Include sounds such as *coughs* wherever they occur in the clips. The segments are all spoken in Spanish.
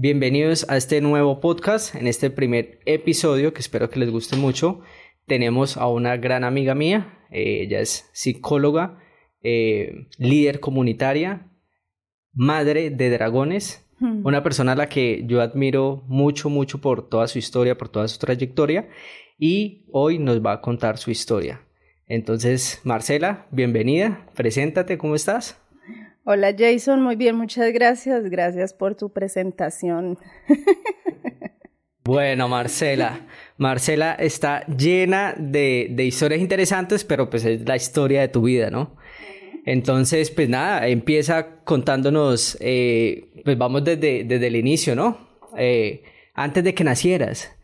Bienvenidos a este nuevo podcast. En este primer episodio, que espero que les guste mucho, tenemos a una gran amiga mía. Eh, ella es psicóloga, eh, líder comunitaria, madre de dragones, hmm. una persona a la que yo admiro mucho, mucho por toda su historia, por toda su trayectoria, y hoy nos va a contar su historia. Entonces, Marcela, bienvenida, preséntate, ¿cómo estás? Hola Jason, muy bien, muchas gracias. Gracias por tu presentación. *laughs* Bueno, Marcela, Marcela está llena de, historias interesantes, pero pues es la historia de tu vida, ¿no? Entonces, pues nada, empieza contándonos, eh, pues vamos desde, desde el inicio, ¿no? Eh, antes de que nacieras,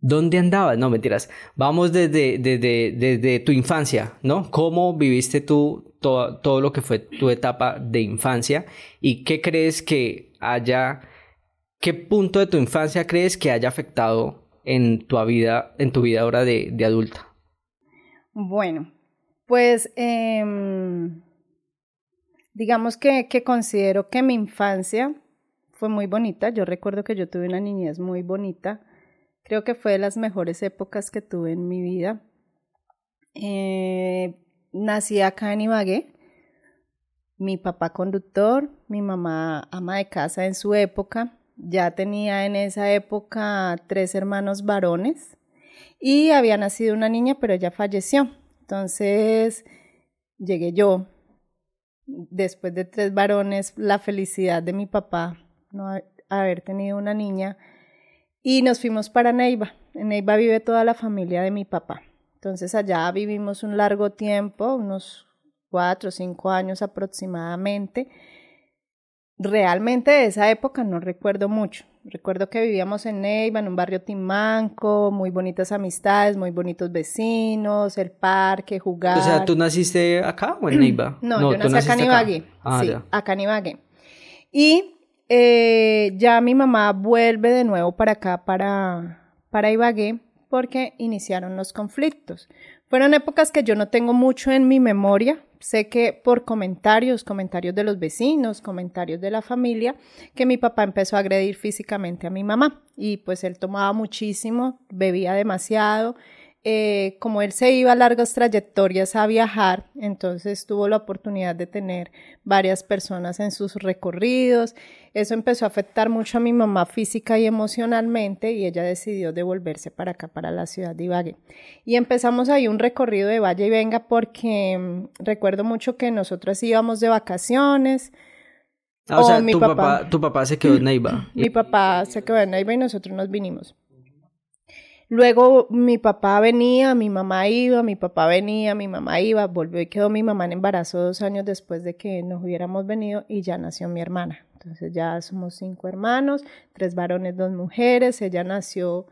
¿Dónde andabas? No, mentiras. Vamos desde, desde, desde tu infancia, ¿no? ¿Cómo viviste tú todo, todo, lo que fue tu etapa de infancia? ¿Y qué crees que haya, qué punto de tu infancia crees que haya afectado en tu vida, en tu vida ahora de, de adulta? Bueno, pues em, digamos que, que considero que mi infancia fue muy bonita. Yo recuerdo que yo tuve una niñez muy bonita Creo que fue de las mejores épocas que tuve en mi vida. Eh, nací acá en Ibagué. Mi papá conductor, mi mamá ama de casa en su época. Ya tenía en esa época tres hermanos varones y había nacido una niña, pero ella falleció. Entonces llegué yo. Después de tres varones, la felicidad de mi papá no haber tenido una niña y nos fuimos para Neiva. En Neiva vive toda la familia de mi papá. Entonces allá vivimos un largo tiempo, unos cuatro o cinco años aproximadamente. Realmente de esa época no recuerdo mucho. Recuerdo que vivíamos en Neiva, en un barrio timanco, muy bonitas amistades, muy bonitos vecinos, el parque, jugar. O sea, ¿tú naciste acá o en *clears throat* Neiva? no, yo nací acá en Ibagué. Ah, sí, acá en Ibagué. Y eh, ya mi mamá vuelve de nuevo para acá, para, para Ibagué, porque iniciaron los conflictos. Fueron épocas que yo no tengo mucho en mi memoria. Sé que por comentarios, comentarios de los vecinos, comentarios de la familia, que mi papá empezó a agredir físicamente a mi mamá. Y pues él tomaba muchísimo, bebía demasiado eh, como él se iba a largas trayectorias a viajar, entonces tuvo la oportunidad de tener varias personas en sus recorridos. Eso empezó a afectar mucho a mi mamá física y emocionalmente y ella decidió devolverse para acá, para la ciudad de Ibagué. Y empezamos ahí un recorrido de vaya y venga porque mm, recuerdo mucho que nosotros íbamos de vacaciones. Ah, o, sea, mi tu papá, tu papá se quedó en Neiva. Mi papá se quedó en Neiva y nosotros nos vinimos. Luego mi papá venía, mi mamá iba, mi papá venía, mi mamá iba, volvió y quedó mi mamá en embarazo dos años después de que nos hubiéramos venido y ya nació mi hermana. Entonces ya somos cinco hermanos, tres varones, dos mujeres. Ella nació,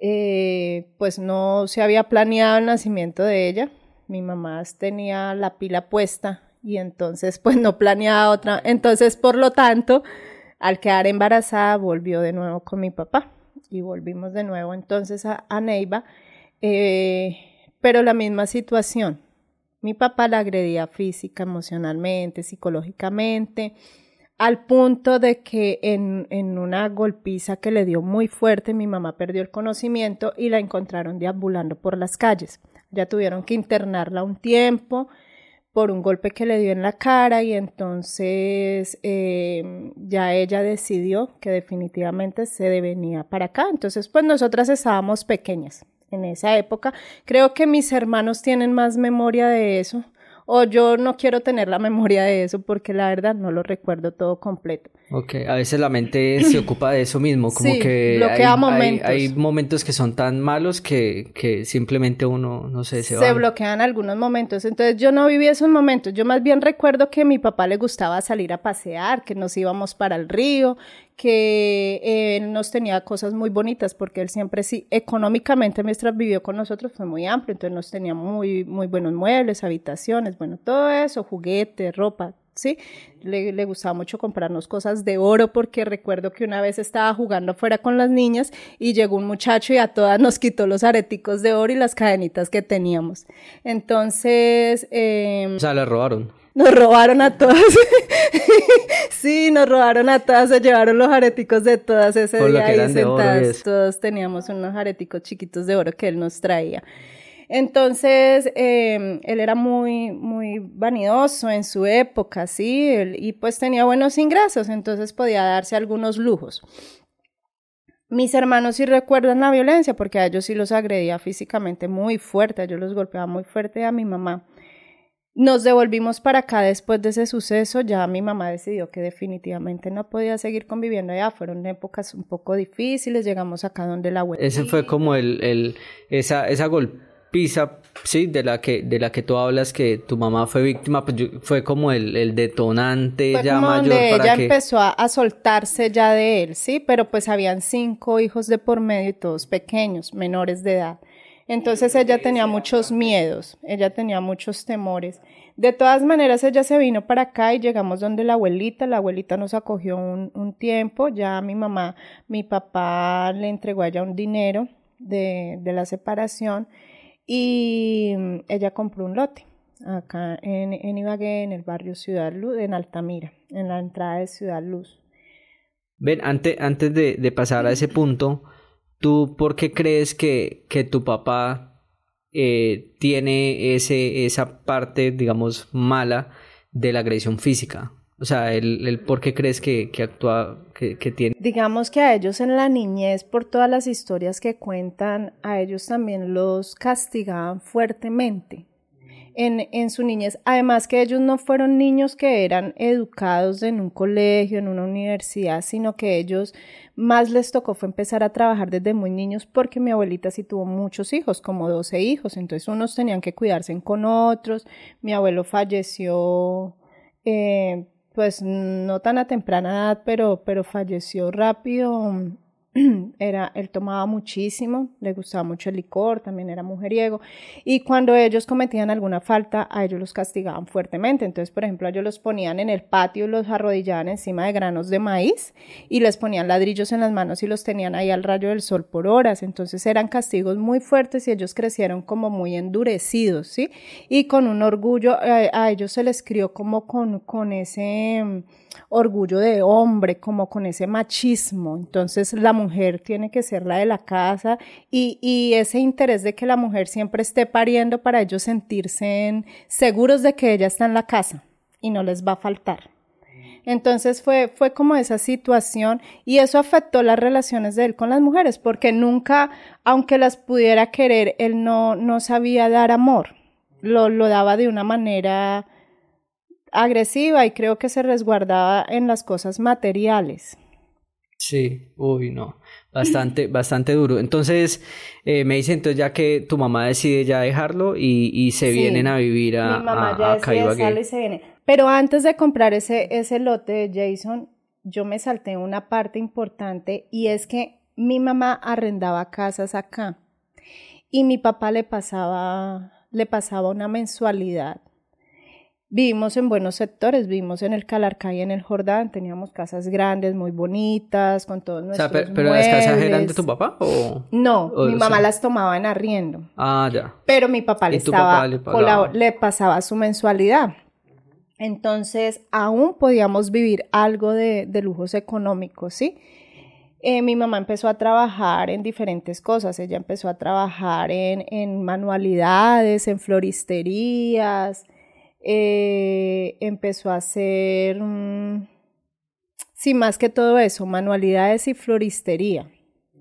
eh, pues no se había planeado el nacimiento de ella. Mi mamá tenía la pila puesta y entonces *laughs* pues no planeaba otra. Entonces por lo tanto, al quedar embarazada volvió de nuevo con mi papá y volvimos de nuevo entonces a, Neiva, eh, pero la misma situación. Mi papá la agredía física, emocionalmente, psicológicamente, al punto de que en, en, una golpiza que le dio muy fuerte, mi mamá perdió el conocimiento y la encontraron deambulando por las calles. Ya tuvieron que internarla un tiempo, por un golpe que le dio en la cara y entonces em, ya ella decidió que definitivamente se venía para acá. Entonces, pues nosotras estábamos pequeñas en esa época. Creo que mis hermanos tienen más memoria de eso o yo no quiero tener la memoria de eso porque la verdad no lo recuerdo todo completo. Ok, a veces la mente se *coughs* ocupa de eso mismo, como que bloquea hay, momentos. Hay, momentos que son tan malos que, que simplemente uno, no sé, se, se bloquean algunos momentos. Entonces yo no viví esos momentos, yo más bien recuerdo que a mi papá le gustaba salir a pasear, que nos íbamos para el río, que eh, él nos tenía cosas muy bonitas porque él siempre sí, económicamente mientras vivió con nosotros fue muy amplio, entonces nos tenía muy, muy buenos muebles, habitaciones, bueno, todo eso, juguetes, ropa, ¿sí? Le, le, gustaba mucho comprarnos cosas de oro porque recuerdo que una vez estaba jugando afuera con las niñas y llegó un muchacho y a todas nos quitó los areticos de oro y las cadenitas que teníamos. Entonces... Eh, o sea, le robaron. Nos robaron a todas. *laughs* sí, nos robaron a todas, se llevaron los areticos de todas ese día ahí sentadas. Todos teníamos unos areticos chiquitos de oro que él nos traía. Entonces, em, él era muy, muy vanidoso en su época, sí, y pues tenía buenos ingresos, entonces podía darse algunos lujos. Mis hermanos sí recuerdan la violencia porque a ellos sí los agredía físicamente muy fuerte, yo los golpeaba muy fuerte a mi mamá. Nos devolvimos para acá después de ese suceso, ya mi mamá decidió que definitivamente no podía seguir conviviendo allá, fueron épocas un poco difíciles, llegamos acá donde la abuela... Ese fue como el, el esa, esa golpiza, sí, de la que, de la que tú hablas que tu mamá fue víctima, pues fue como el, el detonante ya mayor donde ella empezó a, a, soltarse ya de él, sí, pero pues habían cinco hijos de por medio y todos pequeños, menores de edad. Entonces ella tenía muchos miedos, ella tenía muchos temores. De todas maneras, ella se vino para acá y llegamos donde la abuelita, la abuelita nos acogió un, tiempo, ya mi mamá, mi papá le entregó a ella un dinero de, la separación y ella compró un lote acá en, en Ibagué, en el barrio Ciudad Luz, en Altamira, en la entrada de Ciudad Luz. Ven, antes, antes de, de pasar a ese punto, ¿Tú por qué crees que, que tu papá eh, tiene ese, esa parte, digamos, mala de la agresión física? O sea, el, el por qué crees que, que actúa, que, que, tiene. Digamos que a ellos en la niñez, por todas las historias que cuentan, a ellos también los castigaban fuertemente en, en su niñez. Además que ellos no fueron niños que eran educados en un colegio, en una universidad, sino que ellos más les tocó fue empezar a trabajar desde muy niños porque mi abuelita sí tuvo muchos hijos, como 12 hijos, entonces unos tenían que cuidarse con otros. Mi abuelo falleció, eh, pues no tan a temprana edad, pero, pero falleció rápido *clears throat* era, él tomaba muchísimo, le gustaba mucho el licor, también era mujeriego, y cuando ellos cometían alguna falta, a ellos los castigaban fuertemente. Entonces, por ejemplo, ellos los ponían en el patio, los arrodillaban encima de granos de maíz y les ponían ladrillos en las manos y los tenían ahí al rayo del sol por horas. Entonces eran castigos muy fuertes y ellos crecieron como muy endurecidos, ¿sí? Y con un orgullo, eh, a ellos se les crió como con, con ese orgullo de hombre, como con ese machismo. Entonces la mujer tiene que ser la de la casa y, y ese interés de que la mujer siempre esté pariendo para ellos sentirse seguros de que ella está en la casa y no les va a faltar. Entonces fue, fue como esa situación y eso afectó las relaciones de él con las mujeres, porque nunca, aunque las pudiera querer, él no, no sabía dar amor, lo, lo daba de una manera agresiva y creo que se resguardaba en las cosas materiales. Sí, uy, no, bastante, bastante duro. Entonces, eh, me dice entonces ya que tu mamá decide ya dejarlo y, y se vienen a vivir a, mi mamá ya decide y se viene. Pero antes de comprar ese, ese lote de Jason, yo me salté una parte importante y es que mi mamá arrendaba casas acá y mi papá le pasaba, le pasaba una mensualidad Vivimos en buenos sectores, vivimos en el Calarcá y en el Jordán, teníamos casas grandes, muy bonitas, con todos nuestros o sea, pero, las casas eran de tu papá o...? No, mi mamá las tomaba en arriendo. Ah, ya. Pero mi papá le estaba, le, pasaba su mensualidad. Entonces, aún podíamos vivir algo de, lujos económicos, ¿sí? Eh, mi mamá empezó a trabajar en diferentes cosas. Ella empezó a trabajar en, en manualidades, en floristerías, eh, empezó a hacer, sí, más que todo eso, manualidades y floristería.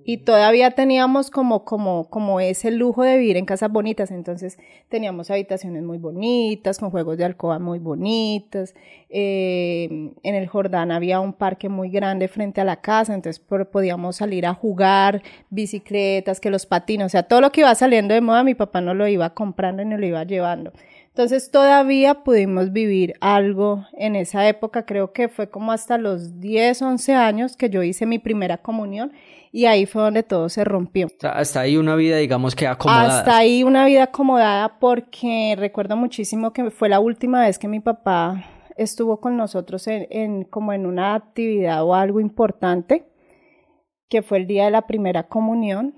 Y todavía teníamos como, como, como ese lujo de vivir en casas bonitas, entonces teníamos habitaciones muy bonitas, con juegos de alcoba muy bonitas. Eh, en el Jordán había un parque muy grande frente a la casa, entonces podíamos salir a jugar, bicicletas, que los patines, o sea, todo lo que iba saliendo de moda, mi papá no lo iba comprando y no lo iba llevando. Entonces todavía pudimos vivir algo en esa época, creo que fue como hasta los 10, 11 años que yo hice mi primera comunión y ahí fue donde todo se rompió. hasta ahí una vida, digamos que acomodada. Hasta ahí una vida acomodada porque recuerdo muchísimo que fue la última vez que mi papá estuvo con nosotros en, como en una actividad o algo importante, que fue el día de la primera comunión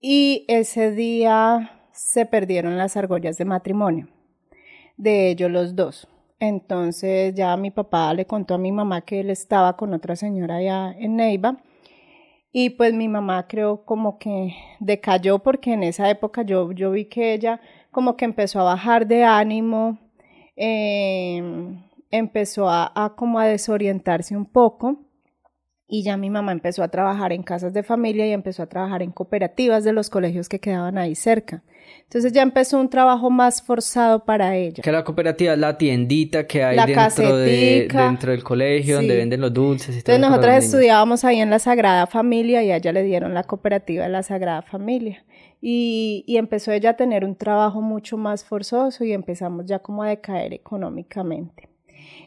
y ese día se perdieron las argollas de matrimonio de ellos los dos. Entonces ya mi papá le contó a mi mamá que él estaba con otra señora allá en Neiva. Y pues mi mamá creo como que decayó porque en esa época yo, yo vi que ella como que empezó a bajar de ánimo, em, empezó a, a como a desorientarse un poco y ya mi mamá empezó a trabajar en casas de familia y empezó a trabajar en cooperativas de los colegios que quedaban ahí cerca. Entonces ya empezó un trabajo más forzado para ella. Que la cooperativa es la tiendita que hay dentro, de, dentro del colegio donde venden los dulces y todo. Entonces nosotros estudiábamos ahí en la Sagrada Familia y a ella le dieron la cooperativa de la Sagrada Familia. Y, y empezó ella a tener un trabajo mucho más forzoso y empezamos ya como a decaer económicamente.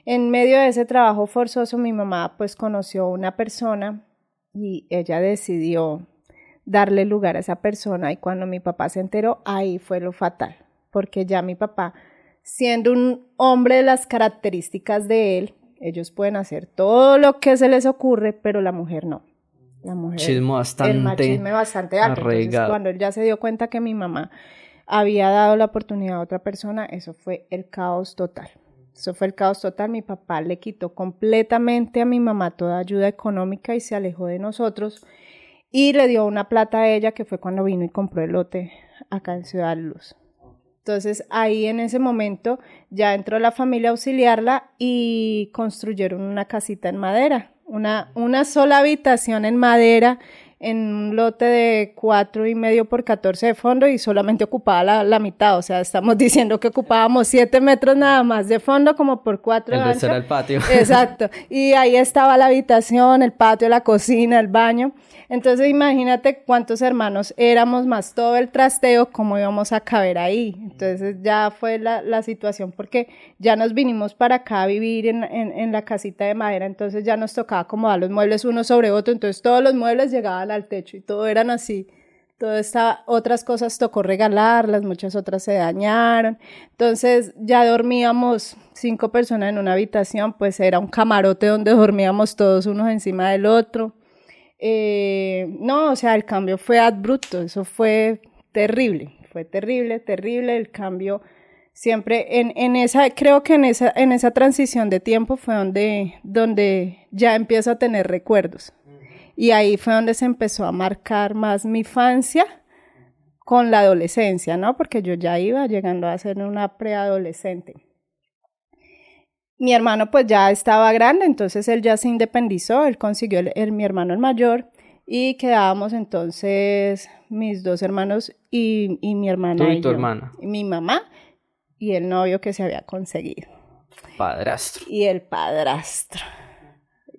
En medio de ese trabajo forzoso mi mamá pues conoció a una persona y ella decidió darle lugar a esa persona y cuando mi papá se enteró, ahí fue lo fatal, porque ya mi papá, siendo un hombre de las características de él, ellos pueden hacer todo lo que se les ocurre, pero la mujer no. La mujer, bastante el machismo bastante alto. cuando él ya se dio cuenta que mi mamá había dado la oportunidad a otra persona, eso fue el caos total. Eso fue el caos total. Mi papá le quitó completamente a mi mamá toda ayuda económica y se alejó de nosotros y le dio una plata a ella que fue cuando vino y compró el lote acá en Ciudad Luz. Entonces ahí en ese momento ya entró la familia a auxiliarla y construyeron una casita en madera, una, una sola habitación en madera en un lote de cuatro y medio por 14 de fondo y solamente ocupaba la, la, mitad. O sea, estamos *laughs* diciendo que ocupábamos siete metros nada más de fondo como por cuatro el era el patio. *laughs* Exacto. Y ahí estaba la habitación, el patio, la cocina, el baño. Entonces imagínate cuántos hermanos éramos más todo el trasteo, cómo íbamos a caber ahí. Entonces ya fue la, la situación porque ya nos vinimos para acá a vivir en, en, en la casita de madera, entonces ya nos tocaba acomodar los muebles uno sobre otro, entonces todos los muebles llegaban al techo y todo eran así. Todo esta, otras cosas tocó regalarlas, muchas otras se dañaron. Entonces ya dormíamos cinco personas en una habitación, pues era un camarote donde *laughs* dormíamos todos unos encima del otro. Eh, no, o sea, el cambio fue abrupto, eso fue terrible, fue terrible, terrible el cambio. Siempre en, en esa, creo que en esa, en esa transición de tiempo fue donde, donde ya empiezo a tener recuerdos. Y ahí fue donde se empezó a marcar más mi infancia con la adolescencia, ¿no? Porque yo ya iba llegando a ser una preadolescente. Mi hermano pues ya estaba grande, entonces él ya se independizó, él consiguió el, mi hermano el mayor y quedábamos entonces mis dos hermanos y, y mi hermana. ¿Tú y, tu hermana? Y mi mamá y el novio que se había conseguido. Padrastro. Y el padrastro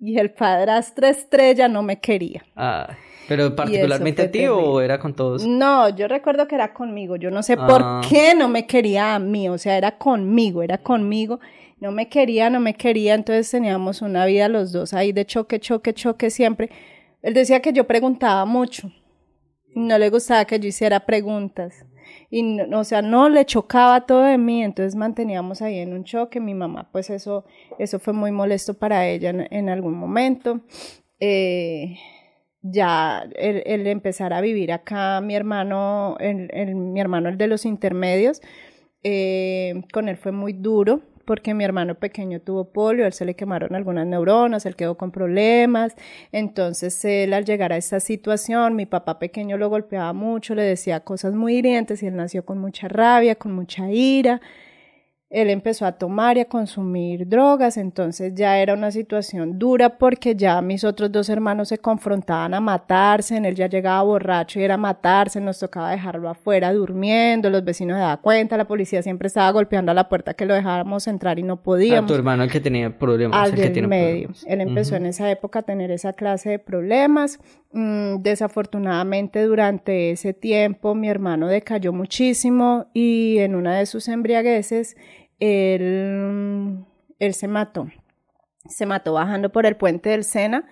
y el padrastro estrella no me quería. Ah, pero particularmente a ti o era con todos? No, yo recuerdo que era conmigo. Yo no sé por ah. qué no me quería a mí, o sea, era conmigo, era conmigo. No me quería, no me quería, entonces teníamos una vida los dos ahí de choque, choque, choque siempre. Él decía que yo preguntaba mucho. No le gustaba que yo hiciera preguntas y o sea, no le chocaba todo de mí, entonces manteníamos ahí en un choque, mi mamá, pues eso, eso fue muy molesto para ella en, algún momento. Eh, ya el, empezar a vivir acá, mi hermano, el, mi hermano, el de los intermedios, eh, con él fue muy duro porque mi hermano pequeño tuvo polio, él se le quemaron algunas neuronas, él quedó con problemas, entonces él al llegar a esta situación, mi papá pequeño lo golpeaba mucho, le decía cosas muy hirientes y él nació con mucha rabia, con mucha ira, él empezó a tomar y a consumir drogas, entonces ya era una situación dura porque ya mis otros dos hermanos se confrontaban a matarse, él ya llegaba borracho y era matarse, nos tocaba dejarlo afuera durmiendo, los vecinos se daban cuenta, la policía siempre estaba golpeando a la puerta que lo dejáramos entrar y no podíamos. A tu hermano el que tenía problemas. Al el que medio. Él empezó en esa época a tener esa clase de problemas. Mm, desafortunadamente durante ese tiempo mi hermano decayó muchísimo y en una de sus embriagueces él, él se mató. Se mató bajando por el puente del Sena.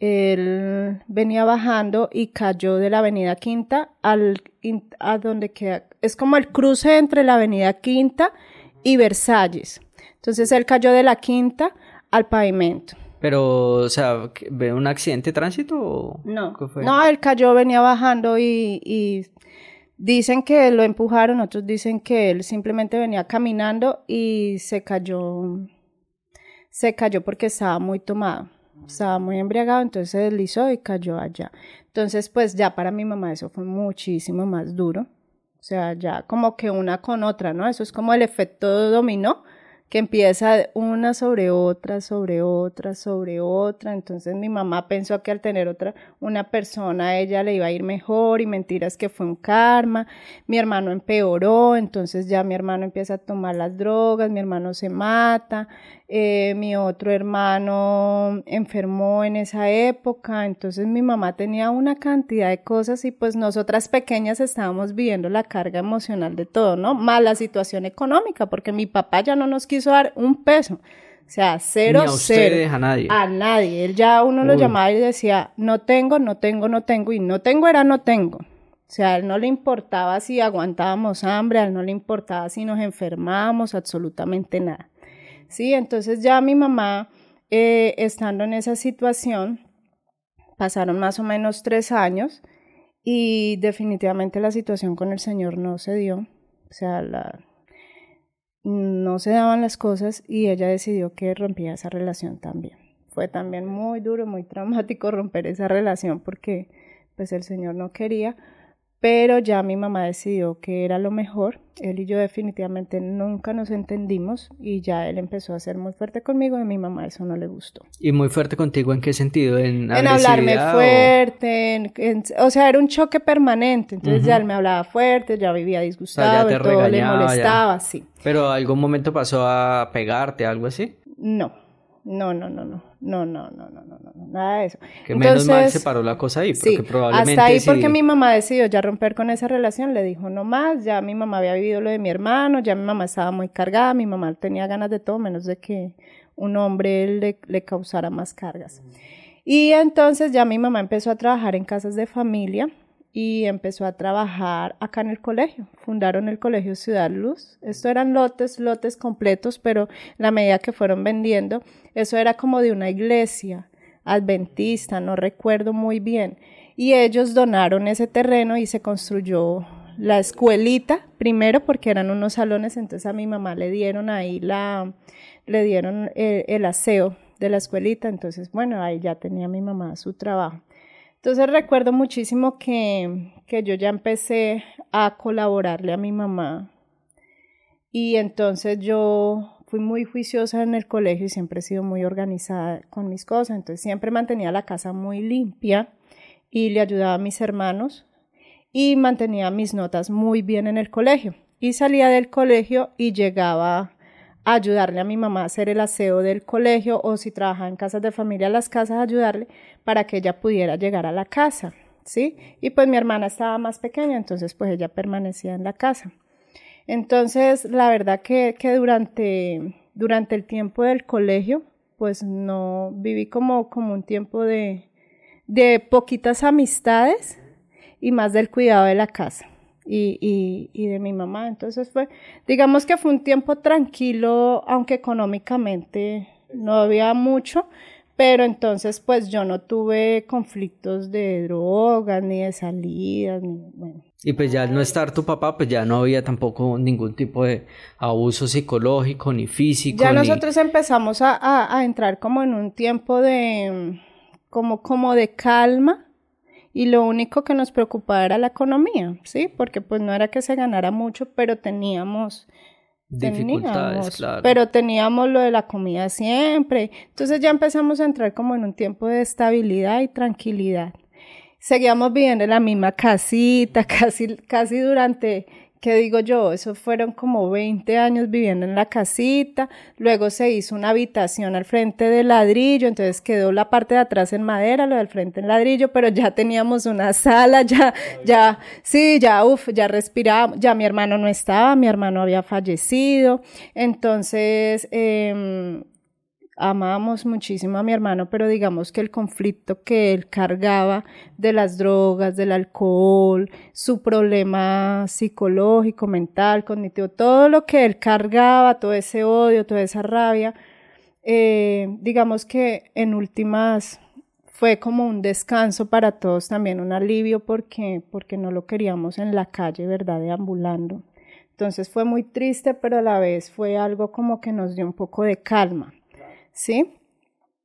Él venía bajando y cayó de la avenida Quinta al, a donde queda, es como el cruce entre la avenida Quinta y Versalles. Entonces él cayó de la Quinta al pavimento. Pero, o sea, ¿ve un accidente de tránsito o no? No, él cayó, venía bajando y, y Dicen que lo empujaron, otros dicen que él simplemente venía caminando y se cayó, se cayó porque estaba muy tomado, estaba muy embriagado, entonces se deslizó y cayó allá. Entonces, pues ya para mi mamá eso fue muchísimo más duro. O sea, ya como que una con otra, ¿no? Eso es como el efecto dominó que empieza una sobre otra, sobre otra, sobre otra. Entonces mi mamá pensó que al tener otra, una persona, a ella le iba a ir mejor y mentiras que fue un karma. Mi hermano empeoró, entonces ya mi hermano empieza a tomar las drogas, mi hermano se mata, eh, mi otro hermano enfermó en esa época, entonces mi mamá tenía una cantidad de cosas y pues nosotras pequeñas estábamos viviendo la carga emocional de todo, ¿no? Más la situación económica, porque mi papá ya no nos quiso dar un peso. O sea, cero, Ni a cero. ustedes, a nadie. A nadie. Él ya uno lo llamaba y decía, no tengo, no tengo, no tengo. Y no tengo era no tengo. O sea, a él no le importaba si aguantábamos hambre, a él no le importaba si nos enfermábamos, absolutamente nada. Sí, entonces ya mi mamá, eh, estando en esa situación, pasaron más o menos tres años y definitivamente la situación con el Señor no se dio. O sea, no se daban las cosas y ella decidió que rompía esa relación también. Fue también muy duro, muy traumático romper esa relación porque pues el Señor no quería, pero ya mi mamá decidió que era lo mejor. Él y yo definitivamente nunca nos entendimos y ya él empezó a ser muy fuerte conmigo y a mi mamá eso no le gustó. ¿Y muy fuerte contigo en qué sentido? ¿En, En hablarme o- fuerte, en- en- o sea, era un choque permanente. Entonces ya él me hablaba fuerte, ya vivía disgustado, te y todo le ya. molestaba, sí. ¿Pero algún momento pasó a pegarte, algo así? No, no, no, no, no, no, no, no, no, no, no, nada de eso. Que menos mal Entonces, se paró la cosa ahí, porque Sí, probablemente hasta ahí si- porque mi mamá decidió ya romper con esa relación, le dijo no más, ya mi mamá había vivido lo de mi hermano, ya mi mamá estaba muy cargada, mi mamá tenía ganas de todo, menos de que un hombre le, le causara más cargas. Y entonces ya mi mamá empezó a trabajar en casas de familia y empezó a trabajar acá en el colegio. Fundaron el colegio Ciudad Luz. Esto eran lotes, lotes completos, pero la medida que fueron vendiendo, eso era como de una iglesia adventista, no recuerdo muy bien. Y ellos donaron ese terreno y se construyó la escuelita, primero porque eran unos salones, entonces a mi mamá le dieron ahí la, le dieron el, el aseo de la escuelita, entonces bueno, ahí ya tenía mi mamá su trabajo. Entonces recuerdo muchísimo que, que yo ya empecé a colaborarle a mi mamá y entonces yo fui muy juiciosa en el colegio y siempre he sido muy organizada con mis cosas, entonces siempre mantenía la casa muy limpia y le ayudaba a mis hermanos y mantenía mis notas muy bien en el colegio. Y salía del colegio y llegaba ayudarle a mi mamá a hacer el aseo del colegio o si trabajaba en casas de familia, las casas, ayudarle para que ella pudiera llegar a la casa, ¿sí? Y pues mi hermana estaba más pequeña, entonces pues ella permanecía en la casa. Entonces, la verdad que, que durante, durante el tiempo del colegio, pues no viví como, como un tiempo de, de poquitas amistades y más del cuidado de la casa y, y, y, de mi mamá. Entonces fue, digamos que fue un tiempo tranquilo, aunque económicamente no había mucho, pero entonces pues yo no tuve conflictos de drogas, ni de salidas, ni bueno. Y pues ya al no estar tu papá, pues ya no había tampoco ningún tipo de abuso psicológico ni físico. Ya ni... nosotros empezamos a, a, a entrar como en un tiempo de, como, como de calma y lo único que nos preocupaba era la economía, ¿sí? Porque pues no era que se ganara mucho, pero teníamos dificultades, teníamos, claro. Pero teníamos lo de la comida siempre. Entonces ya empezamos a entrar como en un tiempo de estabilidad y tranquilidad. Seguíamos viviendo en la misma casita, *laughs* casi, casi durante ¿qué digo yo? Eso fueron como 20 años viviendo en la casita, luego se hizo una habitación al frente de ladrillo, entonces quedó la parte de atrás en madera, lo del frente en ladrillo, pero ya teníamos una *laughs* sala, ya, ya, sí, ya, uff, ya respirábamos, ya mi hermano no estaba, mi hermano había fallecido, entonces, eh, amábamos muchísimo a mi hermano, pero digamos que el conflicto que él cargaba de las drogas, del alcohol, su problema psicológico, mental, cognitivo, todo lo que él cargaba, todo ese odio, toda esa rabia, eh, digamos que en últimas fue como un descanso para todos, también un alivio porque, porque no lo queríamos en la calle, ¿verdad? Deambulando. Entonces fue muy triste, pero a la vez fue algo como que nos dio un poco de calma, ¿sí?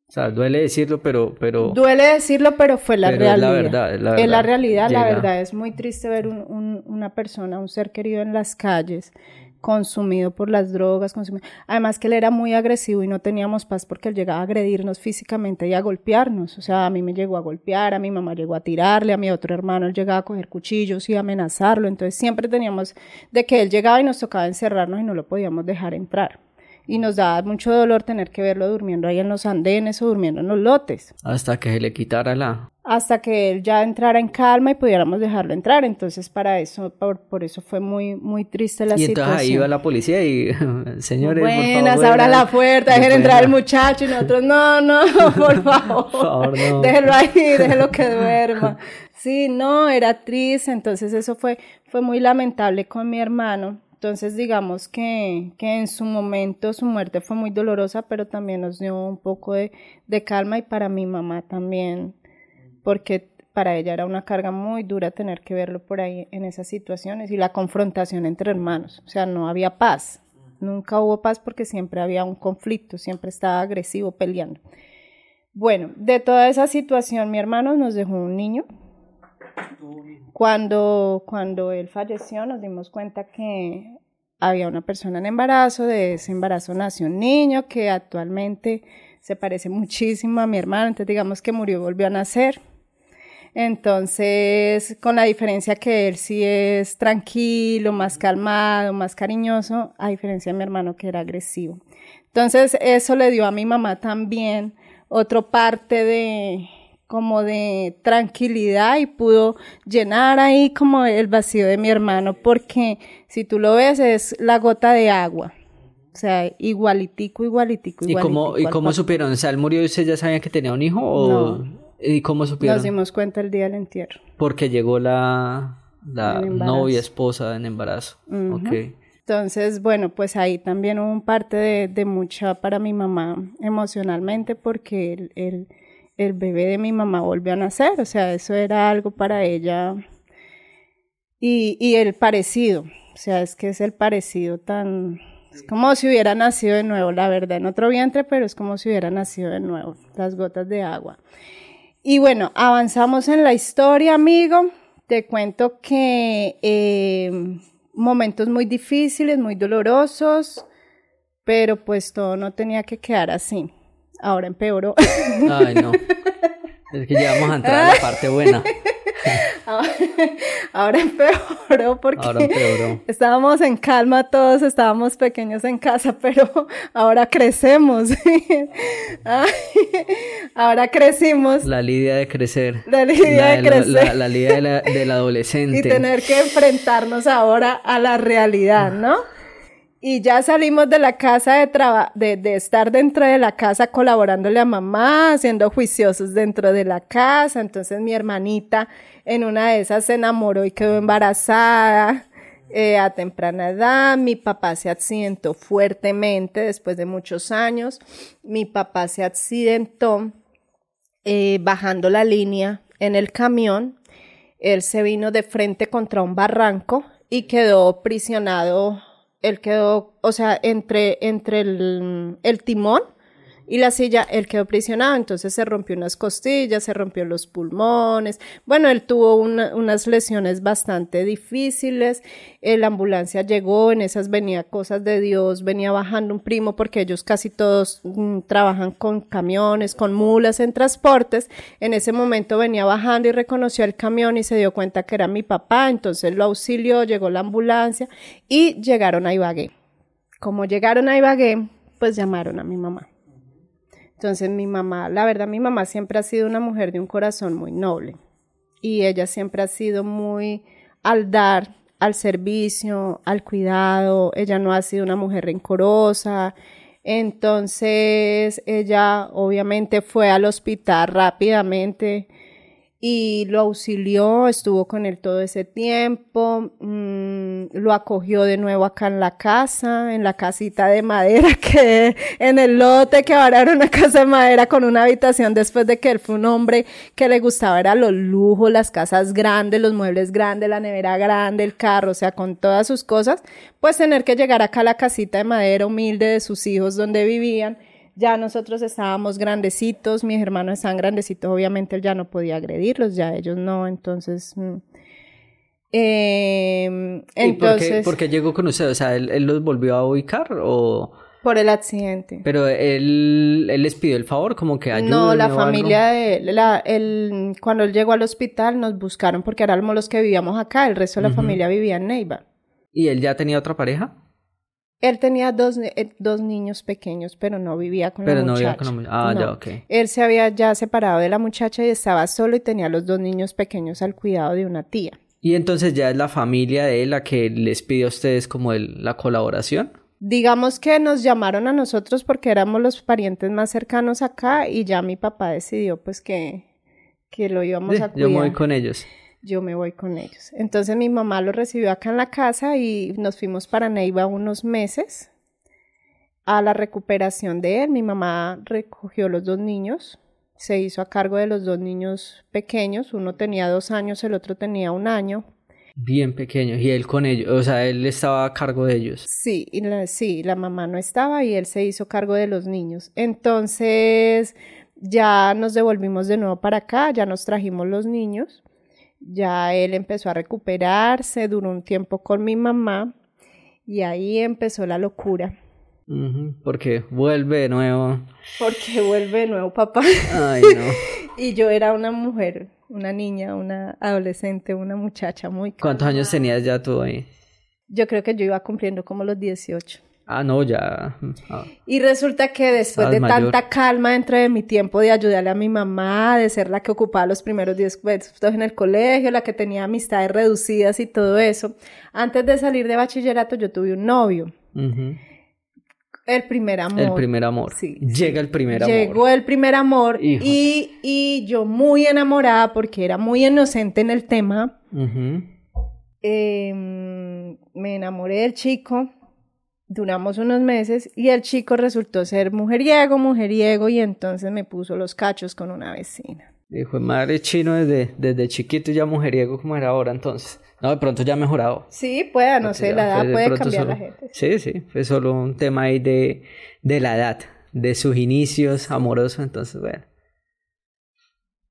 O sea, duele decirlo, pero... pero duele decirlo, pero fue la realidad. Es la verdad, es la verdad. Es la realidad, la verdad. Es muy triste ver un, una persona, un ser querido en las calles consumido por las drogas, consumido. además que él era muy agresivo y no teníamos paz porque él llegaba a agredirnos físicamente y a golpearnos, o sea, a mí me llegó a golpear, a mi mamá llegó a tirarle, a mi otro hermano él llegaba a coger cuchillos y a amenazarlo, entonces siempre teníamos de que él llegaba y nos tocaba encerrarnos y no lo podíamos dejar entrar y nos daba mucho dolor tener que verlo durmiendo ahí en los andenes o durmiendo en los lotes. Hasta que se le quitara la... Hasta que él ya entrara en calma y pudiéramos dejarlo entrar. Entonces, para eso, por, por eso fue muy, muy triste la situación. Y entonces ahí iba la policía y, *laughs* señores, Buenas, por abra la puerta, dejen entrar al muchacho y nosotros, no, no, *laughs* *laughs* por favor, por favor no. déjelo ahí, déjelo que duerma. Sí, no, era triste, entonces eso fue, fue muy lamentable con mi hermano entonces, digamos que, que, en su momento su muerte fue muy dolorosa, pero también nos dio un poco de, de, calma y para mi mamá también, porque para ella era una carga muy dura tener que verlo por ahí en esas situaciones y la confrontación entre hermanos. O sea, no había paz. Nunca hubo paz porque siempre había un conflicto, siempre estaba agresivo peleando. Bueno, de toda esa situación, mi hermano nos dejó un niño cuando, cuando él falleció nos dimos cuenta que había una persona en embarazo, de ese embarazo nació un niño que actualmente se parece muchísimo a mi hermano, entonces digamos que murió y volvió a nacer. Entonces, con la diferencia que él sí es tranquilo, más calmado, más cariñoso, a diferencia de mi hermano que era agresivo. Entonces, eso le dio a mi mamá también otra parte de, como de tranquilidad y pudo llenar ahí como el vacío de mi hermano, porque si tú lo ves es la gota de agua. O sea, igualitico, igualitico, igualitico. ¿Y cómo, ¿y cómo supieron? O sea, él murió y ustedes ya sabían que tenía un hijo o ¿y cómo supieron? Nos dimos cuenta el día del entierro. Porque llegó la, la novia, esposa en embarazo. Entonces, bueno, pues ahí también hubo un parte de, de mucha para mi mamá emocionalmente porque él, él el bebé de mi mamá volvió a nacer, o sea, eso era algo para ella. Y, y el parecido, o sea, es que es el parecido tan... Es como si hubiera nacido de nuevo, la verdad, en otro vientre, pero es como si hubiera nacido de nuevo, las gotas de agua. Y bueno, avanzamos en la historia, amigo. Te cuento que eh, momentos muy difíciles, muy dolorosos, pero pues todo no tenía que quedar así ahora empeoró. Ay, no. Es que ya vamos a entrar a la parte buena. *laughs* Ahora empeoró porque ahora empeoró. estábamos en calma todos, estábamos pequeños en casa, pero ahora crecemos. *laughs* ahora crecimos. La lidia de crecer. La lidia de, crecer. La, lidia del *laughs* adolescente. Y tener que enfrentarnos ahora a la realidad, ¿no? Y ya salimos de la casa de, de, de, estar dentro de la casa colaborándole a mamá, siendo juiciosos dentro de la casa. Entonces mi hermanita en una de esas se enamoró y quedó embarazada eh, a temprana edad. Mi papá se accidentó fuertemente después de muchos años. Mi papá se accidentó eh, bajando la línea en el camión. Él se vino de frente contra un barranco y quedó prisionado él quedó, o sea, entre, entre el, el timón y la silla, él quedó prisionado, entonces se rompió unas costillas, se rompió los pulmones, bueno, él tuvo unas lesiones bastante difíciles, la ambulancia llegó, en esas venía cosas de Dios, venía bajando un primo porque ellos casi todos mm, trabajan con camiones, con mulas en transportes, en ese momento venía bajando y reconoció el camión y se dio cuenta que era mi papá, entonces lo auxilió, llegó la ambulancia y llegaron a Ibagué. Como llegaron a Ibagué, pues llamaron a mi mamá. Entonces mi mamá, la verdad mi mamá siempre ha sido una mujer de un corazón muy noble. Y ella siempre ha sido muy al dar, al servicio, al cuidado, ella no ha sido una mujer rencorosa. Entonces ella obviamente fue al hospital rápidamente y lo auxilió, estuvo con él todo ese tiempo, mm, lo acogió de nuevo acá en la casa, en la casita de madera *laughs* que en el lote que ahora era una casa de madera con una habitación después de que él fue un hombre que le gustaba era los lujos, las casas grandes, los muebles grandes, la nevera grande, el carro, o sea, con todas sus cosas, pues tener que llegar acá a la casita de madera humilde de sus hijos donde vivían ya nosotros estábamos grandecitos, mis hermanos estaban grandecitos, obviamente él ya no podía agredirlos, ya ellos no, entonces... Eh, entonces ¿Y por qué, llegó con usted? O sea, ¿él, los volvió a ubicar o...? Por el accidente. Pero él, él les pidió el favor, como que ayuda. No, la familia de la, el, cuando él llegó al hospital nos buscaron porque éramos los que vivíamos acá, el resto de la familia vivía en Neiva. ¿Y él ya tenía otra pareja? Él tenía dos, eh, dos niños pequeños, pero no vivía con la muchacha. Pero no vivía con la Ah, ya, ok. Él se había ya separado de la muchacha y estaba solo y tenía los dos niños pequeños al cuidado de una tía. Y entonces ya es la familia de él la que les pide a ustedes como el, la colaboración. Digamos que nos llamaron a nosotros porque éramos los parientes más cercanos acá y ya mi papá decidió pues que, que lo íbamos a cuidar. Yo me voy con ellos yo me voy con ellos. Entonces mi mamá lo recibió acá en la casa y nos fuimos para Neiva unos meses a la recuperación de él. Mi mamá recogió los dos niños, se hizo a cargo de los dos niños pequeños, uno tenía dos años, el otro tenía un año. Bien pequeños, y él con ellos, o sea, él estaba a cargo de ellos. Sí, y la, sí, la mamá no estaba y él se hizo cargo de los niños. Entonces ya nos devolvimos de nuevo para acá, ya nos trajimos los niños ya él empezó a recuperarse, duró un tiempo con mi mamá y ahí empezó la locura. porque vuelve de nuevo. Porque vuelve de nuevo papá. Ay, no. *laughs* y yo era una mujer, una niña, una adolescente, una muchacha muy... ¿Cuántos años tenías ya tú ahí? Yo creo que yo iba cumpliendo como los 18. Ah, no, ya. Ah. Y resulta que después de tanta calma dentro de mi tiempo de ayudarle a mi mamá, de ser la que ocupaba los primeros 10 puestos en el colegio, la que tenía amistades reducidas y todo eso, antes de salir de bachillerato yo tuve un novio. El primer amor. El primer amor. Sí. Llega el primer amor. Llegó el primer amor y, y, yo muy enamorada porque era muy inocente en el tema. Em, me enamoré del chico duramos unos meses y el chico resultó ser mujeriego, mujeriego y entonces me puso los cachos con una vecina. Dijo, madre chino desde, desde chiquito ya mujeriego como era ahora entonces. No, de pronto ya ha mejorado. Sí, puede, no sé, la edad puede cambiar la gente. Sí, sí, fue solo un tema ahí de, de la edad, de sus inicios amorosos, entonces bueno.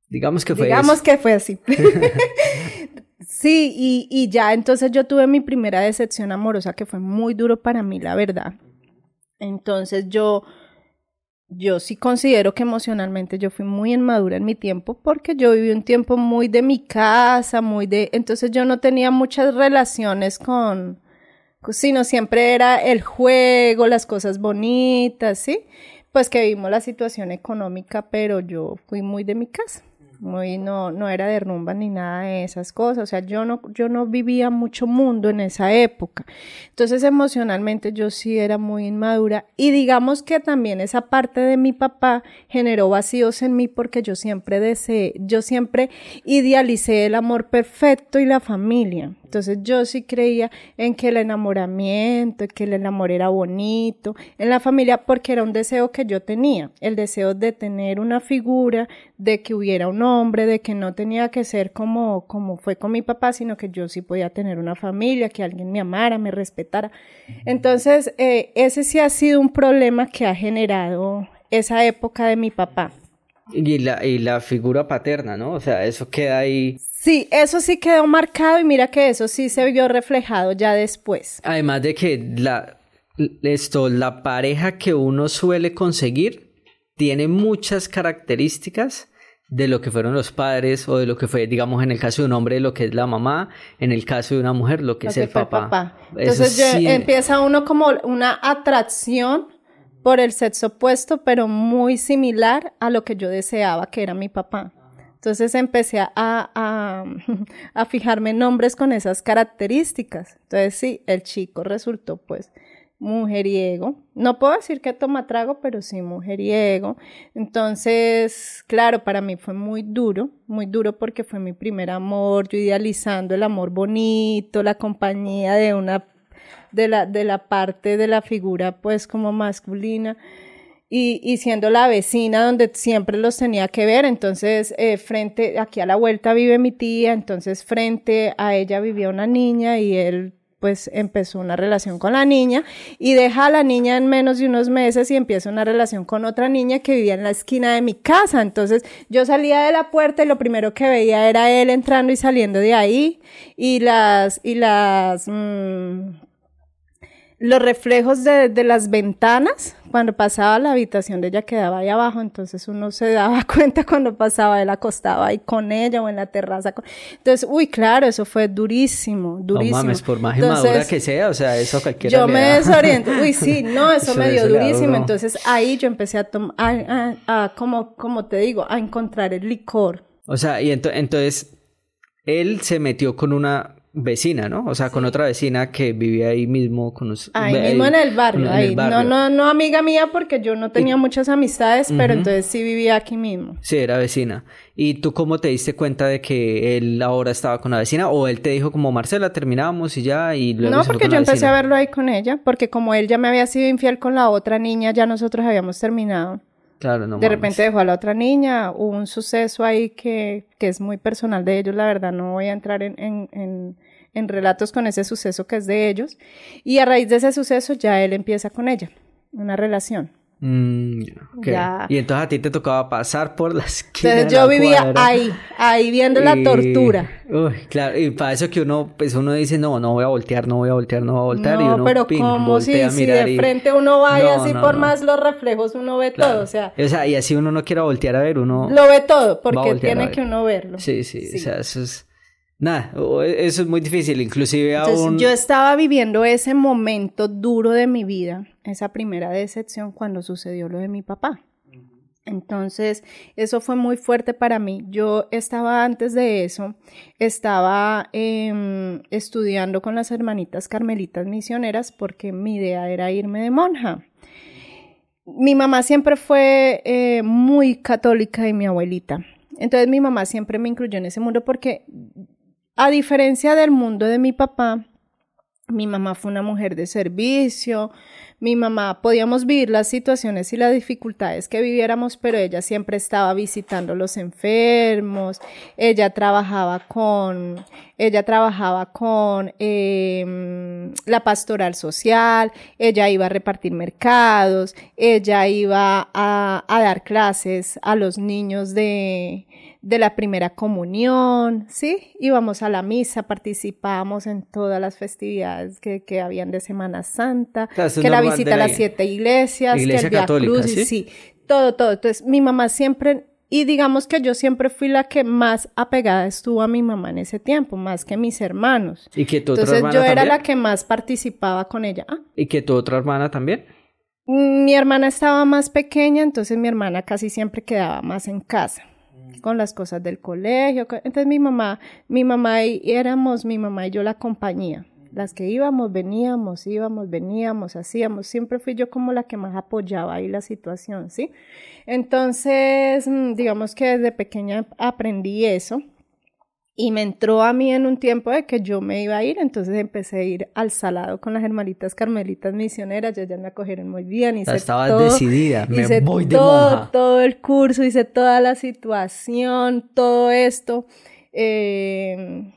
Digamos que fue Digamos que fue así. *laughs* Sí, y, y ya entonces yo tuve mi primera decepción amorosa que fue muy duro para mí, la verdad. Entonces yo, yo sí considero que emocionalmente yo fui muy inmadura en mi tiempo porque yo viví un tiempo muy de mi casa, muy de, entonces yo no tenía muchas relaciones con, sino siempre era el juego, las cosas bonitas, ¿sí? Pues que vimos la situación económica, pero yo fui muy de mi casa muy no, no era de rumba ni nada de esas cosas, o sea, yo no, yo no vivía mucho mundo en esa época. Entonces emocionalmente yo sí era muy inmadura y digamos que también esa parte de mi papá generó vacíos en mí porque yo siempre deseé, yo siempre idealicé el amor perfecto y la familia. Entonces yo sí creía en que el enamoramiento, que el amor era bonito, en la familia, porque era un deseo que yo tenía, el deseo de tener una figura, de que hubiera un hombre, de que no tenía que ser como, como fue con mi papá, sino que yo sí podía tener una familia, que alguien me amara, me respetara. Entonces, eh, ese sí ha sido un problema que ha generado esa época de mi papá. Y la, y la figura paterna, ¿no? O sea, eso queda ahí. Sí, eso sí quedó marcado y mira que eso sí se vio reflejado ya después. Además de que la, esto, la pareja que uno suele conseguir tiene muchas características de lo que fueron los padres o de lo que fue, digamos, en el caso de un hombre, lo que es la mamá, en el caso de una mujer, lo que es el papá. Entonces empieza uno como una atracción por el sexo opuesto, pero muy similar a lo que yo deseaba, que era mi papá. Entonces empecé a, a, *laughs* a, fijarme en nombres con esas características. Entonces sí, el chico resultó pues mujeriego. No puedo decir que toma trago, pero sí mujeriego. Entonces, claro, para mí fue muy duro, muy duro porque fue mi primer amor, yo idealizando el amor bonito, la compañía de una, de la, de la parte de la figura pues como masculina. Y, siendo la vecina donde siempre los tenía que ver, entonces eh, frente, aquí a la vuelta vive mi tía, entonces frente a ella vivía una niña y él pues empezó una relación con la niña y deja a la niña en menos de unos meses y empieza una relación con otra niña que vivía en la esquina de mi casa. Entonces yo salía de la puerta y lo primero que veía era él entrando y saliendo de ahí y las, y las, mm, los reflejos de, de, las ventanas, cuando pasaba la habitación de ella quedaba ahí abajo, entonces uno se daba *laughs* cuenta cuando pasaba, él acostaba ahí con ella o en la terraza. Entonces, uy, claro, eso fue durísimo, durísimo. No mames, por más inmadura que sea, o sea, eso cualquiera Yo me desoriento, uy, sí, *laughs* no, eso, me dio durísimo, entonces ahí yo empecé a tomar, a, como, como te digo, a encontrar el licor. O sea, y entonces, él se metió con una vecina, ¿no? O sea, con otra vecina que vivía ahí mismo con los, Ahí mismo en el barrio, ahí. No, no, no amiga mía porque yo no tenía muchas amistades, pero entonces sí vivía aquí mismo. Sí, era vecina. ¿Y tú cómo te diste cuenta de que él ahora estaba con la vecina? ¿O él te dijo como, Marcela, terminamos y ya? Y luego no, porque yo empecé a verlo ahí con ella, porque como él ya me había sido infiel con la otra niña, ya nosotros habíamos terminado. Claro, no De repente dejó a la otra niña, hubo un suceso ahí que, que es muy personal de ellos, la verdad, no voy a entrar en, en, en, en relatos con ese suceso que es de ellos. Y a raíz de ese suceso ya él empieza con ella, una relación. Mm, Y entonces a ti te tocaba pasar por la esquina. Entonces yo vivía ahí, ahí viendo la tortura. Uy, claro, y para eso que uno, pues uno dice, no, no voy a voltear, no voy a voltear, no voy a voltear. y uno, pero como si, si de frente uno va y así por más los reflejos uno ve todo, o sea. O sea, y así uno no quiera voltear a ver, uno. Lo ve todo, porque tiene que uno verlo. Sí, sí, sí, o sea, eso es. Nada, eso es muy difícil, inclusive aún... Yo estaba viviendo ese momento duro de mi vida, esa primera decepción cuando sucedió lo de mi papá. Entonces, eso fue muy fuerte para mí. Yo estaba antes de eso, estaba em, estudiando con las hermanitas carmelitas misioneras porque mi idea era irme de monja. Mi mamá siempre fue eh, muy católica y mi abuelita. Entonces mi mamá siempre me incluyó en ese mundo porque a diferencia del mundo de mi papá, mi mamá fue una mujer de servicio, mi mamá podíamos vivir las situaciones y las dificultades que viviéramos, pero ella siempre estaba visitando los enfermos, ella trabajaba con, ella trabajaba con em, la pastoral social, ella iba a repartir mercados, ella iba a dar clases a los niños de, de la primera comunión, ¿sí? Íbamos a la misa, participábamos en todas las festividades que, que habían de Semana Santa, que la visita a las siete iglesias, que el Via Cruz, ¿sí? ¿sí? todo, todo. Entonces, mi mamá siempre, y digamos que yo siempre fui la que más apegada estuvo a mi mamá en ese tiempo, más que mis hermanos. ¿Y que tu otra Entonces, yo era la que más participaba con ella. ¿Ah? ¿Y que tu otra hermana también? Mi hermana estaba más pequeña, entonces mi hermana casi siempre quedaba más en casa con las cosas del colegio. Entonces mi mamá, mi mamá y éramos mi mamá y yo la compañía. Las que íbamos, veníamos, íbamos, veníamos, hacíamos. Siempre fui yo como la que más apoyaba ahí la situación, ¿sí? Entonces, mm, digamos que desde pequeña aprendí eso. Y me entró a mí en un tiempo de que yo me iba a ir, entonces empecé a ir al salado con las hermanitas carmelitas misioneras, ya, ya me acogieron muy bien. Hice Estabas decidida, me hice voy de todo, todo el curso, hice toda la situación, todo esto. Eh,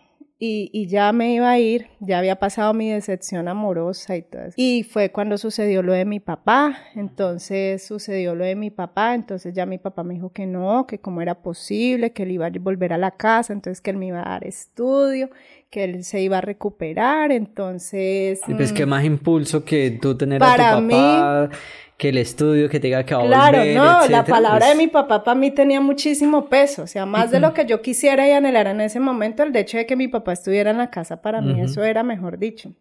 y, ya me iba a ir, ya había pasado mi decepción amorosa y todo eso. Y fue cuando sucedió lo de mi papá, entonces sucedió lo de mi papá, entonces ya mi papá me dijo que no, que cómo era posible, que él iba a volver a la casa, entonces que él me iba a dar estudio, que él se iba a recuperar, entonces... Y pues qué mm, más impulso que tú tener a tu papá... Mí, que el estudio, que tenga que volver, Claro, no, la palabra de pues mi papá para mí tenía muchísimo peso, o sea, más de lo que yo quisiera y anhelara en ese momento, el hecho de que mi papá estuviera en la casa, para mí eso era mejor dicho.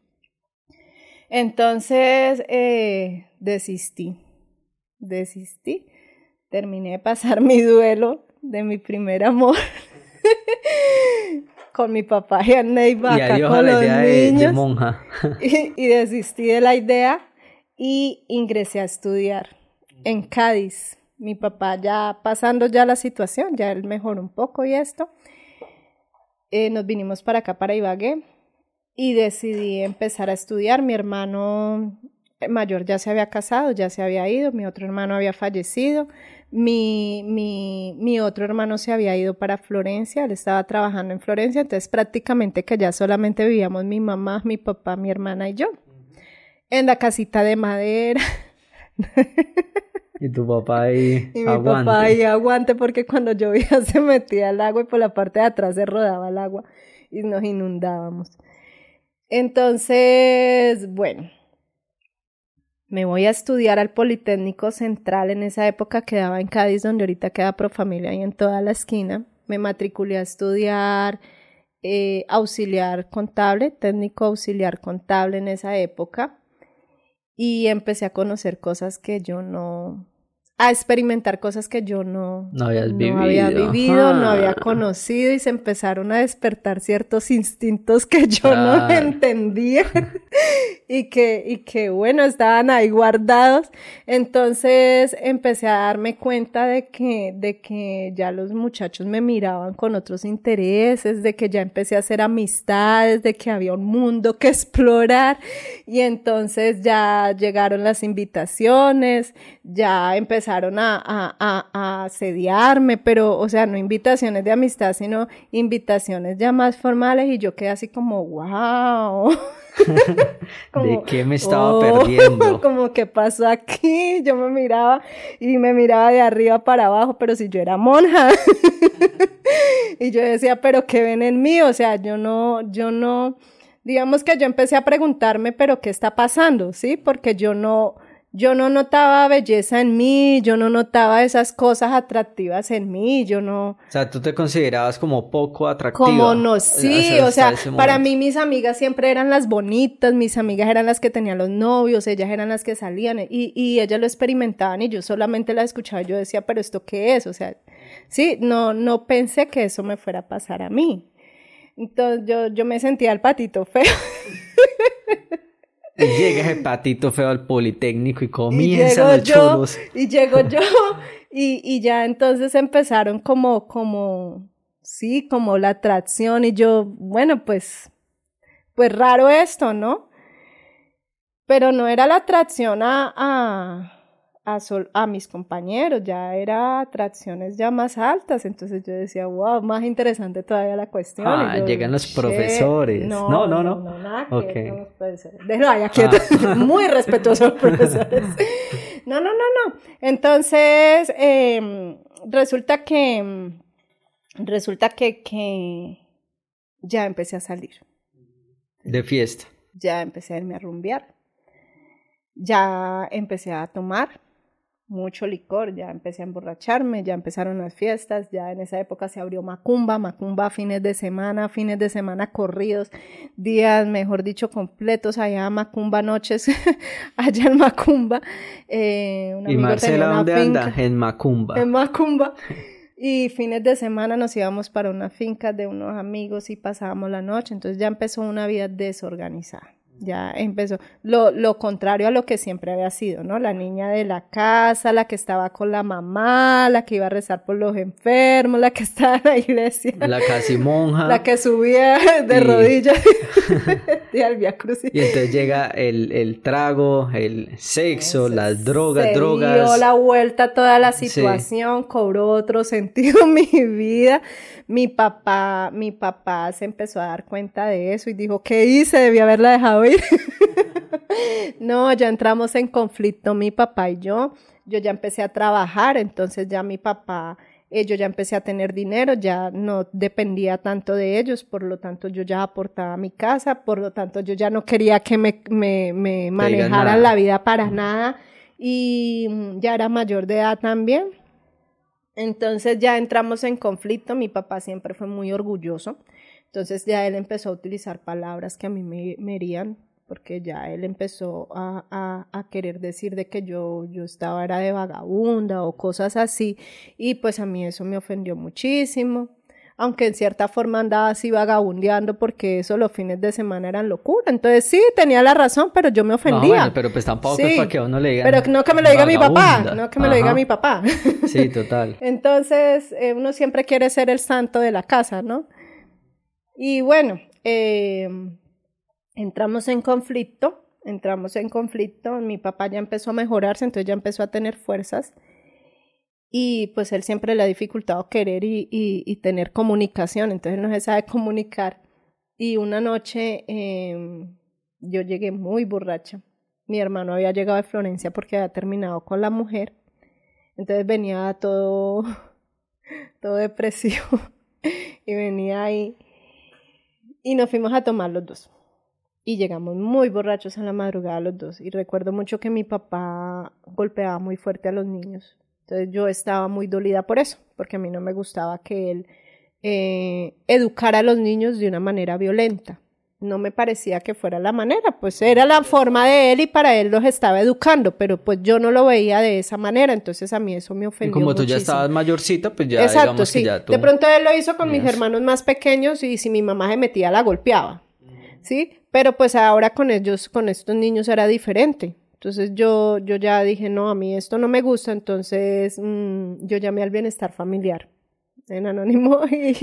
Entonces, eh, desistí, desistí, terminé de pasar *laughs* mi duelo de mi primer amor. *laughs* con mi papá y Ney Vaca, con los niños. monja. *laughs* y desistí de la idea y ingresé a estudiar en Cádiz. Mi papá ya pasando ya la situación, ya él mejoró un poco y esto. Eh, nos vinimos para acá, para Ibagué, y decidí empezar a estudiar. Mi hermano mayor ya se había casado, ya se había ido, mi otro hermano había fallecido, mi, mi, mi, otro hermano se había ido para Florencia, él estaba trabajando en Florencia, entonces prácticamente que ya solamente vivíamos mi mamá, mi papá, mi hermana y yo, en la casita de madera. Y tu papá ahí *laughs* y mi papá ahí aguante porque cuando llovía *laughs* se metía el agua y por la parte de atrás se rodaba el agua y nos inundábamos. Entonces, bueno, me voy a estudiar al Politécnico Central, en esa época quedaba en Cádiz, donde ahorita queda Profamilia y en toda la esquina. Me matriculé a estudiar eh, auxiliar contable, técnico auxiliar contable en esa época y empecé a conocer cosas que yo no, a experimentar cosas que yo no, no, había vivido, no había conocido y se empezaron a despertar ciertos instintos que yo no entendía *laughs* y que, y que bueno, estaban ahí guardados. Entonces empecé a darme cuenta de que, de que ya los muchachos me miraban con otros intereses, de que ya empecé a hacer amistades, de que había un mundo que explorar. Y entonces ya llegaron las invitaciones, ya empecé empezaron a, a, a, asediarme, pero, o sea, no invitaciones de amistad, sino invitaciones ya más formales y yo quedé así como, wow. *laughs* ¿De qué me estaba oh, perdiendo? *laughs* Como que pasó aquí, yo me miraba y me miraba de arriba para abajo, pero si yo era monja. *laughs* y yo decía, pero ¿qué ven en mí? O sea, yo no, yo no, digamos que yo empecé a preguntarme, pero ¿qué está pasando? ¿Sí? Porque yo no, yo no notaba belleza en mí, yo no notaba esas cosas atractivas en mí, yo no... O sea, tú te considerabas como poco atractiva. Como no, sí, o sea, para mí mis amigas siempre eran las bonitas, mis amigas eran las que tenían los novios, ellas eran las que salían y, y ellas lo experimentaban y yo solamente la escuchaba y yo decía, pero ¿esto qué es? O sea, sí, no, no pensé que eso me fuera a pasar a mí. Entonces yo, yo me sentía el patito feo. *laughs* Y llega ese patito feo al Politécnico y comienzan los yo, Y llego yo y, y ya entonces empezaron como, como, sí, como la atracción y yo, bueno, pues, pues raro esto, ¿no? Pero no era la atracción a a, a mis compañeros, ya era atracciones ya más altas, entonces yo decía, wow, más interesante todavía la cuestión. Ah, llegan los profesores. No, no, no. No, no, nada que no aquí, *laughs* ah. *laughs* muy respetuosos profesores. *laughs* no, no, no, no. Entonces, eh, resulta que, resulta que, que ya empecé a salir. De fiesta. Ya empecé a irme a rumbear. Ya empecé a tomar mucho licor, ya empecé a emborracharme, ya empezaron las fiestas, ya en esa época se abrió Macumba, Macumba fines de semana, fines de semana corridos, días, mejor dicho, completos allá, Macumba noches, *laughs* allá en Macumba. Eh, ¿Y Marcela dónde anda? En Macumba. En Macumba. Y fines de semana nos íbamos para una finca de unos amigos y pasábamos la noche, entonces ya empezó una vida desorganizada ya empezó lo, lo, contrario a lo que siempre había sido, ¿no? La niña de la casa, la que estaba con la mamá, la que iba a rezar por los enfermos, la que *laughs* estaba en la iglesia. La casi monja. La que subía *laughs* de rodillas *laughs* y al Via Y entonces llega el, el trago, el sexo, las drogas, se drogas. Dio la vuelta a toda la situación, cobró otro sentido mi vida. Mi papá, mi papá se empezó a dar cuenta de eso y dijo, ¿qué hice? Debí haberla dejado ir. *laughs* no, ya entramos en conflicto mi papá y yo. Yo ya empecé a trabajar, entonces ya mi papá, eh, yo ya empecé a tener dinero, ya no dependía tanto de ellos, por lo tanto yo ya aportaba a mi casa, por lo tanto yo ya no quería que me, me, me manejaran la vida para nada y ya era mayor de edad también. Entonces ya entramos en conflicto, mi papá siempre fue muy orgulloso, entonces ya él empezó a utilizar palabras que a mí me, herían, porque ya él empezó a, a, querer decir de que yo, yo estaba era de vagabunda o cosas así, y pues a mí eso me ofendió muchísimo. Aunque en cierta forma andaba así vagabundeando porque eso los fines de semana eran locura. Entonces sí, tenía la razón, pero yo me ofendía. pero pues tampoco es para que uno le diga. Pero no que me lo diga mi papá, no que me lo diga mi papá. *laughs* Sí, total. Entonces eh, uno siempre quiere ser el santo de la casa, ¿no? Y bueno, eh, entramos en conflicto, entramos en conflicto, mi papá ya empezó a mejorarse, entonces ya empezó a tener fuerzas y pues él siempre le ha dificultado querer y, y, tener comunicación, entonces no se sabe comunicar. Y una noche em, yo llegué muy borracha. Mi hermano había llegado de Florencia porque había terminado con la mujer. Entonces venía todo, *laughs* todo depresivo *laughs* y venía ahí. Y nos fuimos a tomar los dos. Y llegamos muy borrachos a la madrugada los dos. Y recuerdo mucho que mi papá golpeaba muy fuerte a los niños. Entonces yo estaba muy dolida por eso, porque a mí no me gustaba que él eh, educara a los niños de una manera violenta. No me parecía que fuera la manera, pues era la forma de él y para él los estaba educando, pero pues yo no lo veía de esa manera, entonces a mí eso me ofendió. Y como tú ya estabas mayorcita, pues ya Exacto, sí. De pronto él lo hizo con mis hermanos más pequeños y si mi mamá se metía la golpeaba, ¿sí? Pero pues ahora con ellos, con estos niños era diferente. Entonces yo, yo ya dije, no, a mí esto no me gusta, entonces mm, yo llamé al bienestar familiar en anónimo *laughs* y,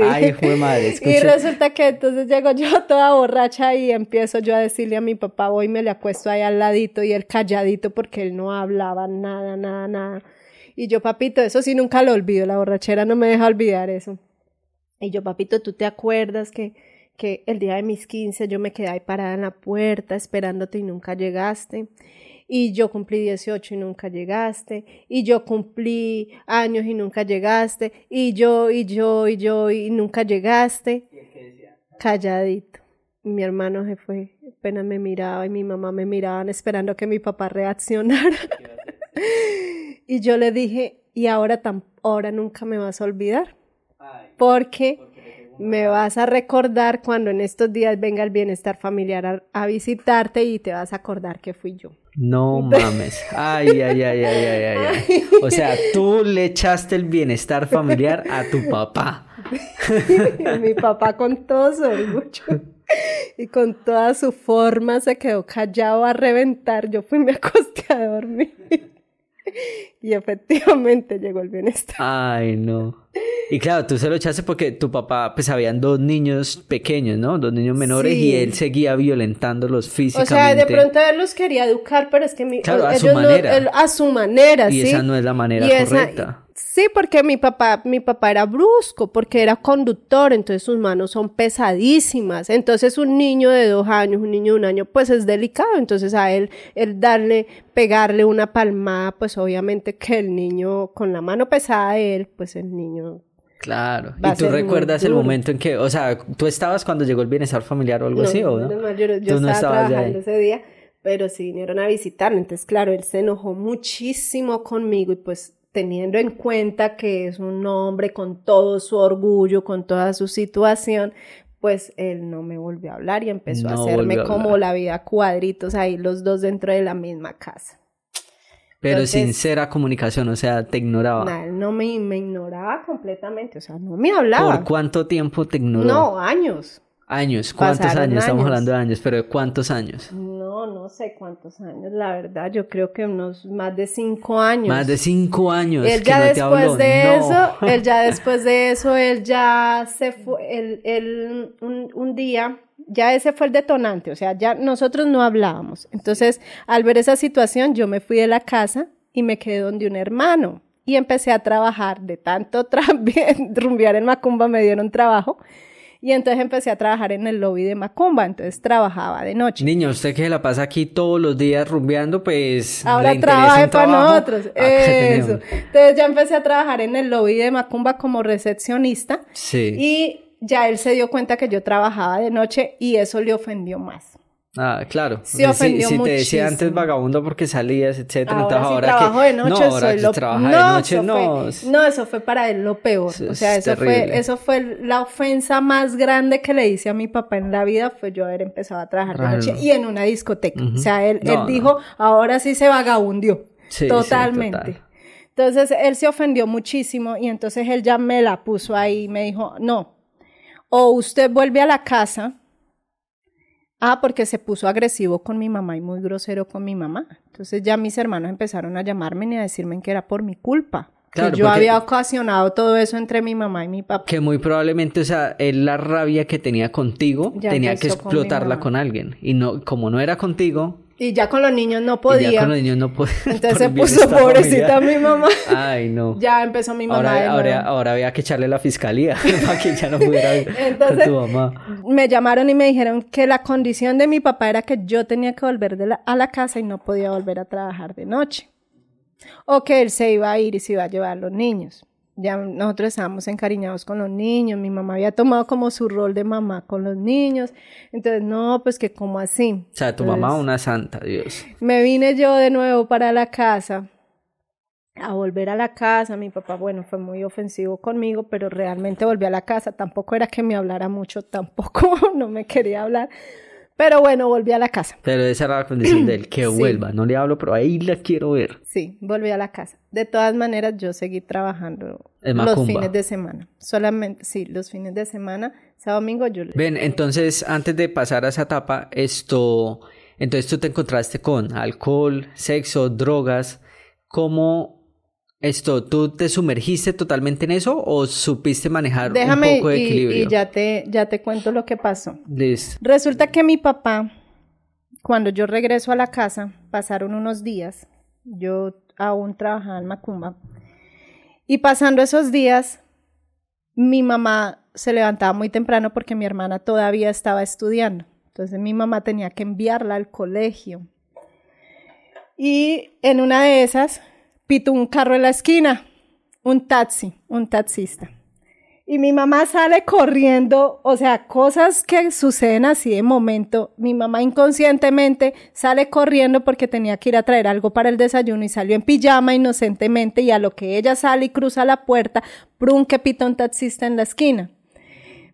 Ay, fue madre, y resulta que entonces llego yo *laughs* toda borracha y empiezo yo a decirle a mi papá, voy y me le acuesto ahí al ladito y él calladito porque él no hablaba nada, nada, nada. Y yo, papito, eso sí nunca lo olvido, la borrachera no me deja olvidar eso. Y yo, papito, ¿tú te acuerdas que que el día de mis 15 yo me quedé ahí parada en la puerta esperándote y nunca llegaste. Y yo cumplí 18 y nunca llegaste. Y yo cumplí años y nunca llegaste. Y yo, y yo, y yo, y nunca llegaste. Calladito. Mi hermano se fue, apenas me miraba y mi mamá me miraban esperando que mi papá reaccionara. *laughs* y yo le dije, y ahora, ahora nunca me vas a olvidar. Porque me vas a recordar cuando en estos días venga el bienestar familiar a, visitarte y te vas a acordar que fui yo. No *laughs* mames. Ay, ay, ay, ay, ay, ay, O sea, tú le echaste el bienestar familiar a tu papá. *laughs* Mi papá con todo su orgullo y con toda su forma se quedó callado a reventar. Yo fui me acosté a dormir. *laughs* Y efectivamente llegó el bienestar. Ay, no. Y claro, tú se lo echaste porque tu papá, pues habían dos niños pequeños, ¿no? Dos niños menores y él seguía violentándolos físicamente. O sea, de pronto él los quería educar, pero es que mi, claro, a su manera. a su manera, y esa no es la manera correcta. Sí, porque mi papá, mi papá era brusco, porque era conductor, entonces sus manos son pesadísimas. Entonces un niño de dos años, un niño de un año, pues es delicado. Entonces a él, el darle, pegarle una palmada, pues obviamente que el niño con la mano pesada de él, pues el niño Claro. ¿Y tú recuerdas el momento en que, o sea, tú estabas cuando llegó el bienestar familiar o algo así, o no? no yo, yo estaba trabajando ese día, pero sí vinieron a visitarme. Entonces, claro, él se enojó muchísimo conmigo y pues teniendo en cuenta que es un hombre con todo su orgullo, con toda su situación, pues él no me volvió a hablar y empezó a hacerme como la vida cuadritos ahí los dos dentro de la misma casa. Pero sincera comunicación, o sea, te ignoraba. No, no me, me ignoraba completamente, o sea, no me hablaba. ¿Por cuánto tiempo te ignoró? No, años. Años, ¿cuántos años? Estamos hablando de años, pero ¿cuántos años? No, no sé cuántos años, la verdad, yo creo que unos más de cinco años. Más de cinco años. Él ya después de eso, *laughs* él ya después de eso, él ya se fue, él, él un, un día, ya ese fue el detonante, o sea, ya nosotros no hablábamos. Entonces, al ver esa situación, yo me fui de la casa y me quedé donde un hermano y empecé a trabajar de tanto *laughs* rumbear en Macumba, me dieron trabajo y entonces empecé a trabajar en el lobby de Macumba, entonces trabajaba de noche. Niño, usted que la pasa aquí todos los días rumbeando, pues... Ahora trabaja para nosotros. *laughs* Eso. Entonces ya empecé a trabajar en el lobby de Macumba como recepcionista. Sí. Y ya él se dio cuenta que yo trabajaba de noche y eso le ofendió más. Ah, claro. Sí, ofendió si, si te decía antes vagabundo porque salías, etcétera, ahora, entonces ahora trabajo que de noche, no, ahora soy lo... trabaja no, de noche, no. Fue, no, eso fue para él lo peor. o sea, eso fue, eso fue la ofensa más grande que le hice a mi papá en la vida, fue yo haber empezado a trabajar de noche y en una discoteca. O sea, él, él dijo, ahora sí se vagabundió. Sí, totalmente. Entonces él se ofendió muchísimo y entonces él ya me la puso ahí, me dijo, no, o usted vuelve a la casa, ah, porque se puso agresivo con mi mamá y muy grosero con mi mamá. Entonces ya mis hermanos empezaron a llamarme y a decirme que era por mi culpa. que yo había ocasionado todo eso entre mi mamá y mi papá. Que muy probablemente, o sea, él la rabia que tenía contigo tenía que explotarla con, alguien. Y no, como no era contigo, y ya con los niños no podía. ya con los niños no podía. *laughs* Entonces se puso pobrecita mi mamá. Ay, no. Ya empezó mi mamá. Ahora, ahora, ahora, había que echarle la fiscalía *laughs* para que ya no pudiera ir Entonces, tu mamá. Me llamaron y me dijeron que la condición de mi papá era que yo tenía que volver a la casa y no podía volver a trabajar de noche. O que él se iba a ir y se iba a llevar a los niños ya nosotros estábamos encariñados con los niños, mi mamá había tomado como su rol de mamá con los niños, entonces no, pues que como así. O sea, tu mamá una santa, Dios. Me vine yo de nuevo para la casa, a volver a la casa, mi papá, bueno, fue muy ofensivo conmigo, pero realmente volví a la casa, tampoco era que me hablara mucho, *laughs* tampoco no me quería hablar, pero bueno, volví a la casa. Pero esa era la condición de él, que *clears throat* vuelva. No le hablo, pero ahí la quiero ver. Sí, volví a la casa. De todas maneras, yo seguí trabajando los fines de semana. Solamente, sí, los fines de semana, sábado, domingo, yo... Ven, entonces, antes de pasar a esa etapa, esto... Entonces tú te encontraste con alcohol, sexo, drogas. ¿Cómo esto, ¿tú te sumergiste totalmente en eso o supiste manejar un poco de equilibrio? Y ya te, ya te cuento lo que pasó. Resulta que mi papá, cuando yo regreso a la casa, pasaron unos días, yo aún trabajaba en Macumba, y pasando esos días, mi mamá se levantaba muy temprano porque mi hermana todavía estaba estudiando. Entonces mi mamá tenía que enviarla al colegio. Y en una de esas pito un carro en la esquina, un taxi, un taxista. Y mi mamá sale corriendo, o sea, cosas que suceden así de momento. Mi mamá inconscientemente sale corriendo porque tenía que ir a traer algo para el desayuno y salió en pijama inocentemente y a lo que ella sale y cruza la puerta, prun que pita un taxista en la esquina.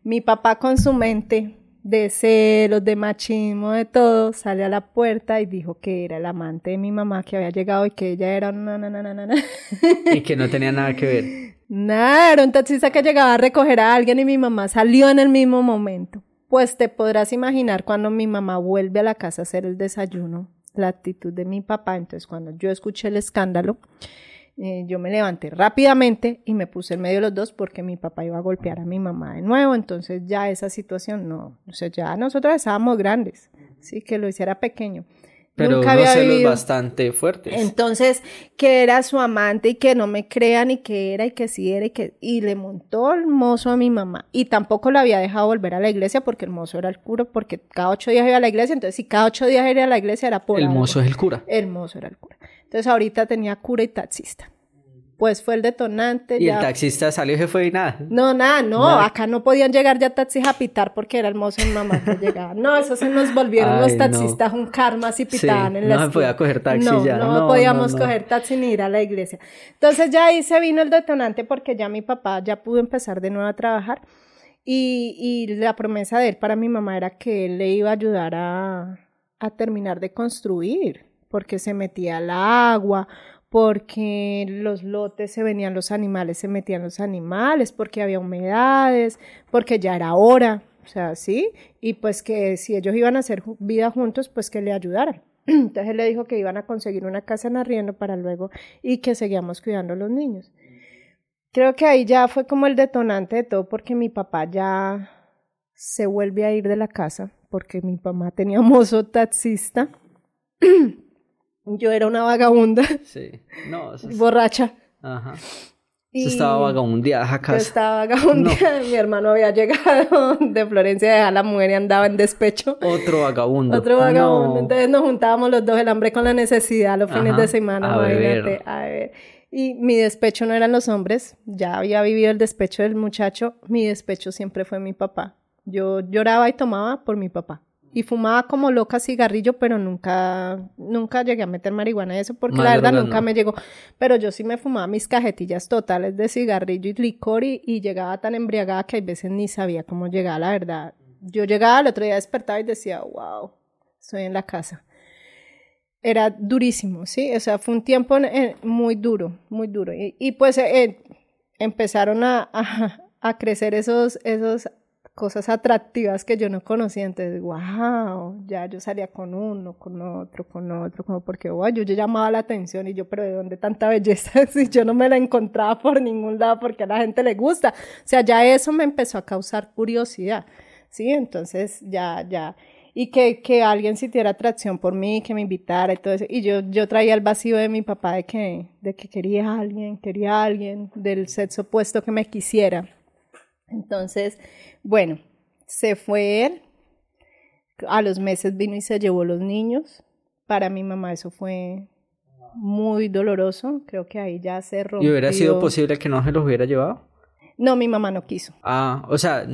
Mi papá con su mente de celos, de machismo, de todo, sale a la puerta y dijo que era el amante de mi mamá que había llegado y que ella era una y que no tenía nada que ver. Nada, era un taxista que llegaba a recoger a alguien y mi mamá salió en el mismo momento. Pues te podrás imaginar cuando mi mamá vuelve a la casa a hacer el desayuno, la actitud de mi papá. Entonces, cuando yo escuché el escándalo, eh, yo me levanté rápidamente y me puse en medio de los dos porque mi papá iba a golpear a mi mamá de nuevo, entonces ya esa situación no, o sea, ya nosotros estábamos grandes, sí, que lo hiciera pequeño. Pero Nunca había celos bastante fuertes. Entonces, que era su amante y que no me crean y que era y que sí era y que... Y le montó el mozo a mi mamá. Y tampoco la había dejado volver a la iglesia porque el mozo era el cura, porque cada ocho días iba a la iglesia. Entonces, si cada ocho días iba a la iglesia era por El mozo es el cura. El mozo era el cura. Entonces ahorita tenía cura y taxista. Pues fue el detonante. ¿Y el taxista salió y se fue y nada? No, nada, no. Acá no podían llegar ya taxis a pitar porque era el mozo y mamá que *laughs* llegaba. No, eso se nos volvieron los taxistas un karma si pitaban en la No se podía coger taxi ya. No, no podíamos coger taxi ni ir a la iglesia. Entonces ya ahí se vino el detonante porque ya mi papá ya pudo empezar de nuevo a trabajar. Y, y la promesa de él para mi mamá era que él le iba a ayudar a, a terminar de construir porque se metía el agua, porque los lotes se venían los animales, se metían los animales, porque había humedades, porque ya era hora, o sea, sí, y pues que si ellos iban a hacer vida juntos, pues que le ayudaran. *clears throat* Entonces él le dijo que iban a conseguir una casa en arriendo para luego y que seguíamos cuidando a los niños. Creo que ahí ya fue como el detonante de todo porque mi papá ya se vuelve a ir de la casa porque mi mamá tenía mozo taxista *clears throat* Yo era una vagabunda. *laughs* Sí. No, Borracha. Ajá. Y estaba vagabundeada casa. Yo estaba vagabundeada. Mi hermano había llegado *laughs* de Florencia a la mujer y andaba en despecho. Otro vagabundo. Otro vagabundo. Entonces nos juntábamos los dos, el hambre con la necesidad, los fines de semana. A ver. a ver. Y mi despecho no eran los hombres. Ya había vivido el despecho del muchacho. Mi despecho siempre fue mi papá. Yo lloraba y tomaba por mi papá y fumaba como loca cigarrillo, pero nunca, nunca llegué a meter marihuana y eso, porque la verdad nunca me llegó. Pero yo sí me fumaba mis cajetillas totales de cigarrillo y licor y, llegaba tan embriagada que a veces ni sabía cómo llegaba, la verdad. Yo llegaba al otro día despertaba y decía, wow, estoy en la casa. era durísimo, ¿sí? O sea, fue un tiempo eh, muy duro, muy duro. Y, pues eh, empezaron a, a, crecer esos, esos cosas atractivas que yo no conocía. Entonces, wow, ya yo salía con uno, con otro, con otro, como porque, wow, yo, yo llamaba la atención y yo, pero ¿de dónde tanta belleza? *laughs* si yo no me la encontraba por ningún lado porque a la gente le gusta. O sea, ya eso me empezó a causar curiosidad, ¿sí? Entonces, ya, ya y que, que, alguien sintiera atracción por mí, que me invitara y todo eso. Y yo, yo traía el vacío de mi papá de que, de que quería a alguien, quería a alguien del sexo opuesto que me quisiera. Entonces, bueno, se fue él. A los meses vino y se llevó los niños. Para mi mamá eso fue muy doloroso. Creo que ahí ya se rompió. ¿Y hubiera sido posible que no se los hubiera llevado? No, mi mamá no quiso. Ah, o sea,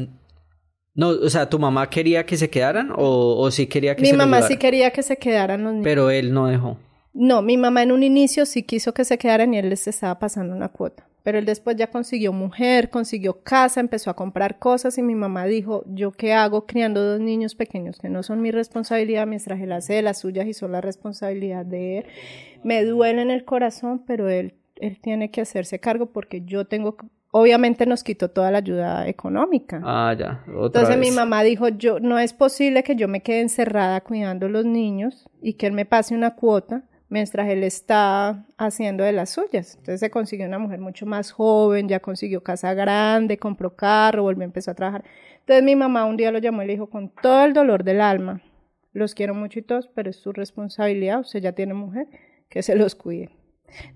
no, o sea, ¿tu mamá quería que se quedaran o, o sí quería que mi se Mi mamá sí quería que se quedaran los niños. Pero él no dejó. No, mi mamá en un inicio sí quiso que se quedaran y él les estaba pasando una cuota pero él después ya consiguió mujer, consiguió casa, empezó a comprar cosas y mi mamá dijo, ¿yo qué hago criando dos niños pequeños que no son mi responsabilidad mientras él hace de las suyas y son la responsabilidad de él? Me duele en el corazón, pero él, él tiene que hacerse cargo porque yo tengo obviamente nos quitó toda la ayuda económica. Ah, ya. Entonces mi mamá dijo, yo no es posible que yo me quede encerrada cuidando a los niños y que él me pase una cuota mientras él está haciendo de las suyas. Entonces se consiguió una mujer mucho más joven, ya consiguió casa grande, compró carro, volvió, empezó a trabajar. Entonces mi mamá un día lo llamó y le dijo, con todo el dolor del alma, los quiero mucho y todos, pero es su responsabilidad, usted ya tiene mujer, que se los cuide.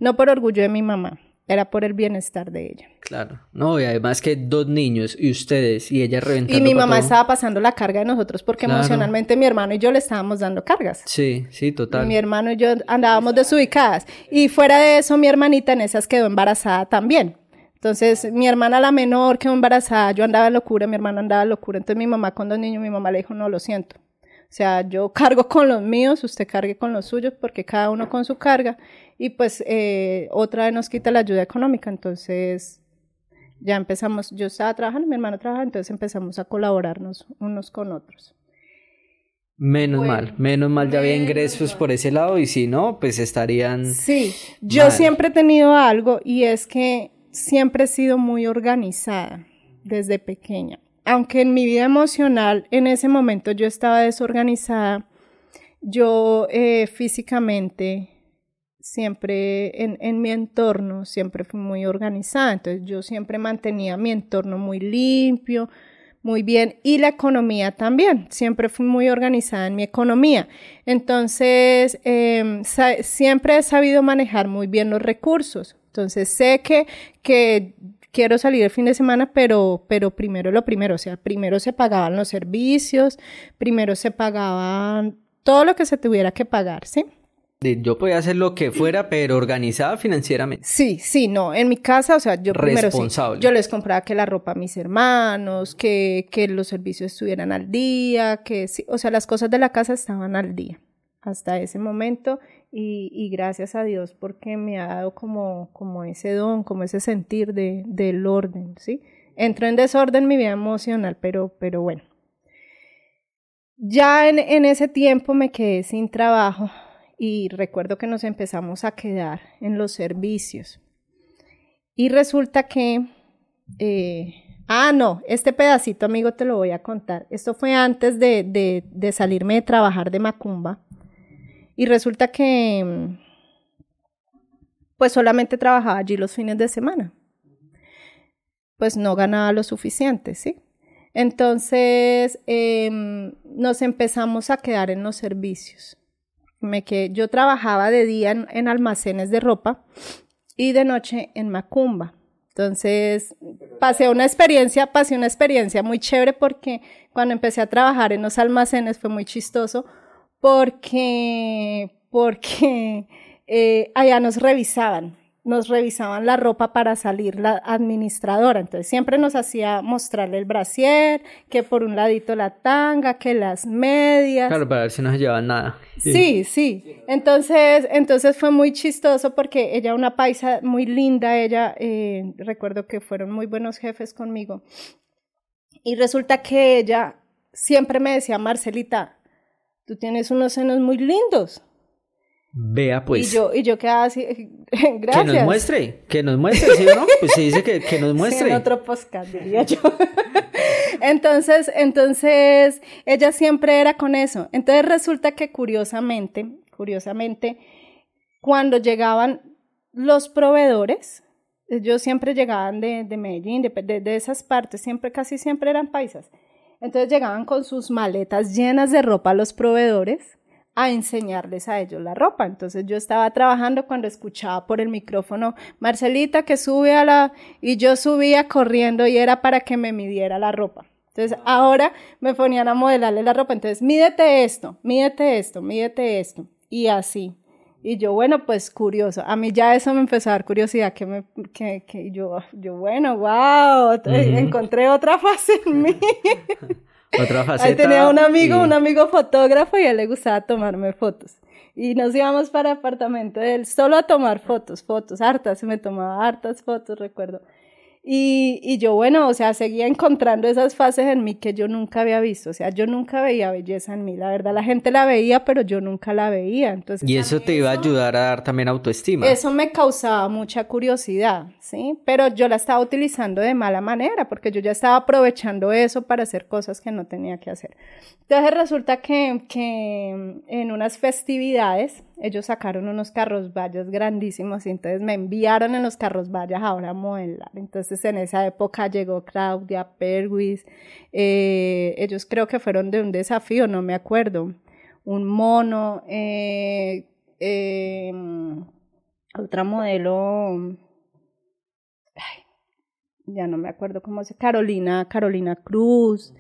No por orgullo de mi mamá, era por el bienestar de ella. Claro, no, y además que dos niños y ustedes y ella reventando. Y mi mamá estaba pasando la carga de nosotros porque emocionalmente mi hermano y yo le estábamos dando cargas. Sí, sí, total. mi hermano y yo andábamos desubicadas. Y fuera de eso, mi hermanita en esas quedó embarazada también. Entonces, mi hermana la menor quedó embarazada, yo andaba locura, mi hermano andaba en locura. Entonces, mi mamá con dos niños, mi mamá le dijo, no, lo siento. O sea, yo cargo con los míos, usted cargue con los suyos, porque cada uno con su carga. Y pues eh, otra vez nos quita la ayuda económica. Entonces, ya empezamos, yo estaba trabajando, mi hermano trabajaba, entonces empezamos a colaborarnos unos con otros. Menos mal, menos mal ya había ingresos por ese lado y si no, pues estarían... Sí, yo siempre he tenido algo y es que siempre he sido muy organizada desde pequeña aunque en mi vida emocional en ese momento yo estaba desorganizada, yo eh, físicamente siempre en, en, mi entorno siempre fui muy organizada, entonces yo siempre mantenía mi entorno muy limpio, muy bien, y la economía también, siempre fui muy organizada en mi economía, entonces em, siempre he sabido manejar muy bien los recursos, entonces sé que, que quiero salir el fin de semana, pero, pero primero lo primero, o sea, primero se pagaban los servicios, primero se pagaban todo lo que se tuviera que pagar, ¿sí? Yo podía hacer lo que fuera, pero organizada financieramente. Sí, sí, no. En mi casa, o sea, yo primero sí, yo les compraba que la ropa a mis hermanos, que, que los servicios estuvieran al día, que sí, o sea, las cosas de la casa estaban al día hasta ese momento y, gracias a Dios porque me ha dado como, como ese don, como ese sentir de, del orden, ¿sí? Entró en desorden mi vida emocional, pero, pero bueno. Ya en, ese tiempo me quedé sin trabajo y recuerdo que nos empezamos a quedar en los servicios. Y resulta que, eh, ah, no, este pedacito, amigo, te lo voy a contar. Esto fue antes de, de, de salirme de trabajar de Macumba. Y resulta que pues solamente trabajaba allí los fines de semana. Pues no ganaba lo suficiente, ¿sí? Entonces em, nos empezamos a quedar en los servicios. Me que yo trabajaba de día en, almacenes de ropa y de noche en Macumba. Entonces, pasé una experiencia, pasé una experiencia muy chévere porque cuando empecé a trabajar en los almacenes fue muy chistoso porque, porque eh, allá nos revisaban, nos revisaban la ropa para salir la administradora. Entonces siempre nos hacía mostrarle el brasier, que por un ladito la tanga, que las medias. Claro, para ver si no se llevaban nada. Sí, sí. Entonces, entonces fue muy chistoso porque ella, una paisa muy linda, ella, eh, recuerdo que fueron muy buenos jefes conmigo. Y resulta que ella siempre me decía, Marcelita, tú tienes unos senos muy lindos. Vea pues. Y yo, y yo quedaba así, gracias. *laughs* Que nos muestre, que nos muestre, ¿sí o no? Pues se dice que, que nos muestre. Sí, en otro podcast, diría yo. *laughs* entonces, entonces, ella siempre era con eso. Entonces resulta que curiosamente, curiosamente, cuando llegaban los proveedores, ellos siempre llegaban de, de Medellín, de, de, de esas partes, siempre, casi siempre eran paisas. Entonces llegaban con sus maletas llenas de ropa a los proveedores a enseñarles a ellos la ropa. Entonces yo estaba trabajando cuando escuchaba por el micrófono, Marcelita que sube a la... y yo subía corriendo y era para que me midiera la ropa. Entonces ahora me ponían a modelarle la ropa. Entonces, mídete esto, mídete esto, mídete esto. Y así. Y yo, bueno, pues curioso. A mí ya eso me empezó a dar curiosidad, que, me, que, que yo, yo, bueno, wow, encontré otra fase en mí. *laughs* Otra faceta. Ahí tenía un amigo, un amigo fotógrafo y a él le gustaba tomarme fotos. Y nos íbamos para el apartamento de él solo a tomar fotos, fotos, hartas, se me tomaba hartas fotos, recuerdo. Y, y, yo, bueno, o sea, seguía encontrando esas fases en mí que yo nunca había visto. O sea, yo nunca veía belleza en mí. La verdad, la gente la veía, pero yo nunca la veía. Entonces, y eso te iba a ayudar a dar también autoestima. Eso me causaba mucha curiosidad, ¿sí? Pero yo la estaba utilizando de mala manera, porque yo ya estaba aprovechando eso para hacer cosas que no tenía que hacer. Entonces resulta que, que en unas festividades, ellos sacaron unos carros vallas grandísimos y entonces me enviaron en los carros vallas ahora a modelar. Entonces en esa época llegó Claudia Perwis, eh, ellos creo que fueron de un desafío, no me acuerdo, un mono, eh, eh, otra modelo, ya no me acuerdo cómo se, Carolina, Carolina Cruz,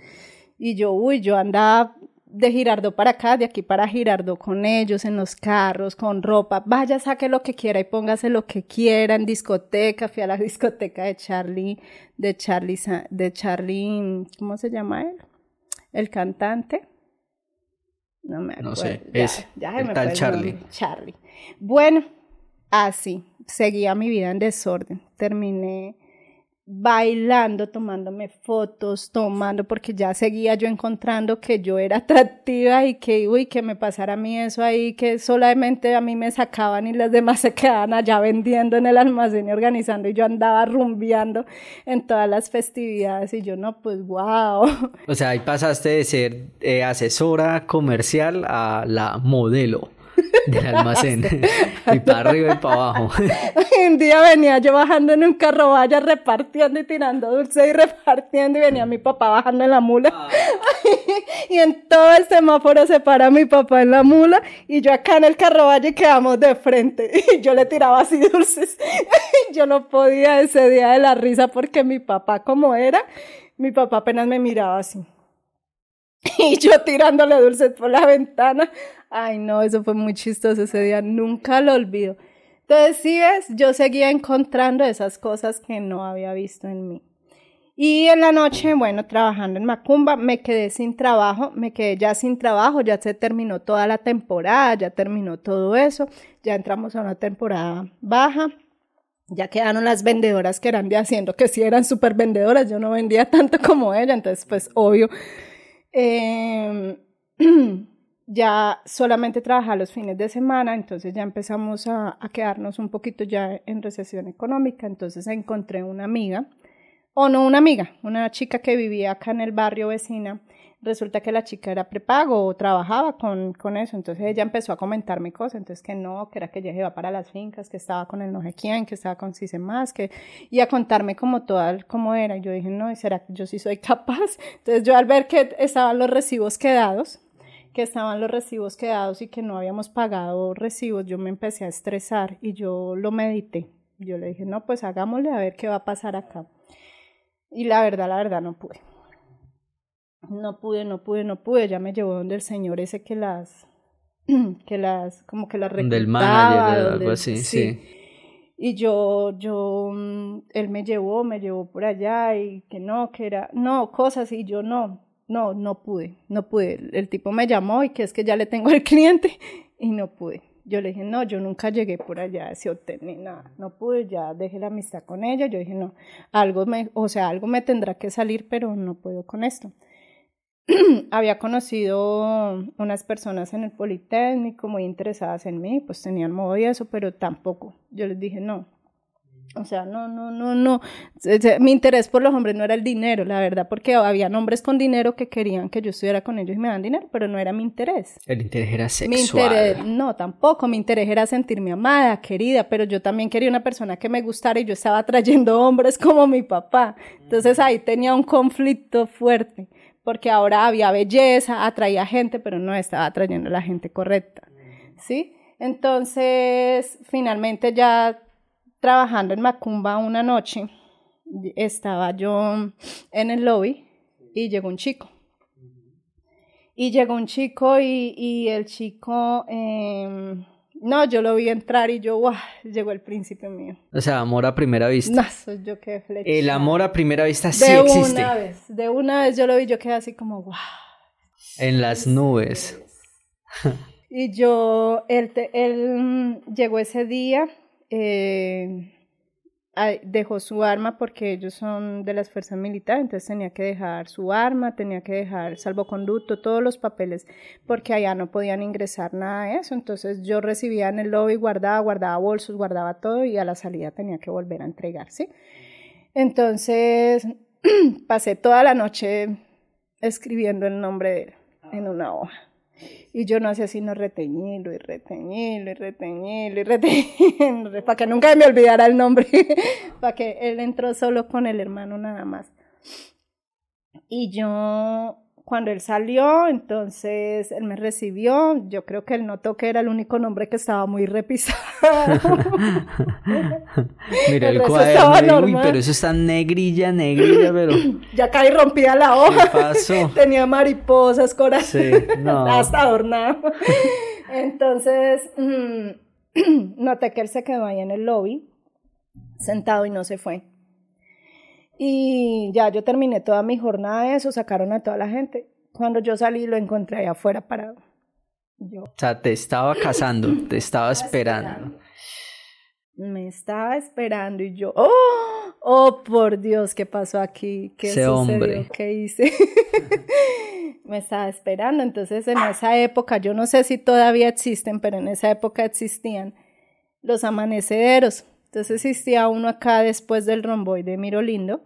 y yo, uy, yo andaba de Girardo para acá, de aquí para Girardo con ellos, en los carros, con ropa, vaya, saque lo que quiera y póngase lo que quiera en discoteca, fui a la *laughs* discoteca de Charlie, de Charlie, de Charlie, ¿cómo se llama él? El cantante. No me acuerdo. No sé, ya, ese, ya se el me tal fue Charlie. Charlie. Bueno, así, seguía mi vida en desorden, terminé bailando, tomándome fotos, tomando, porque ya seguía yo encontrando que yo era *laughs* atractiva y que, uy, que me pasara a mí eso ahí, que solamente a mí me sacaban y las demás *laughs* se quedaban allá vendiendo en el almacén y organizando y yo andaba rumbeando en todas las festividades y yo no, pues wow. *laughs* O sea, ahí pasaste de ser eh, asesora comercial a la modelo del almacén. *laughs* y para arriba y para abajo. *laughs* un día venía yo bajando en un carro vaya repartiendo y tirando dulce y repartiendo y venía mi papá bajando en la mula. *laughs* y en todo el semáforo se para mi papá en la mula y yo acá en el carro vaya y quedamos de frente. Y yo le tiraba así dulces. yo no podía ese día de la risa porque mi papá como era, mi papá apenas me miraba así. *laughs* Y yo tirándole dulces por la ventana. Ay, no, eso fue muy chistoso ese día. Nunca lo olvido. Entonces, sí ves, yo seguía encontrando esas cosas que no había visto en mí. Y en la noche, bueno, trabajando en Macumba, me quedé sin trabajo, me quedé ya sin trabajo, ya se terminó toda la temporada, ya terminó todo eso, ya entramos a una temporada baja, ya quedaron las vendedoras que eran de haciendo, que sí eran súper vendedoras, yo no vendía tanto como ella, entonces pues obvio. Eh, *clears throat* ya solamente trabajaba los fines de semana, entonces ya empezamos a, a, quedarnos un poquito ya en recesión económica, entonces encontré una amiga, o no una amiga, una chica que vivía acá en el barrio vecina, resulta que la chica era prepago o trabajaba con, con eso, entonces ella empezó a comentarme cosas, entonces que no, que era que ella iba para las fincas, que estaba con el no sé quién, que estaba con más, que, y a contarme como toda, cómo era, yo dije, no, ¿y será que yo sí soy *laughs* capaz? Entonces yo al ver que estaban los recibos quedados, que estaban los recibos quedados y que no habíamos pagado recibos, yo me empecé a estresar y yo lo medité. Yo le dije, no, pues hagámosle a ver qué va a pasar acá. Y la verdad, la verdad, no pude. No pude, no pude, no pude. Ya me llevó donde el señor ese que las, *clears throat* que las, como que las Del manager, algo así, sí. sí. Y yo, yo, él me llevó, me llevó por allá y que no, que era, no, cosas y yo no, no, no pude, no pude. El tipo me llamó y que es que ya le tengo *laughs* al cliente y no pude. Yo le dije, no, yo nunca llegué por allá a ese hotel ni nada, no pude, ya dejé la amistad con ella. Yo dije, no, algo me, o sea, algo me tendrá que salir, pero no puedo con esto. *clears throat* había conocido unas personas en el Politécnico muy interesadas en mí, pues tenían modo y eso, pero tampoco. Yo les dije, no, o sea, no, no, no, no. Mi interés por los hombres no era el dinero, la verdad, porque había hombres con dinero que querían que yo estuviera con ellos y me dan dinero, pero no era mi interés. El interés era sexual. Mi interés, no, tampoco. Mi interés era sentirme amada, querida, pero yo también quería una persona que me gustara y yo estaba atrayendo hombres como mi papá. Entonces ahí tenía un conflicto fuerte, porque ahora había belleza, atraía gente, pero no estaba atrayendo a la gente correcta. ¿Sí? Entonces, finalmente ya trabajando en Macumba una noche, estaba yo en el lobby y llegó un chico. Y llegó un chico y, el chico, em, no, yo lo vi entrar y yo, guau, llegó el príncipe mío. O sea, amor a primera vista. No, soy yo qué flecha. El amor a primera vista sí existe. De una vez, de una vez yo lo vi, yo quedé así como, guau. En las nubes. Y yo, él, él mm, llegó ese día eh, dejó su arma porque ellos son de las fuerzas militares, entonces tenía que dejar su arma, tenía que dejar salvoconducto, todos los papeles, porque allá no podían ingresar nada de eso. Entonces yo recibía en el lobby, guardaba, guardaba bolsos, guardaba todo y a la salida tenía que volver a entregar, ¿sí? Entonces *clears throat* pasé toda la noche escribiendo el nombre de él en una hoja. Y yo no hacía sino reteñirlo y reteñirlo y reteñirlo y reteñirlo, *laughs* para que nunca me olvidara el nombre, *laughs* para que él entró solo con el hermano nada más. Y yo cuando él salió, entonces él me recibió. Yo creo que él notó que era el único nombre que estaba muy repisado. *laughs* Mira el, cuaderno. Uy, pero eso está negrilla, negrilla, pero. *clears throat* Ya caí rompía la hoja. ¿Qué pasó? *laughs* Tenía mariposas, corazón. Sí, no. *laughs* Hasta adornado. entonces, mm, *clears throat* noté que él se quedó ahí en el lobby, sentado y no se fue. Y ya yo terminé toda mi jornada de eso, sacaron a toda la gente. Cuando yo salí lo encontré ahí afuera parado. Yo. O sea, te estaba casando, *laughs* te estaba esperando. Me estaba esperando y yo, oh, oh, por Dios, ¿qué pasó aquí? ¿Qué Ese hombre. ¿Qué hice? *laughs* Me estaba esperando. Entonces, en esa época, yo no sé si todavía existen, pero en esa época existían los amaneceros. Entonces existía uno acá después del romboy de Miro Lindo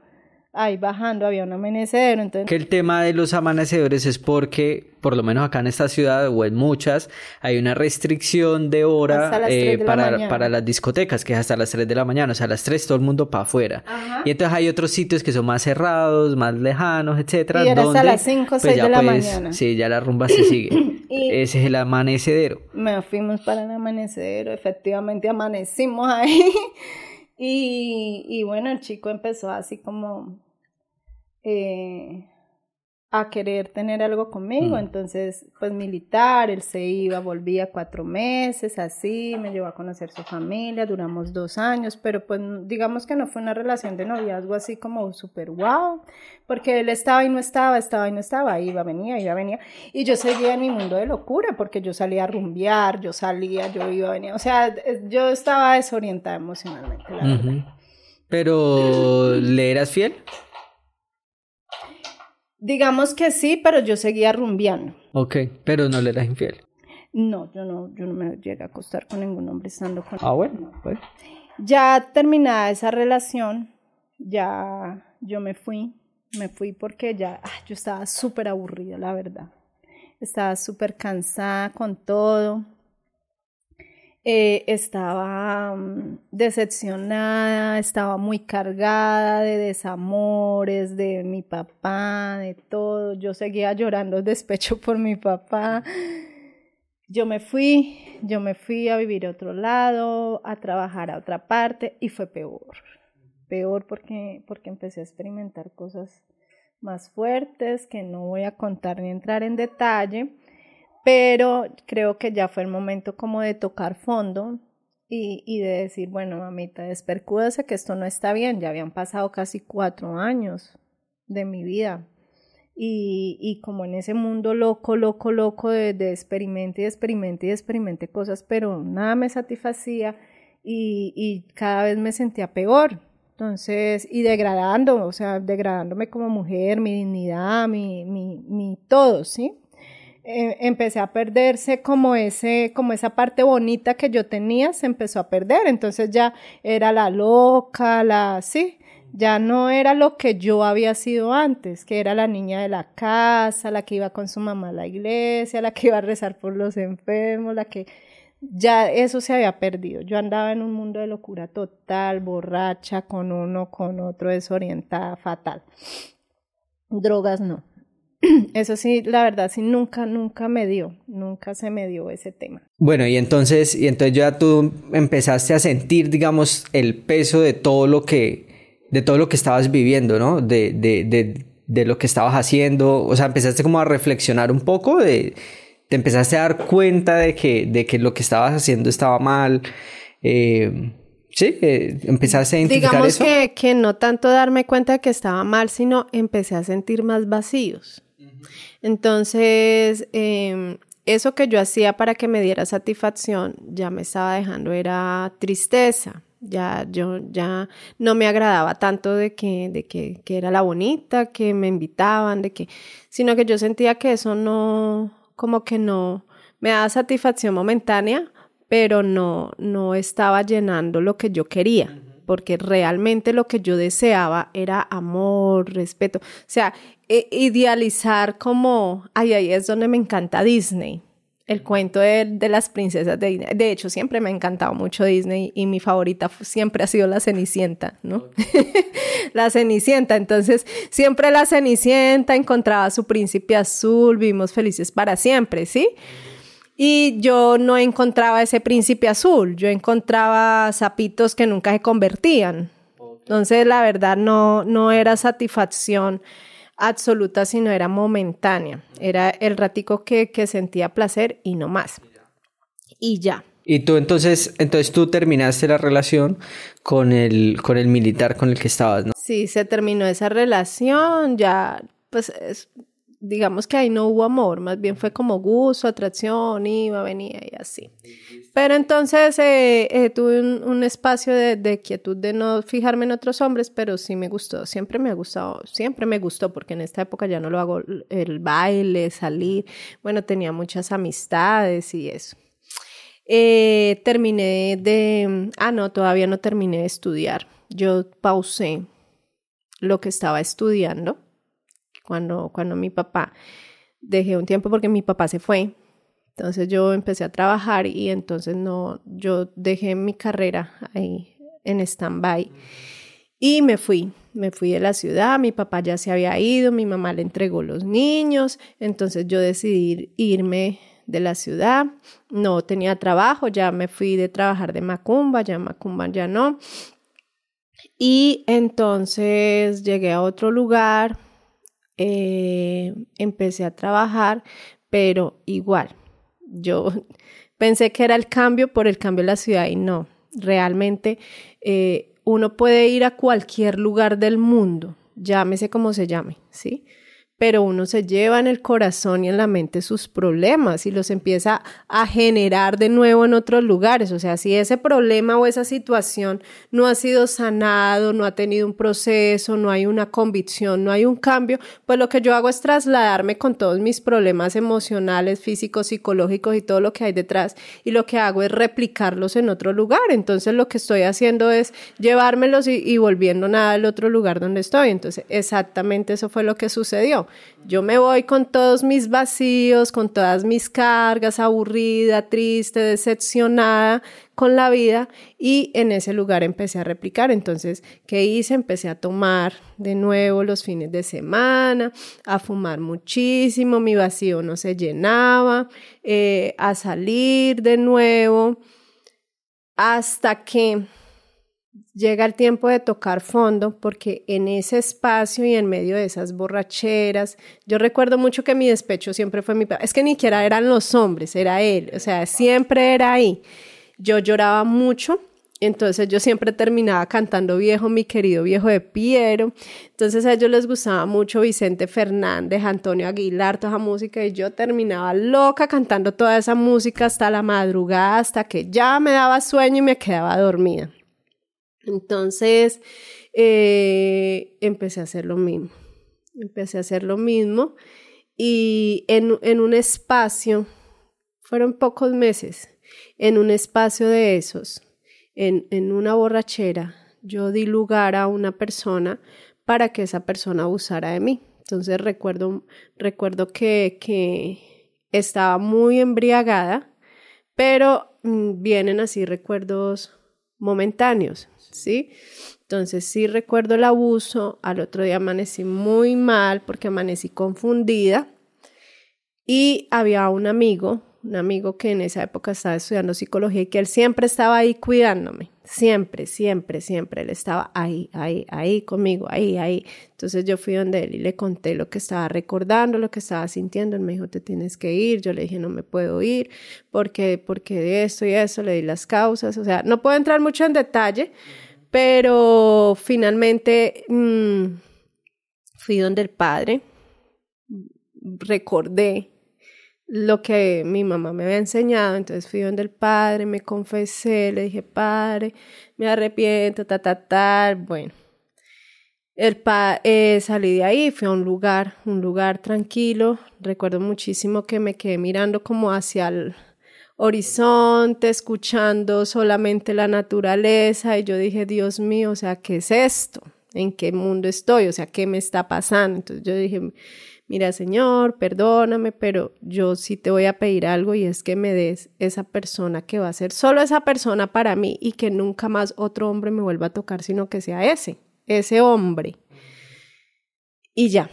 ahí bajando había un amanecedero. Entonces... Que el tema de los amanecedores es porque, por lo menos acá en esta ciudad o en muchas, hay una restricción de hora eh, para, para las discotecas, que es hasta las 3 de la mañana, o sea, a las 3 todo el mundo para afuera. Y entonces hay otros sitios que son más cerrados, más lejanos, etcétera. Y era hasta las 5 o 6 de la mañana. Sí, ya la rumba se sigue. *coughs* Ese es el amanecedero. Me fuimos para el amanecedero, efectivamente amanecimos ahí. *laughs* Y, y bueno, el chico empezó así como eh, a querer tener algo conmigo. Mm. Entonces, pues militar, él se iba, volvía cuatro meses, así, me llevó a conocer su familia, duramos dos años, pero pues digamos que no fue una relación de noviazgo así como súper wow, porque él estaba y no estaba, estaba y no estaba, iba, venía, iba, venía, y yo seguía en mi mundo de locura, porque yo salía a rumbear, yo salía, yo iba, venía, o sea, yo estaba desorientada emocionalmente. Pero, ¿le eras fiel? Digamos que sí, pero yo seguía rumbeando. Ok, pero no le eras infiel. No, yo no, yo no me llegué a acostar con ningún hombre estando con Ah, bueno, pues. Ya terminada esa relación, ya yo me fui, me fui porque ya ah, yo estaba súper aburrida, la verdad. Estaba súper cansada con todo. Eh, estaba mm, decepcionada, estaba muy cargada de desamores, de mi papá, de todo. Yo seguía llorando despecho por mi papá. Yo me fui, yo me fui a vivir a otro lado, a trabajar a otra parte y fue peor. Peor porque, porque empecé a experimentar cosas más fuertes que no voy a contar ni entrar en detalle pero creo que ya fue el momento como de tocar fondo y, de decir, bueno, mamita, despercúdese que esto no está bien, ya habían pasado casi cuatro años de mi vida. Y, y como en ese mundo loco, loco, loco de, de experimente y experimente y experimente cosas, pero nada me satisfacía y, y cada vez me sentía peor. Entonces, y degradando, o sea, degradándome como mujer, mi dignidad, mi, mi, mi todo, ¿sí? Eh, empecé a perderse como ese, como esa parte bonita que yo tenía, se empezó a perder. Entonces ya era la loca, la, sí, ya no era lo que yo había sido antes, que era la niña de la casa, la que iba con su mamá a la iglesia, la que iba a rezar por los enfermos, la que ya eso se había perdido. Yo andaba en un mundo de locura total, borracha, con uno, con otro, desorientada, fatal. Drogas no. *clears throat* Eso sí, la verdad, sí, nunca, nunca me dio, nunca se me dio ese tema. Bueno, y entonces, y entonces ya tú empezaste a sentir, digamos, el peso de todo lo que, de todo lo que estabas viviendo, ¿no? De, de, de, de lo que estabas haciendo, o sea, empezaste como a reflexionar un poco de te empezaste a dar cuenta de que, de que lo que estabas haciendo estaba mal. Eh, sí, eh, empezaste a identificar Digamos eso. Que, que no tanto darme cuenta de que estaba mal, sino empecé a sentir más vacíos. Entonces, eh, eso que yo hacía para que me diera satisfacción ya me estaba dejando, era tristeza. Ya yo ya no me agradaba tanto de que, de que, que era la bonita, que me invitaban, de que, sino que yo sentía que eso no, como que no me daba satisfacción momentánea, pero no, no estaba llenando lo que yo quería, porque realmente lo que yo deseaba era amor, respeto, o sea, e idealizar como, ay, ahí es donde me encanta Disney, el cuento de, de, las princesas de Disney. De hecho, siempre me ha encantado mucho Disney y mi favorita siempre ha sido la Cenicienta, ¿no? *laughs* la Cenicienta. Entonces, siempre la Cenicienta encontraba a su príncipe azul, vivimos felices para siempre, ¿sí? Y yo no encontraba ese príncipe azul, yo encontraba sapitos que nunca se convertían. Entonces, la verdad, no, no era satisfacción absoluta, sino era momentánea. Era el ratico que, que sentía placer y no más. Y ya. Y tú entonces, entonces tú terminaste la relación con el, con el militar con el que estabas, ¿no? Sí, se terminó esa relación, ya, pues, es, digamos que ahí no hubo amor, más bien fue como gusto, atracción, iba, venía y así. Pero entonces eh, eh, tuve un, un espacio de, de, quietud de no fijarme en otros hombres, pero sí me gustó, siempre me ha gustado, siempre me gustó, porque en esta época ya no lo hago el baile, salir, bueno, tenía muchas amistades y eso. Eh, terminé de, ah, no, todavía no terminé de estudiar. Yo pausé lo que estaba estudiando cuando, cuando mi papá, dejé un tiempo porque mi papá se fue. Entonces yo empecé a trabajar y entonces no, yo dejé mi carrera ahí en stand-by y me fui, me fui de la ciudad, mi papá ya se había ido, mi mamá le entregó los niños, entonces yo decidí irme de la ciudad, no tenía trabajo, ya me fui de trabajar de Macumba, ya Macumba ya no. Y entonces llegué a otro lugar, eh, empecé a trabajar, pero igual, yo *laughs* pensé que era el cambio por el cambio de la ciudad y no, realmente eh, uno puede ir a cualquier lugar del mundo, llámese como se llame, ¿sí? Pero uno se lleva en el corazón y en la mente sus problemas y los empieza a generar de nuevo en otros lugares. O sea, si ese problema o esa situación no ha sido sanado, no ha tenido un proceso, no hay una convicción, no hay un cambio, pues lo que yo hago es trasladarme con todos mis problemas emocionales, físicos, psicológicos y todo lo que hay detrás y lo que hago es replicarlos en otro lugar. Entonces lo que estoy haciendo es llevármelos y, volviendo nada al otro lugar donde estoy. Entonces exactamente eso fue lo que sucedió. Yo me voy con todos mis vacíos, con todas mis cargas, aburrida, triste, decepcionada con la vida y en ese lugar empecé a replicar. Entonces, ¿qué hice? Empecé a tomar de nuevo los fines de semana, a fumar muchísimo, mi vacío no se llenaba, eh, a salir de nuevo, hasta que llega el tiempo de tocar fondo porque en ese espacio y en medio de esas borracheras, yo recuerdo mucho que mi despecho siempre fue mi es que ni siquiera eran los hombres, era él, o sea, siempre era ahí. Yo lloraba mucho, entonces yo siempre terminaba cantando viejo, mi querido viejo de Piero. Entonces a ellos les gustaba mucho Vicente Fernández, Antonio Aguilar, toda esa música y yo terminaba loca cantando toda esa música hasta la madrugada, hasta que ya me daba sueño y me quedaba dormida. Entonces, eh, empecé a hacer lo mismo. Empecé a hacer lo mismo y en, en un espacio, fueron pocos meses, en un espacio de esos, en, en una borrachera, yo di lugar a una persona para que esa persona abusara de mí. Entonces recuerdo, recuerdo que, que estaba muy embriagada, pero mm, vienen así recuerdos momentáneos, ¿sí? Entonces sí recuerdo el abuso, al otro día amanecí muy mal porque amanecí confundida y había un amigo un amigo que en esa época estaba estudiando psicología y que él siempre estaba ahí cuidándome, siempre, siempre, siempre, él estaba ahí, ahí, ahí conmigo, ahí, ahí. Entonces yo fui donde él y le conté lo que estaba recordando, lo que estaba sintiendo, él me dijo, te tienes que ir, yo le dije, no me puedo ir, porque, porque de esto y eso, le di las causas, o sea, no puedo entrar mucho en detalle, pero finalmente mm, fui donde el padre, recordé lo que mi mamá me había enseñado. Entonces fui donde el padre, me confesé, le dije, padre, me arrepiento, ta, ta, ta. Bueno, el pa eh, salí de ahí, fui a un lugar, un lugar tranquilo. Recuerdo muchísimo que me quedé mirando como hacia el horizonte, escuchando solamente la naturaleza. Y yo dije, Dios mío, o sea, ¿qué es esto? ¿En qué mundo estoy? O sea, ¿qué me está pasando? Entonces yo dije, mira Señor, perdóname, pero yo sí te voy a pedir algo y es que me des esa persona que va a ser solo esa persona para mí y que nunca más otro hombre me vuelva a tocar, sino que sea ese, ese hombre. Y ya.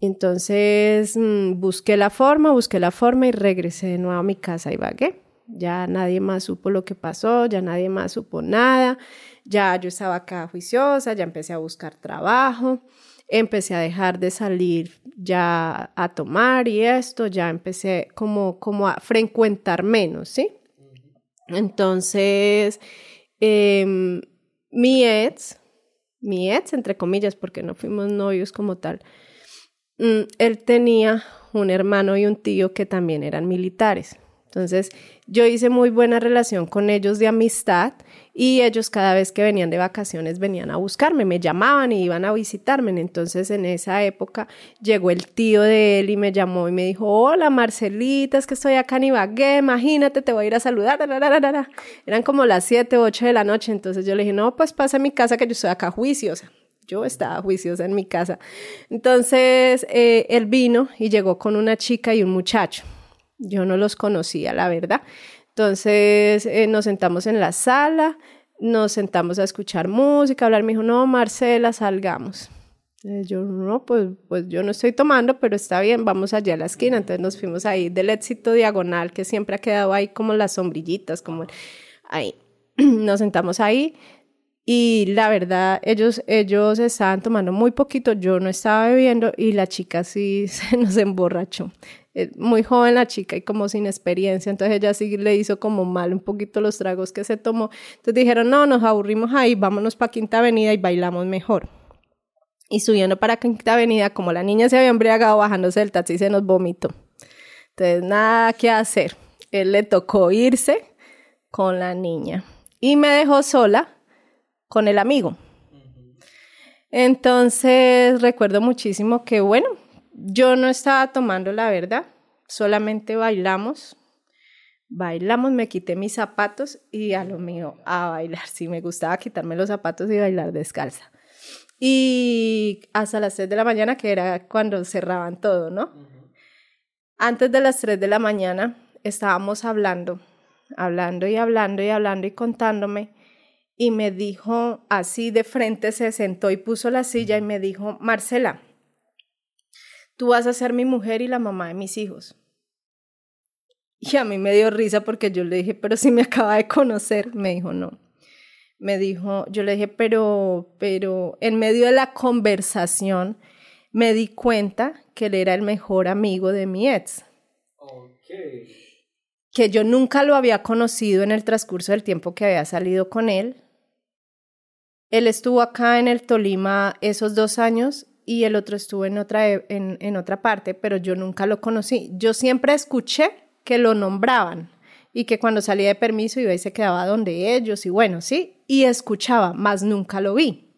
Entonces mm, busqué la forma, busqué la forma y regresé de nuevo a mi casa y vagué. Ya nadie más supo lo que pasó, ya nadie más supo nada, ya yo estaba acá juiciosa, ya empecé a buscar trabajo empecé a dejar de salir ya a tomar y esto, ya empecé como, como a frecuentar menos, ¿sí? Entonces, em, mi ex, mi ex, entre comillas, porque no fuimos novios como tal, él tenía un hermano y un tío que también eran militares. Entonces, yo hice muy buena relación con ellos de amistad y ellos cada vez que venían de vacaciones venían a buscarme, me llamaban y iban a visitarme. Entonces, en esa época llegó el tío de él y me llamó y me dijo, hola Marcelita, es que estoy acá en Ibagué, imagínate, te voy a ir a saludar. Eran como las 7 o 8 de la noche, entonces yo le dije, no, pues pasa a mi casa que yo estoy acá juiciosa yo estaba juiciosa en mi casa. Entonces, eh, él vino y llegó con una chica y un muchacho. Yo no los conocía, la verdad. Entonces eh, nos sentamos en la sala, nos sentamos a escuchar música, hablar. Me dijo, no, Marcela, salgamos. yo, no, pues, pues yo no estoy tomando, pero está bien, vamos allá a la esquina. Entonces nos fuimos ahí del éxito diagonal, que siempre ha quedado ahí como las sombrillitas, como ahí. *clears throat* Nos sentamos ahí y la verdad, ellos, ellos estaban tomando muy poquito, yo no estaba bebiendo y la chica sí *laughs* se nos emborrachó. Muy joven la chica y como sin experiencia, entonces ella sí le hizo como mal un poquito los tragos que se tomó. Entonces dijeron, no, nos aburrimos ahí, vámonos para Quinta Avenida y bailamos mejor. Y subiendo para Quinta Avenida, como la niña se había embriagado bajándose del taxi, se nos vomitó. Entonces, nada que hacer. Él le tocó irse con la niña y me dejó sola con el amigo. Entonces, recuerdo muchísimo que, bueno, yo no estaba tomando la verdad, solamente bailamos. Bailamos, me quité mis zapatos y a lo mío, a bailar. Sí, me gustaba quitarme los zapatos y bailar descalza. Y hasta las 3 de la mañana, que era cuando cerraban todo, ¿no? Antes de las 3 de la mañana estábamos hablando, hablando y hablando y hablando y contándome. Y me dijo, así de frente se sentó y puso la silla y me dijo, Marcela, tú vas a ser mi mujer y la mamá de mis hijos. Y a mí me dio risa porque yo le dije, pero si me acaba de conocer, me dijo, no. Me dijo, yo le dije, pero, pero en medio de la conversación me di cuenta que él era el mejor amigo de mi ex. Que yo nunca lo había conocido en el transcurso del tiempo que había salido con él. Él estuvo acá en el Tolima esos dos años y el otro estuvo en otra, e, en, en otra parte, pero yo nunca lo conocí. Yo siempre escuché que lo nombraban y que cuando salía de permiso iba y se quedaba donde ellos y bueno, sí, y escuchaba, más nunca lo vi.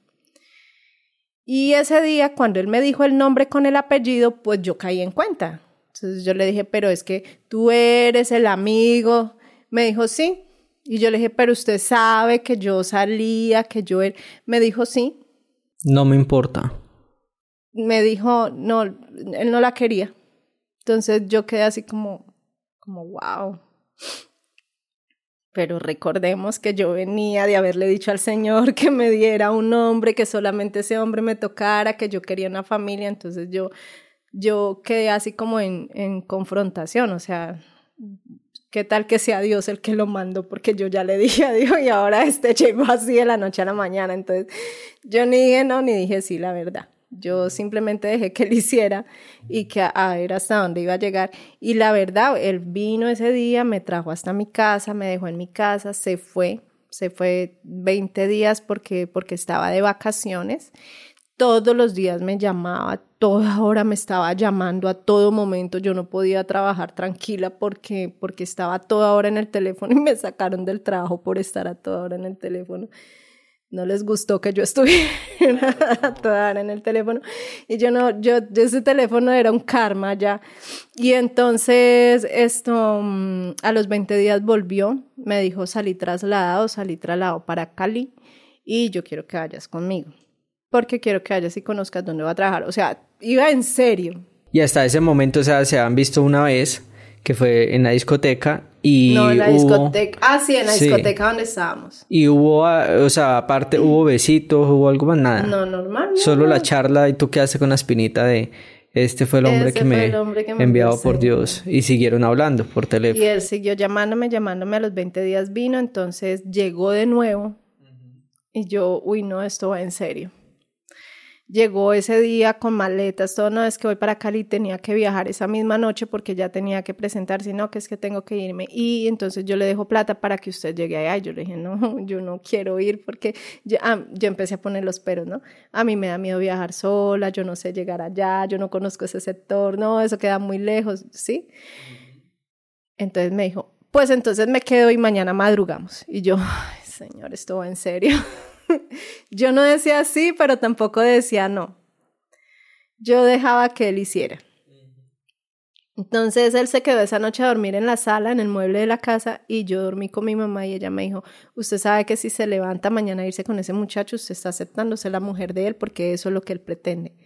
Y ese día, cuando él me dijo el nombre con el apellido, pues yo caí en cuenta. Entonces yo le dije, pero es que tú eres el amigo. Me dijo, sí. Y yo le dije, pero usted sabe que yo salía, que yo... Él... Me dijo, sí. No me importa. Me dijo, no, él no la quería. Entonces yo quedé así como, como, wow. Pero recordemos que yo venía de haberle dicho al Señor que me diera un hombre, que solamente ese hombre me tocara, que yo quería una familia. Entonces yo, yo quedé así como en, en confrontación, o sea, ¿qué tal que sea Dios el que lo mandó? Porque yo ya le dije a Dios y ahora este llegó así de la noche a la mañana. Entonces yo ni dije no, ni dije sí, la verdad. Yo simplemente dejé que él hiciera y que a, ver hasta dónde iba a llegar. Y la verdad, él vino ese día, me trajo hasta mi casa, me dejó en mi casa, se fue, se fue 20 días porque, porque estaba de vacaciones. Todos los días me llamaba, toda hora me estaba llamando a todo momento. Yo no podía trabajar tranquila porque, porque estaba toda hora en el teléfono *laughs* y me sacaron del trabajo por estar a toda hora en el teléfono. No les gustó que yo *laughs* estuviera toda en el teléfono. Y yo no, yo, ese teléfono era un karma ya. Y entonces esto mm, a los 20 días volvió, me dijo salí trasladado, salí trasladado para Cali y yo quiero que vayas conmigo porque quiero que vayas y conozcas dónde va a trabajar, o sea, iba en serio. Y hasta ese momento, o sea, se han visto una vez que fue en la discoteca y no, en la discoteca. Ah, sí, en la discoteca donde estábamos. Y hubo, ah, o sea, aparte, hubo besitos, hubo algo más, nada. No, normal. Solo la charla y tú quedaste con la espinita de este fue el hombre, que, me, enviado por Dios. Y siguieron hablando por teléfono. Y él siguió llamándome, llamándome a los 20 días vino, entonces llegó de nuevo. Y yo, uy, no, esto va en serio llegó ese día con maletas, todo, no es que voy para Cali, tenía que viajar esa misma noche porque ya tenía que presentarse, no, que es que tengo que irme. Y entonces yo le dejo plata para que usted llegue allá. Y yo le dije, no, *laughs* yo no quiero ir porque ya, ah, yo empecé a poner los peros, ¿no? A mí me da miedo viajar sola, yo no sé llegar allá, yo no conozco ese sector, no, eso queda muy lejos, ¿sí? Entonces me dijo, pues entonces me quedo y mañana madrugamos. Y yo, *laughs* ay, señor, esto va en serio. *laughs* *laughs* yo no decía sí, pero tampoco decía no. Yo dejaba que él hiciera. Entonces él se quedó esa noche a dormir en la sala, en el mueble de la casa, y yo dormí con mi mamá y ella me dijo, usted sabe que si se levanta mañana a irse con ese muchacho, usted está aceptando ser la mujer de él porque eso es lo que él pretende.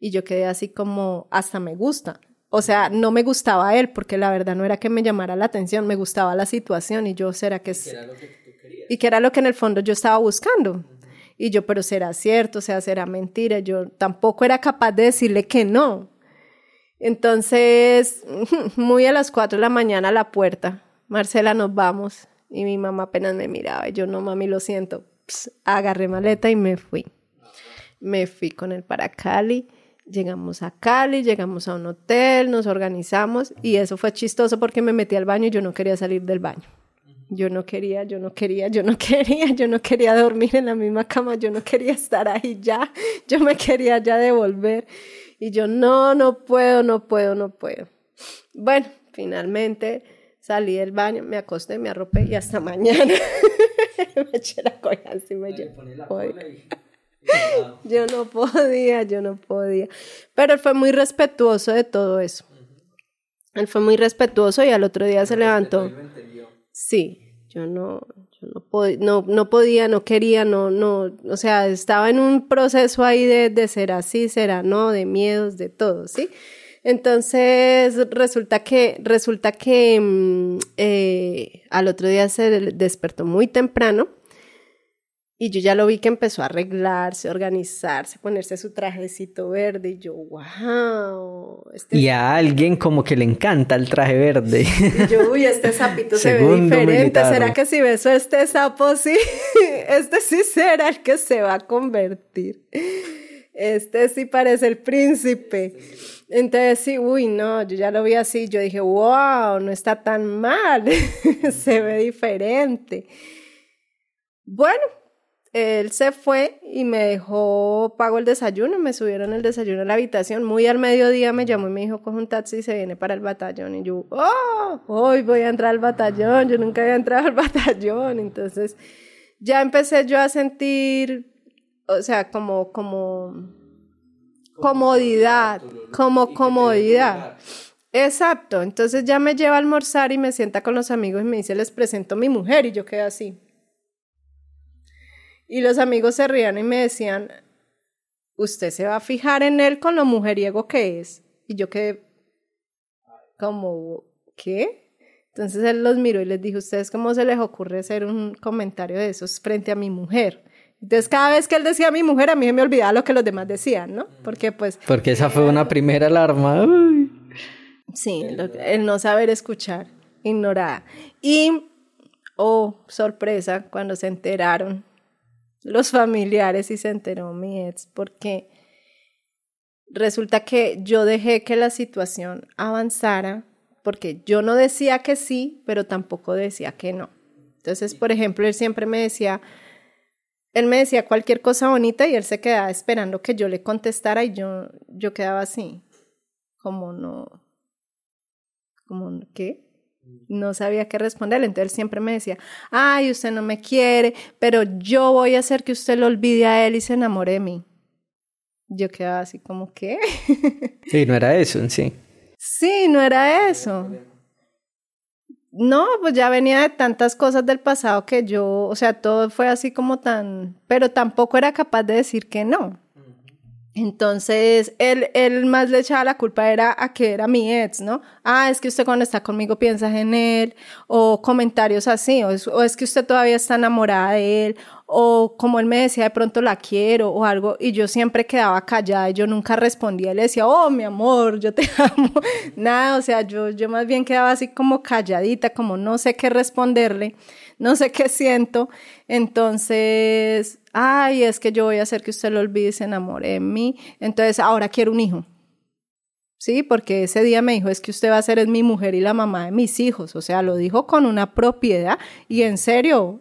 Y yo quedé así como, hasta me gusta. O sea, no me gustaba él porque la verdad no era que me llamara la atención, me gustaba la situación y yo, ¿será que es y que era lo que en el fondo yo estaba buscando. Y yo, pero será cierto, o sea, será mentira. Yo tampoco era capaz de decirle que no. Entonces, *laughs* muy a las cuatro de la mañana a la puerta, Marcela, nos vamos. Y mi mamá apenas me miraba y yo, no, mami, lo siento. agarré maleta y me fui. Me fui con él para Cali. Llegamos a Cali, llegamos a un hotel, nos organizamos y eso fue chistoso porque me metí al baño y yo no quería salir del baño. Yo no quería, yo no quería, yo no *laughs* quería, yo no quería dormir en la misma cama, yo no quería estar ahí ya, yo me quería ya devolver. Y yo, no, no puedo, no puedo, no puedo. Bueno, finalmente salí del baño, me acosté, me arropé y hasta mañana *laughs* me eché la cola encima. Yo, *laughs* yo no podía, yo no podía. Pero él fue muy respetuoso de todo eso. Él fue muy respetuoso y al otro día se levantó. Sí, yo no, yo no, no, no, podía, no quería, no, no, o sea, estaba en un proceso ahí de, de ser así, será no, de miedos, de todo, ¿sí? Entonces resulta que, resulta que mm, eh, al otro día se despertó muy temprano y yo ya lo vi que empezó a arreglarse, organizarse, ponerse su trajecito verde. Y yo, wow. Este y a alguien como que le encanta el traje verde. Y yo, uy, este sapito se ve diferente. ¿Será que si beso a este sapo, sí? *laughs* Este sí será el que se va a convertir. Este sí parece el príncipe. Entonces sí, uy, no, yo ya lo vi así. Yo dije, wow, no está tan mal. *laughs* se ve diferente. Bueno, él se fue y me dejó, pago el desayuno, me subieron el desayuno a la habitación. Muy al mediodía me llamó y me dijo, coge un taxi y se viene para el batallón. Y yo, oh, hoy voy a entrar al batallón, yo nunca había entrado al *laughs* batallón. Entonces ya empecé yo a sentir, o sea, como, como comodidad, como comodidad. Exacto, entonces ya me lleva a almorzar y me sienta con los amigos y me dice, les presento a mi mujer y yo quedé así. Y los amigos se rían y me decían, usted se va a fijar en él con lo mujeriego que es. Y yo quedé como, ¿qué? Entonces él los miró y les dijo, ¿ustedes cómo se les ocurre hacer un comentario de esos frente a mi mujer? Entonces cada vez que él decía a mi mujer, a mí me olvidaba lo que los demás decían, ¿no? Porque pues... Porque esa fue una primera alarma. Sí, el no saber escuchar, ignorada. Y, oh, sorpresa, cuando se enteraron los familiares y se enteró mi ex, porque resulta que yo dejé que la situación avanzara, porque yo no decía que sí, pero tampoco decía que no. Entonces, por ejemplo, él siempre me decía, él me decía cualquier cosa bonita y él se quedaba esperando que yo le contestara y yo, yo quedaba así, como no, como, ¿qué? No sabía qué responderle, entonces él siempre me decía, ay, usted no me quiere, pero yo voy a hacer que usted lo olvide a él y se enamore de mí. Yo quedaba así como, ¿qué? *laughs* Sí, no era eso en sí. Sí, no era eso. No, pues ya venía de tantas cosas del pasado que yo, o sea, todo fue así como tan, pero tampoco era capaz de decir que no. Entonces, él, él más le echaba la culpa era a que era mi ex, ¿no? Ah, es que usted cuando está conmigo piensa en él, o comentarios así, o es, que usted todavía está enamorada de él, o como él me decía, de pronto la quiero, o algo, y yo siempre quedaba callada y yo nunca respondía, le decía, oh, mi amor, yo te *laughs* amo, nada, o sea, yo, yo más bien quedaba así como calladita, como no sé qué responderle no sé qué siento. Entonces, ay, es que yo voy a hacer que usted lo olvide y se enamore de mí. Entonces, ahora quiero un hijo. Sí, porque ese día me dijo, es que usted va a ser mi mujer y la mamá de mis hijos. O sea, lo dijo con una propiedad y en serio,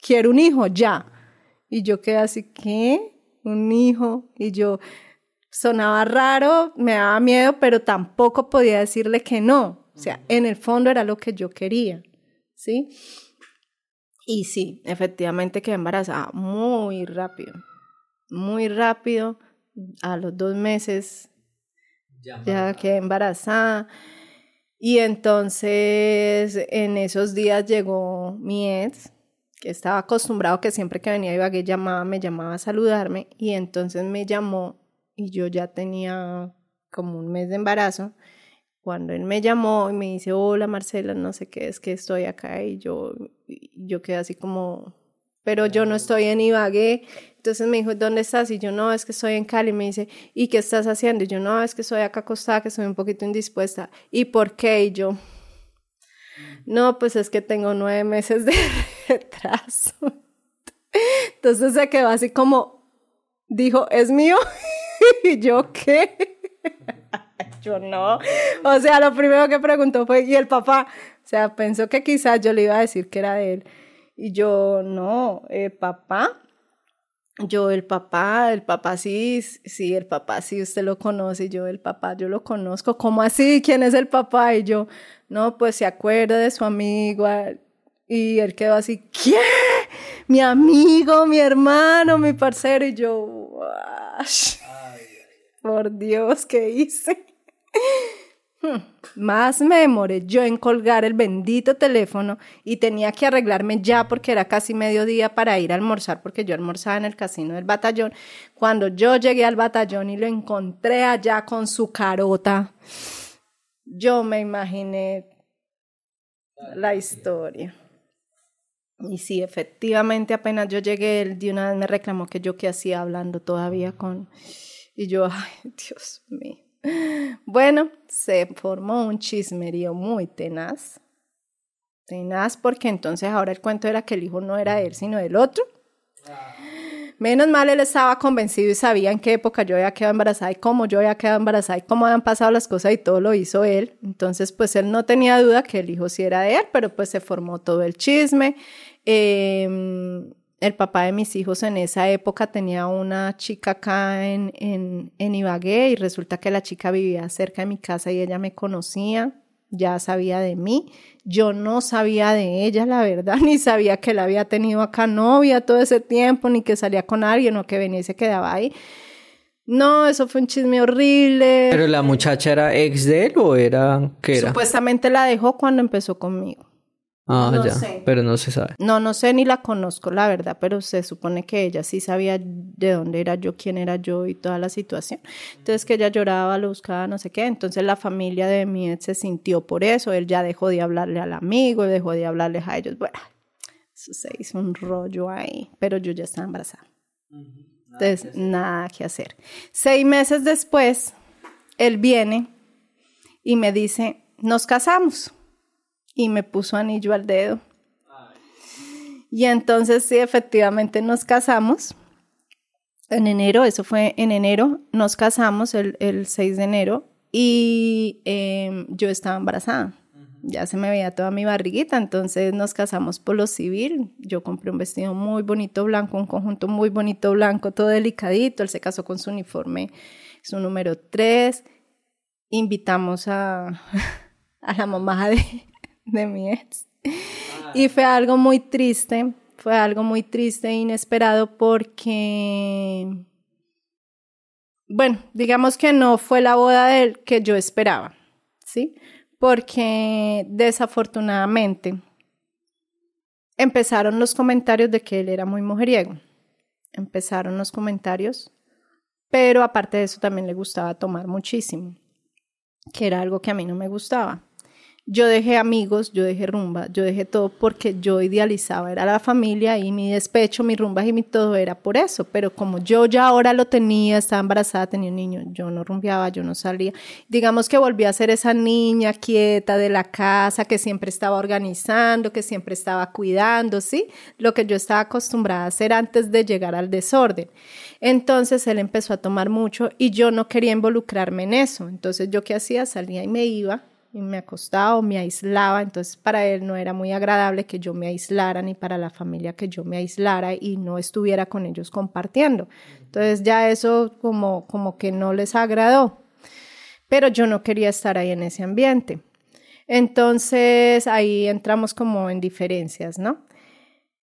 quiero un hijo ya. Y yo quedé así, ¿qué? Un hijo. Y yo sonaba raro, me daba miedo, pero tampoco podía decirle que no. O sea, en el fondo era lo que yo quería. ¿Sí? Y sí, efectivamente quedé embarazada muy rápido, muy rápido. A los dos meses ya, quedé embarazada. Y entonces en esos días llegó mi ex, que estaba acostumbrado que siempre que venía Ibagué llamaba, me llamaba a saludarme. Y entonces me llamó y yo ya tenía como un mes de embarazo cuando él me llamó y me dice, hola Marcela, no sé qué es que estoy acá y yo, yo quedé así como, pero yo no estoy en Ibagué. Entonces me dijo, ¿dónde estás? Y yo, no, es que estoy en Cali. Me dice, ¿y qué estás haciendo? Y yo, no, es que estoy acá acostada, que estoy un poquito indispuesta. ¿Y por qué? Y yo, no, pues es que tengo nueve meses de *laughs* retraso. Entonces se quedó así como, dijo, ¿es mío? *laughs* y yo, ¿qué? *laughs* yo no. O sea, lo primero que preguntó fue, ¿y el papá? O sea, pensó que quizás yo le iba a decir que era de él. Y yo, no, el papá. Yo, el papá, el papá sí, sí, el papá sí, usted lo conoce. Yo, el papá, yo lo conozco. ¿Cómo así? ¿Quién es el papá? Y yo, no, pues se acuerda de su amigo. Y él quedó así, ¿qué? Mi amigo, mi hermano, mi parcero. Y yo, por Dios, ¿qué hice? Hmm, más me demoré yo en colgar el bendito teléfono y tenía que arreglarme ya porque era casi mediodía para ir a almorzar porque yo almorzaba en el casino del batallón. Cuando yo llegué al batallón y lo encontré allá con su carota, yo me imaginé la historia. Y sí, efectivamente, apenas yo llegué, él de una vez me reclamó que yo qué hacía hablando todavía con y yo, ay, Dios mío. Bueno, se formó un chismerío muy tenaz. Tenaz porque entonces ahora el cuento era que el hijo no era él, sino del otro. Menos mal él estaba convencido y sabía en qué época yo había quedado embarazada y cómo yo había quedado embarazada y cómo habían pasado las cosas y todo lo hizo él. Entonces, pues él no tenía duda que el hijo sí era de él, pero pues se formó todo el chisme. Eh, el papá de mis hijos en esa época tenía una chica acá en, en, en, Ibagué y resulta que la chica vivía cerca de mi casa y ella me conocía, ya sabía de mí. Yo no sabía de ella, la verdad, *laughs* ni sabía que la había tenido acá novia todo ese tiempo, ni que salía con alguien o que venía y se quedaba ahí. No, eso fue un chisme horrible. ¿Pero la muchacha era ex de él o era qué era? Supuestamente la dejó cuando empezó conmigo. Ah, no ya, sé. pero no se sabe. No, no sé ni la conozco, la verdad, pero se supone que ella sí sabía de dónde era yo, quién era yo y toda la situación. Entonces que ella lloraba, lo buscaba, no sé qué. Entonces la familia de mi ex se sintió por eso. Él ya dejó de hablarle al amigo, dejó de hablarles a ellos. Bueno, eso se hizo un rollo ahí, pero yo ya estaba embarazada. Entonces, nada que hacer. Seis meses después, él viene y me dice, nos casamos. Y me puso anillo al dedo. Y entonces, sí, efectivamente nos casamos. En enero, eso fue en enero, nos casamos el, el 6 de enero y eh, yo estaba embarazada. Ya se me veía toda mi barriguita, entonces nos casamos por lo civil. Yo compré un vestido muy bonito blanco, un conjunto muy bonito blanco, todo delicadito. Él se casó con su uniforme, su número 3. Invitamos a, *laughs* a la mamá de, de mi ex. Y fue algo muy triste, fue algo muy triste e inesperado porque, bueno, digamos que no fue la boda del que yo esperaba, ¿sí? Porque desafortunadamente empezaron los comentarios de que él era muy mujeriego. Empezaron los comentarios, pero aparte de eso también le gustaba tomar muchísimo, que era algo que a mí no me gustaba. Yo dejé amigos, yo dejé rumba, yo dejé todo porque yo idealizaba, era la familia y mi despecho, mis rumbas y mi todo era por eso, pero como yo ya ahora lo tenía, estaba embarazada, tenía un niño, yo no rumbeaba, yo no salía. Digamos que volví a ser esa niña quieta de la casa que siempre estaba organizando, que siempre estaba cuidando, ¿sí? Lo que yo estaba acostumbrada a hacer antes de llegar al desorden. Entonces él empezó a tomar mucho y yo no quería involucrarme en eso. Entonces yo qué hacía, salía y me iba y me acostaba o me aislaba, entonces para él no era muy agradable que yo me aislara ni para la familia que yo me aislara y no estuviera con ellos compartiendo. Entonces ya eso como, como que no les agradó, pero yo no quería estar ahí en ese ambiente. Entonces ahí entramos como en diferencias, ¿no?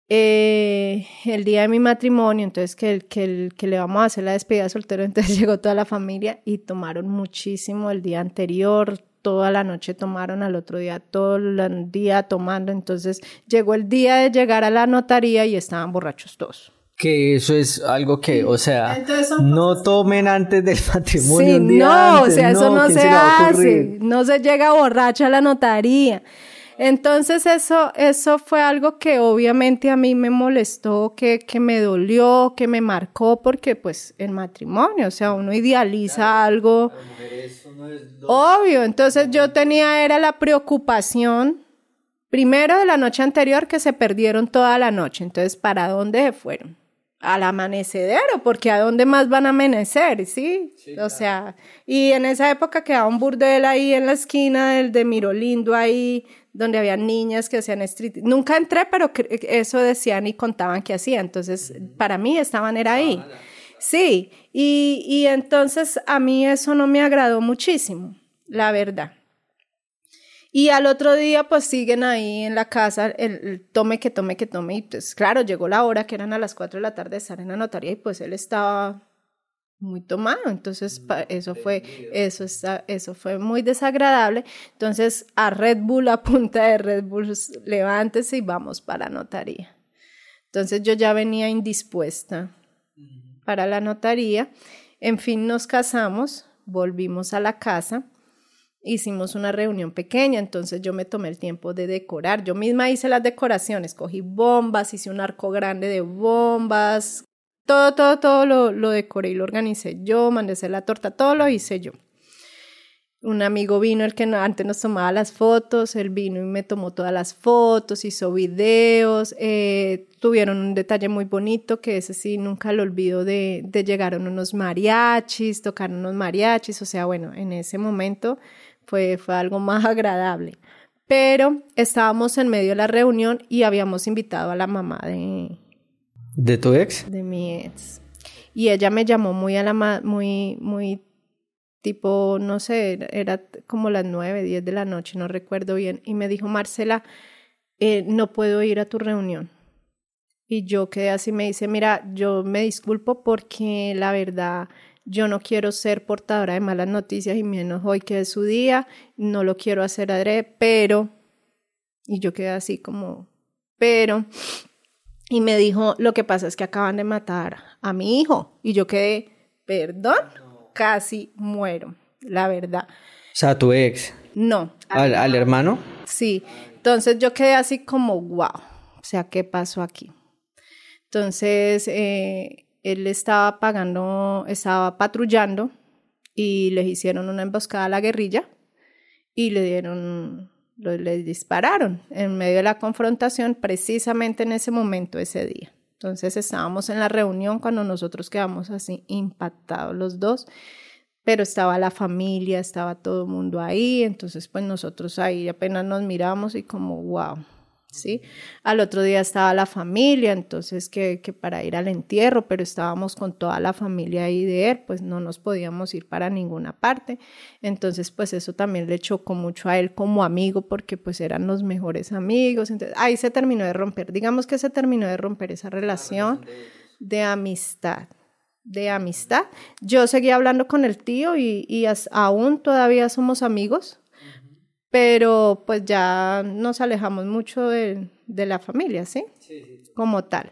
Eh, el día de mi matrimonio, entonces que, que, le vamos a hacer la despedida de soltero, *laughs* entonces llegó toda la familia y tomaron muchísimo el día anterior, toda la noche tomaron, al otro día todo el día tomando, entonces llegó el día de llegar a la notaría y estaban borrachos todos. Que eso es algo que, o sea, no tomen antes del *laughs* matrimonio. Sí, un día no, antes, o sea, eso no ¿quién se a hace, no se llega borracha a la notaría. Entonces eso, eso fue algo que obviamente a mí me molestó, que, que me dolió, que me marcó, porque pues el matrimonio, o sea, uno idealiza algo. Obvio, entonces yo tenía, era la preocupación, primero de la noche anterior, que se perdieron toda la noche, entonces, ¿para dónde se fueron? Al amanecedero, porque ¿a dónde más van a amanecer? ¿Sí? o sea, y en esa época quedaba un burdel ahí en la esquina del de Mirolindo ahí, donde había niñas que hacían street. Nunca entré, pero eso decían y contaban que hacían. Entonces, para mí estaban era ahí. Sí, y, y entonces a mí eso no me agradó muchísimo, la verdad. Y al otro día, pues siguen ahí en la casa, el, el tome que tome que tome. Y pues claro, llegó la hora que eran a las 4 de la tarde de estar en la notaría y pues él estaba muy tomado. Entonces, eso fue, eso está, eso fue muy desagradable. Entonces, a Red Bull, a punta de Red Bull, levántese y vamos para la notaría. Entonces, yo ya venía indispuesta para la notaría. En fin, nos casamos, volvimos a la casa, hicimos una reunión pequeña, entonces yo me tomé el tiempo de decorar. Yo misma hice las decoraciones, cogí bombas, hice un arco grande de bombas, todo, todo, todo lo, lo decoré y lo organicé yo, mandé la torta, todo lo hice yo. Un amigo vino, el que antes nos tomaba las fotos, él vino y me tomó todas las fotos, hizo videos, eh, tuvieron un detalle muy bonito que ese sí nunca lo olvido de, de llegaron unos mariachis, tocaron unos mariachis, o sea, bueno, en ese momento fue, fue algo más *laughs* agradable. Pero estábamos en medio de la reunión y habíamos invitado a la mamá de, ¿De tu ex? de mi ex. Y ella me llamó muy a la ma- muy, muy tipo, no sé, era- como las nueve, diez de la noche, no recuerdo bien, y me dijo, Marcela, eh, no puedo ir a tu reunión. Y yo quedé así, me dice, mira, yo me disculpo porque la verdad yo no quiero ser portadora de malas noticias y menos hoy que es su día, no lo quiero hacer adrede, pero, y yo quedé así como, pero, y me dijo, lo que pasa es que acaban de matar a mi hijo, y yo quedé, perdón, casi muero, la verdad. O sea, tu ex. No. ¿Al, al hermano? Sí, entonces yo quedé así como, wow, o sea, ¿qué pasó aquí? Entonces, eh, él estaba pagando, estaba patrullando y les hicieron una emboscada a la guerrilla y le dieron, le dispararon en medio de la confrontación precisamente en ese momento, ese día. Entonces estábamos en la reunión cuando nosotros quedamos así impactados los dos, pero estaba la familia, estaba todo el mundo ahí, entonces pues nosotros ahí apenas nos miramos y como, wow, ¿sí? Al otro día estaba la familia, entonces que, que, para ir al entierro, pero estábamos con toda la familia ahí de él, pues no nos podíamos ir para ninguna parte. Entonces, pues eso también le chocó mucho a él como amigo, porque pues eran los mejores amigos. Entonces, ahí se terminó de romper, digamos que se terminó de romper esa relación de amistad de amistad. Yo seguía hablando con el tío y, y aún todavía somos amigos, pero pues ya nos alejamos mucho de, de la familia, ¿sí? Sí, ¿sí? Como tal.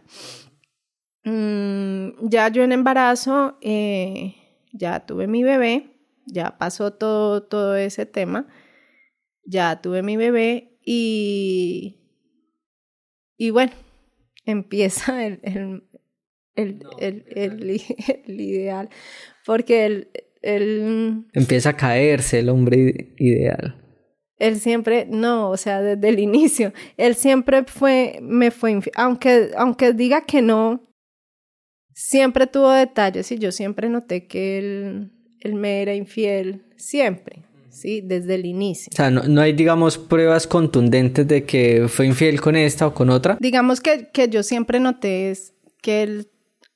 Mm, ya yo en embarazo, eh, ya tuve mi bebé, ya pasó todo, todo ese tema, ya tuve mi bebé y, y bueno, *laughs* empieza el, el, el, no, el, el, *laughs* el ideal, porque el, el... Empieza a caerse el hombre ideal. Él siempre, no, o sea, desde el *laughs* inicio, él siempre fue, me fue infiel, aunque, aunque diga que no, siempre tuvo detalles y yo siempre noté que él, él me era infiel, siempre, ¿sí? Desde el inicio. O sea, no, no hay, digamos, pruebas contundentes de que fue infiel con esta o con otra. Digamos que, que yo siempre noté es que él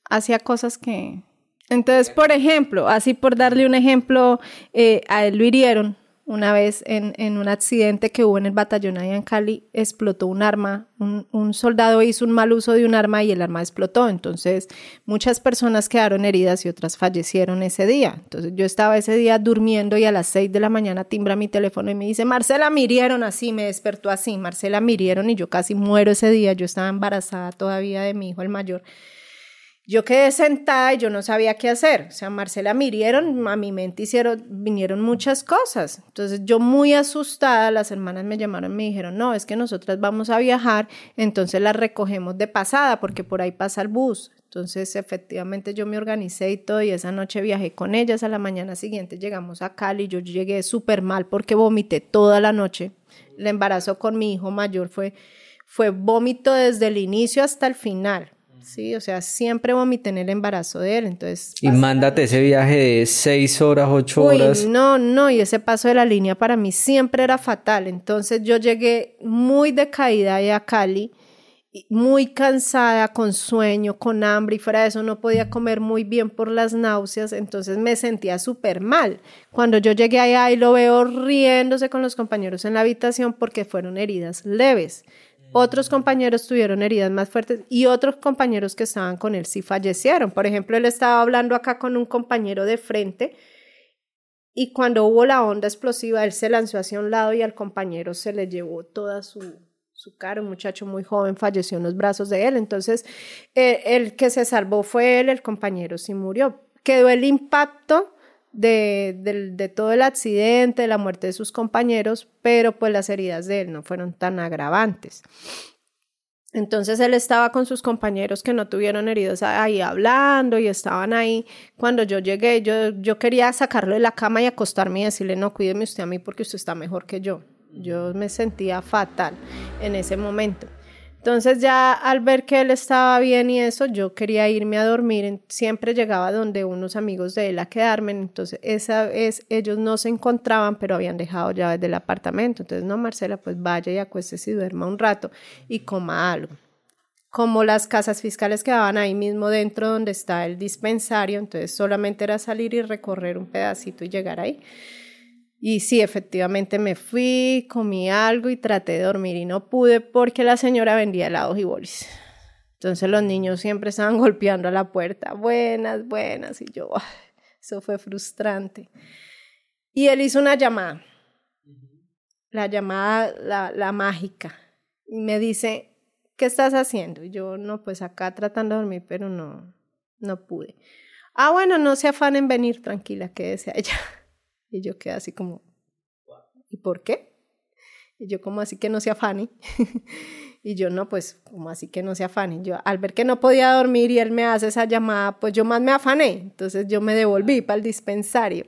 hacía cosas que... Entonces, por ejemplo, así por darle un ejemplo, eh, a él lo hirieron una vez en, en, un accidente que hubo en el batallón allá en Cali, explotó un arma, un, un, soldado hizo un mal uso de un arma y el arma explotó. Entonces, muchas personas quedaron heridas y otras fallecieron ese día. Entonces, yo estaba ese día durmiendo y a las seis de la mañana timbra mi teléfono y me dice, Marcela, mirieron así, me despertó así, Marcela, mirieron y yo casi muero ese día. Yo estaba embarazada todavía de mi hijo, el mayor. Yo quedé sentada y yo no sabía qué hacer. O sea, Marcela mirieron, a mi mente hicieron, vinieron muchas cosas. Entonces yo muy asustada, las hermanas me llamaron y me dijeron, no, es que nosotras vamos a viajar, entonces las recogemos de pasada porque por ahí pasa el bus. Entonces efectivamente yo me organicé y todo y esa noche viajé con ellas. A la mañana siguiente llegamos a Cali, yo llegué súper mal porque vomité toda la noche. El embarazo con mi hijo mayor fue, fue vómito desde el inicio hasta el final. Sí, o sea, siempre vomité en el embarazo de él, entonces... Y mándate ese viaje de seis horas, ocho horas. No, no, y ese paso de la línea para mí siempre era fatal. Entonces yo llegué muy decaída a Cali, muy cansada, con sueño, con hambre, y fuera de eso no podía comer muy bien por las náuseas, entonces me sentía súper mal. Cuando yo llegué allá y lo veo riéndose con los compañeros en la habitación porque fueron heridas leves. Otros compañeros tuvieron heridas más fuertes y otros compañeros que estaban con él sí fallecieron. Por ejemplo, él estaba hablando acá con un compañero de frente y cuando hubo la onda explosiva, él se lanzó hacia un lado y al compañero se le llevó toda su, su cara. Un muchacho muy joven falleció en los brazos de él. Entonces, eh, el que se salvó fue él, el compañero sí murió. Quedó el impacto de, de, de, todo el accidente, de la muerte de sus compañeros, pero pues las heridas de él no fueron tan agravantes. Entonces él estaba con sus compañeros que no tuvieron heridos ahí hablando y estaban ahí. Cuando yo llegué, yo, yo quería sacarlo de la cama y acostarme y decirle, no, cuídeme usted a mí porque usted está mejor que yo. Yo me sentía fatal en ese momento. Entonces ya al ver que él estaba bien y eso, yo quería irme a dormir. Siempre llegaba donde unos amigos de él a quedarme. Entonces esa vez ellos no se encontraban, pero habían dejado llaves del apartamento. Entonces, no, Marcela, pues vaya y acuéstese y duerma un rato y coma algo. Como las casas fiscales quedaban ahí mismo dentro donde está el dispensario, entonces solamente era salir y recorrer un pedacito y llegar ahí. Y sí, efectivamente me fui, comí algo y traté de dormir y no pude porque la señora vendía helados y bolis. Entonces los niños siempre estaban *laughs* golpeando a la puerta, buenas, buenas, y yo, Eso fue frustrante. Y él hizo una llamada, la llamada, la, la mágica, y me dice, ¿qué estás haciendo? Y yo, no, pues acá tratando de dormir, pero no, no pude. Ah, bueno, no se afane en venir, tranquila, quédese allá. Y yo quedé así como, ¿y por qué? Y yo, como así que no se afane? *laughs* y yo, no, pues, como así que no se afane? Yo, al ver que no podía dormir y él me hace esa llamada, pues yo más me afané. Entonces yo me devolví para el dispensario.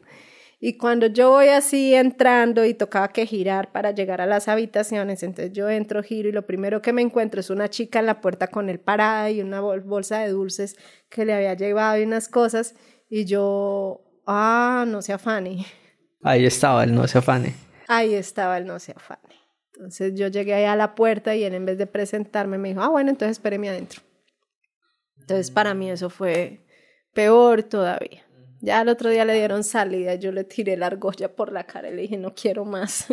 Y cuando yo voy así entrando y tocaba que girar para llegar a las habitaciones, entonces yo entro, giro y lo primero que me encuentro es una chica en la puerta con él parada y una bolsa de dulces que le había llevado y unas cosas. Y yo, ah, no se afane. Ahí estaba el no se afane. Ahí estaba el no se afane. Entonces yo llegué ahí a la puerta y él en vez de presentarme me dijo, ah, bueno, entonces espéreme adentro. Entonces para mí eso fue peor todavía. Ya el otro día le dieron salida, yo le tiré la argolla por la cara y le dije, no quiero más.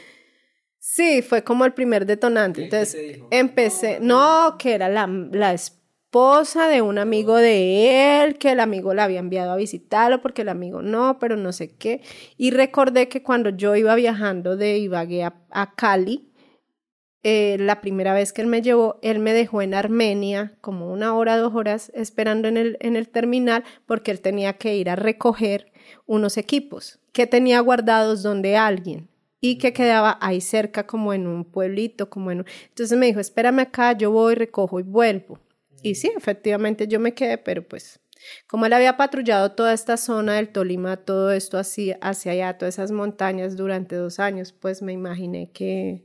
*laughs* sí, fue como el primer detonante. Entonces empecé, no, que era la, la esposa de un amigo de él, que el amigo la había enviado a visitarlo porque el amigo no, pero no sé qué. Y recordé que cuando yo iba viajando de Ibagué a, a Cali, eh, la primera vez que él me llevó, él me dejó en Armenia como una hora, dos horas esperando en el, en el terminal porque él tenía que ir a recoger unos equipos que tenía guardados donde alguien y que quedaba ahí cerca como en un pueblito, como en Entonces me dijo, espérame acá, yo voy, recojo y vuelvo. Y sí, efectivamente yo me quedé, pero pues como él había patrullado toda esta zona del Tolima, todo esto así, hacia allá, todas esas montañas durante dos años, pues me imaginé que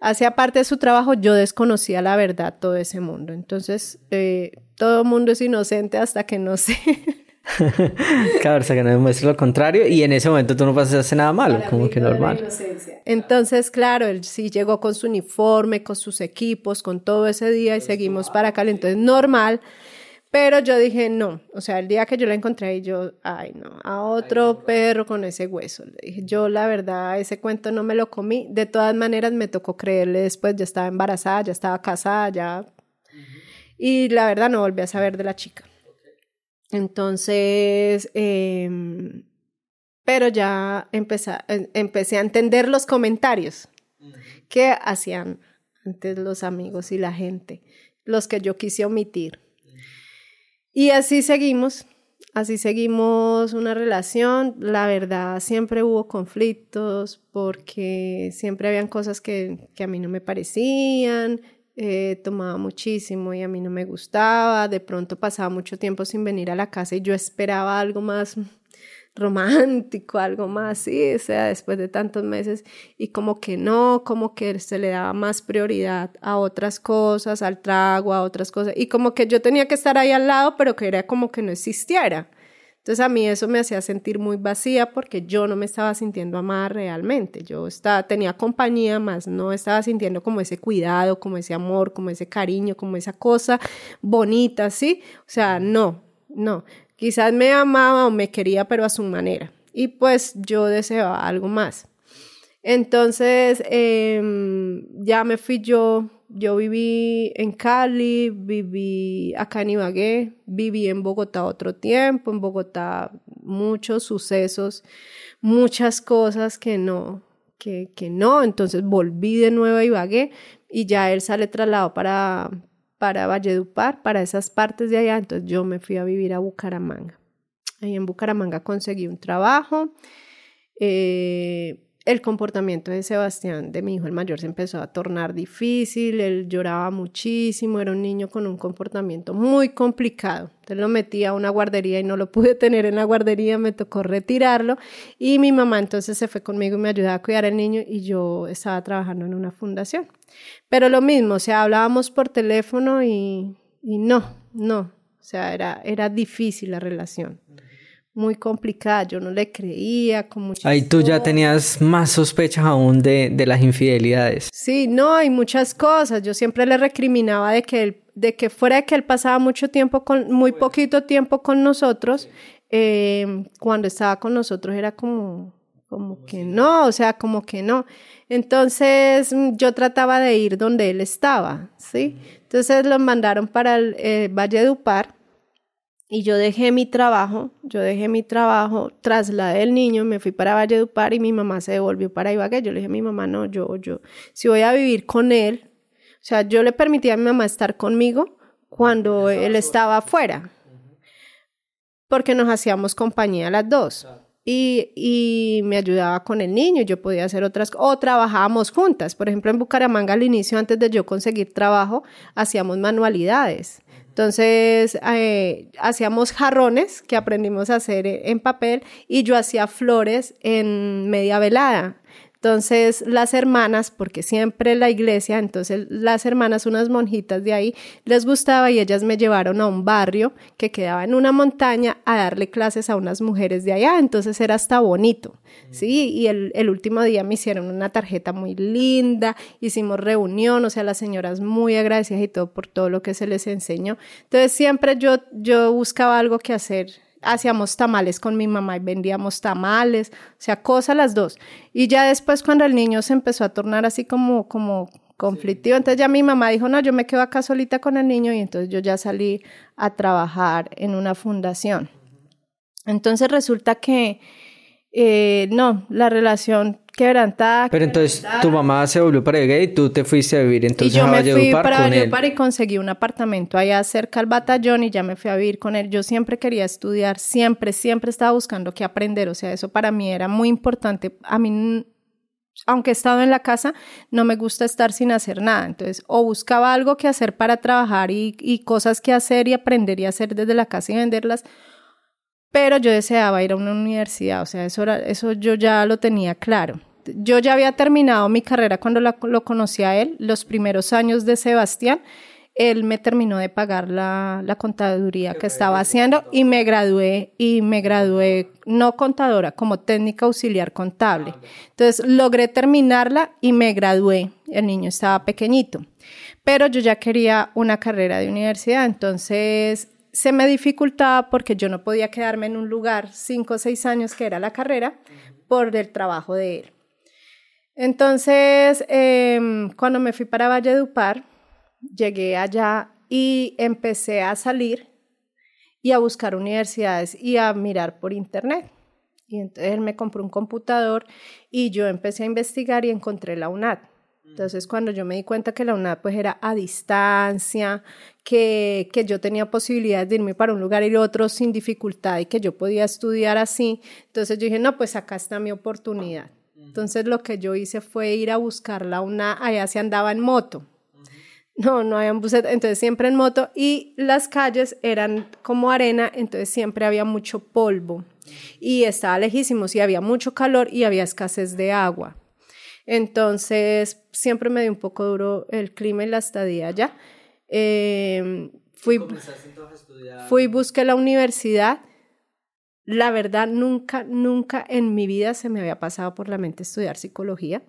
hacía parte de su trabajo, yo desconocía la verdad, todo ese mundo. Entonces, eh, todo mundo es inocente hasta que no sé. *laughs* *laughs* claro, hasta que no demuestre lo contrario y en ese momento tú no pasaste nada malo, como que normal. Entonces, claro, él sí llegó con su uniforme, con sus equipos, con todo ese día y seguimos para acá. Entonces, normal. Pero yo dije, no, o sea, el día que yo la encontré, yo, ay, no, a otro perro con ese hueso. Le dije, yo la verdad, ese cuento no me lo comí. De todas maneras, me tocó creerle después, ya estaba embarazada, ya estaba casada, ya. Y la verdad, no volví a saber de la chica. Entonces, em, pero ya empecé, empecé a entender los comentarios que hacían antes los amigos y la gente, los que yo quise omitir. Y así seguimos, así seguimos una relación. La verdad, siempre hubo conflictos porque siempre habían cosas que, que a mí no me parecían. Eh, tomaba muchísimo y a mí no me gustaba. De pronto pasaba mucho tiempo sin venir a la casa y yo esperaba algo más romántico, algo más, sí, o sea, después de tantos meses y como que no, como que se le daba más prioridad a otras cosas, al trago, a otras cosas y como que yo tenía que estar ahí al lado, pero que era como que no existiera. Entonces a mí eso me hacía sentir muy vacía porque yo no me estaba sintiendo amada realmente. Yo estaba, tenía compañía, más no estaba sintiendo como ese cuidado, como ese amor, como ese cariño, como esa cosa bonita, ¿sí? O sea, no, no. Quizás me amaba o me quería, pero a su manera. Y pues yo deseaba algo más. Entonces, em, ya me fui yo, yo viví en Cali, viví acá en Ibagué, viví en Bogotá otro tiempo, en Bogotá muchos sucesos, muchas cosas que no, que, que no, entonces volví de nuevo a Ibagué y ya él sale trasladado para, para Valledupar, para esas partes de allá, entonces yo me fui a vivir a Bucaramanga. Ahí en Bucaramanga conseguí un trabajo. Eh, el comportamiento de Sebastián, de mi hijo el mayor, se empezó a tornar difícil, él lloraba muchísimo, era un niño con un comportamiento muy complicado. Entonces lo metí a una guardería y no lo pude *laughs* tener en la guardería, me tocó retirarlo y mi mamá entonces se fue conmigo y me ayudaba a cuidar al niño y yo estaba trabajando en una fundación. Pero lo mismo, o sea, hablábamos por teléfono y, y no, no, o sea, era, era difícil la relación muy complicada, yo no le creía con muchas Ahí tú ya tenías más sospechas aún de, de, las infidelidades. Sí, no, hay muchas cosas. Yo siempre le recriminaba de que él, de que fuera de que él pasaba mucho tiempo con, muy poquito tiempo con nosotros, eh, cuando estaba con nosotros era como, como que no, o sea, como que no. Entonces yo trataba de ir donde él estaba, ¿sí? Entonces los mandaron para el eh, Valle de Upar Y yo dejé mi trabajo, yo dejé mi trabajo, trasladé el niño, me fui para Valledupar y mi mamá se devolvió para Ibagué. Yo le dije a mi mamá, no, yo, yo, si voy a vivir con él, o sea, yo le permití a mi mamá estar conmigo cuando él estaba afuera, porque nos hacíamos compañía las dos. Y, y, me ayudaba con el niño, yo podía hacer otras o trabajábamos juntas. Por ejemplo, en Bucaramanga al inicio, antes de yo conseguir trabajo, hacíamos manualidades. Entonces, eh, hacíamos jarrones que aprendimos a hacer en papel y yo hacía flores en media velada. Entonces las hermanas, porque siempre la iglesia, entonces las hermanas, unas monjitas de ahí, les gustaba y ellas me llevaron a un barrio que quedaba en una montaña a darle clases a unas mujeres de allá, entonces era hasta bonito, ¿sí? Y el, último día me hicieron una tarjeta muy linda, hicimos reunión, o sea, las señoras muy agradecidas y todo por todo lo que se les enseñó. Entonces siempre yo, yo buscaba algo que hacer hacíamos tamales con mi mamá y vendíamos tamales, o sea, cosas las dos. Y ya después cuando el niño se empezó a tornar así como, como conflictivo, entonces ya mi mamá dijo, no, yo me quedo acá solita con el niño y entonces yo ya salí a trabajar en una fundación. Entonces resulta que, eh, no, la relación quebrantada. Pero entonces tu mamá se volvió para gay y tú te fuiste a vivir entonces y yo a me fui para él. y conseguí un apartamento allá cerca al batallón y ya me fui a vivir con él. Yo siempre quería estudiar, siempre, siempre estaba buscando qué aprender. O sea, eso para mí era muy importante. A mí, aunque he estado en la casa, no me gusta estar sin hacer nada. Entonces, o buscaba algo que hacer para trabajar y, y cosas que hacer y aprender y hacer desde la casa y venderlas pero yo deseaba ir a una universidad, o sea, eso, era, eso yo ya lo tenía claro. Yo ya había terminado mi carrera cuando lo conocí a él, los primeros años de Sebastián, él me terminó de pagar la, la contaduría que estaba haciendo y me gradué, y me gradué no contadora, como técnica auxiliar contable. Entonces logré terminarla y me gradué, el niño estaba pequeñito, pero yo ya quería una carrera de universidad, entonces se me dificultaba porque yo no podía quedarme en un lugar cinco o seis años que era la carrera por el trabajo de él. Entonces, em, cuando me fui para Valledupar, llegué allá y empecé a salir y a buscar universidades y a mirar por internet. Y entonces él me compró un computador y yo empecé a investigar y encontré la UNAD. Entonces, cuando yo me di cuenta que la UNAD pues era a distancia, que, que yo tenía posibilidades de irme para un lugar y otro sin dificultad y que yo podía estudiar así, entonces yo dije, no, pues acá está mi oportunidad. Entonces, lo que yo hice fue ir a buscar la UNAD, allá se andaba en moto. No, no había bus, entonces siempre en moto y las calles eran como arena, entonces siempre había mucho polvo y estaba lejísimos y había mucho calor y había escasez de agua. Entonces, siempre me dio un poco duro el clima y la estadía allá. Eh, fui, fui, busqué la universidad. La verdad, nunca, nunca en mi vida se me había pasado por la mente estudiar psicología.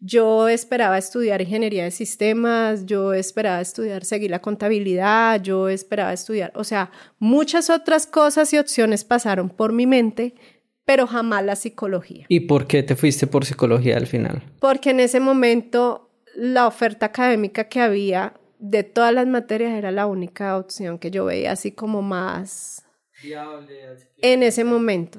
Yo esperaba estudiar ingeniería de sistemas, yo esperaba estudiar, seguir la contabilidad, yo esperaba estudiar, o sea, muchas otras cosas y opciones pasaron por mi mente, pero jamás la psicología. ¿Y por qué te fuiste por psicología al final? Porque en ese momento la oferta académica que había de todas las materias era la única opción que yo veía así como más en ese momento.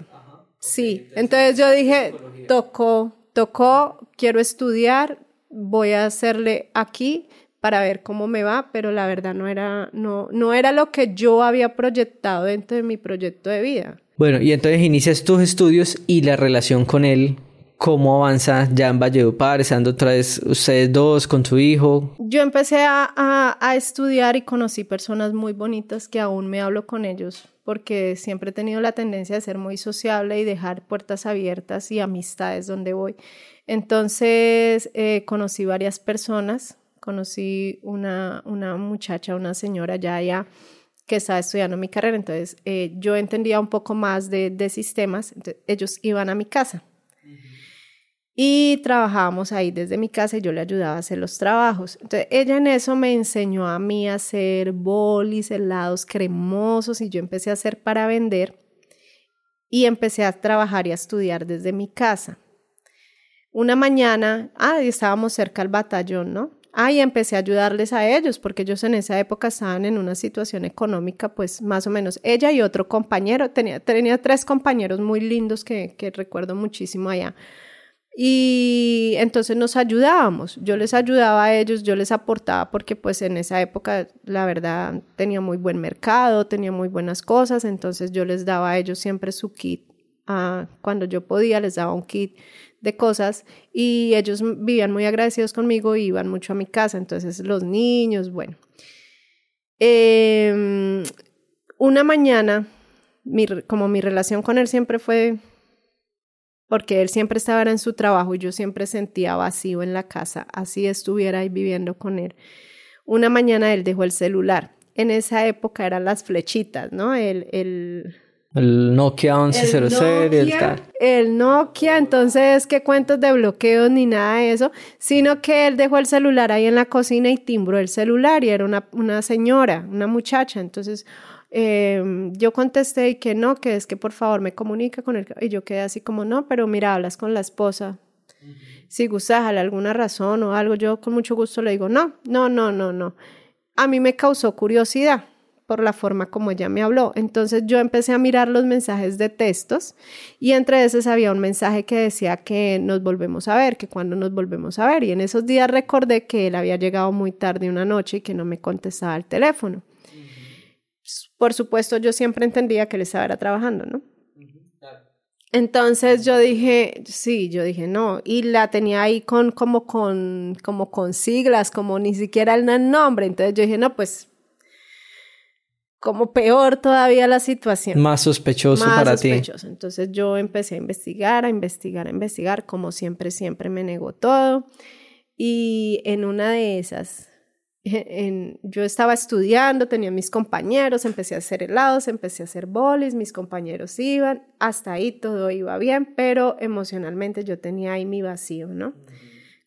Sí, entonces yo dije, tocó, tocó, quiero estudiar, voy a hacerle aquí para ver cómo me va, pero la verdad no era, no, no era lo que yo había proyectado dentro de mi proyecto de vida. Bueno, y entonces inicias tus estudios y la relación con él, ¿cómo avanza ya en Valledupar, estando otra vez ustedes dos con su hijo? Yo empecé a, a, estudiar y conocí personas muy bonitas que aún me hablo con ellos porque siempre he tenido la tendencia de ser muy sociable y dejar puertas abiertas y amistades donde voy. Entonces eh, conocí varias personas, conocí una, una muchacha, una señora ya ya que estaba estudiando mi carrera, entonces eh, yo entendía un poco más de, de sistemas, ellos iban a mi casa y trabajábamos ahí desde mi casa y yo le ayudaba a hacer los trabajos. Entonces ella en eso me enseñó a mí a hacer bolis, helados cremosos y yo empecé a hacer para vender y empecé a trabajar y a estudiar desde mi casa. Una mañana, ah, estábamos cerca al batallón, ¿no? Ah, y empecé a ayudarles a ellos, porque ellos en esa época estaban en una situación económica, pues más o menos. Ella y otro compañero, tenía, tenía tres compañeros muy lindos que, que recuerdo muchísimo allá. Y entonces nos ayudábamos, yo les ayudaba a ellos, yo les aportaba porque pues en esa época la verdad tenía muy buen mercado, tenía muy buenas cosas, entonces yo les daba a ellos siempre su kit. Ah, cuando yo podía les daba un kit de cosas y ellos vivían muy agradecidos conmigo iban mucho a mi casa, entonces los niños, bueno. Em, una mañana, como mi relación con él siempre fue, porque él siempre estaba en su trabajo y yo siempre sentía vacío en la casa, así estuviera ahí viviendo con él. Una mañana él dejó el celular. En esa época eran las flechitas, ¿no? El, el, el Nokia 1100 y el tal. El Nokia, entonces, qué cuentos de bloqueos ni nada de eso, sino que él dejó el celular ahí en la cocina y timbró el celular y era una, una señora, una muchacha. Entonces, em, yo contesté y que no, que es que por favor me comunica con él. Y yo quedé así como, no, pero mira, hablas con la esposa. Si gustas, alguna razón o algo, yo con mucho gusto le digo, no, no, no, no, no. A mí me causó curiosidad por la forma como ella me habló. Entonces yo empecé a mirar los mensajes de textos y entre esos había un mensaje que decía que nos volvemos a ver, que cuando nos volvemos a ver. Y en esos días recordé que él había llegado muy tarde una noche y que no me contestaba el teléfono. Por supuesto, yo siempre entendía que él estaba trabajando, ¿no? Entonces yo dije, sí, yo dije no, y la tenía ahí con como con como con siglas, como ni siquiera el nombre, entonces yo dije, no, pues como peor todavía la situación. Más sospechoso para sospechoso. ti. Entonces yo empecé a investigar, a investigar, a investigar, como siempre, siempre me negó todo. Y en una de esas, *laughs* en, yo estaba estudiando, tenía mis compañeros, empecé a hacer helados, empecé a hacer bolis, mis compañeros iban, hasta ahí todo iba bien, pero emocionalmente yo tenía ahí mi vacío, ¿no?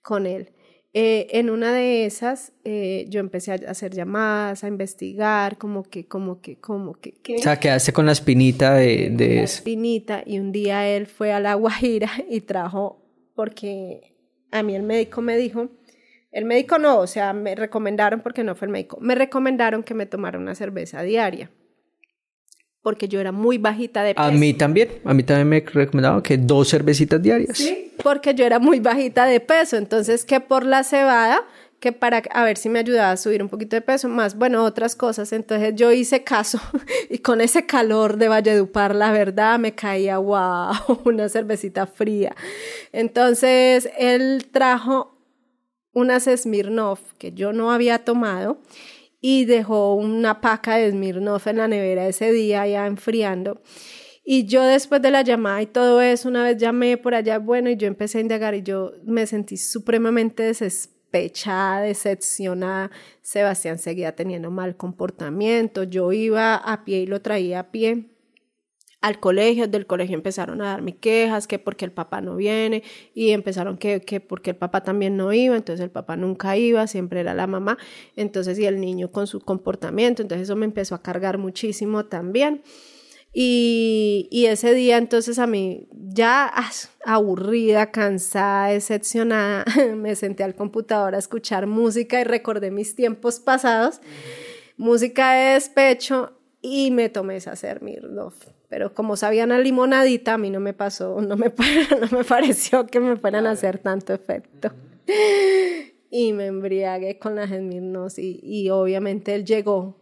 Con él. Eh, en una de esas, eh, yo empecé a hacer llamadas, a investigar, como que, como que, como que. O sea, quedaste con la espinita de, de la espinita, y un día él fue a La Guajira y trajo, porque a mí el médico me dijo, el médico no, o sea, me recomendaron, porque no fue el médico, me recomendaron que me tomara una cerveza diaria porque yo era muy bajita de peso. A mí también, a mí también me recomendaban que dos cervecitas diarias. Sí, porque yo era muy bajita de peso, entonces que por la cebada, que para a ver si me ayudaba a subir un poquito de peso, más, bueno, otras cosas, entonces yo hice caso *laughs* y con ese calor de Valledupar, la verdad, me caía, wow, *laughs* una cervecita fría. Entonces él trajo unas Smirnoff que yo no había tomado y dejó una paca de Smirnoff en la nevera ese día ya enfriando. Y yo después de la llamada y todo eso, una vez llamé por allá, bueno, y yo empecé a indagar y yo me sentí supremamente desesperada, decepcionada. Sebastián seguía teniendo mal comportamiento, yo iba a pie y lo traía a pie al colegio, del colegio empezaron a darme quejas, que porque el papá no viene, y empezaron que, que porque el papá también no iba, entonces el papá nunca iba, siempre era la mamá, entonces y el niño con su comportamiento, entonces eso me empezó a cargar muchísimo también. Y, y ese día entonces a mí ya aburrida, cansada, decepcionada, *laughs* me senté al computador a escuchar música y recordé mis tiempos pasados, música de despecho y me tomé esa Sermirlov pero como sabían a limonadita, a mí no me pasó, *laughs* no me, no me pareció que me fueran a hacer tanto efecto. Y me embriagué con las Esmirnos y, y obviamente él llegó,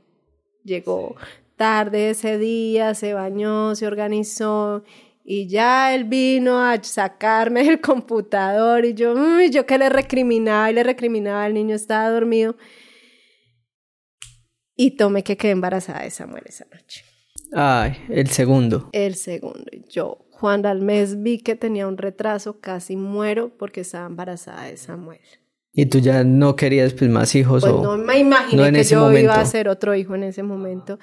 llegó tarde ese día, se bañó, se organizó y ya él vino a sacarme *laughs* el computador y yo, yo que le recriminaba y le recriminaba, el niño estaba dormido y tomé que quedé embarazada de Samuel esa noche. Ay, el segundo. El segundo. Yo, Juan Dalmes, vi que tenía un retraso, casi muero porque estaba embarazada de Samuel. ¿Y tú ya no querías pues, más hijos? Pues o no me imaginé que yo iba a ser otro hijo en ese momento.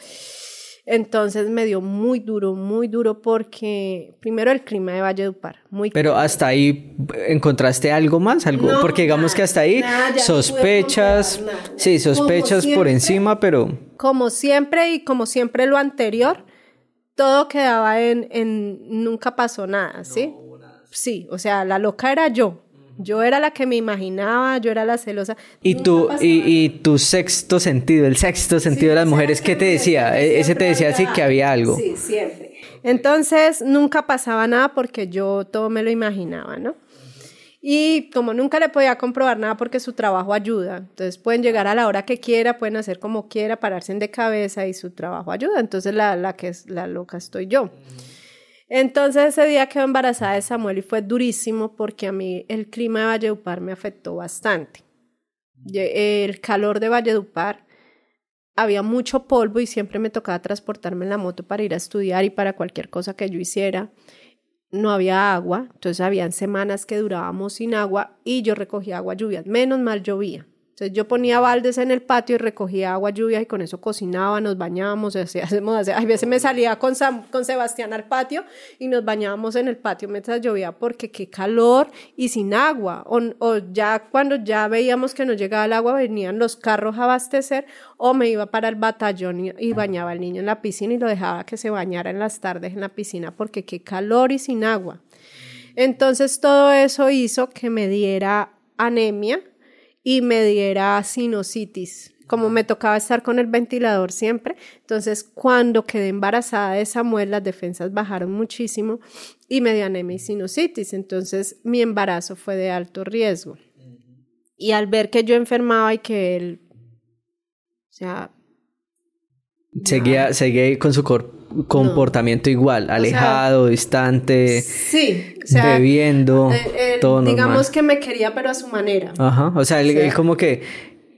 Entonces me dio muy duro, muy duro porque primero el clima de Valledupar, muy Pero hasta ahí encontraste algo más, algo porque digamos que hasta ahí sospechas, sí, sospechas por encima, pero como siempre y como siempre lo anterior, todo quedaba en, en nunca pasó nada, ¿sí? Sí, o sea, la loca era yo. Yo era la que me imaginaba, yo era la celosa. Y tu, y, y, tu sexto sentido, el sexto sentido de las mujeres, ¿qué te decía? E-, ese te decía así que había algo. Sí, siempre. Entonces nunca pasaba nada porque yo todo me lo imaginaba, ¿no? Y como nunca le podía comprobar nada porque su trabajo ayuda, entonces pueden llegar a la hora que quiera, pueden hacer como quiera, pararse de cabeza y su trabajo ayuda. Entonces la, la que es la loca estoy yo. Entonces ese día quedó embarazada de Samuel y fue durísimo porque a mí el clima de Valledupar me afectó bastante. El calor de Valledupar, había mucho polvo y siempre me tocaba transportarme en la moto para ir a estudiar y para cualquier cosa que yo hiciera no había agua, entonces habían semanas que durábamos sin agua y yo recogía agua lluvia, menos mal llovía. Entonces yo ponía baldes en el patio y recogía agua lluvia y con eso cocinaba, nos bañábamos, *laughs* así hacemos, a veces me salía con, con Sebastián al patio y nos bañábamos en el patio mientras llovía porque qué calor y sin agua. O, ya cuando ya veíamos que nos llegaba el agua venían los carros a abastecer o me iba para el batallón y, y bañaba al niño en la piscina y lo dejaba que se bañara en las tardes en la piscina porque qué calor y sin agua. Entonces todo eso hizo que me diera anemia y me diera sinusitis. Como me tocaba estar con el ventilador siempre, entonces cuando quedé embarazada de Samuel, las defensas bajaron muchísimo y me dio anemia y sinusitis. Entonces mi embarazo fue de alto riesgo. Y al ver que yo enfermaba y que él, o sea... Seguía, seguía con su comportamiento igual, alejado, distante, sí, bebiendo, eh, eh, todo Digamos que me quería, pero a su manera. Ajá, o sea, él, como que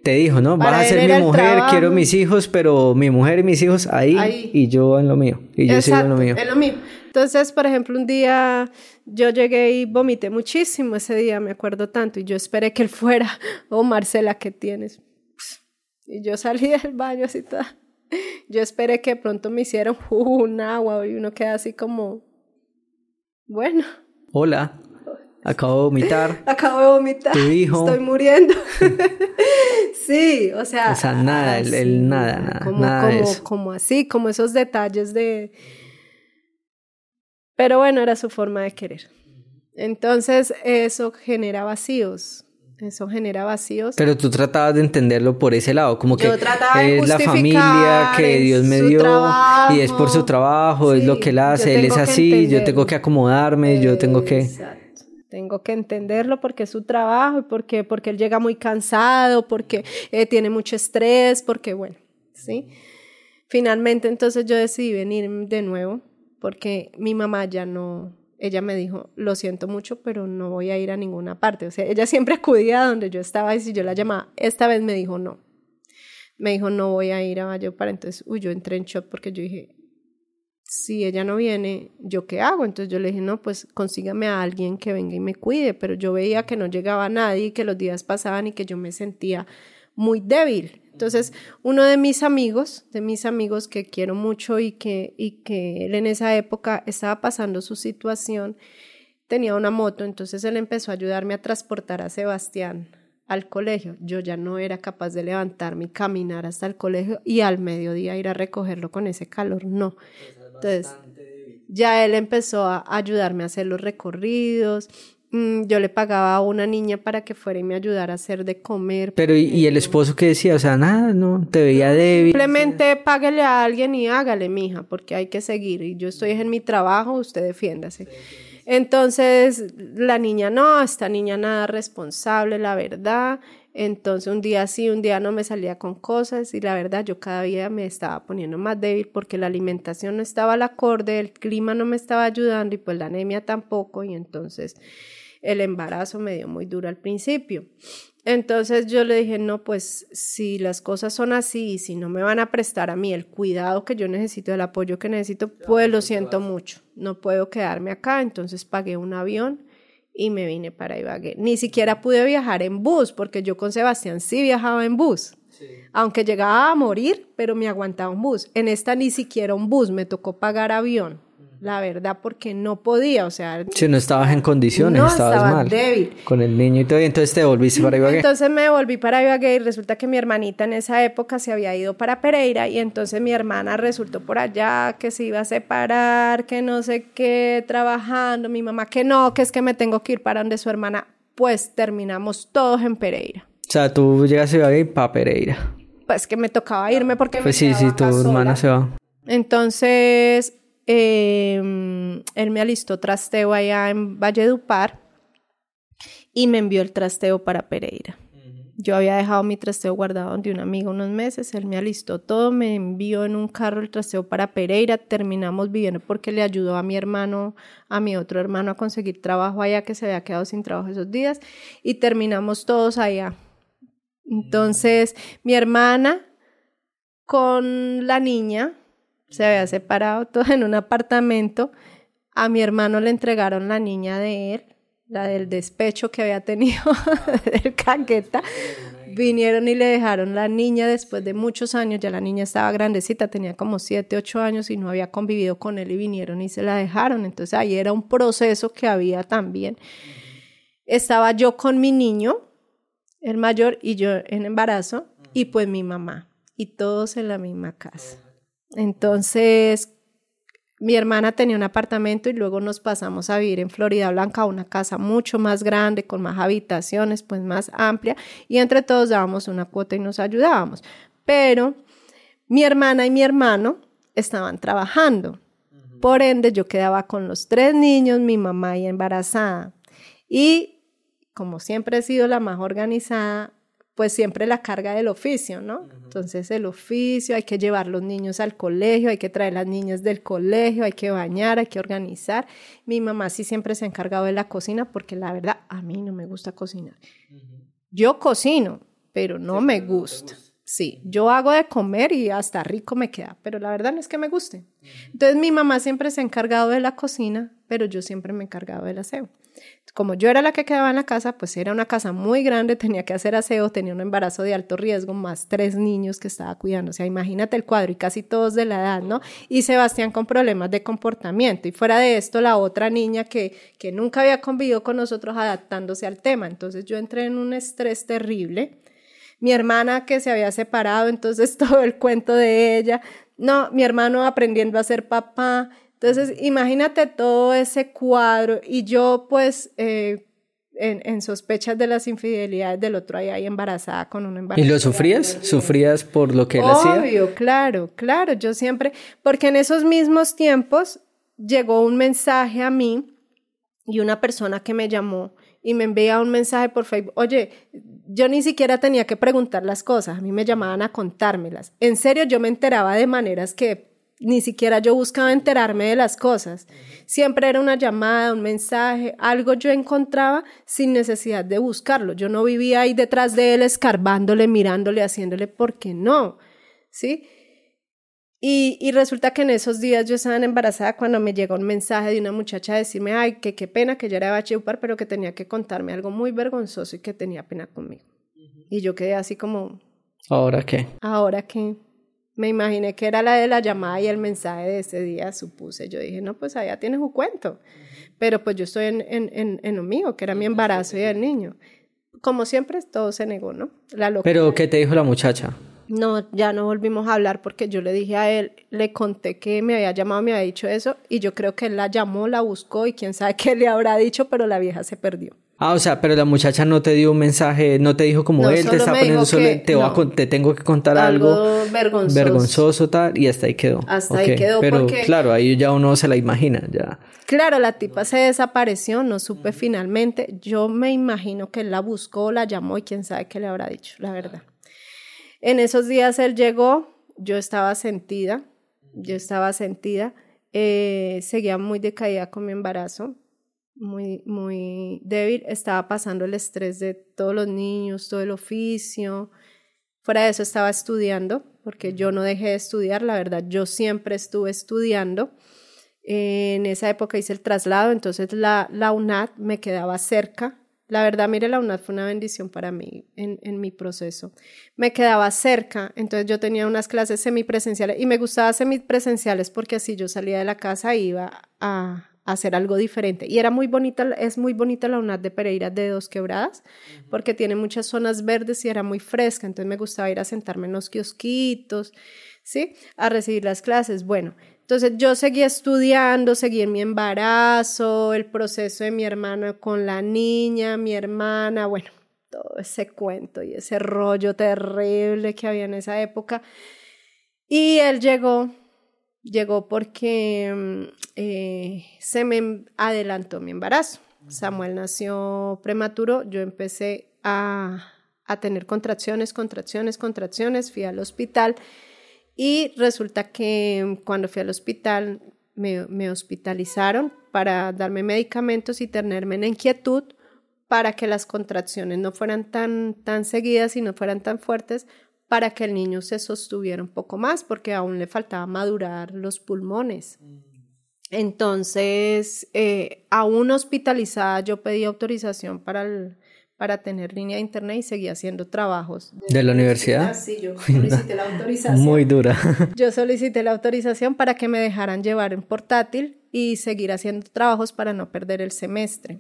te dijo, ¿no? Vas a ser mi mujer, quiero mis hijos, pero mi mujer y mis hijos ahí, y yo en lo mío, y yo sigo en lo mío. en lo mío. Entonces, por ejemplo, un día yo llegué y vomité muchísimo ese día, me acuerdo tanto, y yo esperé que él fuera, *laughs* oh Marcela, ¿qué tienes? Y yo salí del baño así toda *laughs* yo esperé que pronto me hicieran *laughs* un agua y uno queda así como, bueno. Hola, acabo de vomitar. *laughs* acabo de vomitar. Tu hijo. Estoy muriendo. sí, o sea. O sea, nada, el, nada, nada. Como, nada como, como así, como esos detalles de... Pero bueno, era su forma de querer. Entonces, eso genera vacíos eso genera vacíos. Pero tú tratabas de entenderlo por ese lado, como que es la familia que Dios me dio y es por su trabajo, es lo que él hace, él es así, yo tengo que acomodarme, yo tengo que... Exacto. Tengo que entenderlo porque es su trabajo y porque, porque él llega muy cansado, porque eh, tiene mucho estrés, porque bueno, ¿sí? Finalmente entonces yo decidí venir de nuevo porque mi mamá ya no, ella me dijo, lo siento mucho, pero no voy a ir a ninguna parte. O sea, ella siempre *laughs* acudía a donde yo estaba y si yo la llamaba, esta vez me dijo no. Me dijo, no voy a ir a para Entonces, uy, yo entré en shock porque yo dije, si ella no viene, ¿yo qué hago? Entonces yo le dije, no, pues consígame a alguien que venga y me cuide. Pero yo veía que no llegaba nadie, que los días pasaban y que yo me sentía muy débil. Entonces, uno de mis amigos, de mis amigos que quiero mucho y que, y que él en esa época estaba pasando su situación, tenía una moto, entonces él empezó a ayudarme a transportar a Sebastián al colegio. Yo ya no era capaz de levantarme y caminar hasta el colegio y al mediodía ir a recogerlo con ese calor, no. Entonces, ya él empezó a ayudarme a hacer los recorridos, yo le pagaba a una niña para que fuera y me ayudara a hacer de comer. Pero ¿y, el esposo qué decía? O sea, nada, no, te veía débil. Simplemente páguele a alguien y hágale, mija, porque hay que seguir. Y yo estoy en mi trabajo, usted defiéndase. Entonces, la niña, no, esta niña nada responsable, la verdad. Entonces, un día sí, un día no me salía con cosas y la verdad yo cada día me estaba poniendo más débil porque la alimentación no estaba al acorde, el clima no me estaba ayudando y pues la anemia tampoco y entonces el embarazo me dio muy duro al principio. Entonces yo le dije, no, pues si las cosas son así y si no me van a prestar a mí el cuidado que yo necesito, el apoyo que necesito, pues lo siento mucho, no puedo quedarme acá. Entonces pagué un avión y me vine para Ibagué. Ni siquiera pude viajar en bus, porque yo con Sebastián sí viajaba en bus. Aunque llegaba a morir, pero me aguantaba un bus. En esta ni siquiera un bus, me tocó pagar avión la verdad, porque no podía, o sea... Si no estabas en condiciones, no, estabas estaba mal. débil. Con el niño y todo, y entonces te volviste para Ibagué. Entonces me volví para Ibagué y resulta que mi hermanita en esa época se había ido para Pereira y entonces mi hermana resultó por allá que se iba a separar, que no sé qué, trabajando, mi mamá que no, que es que me tengo que ir para donde su hermana pues terminamos todos en Pereira. O sea, tú llegas a Ibagué para Pereira. Pues que me tocaba irme porque Pues me sí, sí, tu hermana se va. Entonces, eh, él me alistó trasteo allá en Valledupar y me envió el trasteo para Pereira. Yo había dejado mi trasteo guardado donde un amigo unos meses, él me alistó todo, me envió en un carro el trasteo para Pereira, terminamos viviendo porque le ayudó a mi hermano, a mi otro hermano a conseguir trabajo allá que se había quedado sin trabajo esos días y terminamos todos allá. Entonces, mi hermana con la niña se había separado todo en un apartamento. A mi hermano le entregaron la niña de él, la del despecho que había tenido *laughs* del caqueta. Vinieron y le dejaron la niña después de muchos años, ya la niña estaba grandecita, tenía como 7, 8 años y no había convivido con él y vinieron y se la dejaron. Entonces ahí era un proceso que había también. Estaba yo con mi niño, el mayor, y yo en embarazo, y pues mi mamá, y todos en la misma casa. Entonces, mi hermana tenía un apartamento y luego nos pasamos a vivir en Florida Blanca, una casa mucho más grande, con más habitaciones, pues más amplia, y entre todos dábamos una cuota y nos ayudábamos. Pero mi hermana y mi hermano estaban trabajando. Por ende, yo quedaba con los tres niños, mi mamá ya embarazada. Y como siempre he sido la más organizada, pues siempre la carga del oficio, ¿no? Entonces el oficio, hay que llevar los niños al colegio, hay que traer las niñas del colegio, hay que bañar, hay que organizar. Mi mamá sí siempre se ha encargado de la cocina porque la verdad a mí no me gusta cocinar. Yo cocino, pero no me gusta. Sí, yo hago de comer y hasta rico me queda, pero la verdad no es que me guste. Entonces mi mamá siempre se ha encargado de la cocina, pero yo siempre me he encargado del aseo. Como yo era la que quedaba en la casa, pues era una casa muy grande, *laughs* tenía que hacer aseo, tenía un embarazo de alto riesgo, más tres niños que estaba cuidando. O sea, imagínate el cuadro y casi todos de la edad, ¿no? Y Sebastián con problemas de comportamiento. Y fuera de esto, la otra niña que, que nunca había convivido con nosotros adaptándose al tema. Entonces yo entré en un estrés terrible. Mi hermana que se había separado, entonces *laughs* todo el cuento de ella. No, mi hermano aprendiendo a ser papá. Entonces, imagínate todo ese cuadro y yo pues eh, en, en, sospechas de las infidelidades del otro ahí, ahí embarazada con un embarazo. ¿Y lo sufrías? ¿Sufrías por lo que él hacía? Obvio, claro, claro, yo siempre, porque en esos mismos tiempos llegó un mensaje a mí y una persona que me llamó y me envía un mensaje por Facebook, oye, yo ni siquiera tenía que preguntar las cosas, a mí me llamaban a contármelas. En serio, yo me enteraba de maneras que ni siquiera yo buscaba enterarme de las cosas. Siempre era una llamada, un mensaje, algo yo encontraba sin necesidad de buscarlo. Yo no vivía ahí detrás de él escarbándole, mirándole, haciéndole, porque no, ¿sí? Y, y, resulta que en esos días yo estaba embarazada cuando me llegó un mensaje de una muchacha a decirme, ay, que qué pena que yo era de pero que tenía que contarme algo muy vergonzoso y que tenía pena conmigo. Y yo quedé así como... ¿Ahora qué? ¿Ahora qué? Me imaginé que era la de la llamada y el mensaje de ese día, supuse. Yo dije, no, pues allá tienes un cuento. Pero pues yo estoy en, en, en, en lo mío, que era mi embarazo y el niño. Como siempre, todo se negó, ¿no? La locura. ¿Pero qué te dijo la muchacha? No, ya no volvimos a hablar porque yo le dije a él, le conté que me había llamado, me había dicho eso, y yo creo que él la llamó, la buscó y quién sabe *laughs* qué le habrá dicho, pero la vieja se perdió. Ah, o sea, pero la muchacha no te dio un mensaje, no te dijo como no, él te está poniendo solo, te, no, a, te, tengo que contar algo, algo vergonzoso. vergonzoso tal, y hasta ahí quedó. Hasta okay. ahí quedó. Pero porque... claro, ahí ya uno se la imagina, ya. Claro, la tipa se desapareció, no supe finalmente. Yo me imagino que él la buscó, la llamó y quién sabe qué le habrá dicho, la verdad. En esos días él llegó, yo estaba sentida, yo estaba sentida, eh, seguía muy decaída con mi embarazo, muy, muy débil, estaba pasando el estrés de todos los niños, todo el oficio. Fuera de eso estaba estudiando, porque yo no dejé de estudiar, la verdad, yo siempre estuve estudiando. Eh, en esa época hice el traslado, entonces la, la UNAD me quedaba cerca. La verdad, mire, la UNAD fue una bendición para mí en, en mi proceso. Me quedaba cerca, entonces yo tenía unas clases semipresenciales y me gustaba semipresenciales porque así yo salía de la casa e iba a, hacer algo diferente. Y era muy bonita, es muy bonita la UNAD de Pereira de Dos Quebradas, uh -huh. porque tiene muchas zonas verdes y era muy fresca, entonces me gustaba ir a sentarme en los kiosquitos, ¿sí? A recibir las clases. Bueno, Entonces yo seguí estudiando, seguí en mi embarazo, el proceso de mi hermano con la niña, mi hermana, bueno, todo ese cuento y ese rollo terrible que había en esa época. Y él llegó, llegó porque mm, eh, se me adelantó mi embarazo. Samuel nació prematuro, yo empecé a, a tener contracciones, contracciones, contracciones, fui al hospital y resulta que cuando fui al hospital me, me hospitalizaron para darme medicamentos y tenerme en inquietud para que las contracciones no fueran tan, tan seguidas y no fueran tan fuertes, para que el niño se sostuviera un poco más, porque aún le faltaba madurar los pulmones. Entonces, eh, aún hospitalizada, yo pedí autorización para, para tener línea de internet y seguía haciendo trabajos. ¿De, la universidad? Sí, yo solicité la autorización. *laughs* Muy dura. Yo solicité la autorización para que me dejaran llevar en portátil y seguir haciendo trabajos para no perder el semestre.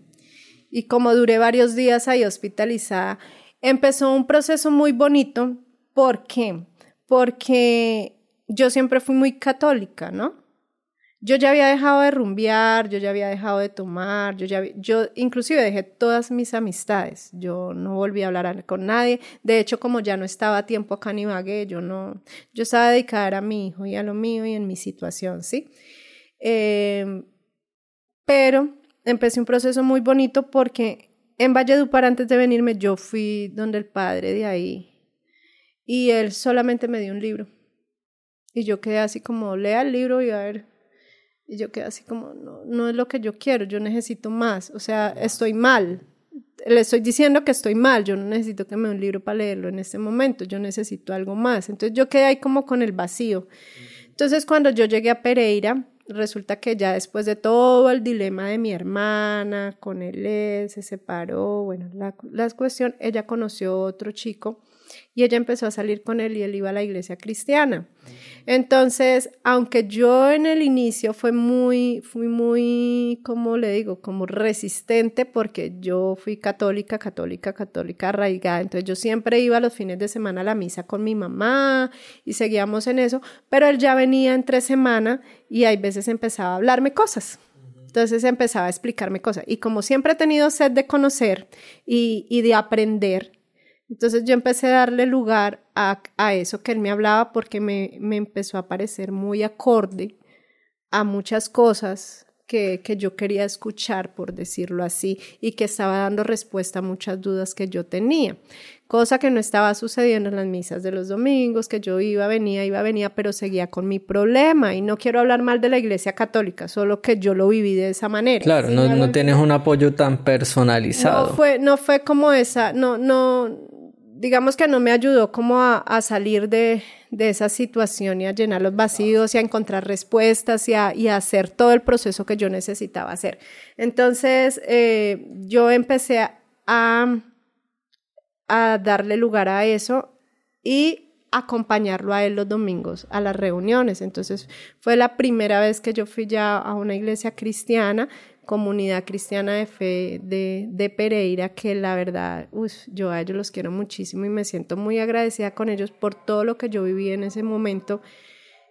Y como duré varios días ahí hospitalizada, empezó un proceso muy bonito ¿Por qué? Porque yo siempre fui muy católica, ¿no? Yo ya había dejado de rumbear, yo ya había dejado de tomar, yo ya yo inclusive dejé todas mis amistades. Yo no volví a hablar con nadie. De hecho, como ya no estaba a tiempo acá ni vagué, yo no, yo estaba dedicada a mi hijo y a lo mío y en mi situación, ¿sí? Em, pero empecé un proceso muy bonito porque en Valledupar antes de venirme yo fui donde el padre de ahí y él solamente me dio un libro. Y yo quedé así como, lea el libro y a ver. Y yo quedé así como, no, no es lo que yo quiero, yo necesito más. O sea, estoy mal. Le estoy diciendo que estoy mal, yo no necesito que me dé un libro para leerlo en este momento, yo necesito algo más. Entonces yo quedé ahí como con el vacío. Entonces cuando yo llegué a Pereira, resulta que ya después de todo el dilema de mi hermana con él, se separó, bueno, la, la cuestión, ella conoció otro chico y ella empezó a salir con él y él iba a la iglesia cristiana. Entonces, aunque yo en el inicio fue muy, fui muy, como le digo, como resistente porque yo fui católica, católica, católica arraigada, entonces yo siempre iba los fines de semana a la misa con mi mamá y seguíamos en eso, pero él ya venía entre semana y hay veces empezaba a hablarme cosas. Entonces empezaba a explicarme cosas. Y como siempre he tenido sed de conocer y, y de aprender, entonces yo empecé a darle lugar a, a eso que él me hablaba porque me, me, empezó a parecer muy acorde a muchas cosas que, que, yo quería escuchar, por decirlo así, y que estaba dando respuesta a muchas dudas que yo tenía, cosa que no estaba sucediendo en las misas de los domingos, que yo iba, venía, iba, venía, pero seguía con mi problema, y no quiero hablar mal de la Iglesia Católica, solo que yo lo viví de esa manera. Claro, no, no tienes un apoyo tan personalizado. No fue, no fue como esa, no, no, digamos que no me ayudó como a, salir de, de, esa situación y a llenar los vacíos y a encontrar respuestas y a, y a hacer todo el proceso que yo necesitaba hacer. Entonces, eh, yo empecé a, a darle lugar a eso y acompañarlo a él los domingos a las reuniones. Entonces fue la primera vez que yo fui ya a una iglesia cristiana comunidad cristiana de fe de, Pereira, que la verdad, yo a ellos los quiero muchísimo y me siento muy agradecida con ellos por todo lo que yo viví en ese momento.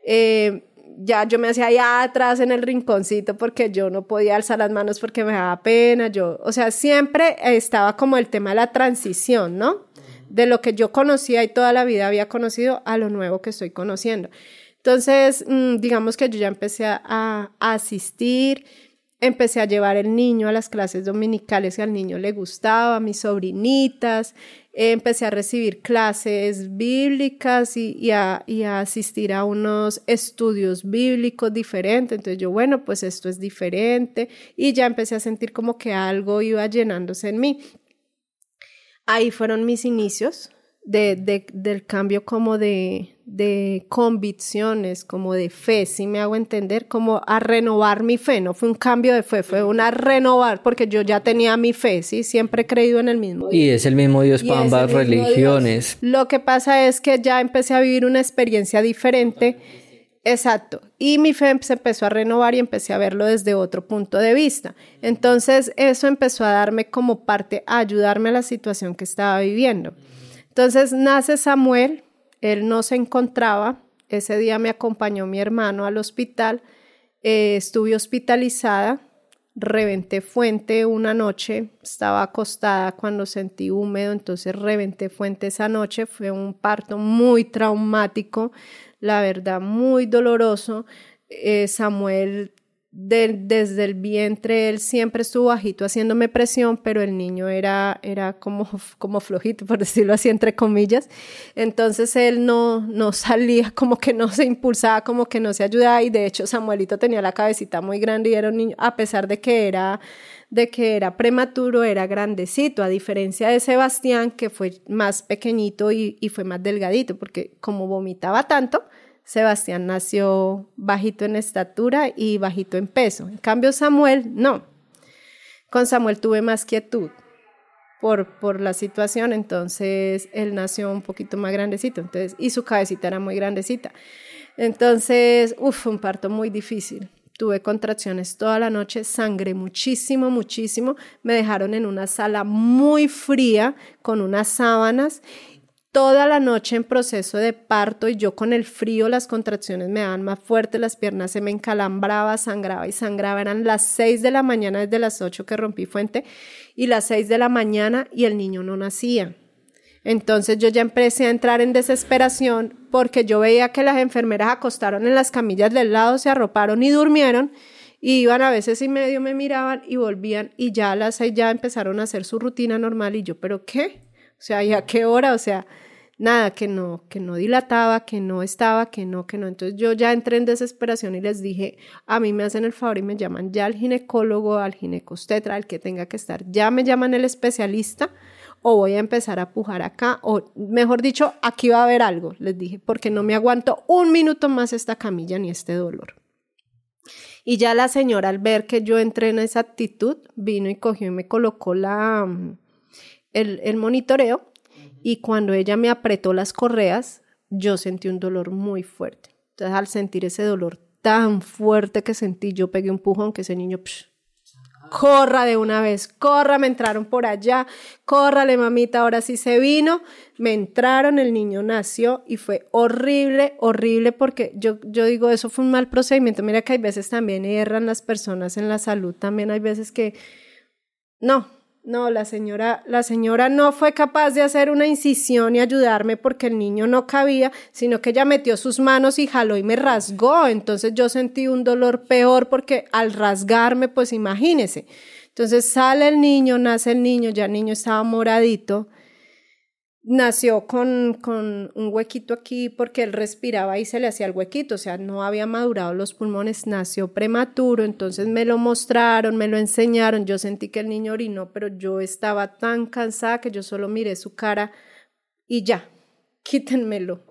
Eh, ya yo me hacía allá atrás en el rinconcito porque yo no podía alzar las manos porque me daba pena, yo, o sea, siempre estaba como el tema de la transición, ¿no? De lo que yo conocía y toda la vida había conocido a lo nuevo que estoy conociendo. Entonces, mm, digamos que yo ya empecé a asistir, empecé a llevar el niño a las clases dominicales que al niño le gustaba, mis sobrinitas, empecé a recibir clases bíblicas y, a, y, asistir a unos estudios bíblicos diferentes. Entonces yo, bueno, pues esto es diferente y ya empecé a sentir como que algo iba llenándose en mí. Ahí fueron mis inicios de, de, del cambio como de, de convicciones, como de fe, si me hago entender, como a renovar mi fe, no fue un cambio de fe, fue una renovar, porque yo ya tenía mi fe, sí, siempre he creído en el mismo Dios. Y es el mismo Dios para ambas religiones. Lo que pasa es que ya empecé a vivir una experiencia diferente, exacto, y mi fe se empezó a renovar y empecé a verlo desde otro punto de vista. Entonces eso empezó a darme como parte, a ayudarme a la situación que estaba viviendo. Entonces nace Samuel, él no se encontraba Ese día me acompañó mi hermano al hospital, eh, estuve hospitalizada, reventé fuente una noche, estaba acostada cuando sentí húmedo, entonces reventé fuente esa noche, fue un parto muy traumático, la verdad, muy doloroso. Eh, Samuel desde el vientre él siempre estuvo bajito haciéndome presión, pero el niño era, era como, como flojito, por decirlo así, entre comillas. Entonces él no, no salía, como que no se impulsaba, como que no se ayudaba. Y de hecho Samuelito tenía la cabecita muy grande y era un niño, a pesar de que era de que era prematuro, era grandecito, a diferencia de Sebastián, que fue más pequeñito y, y fue más delgadito, porque como vomitaba tanto, Sebastián nació bajito en estatura y bajito en peso. En cambio, Samuel, no. Con Samuel tuve más quietud por, por la situación, entonces él nació un poquito más grandecito, entonces, y su cabecita era muy grandecita. Entonces, uff, un parto muy difícil. Tuve contracciones toda la noche, sangré muchísimo, muchísimo. Me dejaron en una sala muy fría con unas sábanas toda la noche en proceso de parto y yo con el frío las contracciones me daban más fuerte, las piernas se me encalambraba, sangraba y sangraba. Eran las seis de la mañana desde las ocho que rompí fuente y las seis de la mañana y el niño no nacía. Entonces yo ya empecé a entrar en desesperación porque yo veía que las enfermeras acostaron en las camillas del lado, se arroparon y durmieron y iban a veces y medio me miraban y volvían y ya las seis ya empezaron a hacer su rutina normal y yo, ¿pero qué? O sea, ¿y a qué hora? O sea, nada, que no, que no dilataba, que no estaba, que no, que no. Entonces yo ya entré en desesperación y les dije, a mí me hacen el favor y me llaman ya al ginecólogo, al ginecostetra, al que tenga que estar, ya me llaman el especialista o voy a empezar a pujar acá, o mejor dicho, aquí va a haber algo, les dije, porque no me aguanto un minuto más esta camilla ni este dolor. Y ya la señora al ver que yo entré en esa actitud, vino y cogió y me colocó la el, monitoreo y cuando ella me apretó las correas, yo sentí un dolor muy fuerte. Entonces, al sentir ese dolor tan fuerte que sentí, yo pegué un pujón que ese niño, corra de una vez, corra, me entraron por allá, córrale mamita, ahora sí se vino, me entraron, el niño nació y fue horrible, horrible porque yo, yo digo, eso fue un mal procedimiento, mira que hay veces también erran las personas en la salud, también hay veces que, no, no, la señora, la señora no fue capaz de hacer una incisión y ayudarme porque el niño no cabía, sino que ella metió sus manos y jaló y me rasgó. Entonces yo sentí un dolor peor porque al rasgarme, pues imagínese. Entonces sale el niño, nace el niño, ya el niño estaba moradito nació con, con, un huequito aquí porque él respiraba y se le hacía el huequito, o sea, no había madurado los pulmones, nació prematuro, entonces me lo mostraron, me lo enseñaron, yo sentí que el niño orinó, pero yo estaba tan cansada que yo solo miré su cara y ya, *laughs* quítenmelo,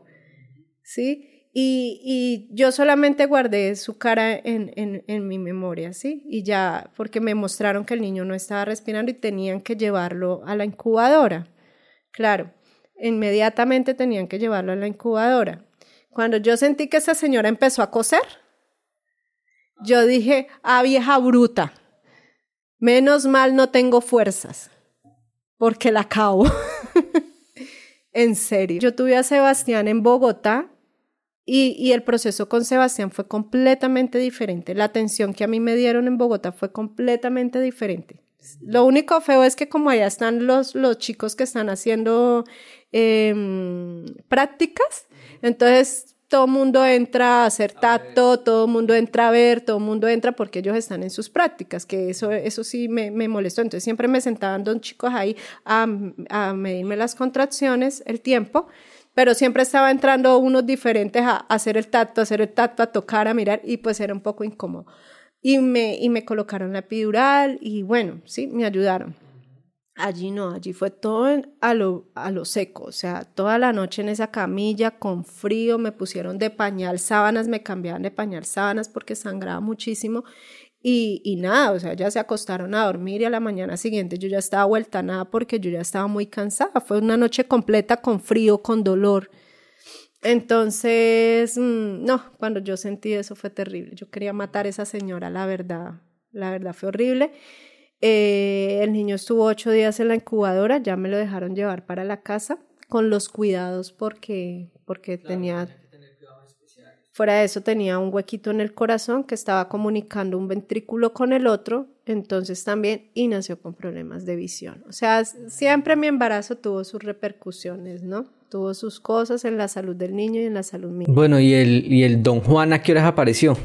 ¿sí? Y, y yo solamente guardé su cara en, en, en mi memoria, ¿sí? Y ya, porque me mostraron que el niño no estaba respirando y tenían que llevarlo a la incubadora. Claro, inmediatamente tenían que llevarlo a la incubadora. Cuando yo sentí que esa señora empezó a coser, yo dije, ah, vieja bruta, menos mal no tengo fuerzas, porque la acabo. *laughs* en serio. Yo tuve a Sebastián en Bogotá y, y, el proceso con Sebastián fue completamente diferente. La atención que a mí me dieron en Bogotá fue completamente diferente. Lo único feo es que como allá están los, los chicos que están haciendo Em, prácticas. Entonces, todo mundo entra a hacer tacto, todo mundo entra a ver, todo mundo entra porque ellos están en sus prácticas, que eso, eso sí me, me molestó. Entonces, siempre me sentaban dos chicos ahí a, a medirme las contracciones, el tiempo pero siempre estaba entrando unos diferentes a, hacer el tacto, a hacer el tacto, a tocar, a mirar, y pues era un poco incómodo. Y me, y me colocaron la epidural y bueno, sí, me ayudaron. Allí no, allí fue todo a lo, a lo seco, o sea, toda la noche en esa camilla con frío, me pusieron de pañal sábanas, me cambiaban de pañal sábanas porque sangraba muchísimo y, y nada, o sea, ya se acostaron a dormir y a la mañana siguiente yo ya estaba vuelta a nada porque yo ya estaba muy cansada, fue una noche completa con frío, con dolor. Entonces, mm, no, cuando yo sentí eso fue terrible, yo quería matar a esa señora, la verdad, la verdad fue horrible. Eh, el niño estuvo ocho días en la incubadora, ya me lo dejaron llevar para la casa con los cuidados porque, porque tenía... Fuera de eso tenía un huequito en el corazón que estaba comunicando un ventrículo con el otro, entonces también, y nació con problemas de visión. O sea, siempre mi embarazo tuvo sus repercusiones, ¿no? Tuvo sus cosas en la salud del niño y en la salud mía. Bueno, ¿y el, y el don Juan a qué horas apareció?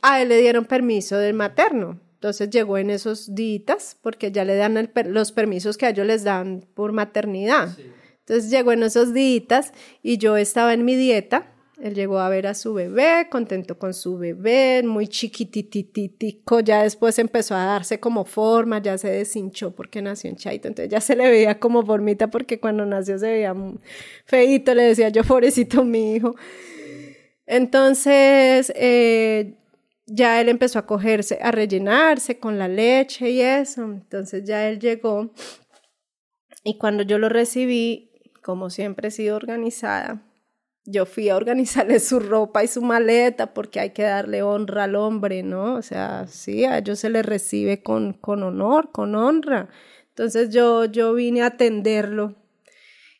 A él le dieron permiso del materno. Entonces llegó en esos días, porque ya le dan los permisos que a ellos les dan por maternidad. Entonces llegó en esos días y yo estaba en mi dieta. Él llegó a ver a su bebé, contento con su bebé, muy chiquitititico, ya después empezó a darse como forma, ya se deshinchó porque nació en Chaito, entonces ya se le veía como formita porque cuando nació se veía feito, le decía yo, pobrecito mi hijo. Entonces, eh, ya él empezó a cogerse, a rellenarse con la leche y eso, entonces ya él llegó y cuando yo lo recibí, como siempre he sido organizada, yo fui a organizarle su ropa y su maleta porque hay que darle honra al hombre, ¿no? O sea, sí, a ellos se les recibe con, con honor, con honra. Entonces yo, yo vine a atenderlo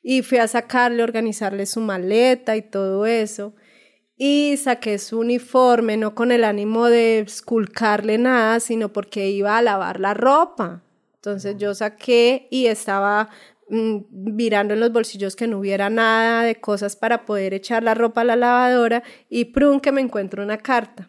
y fui a sacarle, organizarle su maleta y todo eso. Y saqué su uniforme, no con el ánimo de esculcarle nada, sino porque iba a lavar la ropa. Entonces yo saqué y estaba Mm, mirando en los bolsillos que no hubiera nada de cosas para poder echar la ropa a la lavadora y prun que me encuentro una carta.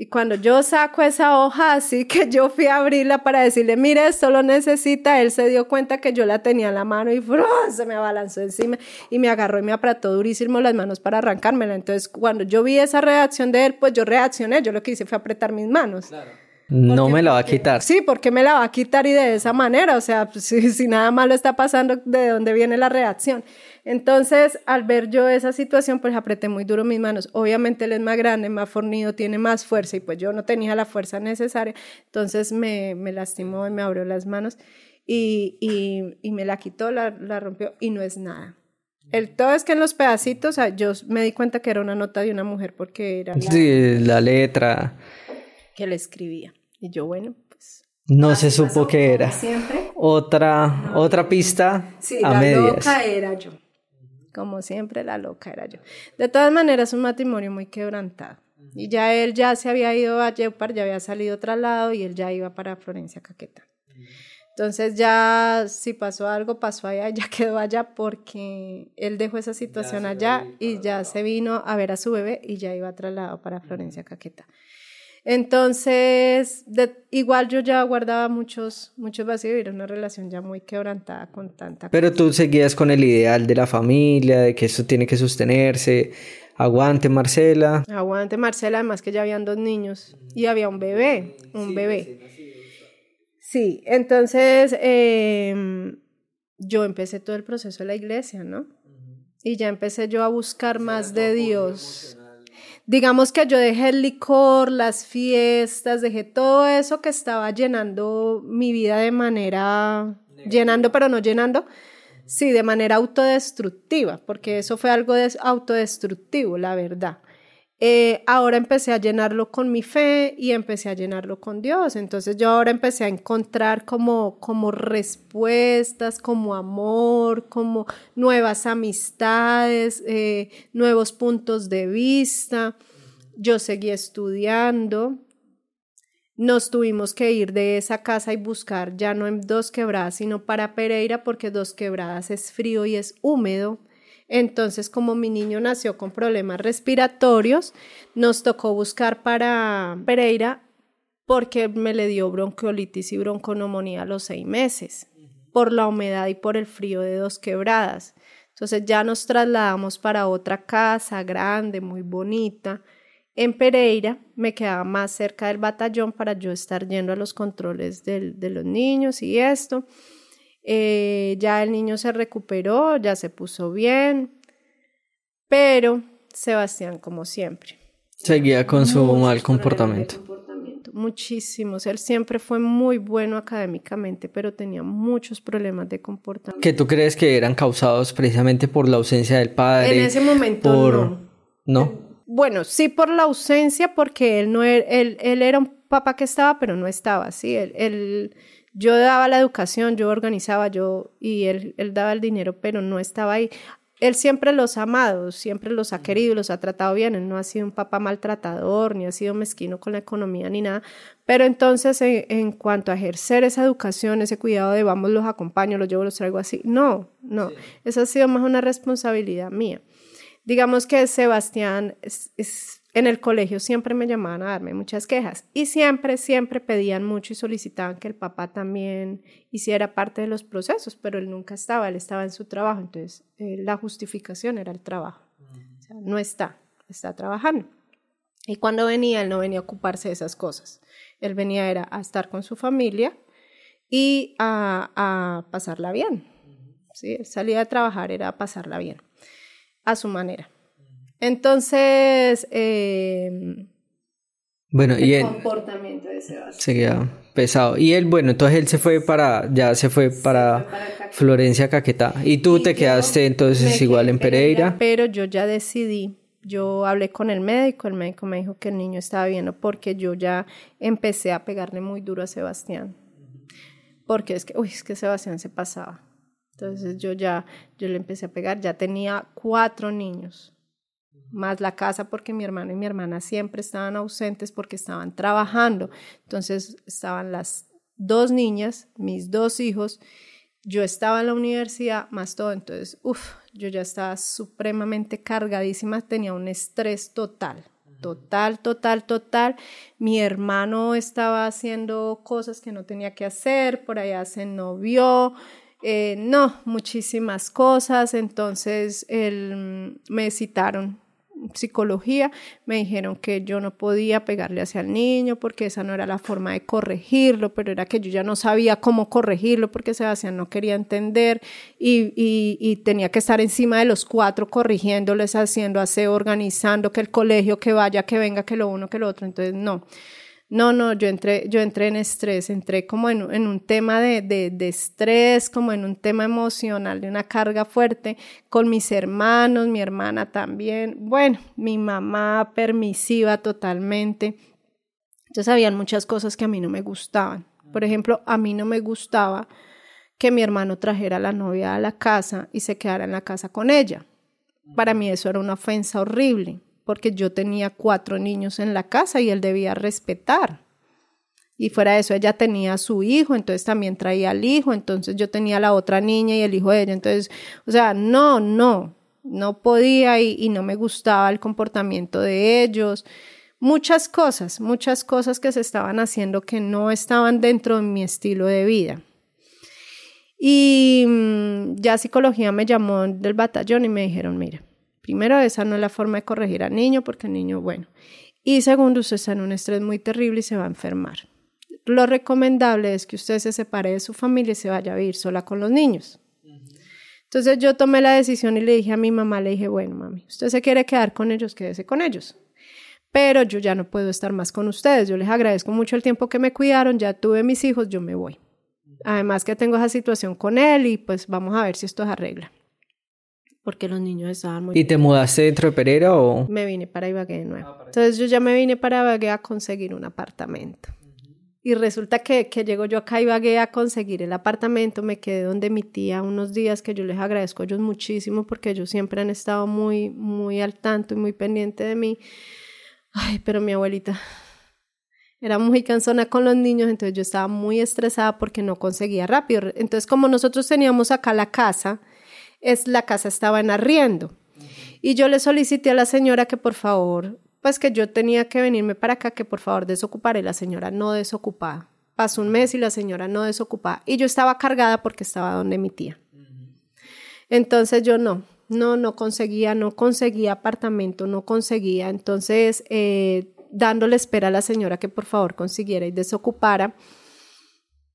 Y cuando yo saco esa hoja así *laughs* que yo fui a abrirla para decirle, mire, esto lo necesita, él se dio cuenta que yo la tenía en la mano y *laughs* se me abalanzó encima y me agarró y me apretó durísimo las manos para arrancármela. Entonces, cuando yo vi esa reacción de él, pues yo reaccioné, yo lo que hice fue apretar mis manos. Claro. No me la va a quitar. Sí, porque me la va a quitar y de esa manera, o sea, pues, *laughs* si, si, nada malo está pasando, ¿de dónde viene la reacción? Entonces, al ver yo esa situación, pues apreté muy duro mis manos. Obviamente él es más grande, más fornido, tiene más fuerza y pues yo no tenía la fuerza necesaria, entonces me, me lastimó y me abrió las manos y, y, y me la quitó, la, la, rompió y no es nada. El todo es que en los pedacitos, o sea, yo me di cuenta que era una nota de una mujer porque era la, sí, la letra que le escribía. Y yo, bueno, pues... No se supo qué era. Siempre. Otra, otra pista sí, la loca era yo. Como siempre, la loca era yo. De todas maneras, un matrimonio muy quebrantado. Y ya él ya se había ido a Jeopard, ya había salido lado y él ya iba para Florencia Caqueta. Entonces ya si pasó algo, pasó allá, ya *laughs* quedó allá porque él dejó esa situación allá y ya se vino a ver a su bebé y ya iba trasladado para Florencia Caqueta. Entonces, igual yo ya guardaba muchos, muchos vacíos y era una relación ya muy quebrantada con tanta Pero tú seguías con el ideal de la familia, de que eso tiene que sostenerse. Aguante, Marcela. Aguante, Marcela, además que ya habían dos niños y había un bebé, un bebé. Sí, entonces em, yo empecé todo el proceso de la iglesia, ¿no? Y ya empecé yo a buscar más de Dios digamos que yo dejé el licor, las fiestas, dejé todo eso que estaba llenando mi vida de manera, llenando pero no llenando, sí, de manera autodestructiva, porque eso fue algo de autodestructivo, la verdad. Eh, ahora empecé a llenarlo con mi fe y empecé a llenarlo con Dios. Entonces yo ahora empecé a encontrar como, como respuestas, como amor, como nuevas amistades, eh, nuevos puntos de vista. Yo seguí estudiando. Nos tuvimos que ir de esa casa y buscar ya no en Dos Quebradas, sino para Pereira, porque Dos Quebradas es frío y es húmedo entonces, como mi niño nació con problemas respiratorios, nos tocó buscar para Pereira porque me le dio bronquiolitis y bronconomonía a los seis meses por la humedad y por el frío de dos quebradas. Entonces ya nos trasladamos para otra casa grande, muy bonita. En Pereira me quedaba más cerca del batallón para yo estar yendo a los controles de los niños y esto. Eh, ya el niño se recuperó, ya se puso bien, pero Sebastián, como siempre. Seguía con su mal comportamiento. Muchísimos. Él siempre fue muy bueno académicamente, pero tenía muchos problemas de comportamiento. ¿Que tú crees que eran causados precisamente por la ausencia del padre? En ese momento no. ¿No? Bueno, sí por la ausencia, porque él no era, él, él era un papá que estaba, pero no estaba, sí. Él, él yo daba la educación, yo organizaba, yo y él, él daba el dinero, pero no estaba ahí. él siempre los ha amado, siempre los ha querido, los ha tratado bien. Él no ha sido un papá maltratador, ni ha sido mezquino con la economía, ni nada. Pero entonces, en, cuanto a ejercer esa educación, ese cuidado de vamos, los acompaño, los llevo, los traigo así, no, no. Esa ha sido más una responsabilidad mía. Digamos que Sebastián es en el colegio siempre me llamaban a darme muchas quejas y siempre, siempre pedían mucho y solicitaban que el papá también hiciera parte de los procesos, pero él nunca estaba, él estaba en su trabajo, entonces eh, la justificación era el trabajo. no está, está trabajando. Y cuando venía, él no venía a ocuparse de esas cosas. Él venía era a estar con su familia y a, a pasarla bien. ¿sí? Salía a trabajar era a pasarla bien, a su manera. Entonces, eh, bueno, el y él comportamiento de Sebastián. seguía pesado. Y él, bueno, entonces él se fue para, ya se fue para, Florencia Caquetá. Y tú te quedaste entonces igual en Pereira. Pero yo ya decidí, yo hablé con el médico, el médico me dijo que el niño estaba bien porque yo ya empecé a pegarle muy duro a Sebastián. Porque es que, uy, es que Sebastián se pasaba. Entonces yo ya, yo le empecé a pegar, ya tenía cuatro niños más la casa porque mi hermano y mi hermana siempre estaban ausentes porque estaban trabajando. Entonces estaban las dos niñas, mis dos hijos, yo estaba en la universidad, más todo, entonces, uff, yo ya estaba supremamente cargadísima, tenía un estrés total, total, total, total. Mi hermano estaba haciendo cosas que no tenía que hacer, por allá se novió, eh, no, muchísimas cosas, entonces él, me citaron psicología, me dijeron que yo no podía pegarle hacia el niño porque esa no era la forma de corregirlo, pero era que yo ya no sabía cómo corregirlo porque Sebastián no quería entender y, y, tenía que estar encima de los cuatro corrigiéndoles, haciendo aseo, organizando que el colegio, que vaya, que venga, que lo uno, que lo otro. Entonces, no. No, no, yo entré, yo entré en estrés, entré como en, un tema de, de, estrés, como en un tema emocional, de una carga fuerte con mis hermanos, mi hermana también, bueno, mi mamá permisiva totalmente. Entonces habían muchas cosas que a mí no me gustaban. Por ejemplo, a mí no me gustaba que mi hermano trajera a la novia a la casa y se quedara en la casa con ella. Para mí eso era una ofensa horrible porque yo tenía cuatro niños en la casa y él debía respetar. Y fuera de eso, ella tenía a su hijo, entonces también traía al hijo, entonces yo tenía la otra niña y el hijo de ella. Entonces, o sea, no, no, no podía y, y no me gustaba el comportamiento de ellos. Muchas cosas, muchas cosas que se estaban haciendo que no estaban dentro de mi estilo de vida. Y mm, ya psicología me llamó del batallón y me dijeron, mira, Primero, esa no es la forma de corregir al niño porque el niño, bueno. Y segundo, usted está en un estrés muy terrible y se va a enfermar. Lo recomendable es que usted se separe de su familia y se vaya a vivir sola con los niños. Entonces yo tomé la decisión y le dije a mi mamá, le dije, bueno, mami, usted se quiere quedar con ellos, quédese con ellos. Pero yo ya no puedo estar más con ustedes. Yo les agradezco mucho el tiempo que me cuidaron, ya tuve mis hijos, yo me voy. Además que tengo esa situación con él y pues vamos a ver si esto se arregla porque los niños estaban muy... ¿Y te mudaste dentro de Pereira o...? Me vine para Ibagué de nuevo. Ah, Entonces yo ya me vine para Ibagué a conseguir un apartamento. Y resulta que, que llego yo acá a Ibagué a conseguir el apartamento, me quedé donde mi tía unos días que yo les agradezco a ellos muchísimo porque ellos siempre han estado muy, muy al tanto y muy pendiente de mí. Ay, pero mi abuelita *laughs* era muy cansona con los niños, entonces yo estaba muy estresada porque no conseguía rápido. Entonces como nosotros teníamos acá la casa, es la casa estaba en arriendo. Y yo le solicité a la señora que por favor, pues que yo tenía que venirme para acá, que por favor desocupara y la señora no desocupaba. Pasó un mes y la señora no desocupaba. Y yo estaba cargada porque estaba donde mi tía. Entonces yo no, no, no conseguía, no conseguía apartamento, no conseguía. Entonces, eh, dándole espera a la señora que por favor consiguiera y desocupara.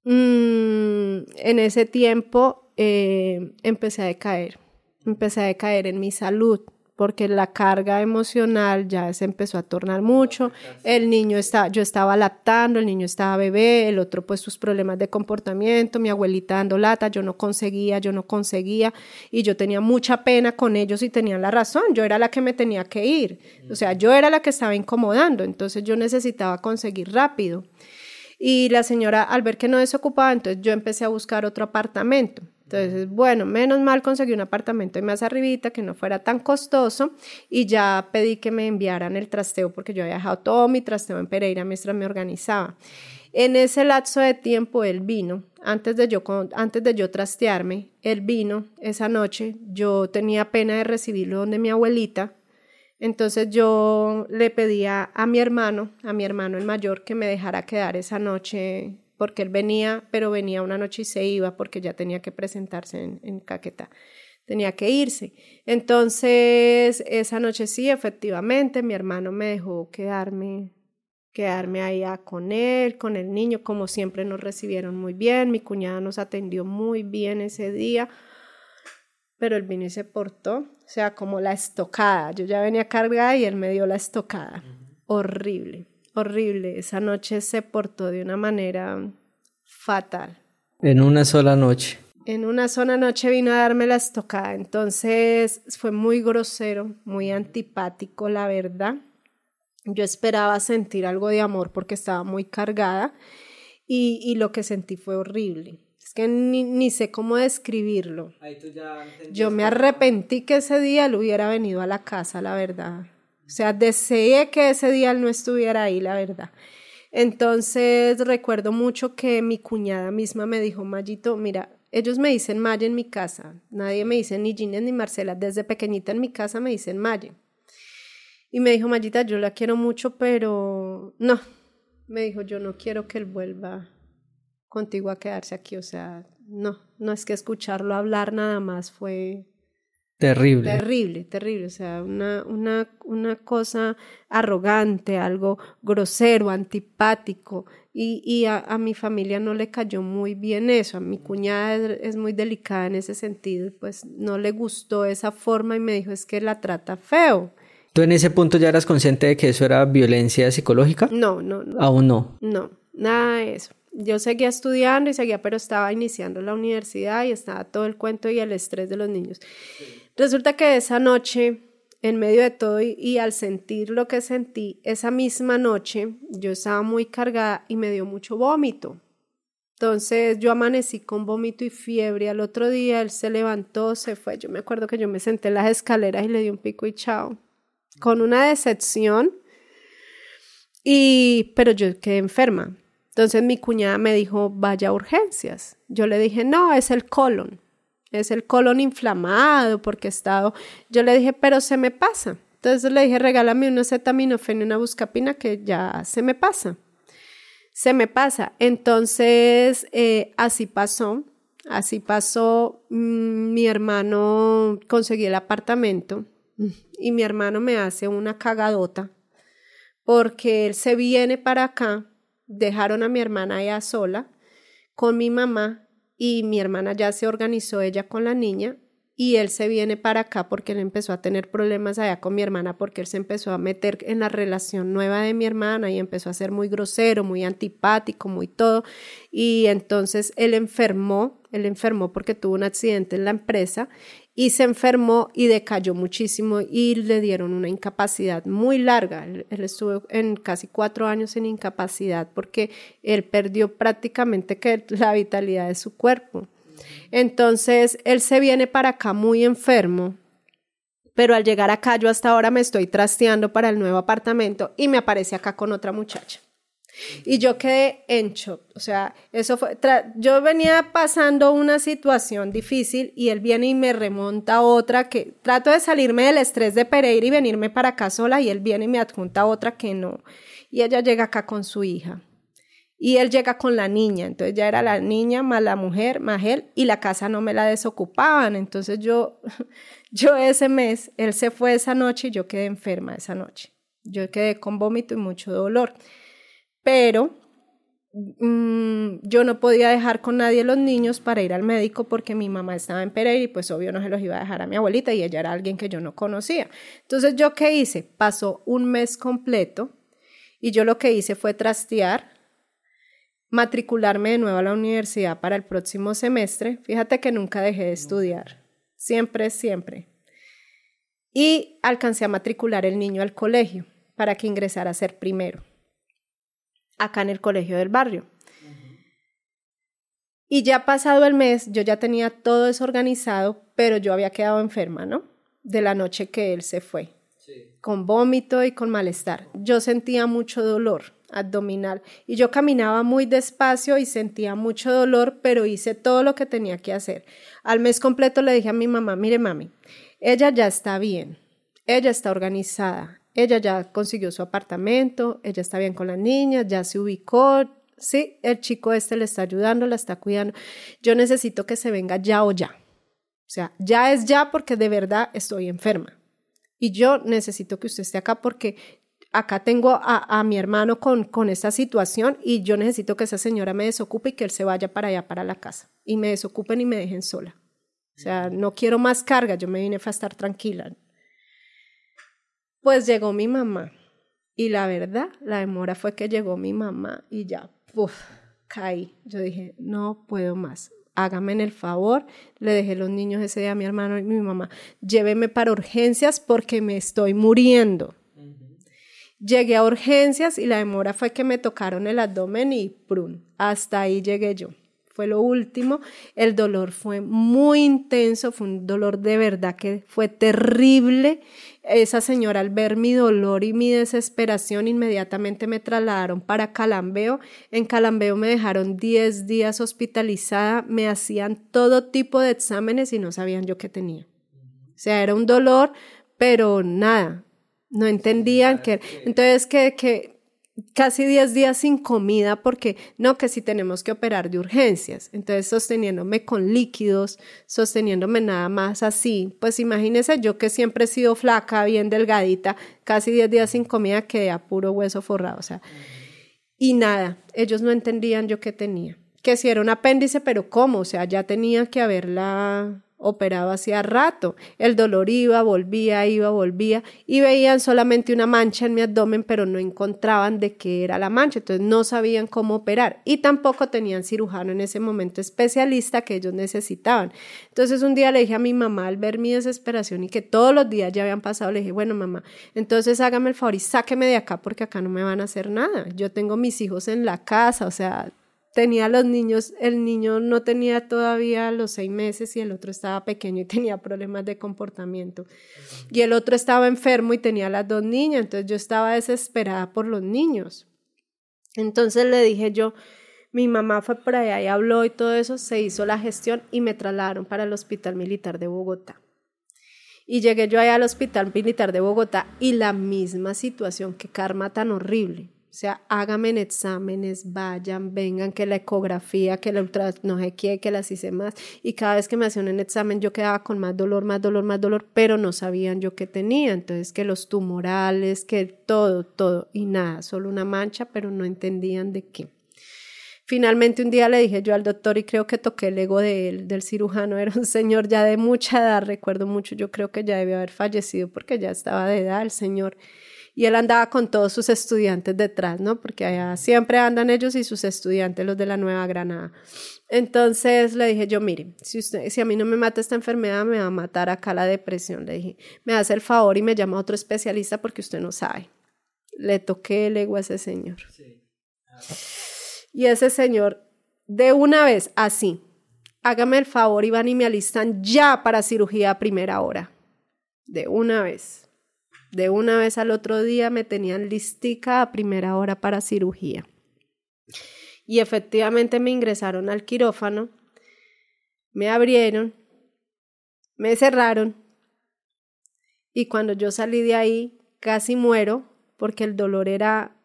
Mm, en ese tiempo eh, empecé a decaer, empecé a decaer en mi salud porque la carga emocional ya se empezó a tornar mucho. El niño está, yo estaba lactando, el niño estaba bebé, el otro pues sus problemas de comportamiento, mi abuelita dando lata, yo no conseguía, yo no conseguía y yo tenía mucha pena con ellos y tenían la razón, yo era la que me tenía que ir, o sea, yo era la que estaba incomodando, entonces yo necesitaba conseguir rápido. Y la señora al ver que no desocupaba, entonces yo empecé a buscar otro apartamento. Entonces, bueno, menos mal conseguí un apartamento más arribita que no fuera tan costoso y ya pedí que me enviaran el trasteo porque yo había dejado todo mi trasteo en Pereira mientras me organizaba. En ese lapso de tiempo él vino, antes de yo, antes de yo trastearme, él vino esa noche, yo tenía pena de recibirlo donde mi abuelita, entonces yo le pedía a mi hermano, a mi hermano el mayor, que me dejara quedar esa noche porque él venía, pero venía una noche y se iba porque ya tenía que presentarse en, en Caquetá, tenía que irse. Entonces, esa noche sí, efectivamente, mi hermano me dejó quedarme quedarme allá con él, con el niño, como siempre nos recibieron muy bien, mi cuñada nos atendió muy bien ese día, pero él vino y se portó, o sea, como la estocada, yo ya venía cargada y él me dio la estocada, horrible horrible. Esa noche se portó de una manera fatal. En una sola noche. En una sola noche vino a darme la estocada. Entonces fue muy grosero, muy antipático, la verdad. Yo esperaba sentir algo de amor porque estaba muy cargada y, y lo que sentí fue horrible. Es que ni, ni sé cómo describirlo. Yo me arrepentí que ese día él hubiera venido a la casa, la verdad. O sea, deseé que ese día él no estuviera ahí, la verdad. Entonces recuerdo mucho que mi cuñada misma me dijo, Mayito, mira, ellos me dicen Maya en mi casa, nadie me dice ni Ginés ni Marcela, desde pequeñita en mi casa me dicen Maya. Y me dijo, Mayita, yo la quiero mucho, pero no, me dijo, yo no quiero que él vuelva contigo a quedarse aquí, o sea, no, no es que escucharlo hablar nada más fue Terrible. Terrible, terrible. O sea, una, una, una cosa arrogante, algo grosero, antipático. Y, y a, a, mi familia no le cayó muy bien eso. A mi cuñada es, es, muy delicada en ese sentido. Pues no le gustó esa forma y me dijo es que la trata feo. ¿Tú en ese punto ya eras consciente de que eso era violencia psicológica? No, no, no. ¿Aún no? No, nada de eso. Yo seguía estudiando y seguía, pero estaba iniciando la universidad y estaba todo el cuento y el estrés de los niños. Sí. Resulta que esa noche, en medio de todo y, al sentir lo que sentí, esa misma noche yo estaba muy cargada y me dio mucho vómito. Entonces yo amanecí con vómito y fiebre. Al otro día él se levantó, se fue. Yo me acuerdo que yo me senté en las escaleras y le di un pico y chao. Con una decepción. Y, pero yo quedé enferma. Entonces mi cuñada me dijo, vaya a urgencias. Yo le dije, no, es el colon es el colon inflamado porque he estado, yo le dije, pero se me pasa. Entonces le dije, regálame una acetaminofén y una buscapina que ya se me pasa. Se me pasa. Entonces, eh, así pasó. Así pasó. Mm, mi hermano conseguí el apartamento y mi hermano me hace una cagadota porque él se viene para acá. Dejaron a mi hermana allá sola con mi mamá y mi hermana ya se organizó ella con la niña y él se viene para acá porque él empezó a tener problemas allá con mi hermana porque él se empezó a meter en la relación nueva de mi hermana y empezó a ser muy grosero, muy antipático, muy todo. Y entonces él enfermó, él enfermó porque tuvo un accidente en la empresa y se enfermó y decayó muchísimo y le dieron una incapacidad muy larga. Él, estuvo en casi cuatro años en incapacidad porque él perdió prácticamente que la vitalidad de su cuerpo. Entonces, él se viene para acá muy enfermo, pero al llegar acá yo hasta ahora me estoy trasteando para el nuevo apartamento y me aparece acá con otra muchacha. Y yo quedé en shock, o sea, eso fue, yo venía pasando una situación difícil y él viene y me remonta otra que trato de salirme del estrés de Pereira y venirme para acá sola y él viene y me adjunta otra que no. Y ella llega acá con su hija. Y él llega con la niña, entonces ya era la niña más la mujer, más él, y la casa no me la desocupaban. Entonces yo, *laughs* yo ese mes, él se fue esa noche y yo quedé enferma esa noche. Yo quedé con vómito y mucho dolor pero mmm, yo no podía dejar con nadie los niños para ir al médico porque mi mamá estaba en Pereira y pues obvio no se los iba a dejar a mi abuelita y ella era alguien que yo no conocía. Entonces yo qué hice? Pasó un mes completo y yo lo que hice fue trastear, matricularme de nuevo a la universidad para el próximo semestre. Fíjate que nunca dejé de estudiar, siempre, siempre. Y alcancé a matricular el niño al colegio para que ingresara a ser primero acá en el colegio del barrio. Y ya pasado el mes, yo ya tenía todo desorganizado, pero yo había quedado enferma, ¿no? De la noche que él se fue, con vómito y con malestar. Yo sentía mucho dolor abdominal y yo caminaba muy despacio y sentía mucho dolor, pero hice todo lo que tenía que hacer. Al mes completo le dije a mi mamá, mire mami, ella ya está bien, ella está organizada, ella ya consiguió su apartamento, ella está bien con las niñas, ya se ubicó, sí, el chico este le está ayudando, la está cuidando. Yo necesito que se venga ya o ya. O sea, ya es ya porque de verdad estoy enferma. Y yo necesito que usted esté acá porque acá tengo a, a mi hermano con, con esta situación y yo necesito que esa señora me desocupe y que él se vaya para allá, para la casa. Y me desocupen y me dejen sola. O sea, no quiero más carga, yo me vine a estar tranquila. Pues llegó mi mamá. Y la verdad, la demora fue que llegó mi mamá y ya, uf, caí. Yo dije, no puedo más. Hágame en el favor. Le dejé los niños ese día a mi hermano y mi mamá. Lléveme para urgencias porque me estoy muriendo. Llegué a urgencias y la demora fue que me tocaron el abdomen y prun. Hasta ahí llegué yo fue lo último. El dolor fue muy intenso, fue un dolor de verdad que fue terrible. Esa señora al ver mi dolor y mi desesperación inmediatamente me trasladaron para Calambeo. En Calambeo me dejaron 10 días hospitalizada, me hacían todo tipo de exámenes y no sabían yo qué tenía. O sea, era un dolor, pero nada, no entendían que... Entonces, que, que casi 10 días sin comida porque no, que si tenemos que operar de urgencias. Entonces sosteniéndome con líquidos, sosteniéndome nada más así. Pues imagínese yo que siempre he sido flaca, bien delgadita, casi 10 días sin comida quedé a puro hueso forrado. O sea, y nada, ellos no entendían yo qué tenía. Que si era un apéndice, pero ¿cómo? O sea, ya tenía que haberla operado hacía rato. El dolor iba, volvía, iba, volvía y veían solamente una mancha en mi abdomen, pero no encontraban de qué era la mancha, entonces no sabían cómo operar y tampoco tenían cirujano en ese momento especialista que ellos necesitaban. Entonces un día le dije a mi mamá al ver mi desesperación y que todos los días ya habían pasado, le dije, bueno mamá, entonces hágame el favor y sáqueme de acá porque acá no me van a hacer nada. Yo tengo mis hijos en la casa, o sea, tenía los niños, el niño no tenía todavía los seis meses y el otro estaba pequeño y *laughs* tenía problemas de comportamiento. Y el otro estaba enfermo y tenía las dos niñas, entonces yo estaba desesperada por los niños. Entonces le dije yo, mi mamá fue por allá y habló y todo eso, se hizo la gestión y me trasladaron para el Hospital Militar de Bogotá. Y llegué yo allá al Hospital Militar de Bogotá y la misma situación, que karma tan horrible. O sea, háganme exámenes, vayan, vengan, que la ecografía, que la ultra, que las hice más. Y cada vez que me hacían un examen yo quedaba con más dolor, más dolor, más dolor, pero no sabían yo qué tenía. Entonces, que los tumorales, que todo, todo. Y nada, solo una mancha, pero no entendían de qué. Finalmente un día le dije yo al doctor y creo que toqué el ego de él, del cirujano, *laughs* era un señor ya de mucha edad, recuerdo mucho, yo creo que ya debió haber fallecido porque ya estaba de edad el señor y él andaba con todos sus estudiantes detrás, ¿no? Porque allá siempre andan ellos y sus estudiantes, los de la Nueva Granada. Entonces le dije yo, mire, si, usted, si a mí no me mata esta enfermedad, me va a matar acá la depresión. Le dije, me hace el favor y me llama otro especialista porque usted no sabe. Le toqué el ego a ese señor. Y ese señor, de una vez, así, hágame el favor y van y me alistan ya para cirugía a primera hora. De una vez. De una vez al otro día me tenían listica a primera hora para cirugía. Y efectivamente me ingresaron al quirófano, me abrieron, me cerraron y cuando yo salí de ahí casi muero porque el dolor era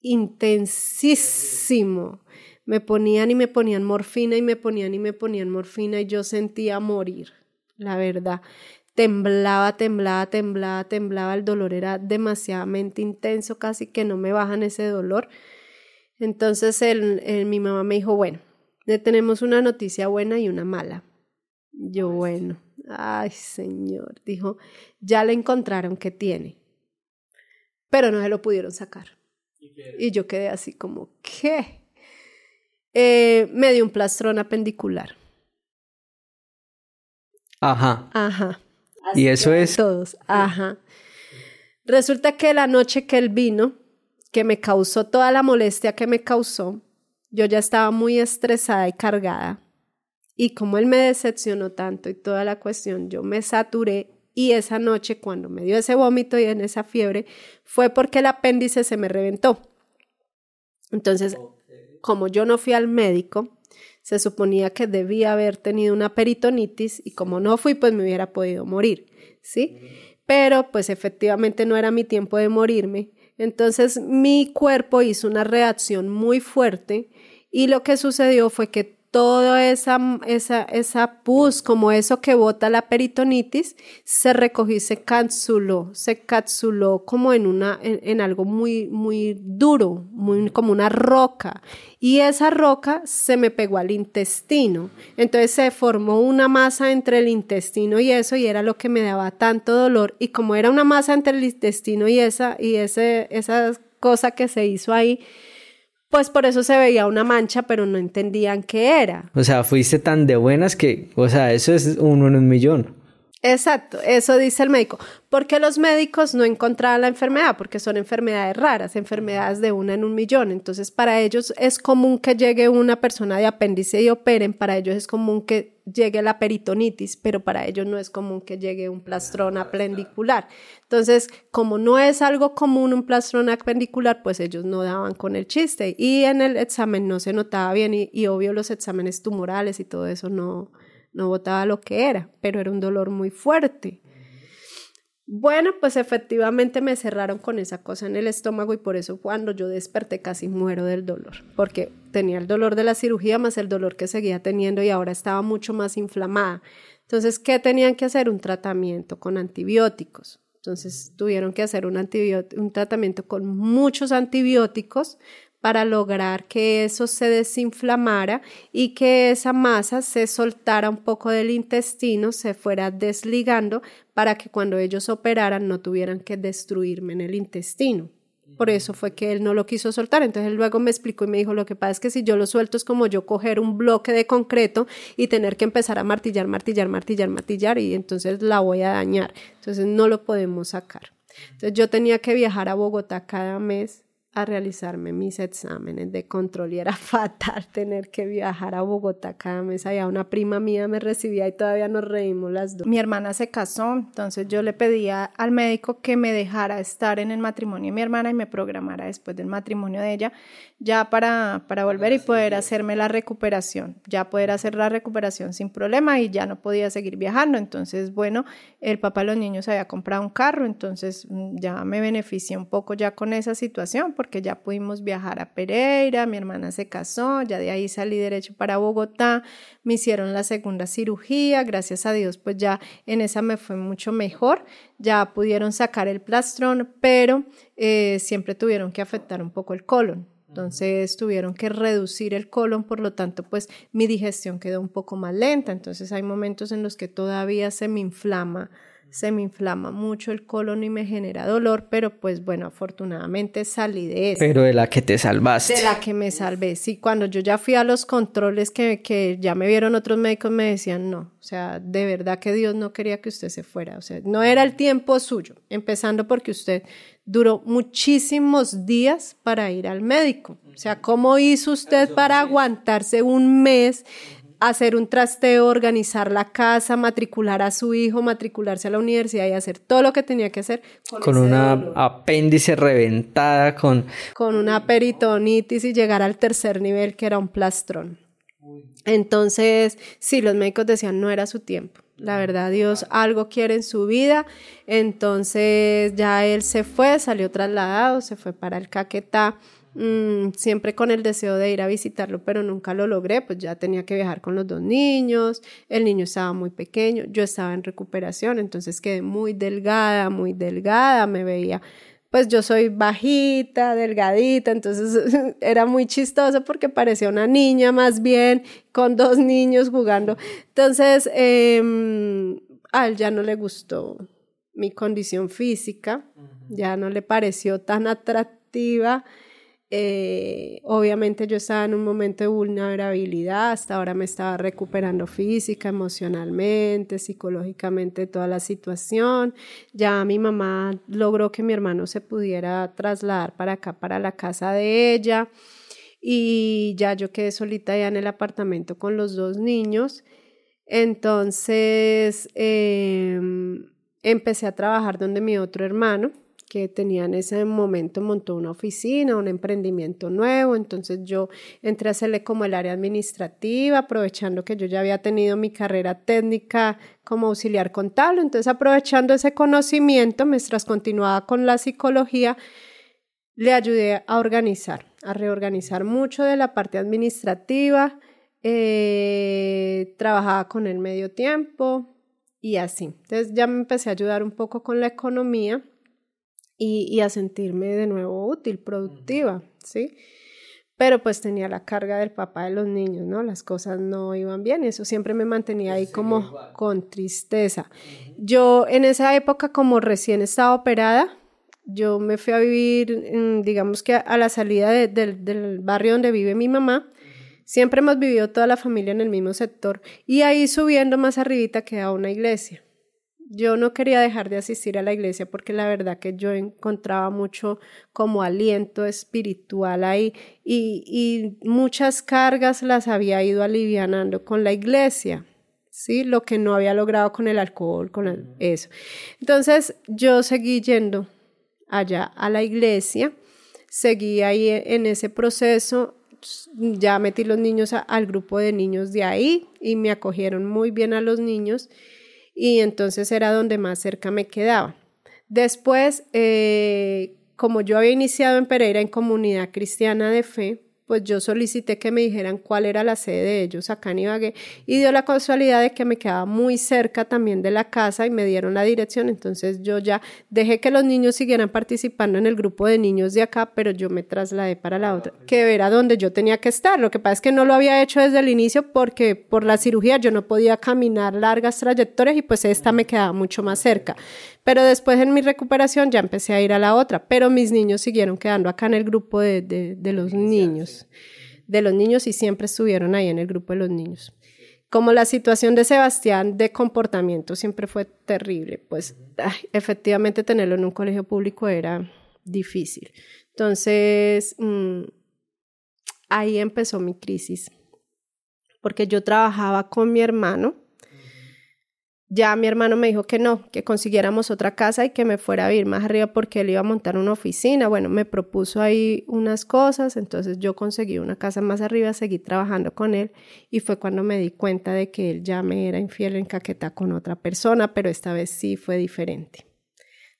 intensísimo. Me ponían y me ponían morfina y me ponían y me ponían morfina y yo sentía morir, la verdad temblaba, temblaba, temblaba, temblaba, el dolor era demasiadamente intenso, casi que no me bajan ese dolor. Entonces el, mi mamá me dijo, bueno, le tenemos una noticia buena y una mala. Yo, bueno, ay señor, dijo, ya le encontraron que tiene, pero no se lo pudieron sacar. Y yo quedé así como, ¿qué? Eh, me dio un plastrón apendicular. Ajá. Ajá y eso es... Todos, ajá. Resulta que la noche que él vino, que me causó toda la molestia que me causó, yo ya estaba muy estresada y cargada. Y como él me decepcionó tanto y toda la cuestión, yo me saturé y esa noche cuando me dio ese vómito y en esa fiebre fue porque el apéndice se me reventó. Entonces, como yo no fui al médico, se suponía que debía haber tenido una peritonitis y como no fui, pues me hubiera podido morir, ¿sí? Pero pues efectivamente no era mi tiempo de morirme. Entonces mi cuerpo hizo una reacción muy fuerte y lo que sucedió fue que toda esa, esa, esa pus, como eso que bota la peritonitis, se recogió y se capsuló, se capsuló como en, una, en, algo muy, muy duro, muy, como una roca. Y esa roca se me pegó al intestino. Entonces se formó una masa entre el intestino y eso, y era lo que me daba tanto dolor. Y como era una masa entre el intestino y esa, y ese, esa cosa que se hizo ahí, pues por eso se veía una mancha, pero no entendían qué era. O sea, fuiste tan de buenas que, o sea, eso es uno en un millón. Exacto, eso dice el médico. Porque los médicos no encontraban la enfermedad, porque son enfermedades raras, enfermedades de una en un millón. Entonces, para ellos es común que llegue una persona de apéndice y operen, para ellos es común que llegue la peritonitis, pero para ellos no es común que llegue un plastrón apendicular. Entonces, como no es algo común un plastrón apendicular, pues ellos no daban con el chiste y en el examen no se notaba bien y, y obvio los exámenes tumorales y todo eso no, no botaba lo que era, pero era un dolor muy fuerte. Bueno, pues efectivamente me cerraron con esa cosa en el estómago y por eso cuando yo desperté casi muero del dolor, porque tenía el dolor de la cirugía más el dolor que seguía teniendo y ahora estaba mucho más inflamada. Entonces, ¿qué tenían que hacer? Un tratamiento con antibióticos. Entonces, tuvieron que hacer un, un tratamiento con muchos antibióticos para lograr que eso se desinflamara y que esa masa se soltara un poco del intestino, se fuera desligando para que cuando ellos operaran no tuvieran que destruirme en el intestino. Por eso fue que él no lo quiso soltar. Entonces él luego me explicó y me dijo, lo que pasa es que si yo lo suelto es como yo coger un bloque de concreto y tener que empezar a martillar, martillar, martillar, martillar y entonces la voy a dañar. Entonces no lo podemos sacar. Entonces yo tenía que viajar a Bogotá cada mes a realizarme mis exámenes de control y era *laughs* fatal tener que viajar a Bogotá cada mes. Allá una prima mía me recibía y todavía nos reímos las dos. Mi hermana se casó, entonces yo le pedía al médico que me dejara estar en el matrimonio de mi hermana y me programara después del matrimonio de ella ya para, para volver y poder hacerme la recuperación, ya poder hacer la recuperación sin problema y ya no podía seguir viajando. Entonces, bueno, el papá de los niños había comprado un carro, entonces mm, ya me beneficié un poco ya con esa situación porque ya pudimos viajar a Pereira, mi hermana se casó, ya de ahí salí derecho para Bogotá, me hicieron la segunda cirugía, gracias a Dios, pues ya en esa me fue mucho mejor, ya pudieron sacar el plastrón, pero eh, siempre tuvieron que afectar un poco el colon. Entonces tuvieron que reducir el colon, por lo tanto, pues mi digestión quedó un poco más lenta. Entonces hay momentos en los que todavía se me inflama se me inflama mucho el colon y me genera dolor, pero pues bueno, afortunadamente salí de eso. Pero de la que te salvaste. De la que me salvé. Sí, cuando yo ya fui a los controles que, que ya me vieron otros médicos, me decían, no, o sea, de verdad que Dios no quería que usted se fuera, o sea, no era el tiempo suyo, empezando porque usted duró muchísimos días para ir al médico. O sea, ¿cómo hizo usted para aguantarse un mes hacer un trasteo, organizar la casa, matricular a su hijo, matricularse a la universidad y hacer todo lo que tenía que hacer. Con, una apéndice reventada, con... Con una peritonitis y llegar al tercer nivel que era un plastrón. Entonces, sí, los médicos decían no era su tiempo. La verdad, Dios algo quiere en su vida. Entonces ya él se fue, salió trasladado, se fue para el Caquetá Mm, siempre con el deseo de ir a visitarlo, pero nunca lo logré, pues ya tenía que viajar con los dos niños, el niño estaba muy pequeño, yo estaba en recuperación, entonces quedé muy delgada, muy delgada, me veía, pues yo soy bajita, delgadita, entonces *laughs* era muy chistoso porque parecía una niña más bien, con dos niños jugando, entonces eh, a él ya no le gustó mi condición física, ya no le pareció tan atractiva eh, obviamente yo estaba en un momento de vulnerabilidad, hasta ahora me estaba recuperando física, emocionalmente, psicológicamente toda la situación. Ya mi mamá logró que mi hermano se pudiera trasladar para acá, para la casa de ella. y ya yo quedé solita ya en el apartamento con los dos niños. Entonces em, empecé a trabajar donde mi otro hermano, que tenía en ese momento, montó una oficina, un emprendimiento nuevo. Entonces yo entré a hacerle como el área administrativa, aprovechando que yo ya había tenido mi carrera técnica como auxiliar contable. Entonces aprovechando ese conocimiento, mientras continuaba con la psicología, le ayudé a organizar, a reorganizar mucho de la parte administrativa. Eh, trabajaba con el medio tiempo, y así. Entonces ya me empecé a ayudar un poco con la economía y, a sentirme de nuevo útil, productiva, ¿sí? Pero pues tenía la carga del papá de los niños, ¿no? Las cosas no iban bien y eso siempre me mantenía ahí como con tristeza. Yo en esa época, como recién estaba operada, yo me fui a vivir, digamos que a la salida del barrio donde vive mi mamá Siempre hemos vivido toda la familia en el mismo sector y ahí subiendo más arribita queda una iglesia. Yo no quería dejar de asistir a la iglesia porque la verdad que yo encontraba mucho como aliento espiritual ahí y, y muchas cargas las había ido alivianando con la iglesia, ¿sí? Lo que no había logrado con el alcohol, con eso. Entonces yo seguí yendo allá a la iglesia, seguí ahí en ese proceso ya metí los niños al grupo de niños de ahí y me acogieron muy bien a los niños y entonces era donde más cerca me quedaba. Después, eh, como yo había iniciado en Pereira en comunidad cristiana de fe, pues yo solicité que me dijeran cuál era la sede de ellos acá en Ibagué y dio la casualidad de que me quedaba muy cerca también de la casa y me dieron la dirección, entonces yo ya dejé que los niños siguieran participando en el grupo de niños de acá, pero yo me trasladé para la otra, que era donde yo tenía que estar. Lo que pasa es que no lo había hecho desde el inicio porque por la cirugía yo no podía caminar largas trayectorias y pues esta me quedaba mucho más cerca. Pero después en mi recuperación ya empecé a ir a la otra, pero mis niños siguieron quedando acá en el grupo de, de, los niños, de los niños y siempre estuvieron ahí en el grupo de los niños. Como la situación de Sebastián de comportamiento siempre fue terrible, pues efectivamente tenerlo en un colegio público era difícil. Entonces, mm, ahí empezó mi crisis, porque yo trabajaba con mi hermano ya mi hermano me dijo que no, que consiguiéramos otra casa y que me fuera a vivir más arriba porque él iba a montar una oficina. Bueno, me propuso ahí unas cosas, entonces yo conseguí una casa más arriba, seguí trabajando con él y fue cuando me di cuenta de que él ya me era infiel en Caquetá con otra persona, pero esta vez sí fue diferente.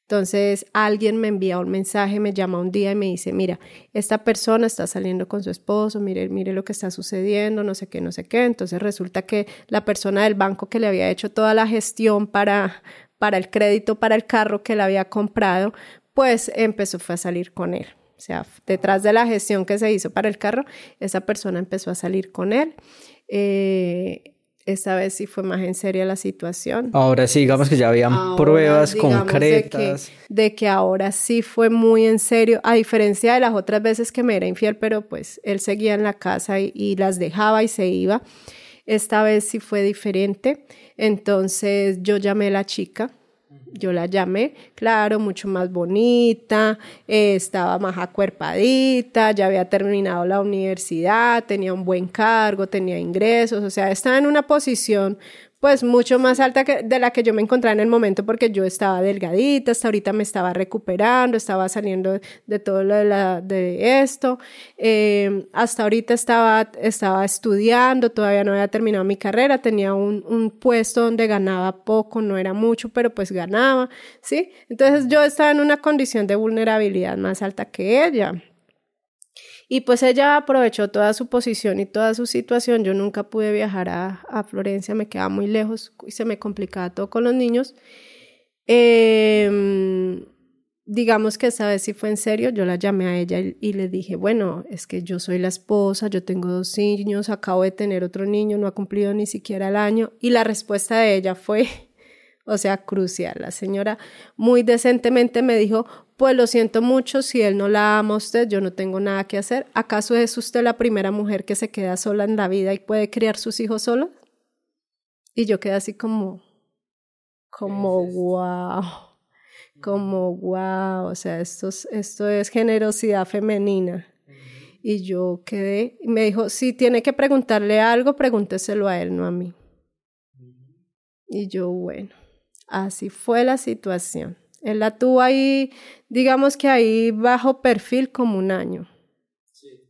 Entonces alguien me envía un mensaje, me llama un día y me dice, mira, esta persona está saliendo con su esposo, mire, mire lo que está sucediendo, no sé qué, no sé qué. Entonces resulta que la persona del banco que le había hecho toda la gestión para, para el crédito, para el carro que le había comprado, pues empezó a salir con él. O sea, detrás de la gestión que se hizo para el carro, esa persona empezó a salir con él. Eh, esta vez sí fue más en serio la situación. Ahora sí, digamos que ya habían pruebas concretas. De que, ahora sí fue muy en serio, a diferencia de las otras veces que me era infiel, pero pues él seguía en la casa y las dejaba y se iba. Esta vez sí fue diferente. Entonces yo llamé a la chica yo la llamé, claro, mucho más bonita, eh, estaba más acuerpadita, ya había terminado la universidad, tenía un buen cargo, tenía ingresos, o sea, estaba en una posición pues mucho más alta que de la que yo me encontraba en el momento porque yo estaba delgadita, hasta ahorita me estaba recuperando, estaba saliendo de todo lo de, la, de esto, eh, hasta ahorita estaba, estaba estudiando, todavía no había terminado mi carrera, tenía un, un puesto donde ganaba poco, no era mucho, pero pues ganaba, ¿sí? Entonces yo estaba en una condición de vulnerabilidad más alta que ella. Y pues ella aprovechó toda su posición y toda su situación. Yo nunca pude viajar a, Florencia, me quedaba muy lejos y se me complicaba todo con los niños. Em, digamos que esa vez sí fue en serio, yo la llamé a ella y, y, le dije, bueno, es que yo soy la esposa, yo tengo dos niños, acabo de tener otro niño, no ha cumplido ni siquiera el año. Y la respuesta de ella fue, *laughs* o sea, crucial. La señora muy decentemente me dijo, pues lo siento mucho, si él no la ama a usted, yo no tengo nada que hacer. ¿Acaso es usted la primera mujer que se queda sola en la vida y puede criar sus hijos solos? Y yo quedé así como, como wow, como wow, o sea, esto es, esto es generosidad femenina. Y yo quedé, y me dijo, si tiene que preguntarle algo, pregúnteselo a él, no a mí. Y yo, bueno, así fue la situación. Él la tuvo ahí, digamos que ahí bajo perfil como un año.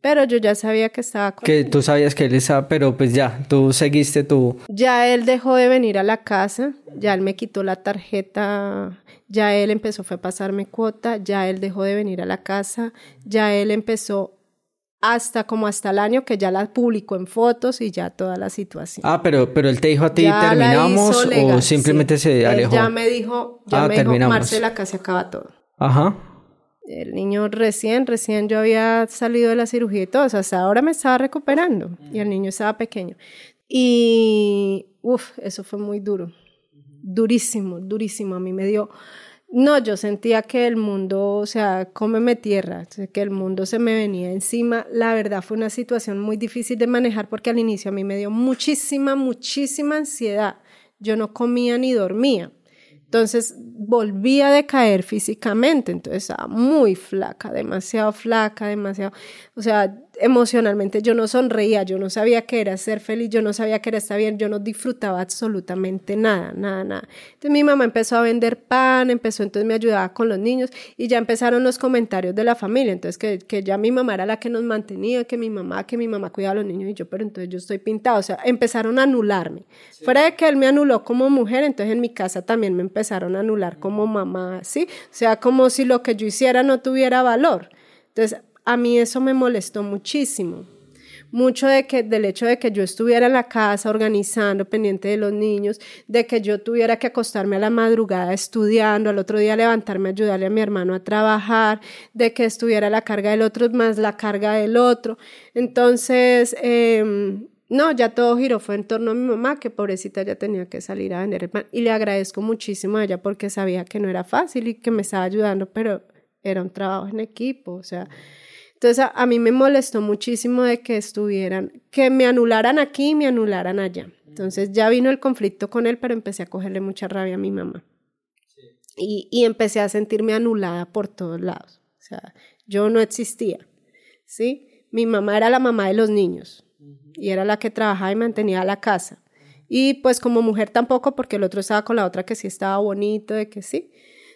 Pero yo ya sabía que estaba con Que tú sabías que él estaba, pero pues ya, tú seguiste tu... Ya él dejó de venir a la casa, ya él me quitó la tarjeta, ya él empezó fue a pasarme cuota, ya él dejó de venir a la casa, ya él empezó hasta como hasta el año que ya la publicó en fotos y ya toda la situación. Ah, pero, pero él te dijo a ti, Ya ¿terminamos o simplemente sí. se Él alejó? ya me dijo, ya Ah, me dijo, terminamos. Marcela, acá se acaba todo. Ajá. El niño recién, recién yo había salido de la cirugía y todo, o sea, hasta ahora me estaba recuperando y el niño estaba pequeño. Y, uff, eso fue muy duro, durísimo, durísimo. A mí me dio, no, yo sentía que el mundo, o sea, cómeme tierra, que el mundo se me venía encima. La verdad fue una situación muy difícil de manejar porque al inicio a mí me dio muchísima, muchísima ansiedad. Yo no comía ni dormía. Entonces volví a decaer físicamente, entonces estaba muy flaca, demasiado flaca, demasiado, o sea, emocionalmente yo no sonreía, yo no sabía qué era ser feliz, yo no sabía qué era estar bien, yo no disfrutaba absolutamente nada, nada, nada. Entonces mi mamá empezó a vender pan, empezó, entonces me ayudaba con los niños y ya empezaron los comentarios de la familia, entonces que, que ya mi mamá era la que nos mantenía, que mi mamá, que mi mamá cuidaba a los niños y yo, pero entonces yo estoy pintada, o sea, empezaron a anularme. Fuera de que él me anuló como mujer, entonces en mi casa también me empezaron a anular como mamá, ¿sí? O sea, como si lo que yo hiciera no tuviera valor. Entonces, a mí eso me molestó muchísimo. Mucho de que, del hecho de que yo estuviera en la casa organizando, pendiente de los niños, de que yo tuviera que acostarme a la madrugada estudiando, al otro día levantarme a ayudarle a mi hermano a trabajar, de que estuviera la carga del otro más la carga del otro. Entonces, eh, no, ya todo giró fue en torno a mi mamá, que pobrecita ya tenía que salir a vender el pan. Y le agradezco muchísimo a ella porque sabía que no era fácil y que me estaba ayudando, pero era un trabajo en equipo, o sea. Entonces a, a mí me molestó muchísimo de que estuvieran, que me anularan aquí y me anularan allá. Entonces ya vino el conflicto con él, pero empecé a cogerle mucha rabia a mi mamá. Y, y empecé a sentirme anulada por todos lados. O sea, yo no existía, ¿sí? Mi mamá era la mamá de los niños y era la que trabajaba y mantenía la casa. Y pues como mujer tampoco, porque el otro estaba con la otra que sí estaba bonito, de que sí.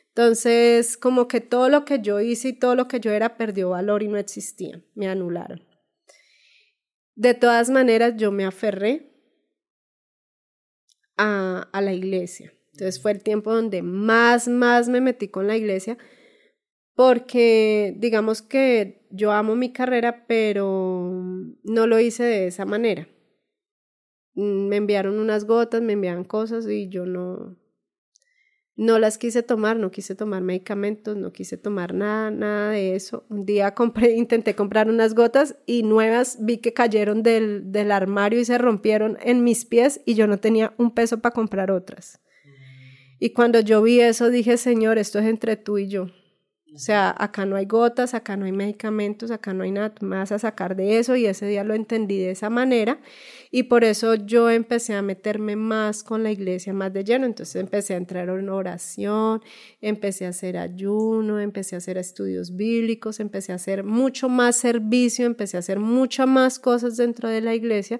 Entonces, como que todo lo que yo hice y todo lo que yo era perdió valor y no existía, me anularon. De todas maneras, yo me aferré a, a la iglesia. Entonces fue el tiempo donde más, más me metí con la iglesia, porque digamos que yo amo mi carrera, pero no lo hice de esa manera. Me enviaron unas gotas, me enviaban cosas y yo no, no las quise tomar, no quise tomar medicamentos, no quise tomar nada, nada de eso. Un día *laughs* compré, intenté comprar unas gotas y nuevas vi que cayeron del, del armario y se rompieron en mis pies y yo no tenía un peso para comprar otras. Y cuando yo vi eso dije, Señor, esto es entre tú y yo. O sea, acá no hay gotas, acá no hay medicamentos, acá no hay nada, vas a sacar de eso y ese día lo entendí de esa manera y por eso yo empecé a meterme más con la iglesia, más de lleno, entonces empecé a entrar en oración, empecé a hacer ayuno, empecé a hacer estudios bíblicos, empecé a hacer mucho más servicio, empecé a hacer muchas más cosas dentro de la iglesia,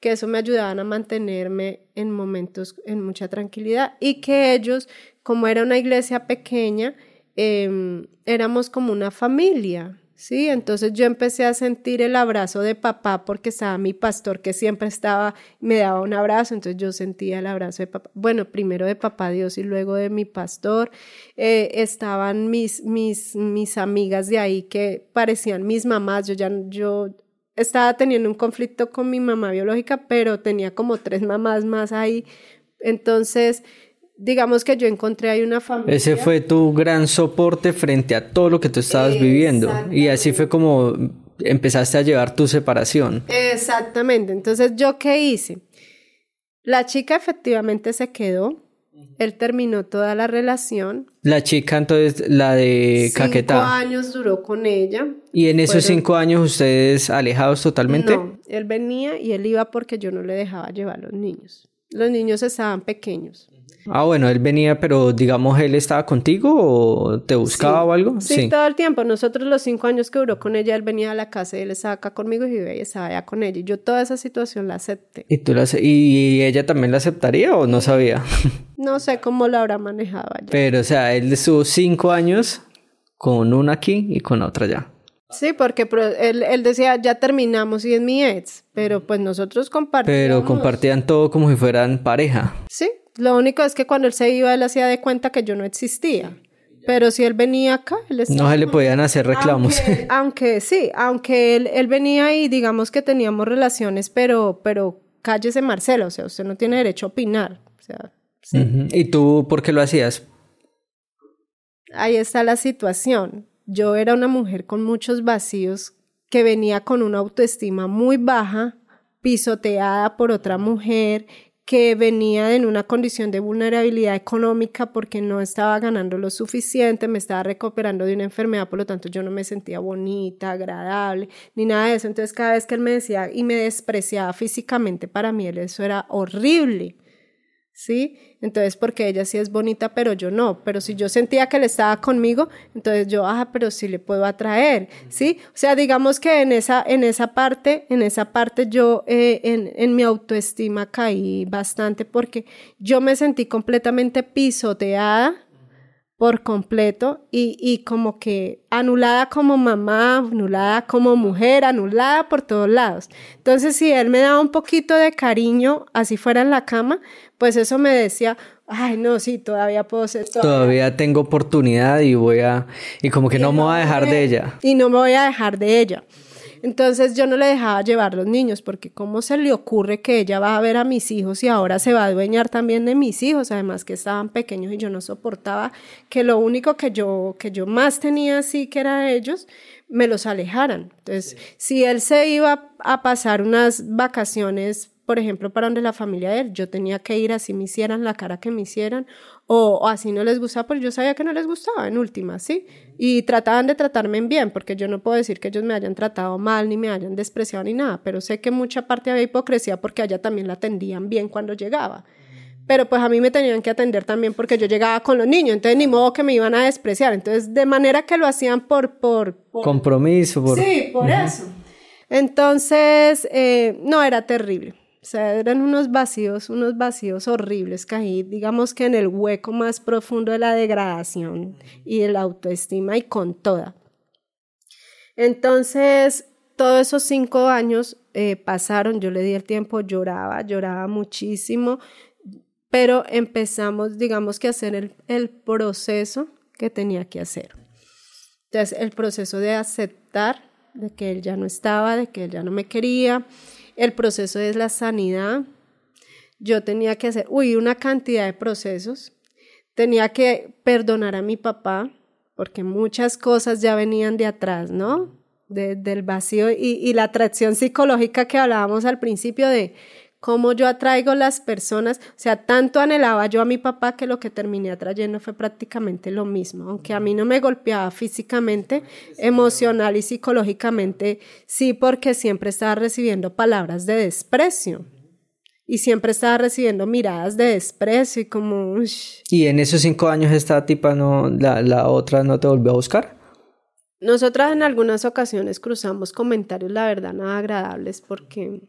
que eso me ayudaban a mantenerme en momentos en mucha tranquilidad y que ellos, como era una iglesia pequeña, eh, éramos como una familia, ¿sí? Entonces yo empecé a sentir el abrazo de papá porque estaba mi pastor que siempre estaba, me daba un abrazo, entonces yo sentía el abrazo de papá, bueno, primero de papá Dios y luego de mi pastor, eh, estaban mis, mis, mis amigas de ahí que parecían mis mamás, yo ya, yo estaba teniendo un conflicto con mi mamá biológica, pero tenía como tres mamás más ahí, entonces digamos que yo encontré ahí una familia. Ese fue tu gran soporte frente a todo lo que tú estabas viviendo. Y así fue como empezaste a llevar tu separación. Exactamente. Entonces, ¿yo qué hice? La chica efectivamente se quedó. Él terminó toda la relación. La chica, entonces, la de Caquetá. Cinco años duró con ella. ¿Y en esos Fueron- cinco años ustedes alejados totalmente? No, él venía y él iba porque yo no le dejaba llevar a los niños. Los niños estaban pequeños. Ah, bueno, él venía, pero digamos, él estaba contigo o te buscaba o algo. Sí, todo el tiempo. Nosotros los cinco años que duró con ella, él venía a la casa y él estaba acá conmigo y estaba allá con ella. Y yo toda esa situación la acepté. ¿Y, tú la, ¿Y ella también la aceptaría o no sabía? *laughs* no sé cómo la habrá manejado. Pero, o sea, él estuvo cinco años con una aquí y con otra allá. Sí, porque él, él, decía, ya terminamos y es mi ex, pero pues nosotros compartíamos. Pero compartían todo como si fueran pareja. Sí, lo único es que cuando él se iba, él hacía de cuenta que yo no existía. Pero si él venía acá, él estaba... No se le podían hacer reclamos. *laughs* Aunque, sí, aunque él, él, venía y digamos que teníamos relaciones, pero, pero cállese Marcelo, o sea, usted no tiene derecho a opinar. O sea, ¿Y tú por qué lo hacías? Ahí está la situación. Yo era una mujer con muchos vacíos que venía con una autoestima muy baja, pisoteada por otra mujer que venía en una condición de vulnerabilidad económica porque no estaba ganando lo suficiente, me estaba recuperando de una enfermedad, por lo tanto yo no me sentía bonita, agradable, ni nada de eso. Entonces cada vez que él me decía y me despreciaba físicamente, para mí eso era horrible. ¿sí? Entonces, porque ella sí es bonita, pero yo no. Pero si yo sentía que él estaba conmigo, entonces yo, ah, pero sí le puedo atraer, ¿sí? O sea, digamos que en esa, en esa parte, en esa parte yo eh, en, en mi autoestima caí bastante porque yo me sentí completamente pisoteada por completo y, y, como que anulada como mamá, anulada como mujer, anulada por todos lados. Entonces, si él me daba un poquito de cariño, así fuera en la cama, pues eso me decía, ay, no, sí, todavía puedo ser. Todavía, tengo oportunidad y voy a, y como que no, me voy a dejar de ella. Y no me voy a dejar de ella. Entonces yo no le dejaba llevar los niños porque cómo se le ocurre que ella va a ver a mis hijos y ahora se va a adueñar también de mis hijos, además que estaban pequeños y yo no soportaba que lo único que yo que yo más tenía así que era ellos me los alejaran. Entonces, si él se iba a pasar unas vacaciones por ejemplo, para donde la familia de él, yo tenía que ir así me hicieran la cara que me hicieran, o, así no les gustaba, pero yo sabía que no les gustaba en última, ¿sí? Y trataban de tratarme bien, porque yo no puedo decir que ellos me hayan tratado mal, ni me hayan despreciado, ni nada, pero sé que mucha parte había hipocresía porque allá también la atendían bien cuando llegaba. Pero pues a mí me tenían que atender también porque yo llegaba con los niños, entonces ni modo que me iban a despreciar. Entonces, de manera que lo hacían por... por, Compromiso, por... Sí, por eso. Entonces, eh, no, era terrible. Sea, eran unos vacíos, unos vacíos horribles, caí, digamos que en el hueco más profundo de la degradación y de la autoestima y con toda. Entonces, todos esos cinco años eh, pasaron, yo le di el tiempo, lloraba, lloraba muchísimo, pero empezamos, digamos que a hacer el, el proceso que tenía que hacer. Entonces, el proceso de aceptar de que él ya no estaba, de que él ya no me quería, el proceso es la sanidad. Yo tenía que hacer, uy, una cantidad de procesos. Tenía que perdonar a mi papá, porque muchas cosas ya venían de atrás, ¿no? del vacío y, y la atracción psicológica que hablábamos al principio de cómo yo atraigo las personas, o sea, tanto anhelaba yo a mi papá que lo que terminé atrayendo fue prácticamente lo mismo, aunque a mí no me golpeaba físicamente, emocional y psicológicamente, sí, porque siempre estaba recibiendo palabras de desprecio. Y siempre estaba recibiendo miradas de desprecio y como... ¿Y en esos cinco años esta tipa no, la, la otra no te volvió a buscar? Nosotras en algunas ocasiones cruzamos comentarios, la verdad, nada agradables porque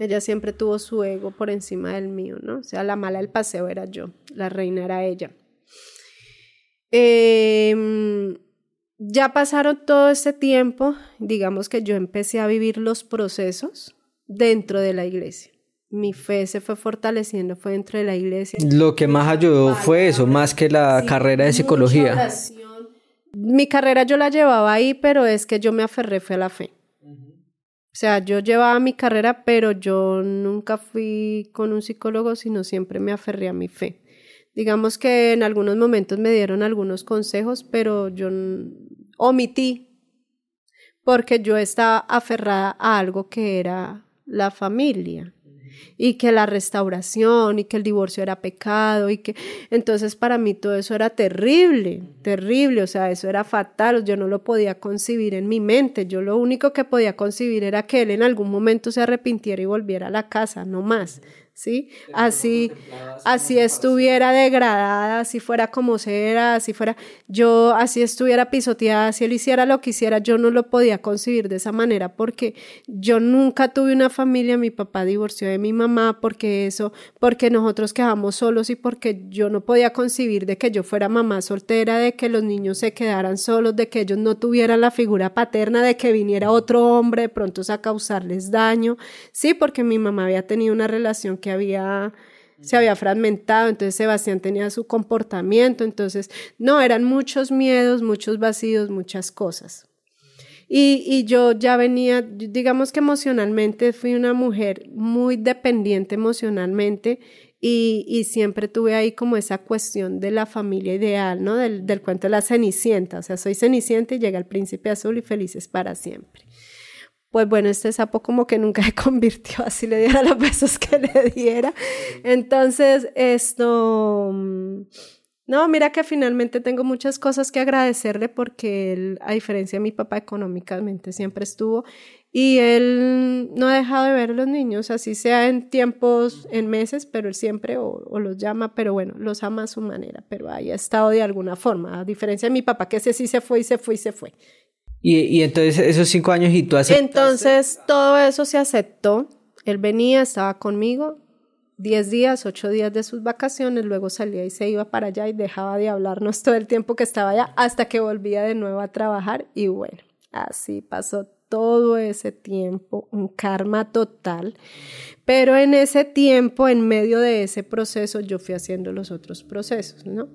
ella siempre tuvo su ego por encima del mío, ¿no? O sea, la mala del paseo era yo, la reina era ella. Em, ya pasaron todo este tiempo, digamos que yo empecé a vivir los procesos dentro de la iglesia. Mi fe se fue fortaleciendo, fue dentro de la iglesia. Lo que más ayudó fue eso, más que la carrera de psicología. Mi carrera yo la llevaba ahí, pero es que yo me aferré fue a la fe. O sea, yo llevaba mi carrera, pero yo nunca fui con un psicólogo, sino siempre me aferré a mi fe. Digamos que en algunos momentos me dieron algunos consejos, pero yo omití porque yo estaba aferrada a algo que era la familia y que la restauración y que el divorcio era pecado y que entonces para mí todo eso era terrible, terrible, o sea, eso era fatal, yo no lo podía concebir en mi mente, yo lo único que podía concebir era que él en algún momento se arrepintiera y volviera a la casa, no más. ¿Sí? Así, así estuviera degradada, si fuera como era, si fuera, yo así estuviera pisoteada, si él hiciera lo que hiciera, yo no lo podía concebir de esa manera porque yo nunca tuve una familia, mi papá divorció de mi mamá porque eso, porque nosotros quedamos solos y porque yo no podía concebir de que yo fuera mamá soltera, de que los niños se quedaran solos, de que ellos no tuvieran la figura paterna, de que viniera otro hombre de pronto a causarles daño, sí, porque mi mamá había tenido una relación que había se había fragmentado, entonces Sebastián tenía su comportamiento, entonces no, eran muchos miedos, muchos vacíos, muchas cosas. Y, y, yo ya venía, digamos que emocionalmente fui una mujer muy dependiente emocionalmente y, y, siempre tuve ahí como esa cuestión de la familia ideal, ¿no? Del, del cuento de la Cenicienta, o sea, soy Cenicienta y llega el príncipe azul y felices para siempre pues bueno, este sapo como que nunca *laughs* se convirtió, así le diera los besos que le diera. Entonces, esto, mm, no, mira que finalmente tengo muchas cosas que agradecerle porque él, a diferencia de mi papá, económicamente siempre estuvo y él no ha dejado de ver a los niños, así sea en tiempos, en meses, pero él siempre o, los llama, pero bueno, los ama a su manera, pero ahí ha estado de alguna forma, a diferencia de mi papá, que ese sí se fue y se fue y se fue. Y, y entonces esos cinco años y tú aceptaste. Entonces todo eso se aceptó. Él venía, estaba conmigo, diez días, ocho días de sus vacaciones, luego salía y se iba para allá y dejaba de hablarnos todo el tiempo que estaba allá hasta que volvía de nuevo a trabajar y bueno, así pasó todo ese tiempo, un karma total. Pero en ese tiempo, en medio de ese proceso, yo fui haciendo los otros procesos, ¿no?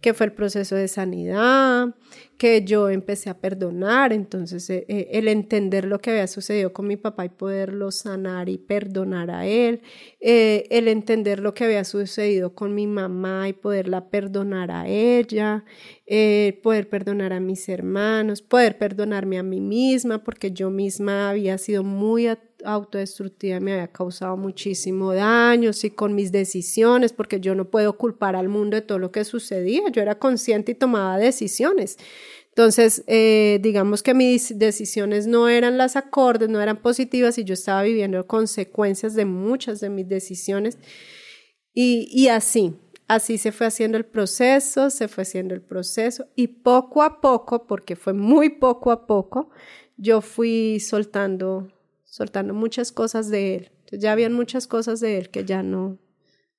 Que fue el proceso de sanidad, que yo empecé a perdonar, entonces eh, eh, el entender lo que había sucedido con mi papá y poderlo sanar y perdonar a él, eh, el entender lo que había sucedido con mi mamá y poderla perdonar a ella, poder perdonar a mis hermanos, poder perdonarme a mí misma, porque yo misma había sido muy autodestructiva, me había causado muchísimo daño, sí, con mis decisiones, porque yo no puedo culpar al mundo de todo lo que sucedía, yo era consciente y tomaba decisiones. Entonces, eh, digamos que mis decisiones no eran las acordes, no eran positivas y yo estaba viviendo consecuencias de muchas de mis decisiones. Y, y así, así se fue haciendo el proceso, se fue haciendo el proceso y poco a poco, porque fue muy poco a poco, yo fui soltando, soltando muchas cosas de él. Entonces, ya habían muchas cosas de él que ya no,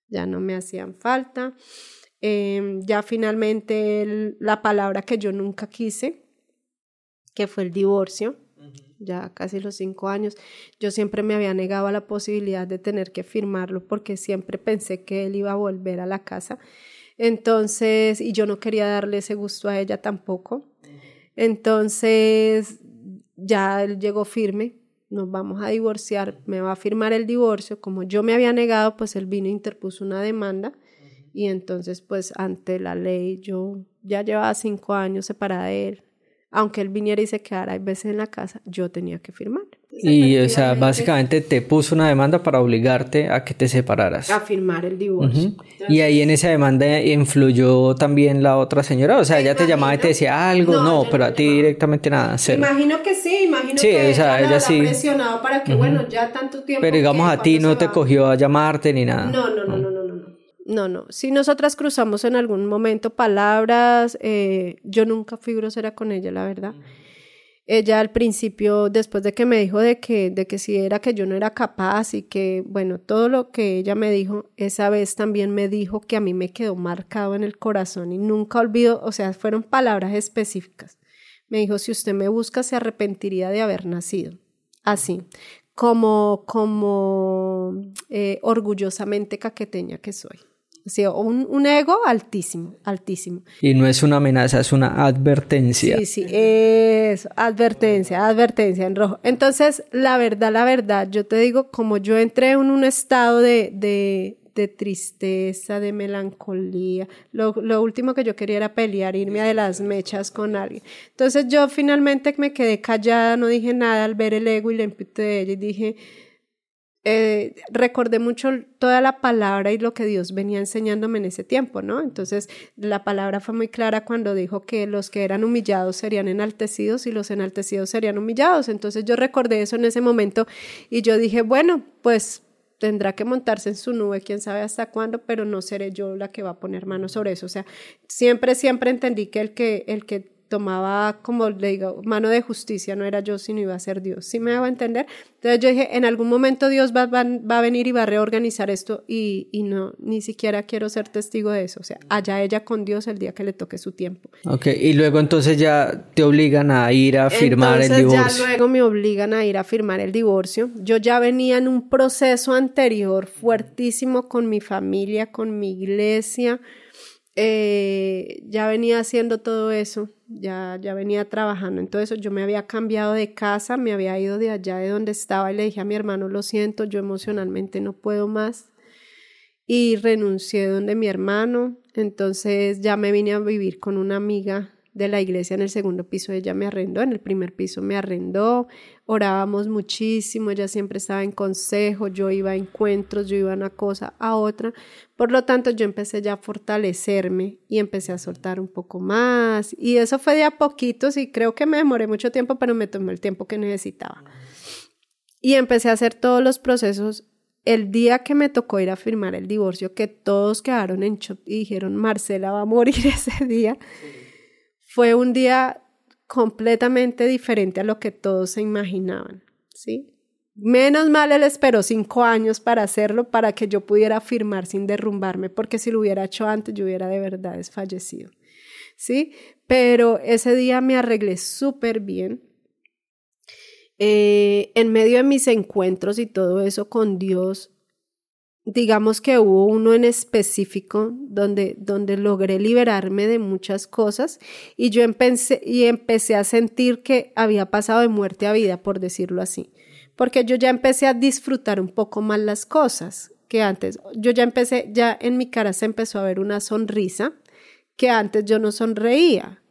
ya no me hacían falta. Em, ya finalmente la palabra que yo nunca quise, que fue el divorcio, ya casi los cinco años, yo siempre me había negado a la posibilidad de tener que firmarlo porque siempre pensé que él iba a volver a la casa. Entonces, y yo no quería darle ese gusto a ella tampoco. Entonces, ya él llegó firme, nos vamos a divorciar, me va a firmar el divorcio. Como yo me había negado, pues él vino e interpuso una demanda y entonces pues ante la ley yo ya llevaba cinco años separada de él. Aunque él viniera y se quedara hay veces en la casa, yo tenía que firmar. Y, o sea, básicamente te puso una demanda para obligarte a que te separaras. A firmar el divorcio. y ahí en esa demanda influyó también la otra señora. O sea, ella te llamaba y te decía algo. No, pero a ti directamente nada. Cero. Imagino que sí, imagino sí, que o sea, ella, sí. presionado para que, bueno, ya tanto tiempo. Pero digamos, a ti no te cogió a llamarte ni nada. no, no, no. no no, no. Si nosotras cruzamos en algún momento palabras, eh, yo nunca fui grosera con ella, la verdad. Ella al principio, después de que me dijo de que, de que si era que yo no era capaz y que, bueno, todo lo que ella me dijo, esa vez también me dijo que a mí me quedó marcado en el corazón y nunca olvido, o sea, fueron palabras específicas. Me dijo, si usted me busca, se arrepentiría de haber nacido. Así, como, como eh, orgullosamente caqueteña que soy. Sí, un, un, ego altísimo, altísimo. Y no es una amenaza, es una advertencia. Sí, sí, es advertencia, advertencia en rojo. Entonces, la verdad, la verdad, yo te digo, como yo entré en un estado de, de, de tristeza, de melancolía, lo, lo, último que yo quería era pelear, irme a de las mechas con alguien. Entonces, yo finalmente me quedé callada, no dije nada al ver el ego y le imputé de ella y dije eh, recordé mucho toda la palabra y lo que Dios venía enseñándome en ese tiempo, ¿no? Entonces, la palabra fue muy clara cuando dijo que los que eran humillados serían enaltecidos y los enaltecidos serían humillados. Entonces, yo recordé eso en ese momento y yo dije, bueno, pues tendrá que montarse en su nube, quién sabe hasta cuándo, pero no seré yo la que va a poner mano sobre eso. O sea, siempre, siempre entendí que el que, el que tomaba como le digo, mano de justicia, no era yo, sino iba a ser Dios. ¿Sí me hago entender? Entonces yo dije, en algún momento Dios va, va, a venir y va a reorganizar esto y, y, no, ni siquiera quiero ser testigo de eso. O sea, allá ella con Dios el día que le toque su tiempo. Ok, y luego entonces ya te obligan a ir a firmar el divorcio. Ya luego me obligan a ir a firmar el divorcio. Yo ya venía en un proceso anterior fuertísimo con mi familia, con mi iglesia eh, ya venía haciendo todo eso, ya, ya venía trabajando en todo eso. Yo me había cambiado de casa, me había ido de allá de donde estaba y le dije a mi hermano, lo siento, yo emocionalmente no puedo más. Y renuncié donde mi hermano, entonces ya me vine a vivir con una amiga de la iglesia en el segundo piso ella me arrendó, en el primer piso me arrendó, orábamos muchísimo, ella siempre estaba en consejo, yo iba a encuentros, yo iba a una cosa a otra, por lo tanto yo empecé ya a fortalecerme y empecé a soltar un poco más. Y eso fue de a poquitos y creo que me demoré mucho tiempo, pero me tomé el tiempo que necesitaba. Y empecé a hacer todos los procesos. El día que me tocó ir a firmar el divorcio, que todos quedaron en shock y dijeron, Marcela va a morir *laughs* ese día fue un día completamente diferente a lo que todos se imaginaban, ¿sí? Menos mal él esperó cinco años para hacerlo, para que yo pudiera firmar sin derrumbarme, porque si lo hubiera hecho antes, yo hubiera de verdad desfallecido, ¿sí? Pero ese día me arreglé súper bien. Eh, en medio de mis encuentros y todo eso con Dios, digamos que hubo uno en específico donde, donde logré liberarme de muchas cosas y yo empecé, y empecé a sentir que había pasado de muerte a vida, por decirlo así, porque yo ya empecé a disfrutar un poco más las cosas que antes. Yo ya empecé, ya en mi cara se empezó a ver una sonrisa que antes yo no sonreía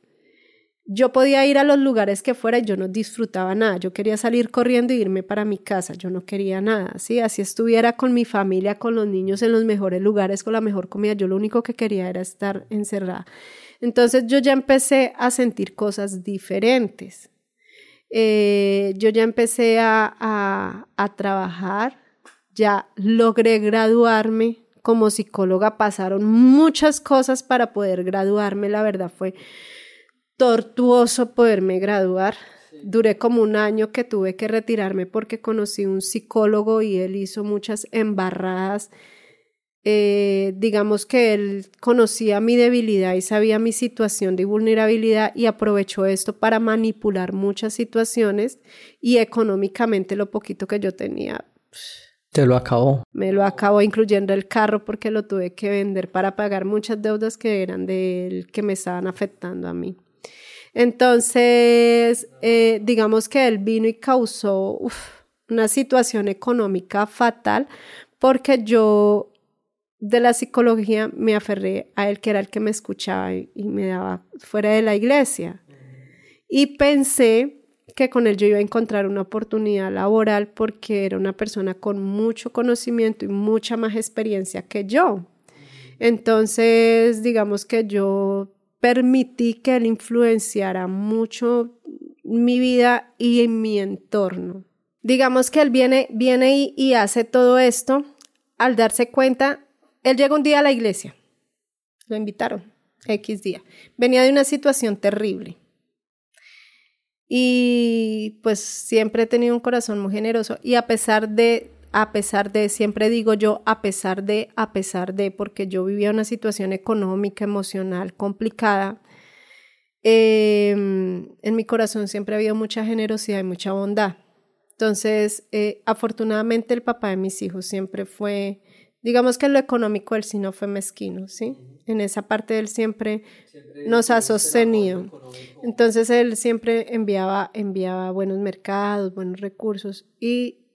yo podía ir a los lugares que fuera y yo no disfrutaba nada. Yo quería salir corriendo e irme para mi casa. Yo no quería nada. ¿sí? Así estuviera con mi familia, con los niños en los mejores lugares, con la mejor comida. Yo lo único que quería era estar encerrada. Entonces yo ya empecé a sentir cosas diferentes. Eh, yo ya empecé a, a, a trabajar. Ya logré graduarme como psicóloga. Pasaron muchas cosas para poder graduarme. La verdad fue tortuoso poderme graduar. Duré como un año que tuve que retirarme porque conocí un psicólogo y él hizo muchas embarradas. Eh, digamos que él conocía mi debilidad y sabía mi situación de vulnerabilidad y aprovechó esto para manipular muchas situaciones y económicamente lo poquito que yo tenía. Te lo acabó. Me lo acabó, incluyendo el carro, porque lo tuve que vender para pagar muchas deudas que eran de él, que me estaban afectando a mí. Entonces, eh, digamos que él vino y causó una situación económica fatal porque yo de la psicología me aferré a él, que era el que me escuchaba y, me daba fuera de la iglesia. Y pensé que con él yo iba a encontrar una oportunidad laboral porque era una persona con mucho conocimiento y mucha más experiencia que yo. Entonces, digamos que yo permití que él influenciara mucho mi vida y en mi entorno. Digamos que él viene, viene y, hace todo esto al darse cuenta, él llega un día a la iglesia, lo invitaron, X día, venía de una situación terrible. Y pues siempre he tenido un corazón muy generoso y a pesar de a pesar de, siempre digo yo, a pesar de, a pesar de, porque yo vivía una situación económica, emocional complicada, em, en mi corazón siempre ha habido mucha generosidad y mucha bondad. Entonces, eh, afortunadamente el papá de mis hijos siempre fue, digamos que en lo económico él sí no fue mezquino, ¿sí? En esa parte él siempre, nos ha sostenido. Entonces él siempre enviaba, enviaba buenos mercados, buenos recursos y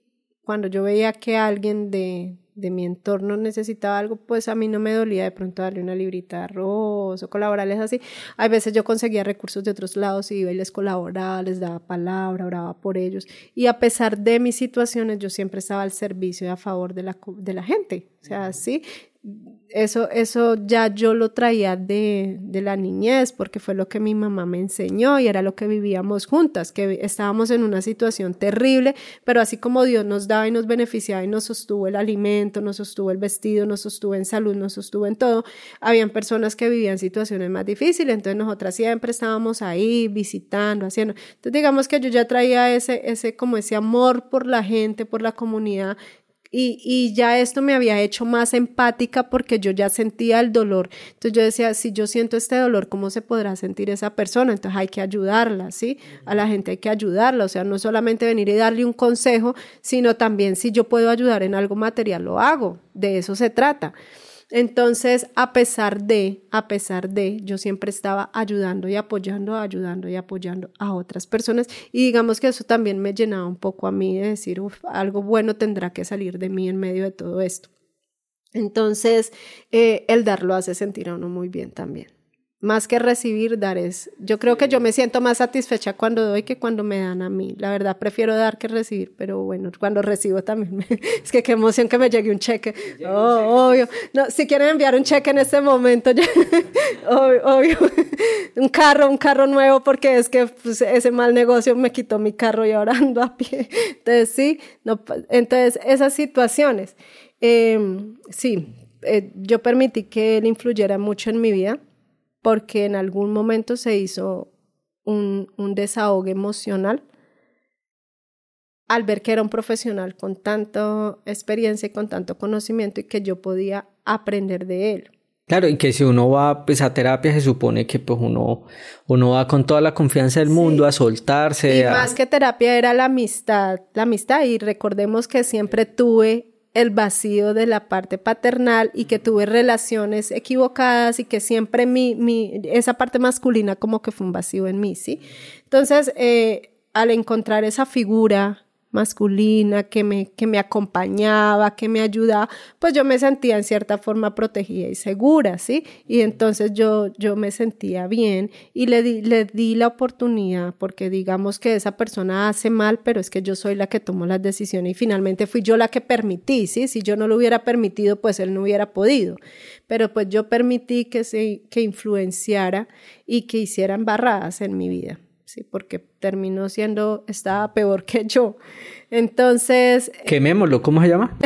cuando yo veía que alguien de, de mi entorno necesitaba algo, pues a mí no me dolía de pronto darle una librita de arroz o colaborarles así. Hay veces yo conseguía recursos de otros lados y iba y les colaboraba, les daba palabra, oraba por ellos. Y a pesar de mis situaciones, yo siempre estaba al servicio y a favor de la, de la gente. O sea, sí, eso, eso ya yo lo traía de, de, la niñez, porque fue lo que mi mamá me enseñó y era lo que vivíamos juntas, que estábamos en una situación terrible, pero así como Dios nos daba y nos beneficiaba y nos sostuvo el alimento, nos sostuvo el vestido, nos sostuvo en salud, nos sostuvo en todo, habían personas que vivían situaciones más difíciles, entonces nosotras siempre estábamos ahí visitando, haciendo. Entonces digamos que yo ya traía ese, ese como ese amor por la gente, por la comunidad y, y, ya esto me había hecho más empática porque yo ya sentía el dolor. Entonces yo decía, si yo siento este dolor, ¿cómo se podrá sentir esa persona? Entonces hay que ayudarla, ¿sí? A la gente hay que ayudarla, o sea, no solamente venir y darle un consejo, sino también si yo puedo ayudar en algo material, lo hago. De eso se trata. Entonces, a pesar de, a pesar de, yo siempre estaba ayudando y apoyando, ayudando y apoyando a otras personas. Y digamos que eso también me llenaba un poco a mí de decir, algo bueno tendrá que salir de mí en medio de todo esto. Entonces, eh, el dar lo hace sentir a uno muy bien también más que recibir, dar es. Yo creo que yo me siento más satisfecha cuando doy que cuando me dan a mí. La verdad, prefiero dar que recibir, pero bueno, cuando recibo también. *laughs* es que qué emoción que me llegue un cheque. Oh, obvio. No, si quieren enviar un cheque en este momento, ya, *laughs* obvio, *laughs* un carro, un carro nuevo, porque es que pues, ese mal negocio me quitó mi carro y ahora ando a pie. Entonces, sí, no, entonces esas situaciones. Em, sí, eh, yo permití que él influyera mucho en mi vida porque en algún momento se hizo un, un desahogo emocional al ver que era un profesional con tanta experiencia y con tanto conocimiento y que yo podía aprender de él. Claro, y que si uno va pues, a terapia se supone que pues uno, uno va con toda la confianza del mundo a soltarse. Y más que terapia era la amistad, la amistad y recordemos que siempre tuve el vacío de la parte paternal y que tuve relaciones equivocadas y que siempre mi, mi, esa parte masculina como que fue un vacío en mí, ¿sí? Entonces, eh, al encontrar esa figura masculina que me, que me acompañaba, que me ayudaba, pues yo me sentía en cierta forma protegida y segura, ¿sí? Y entonces yo, yo me sentía bien y le di, le di la oportunidad, porque digamos que esa persona hace mal, pero es que yo soy la que tomo las decisiones y finalmente fui yo la que permití, ¿sí? Si yo no lo hubiera permitido, pues él no hubiera podido, pero pues yo permití que, se, que influenciara y que hiciera embarradas en mi vida. ¿Sí? Porque terminó siendo, estaba peor que yo. Entonces... Quemémoslo, ¿cómo se llama?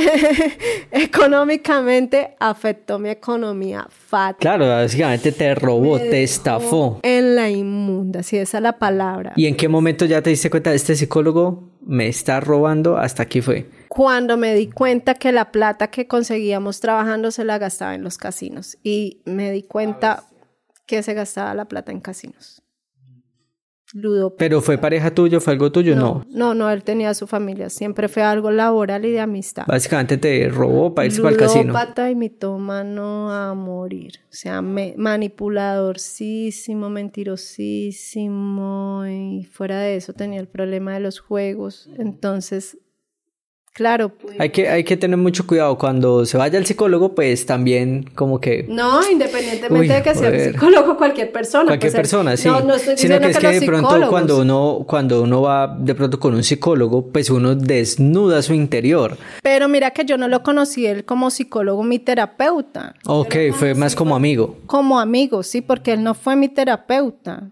*laughs* económicamente afectó mi economía fatal. Claro, básicamente te robó, te estafó. En la inmunda, si esa es la palabra. ¿Y en qué momento ya te diste cuenta de este psicólogo me está robando? Hasta aquí fue. Cuando me di cuenta que la plata que conseguíamos trabajando se la gastaba en los casinos. Y me di cuenta que se gastaba la plata en casinos. ¿Pero fue pareja tuya, fue algo tuyo? No, no. No, él tenía su familia. Siempre fue algo laboral y de amistad. Básicamente te robó para irse para el casino. pata y mitómano a morir. O sea, me, manipuladorcísimo, mentirosísimo. Y fuera de eso tenía el problema de los juegos. Entonces Claro. Hay que, hay que tener mucho cuidado. Cuando se vaya al psicólogo, pues también como que... No, independientemente de que sea un psicólogo, cualquier persona. Cualquier pues, persona, sí. No, no estoy Sino que es que, de pronto cuando uno, cuando uno va de pronto con un psicólogo, pues uno desnuda su interior. Pero mira que yo no lo conocí él como psicólogo, mi terapeuta. Ok, fue más como amigo. Como amigo, sí, porque él no fue mi terapeuta.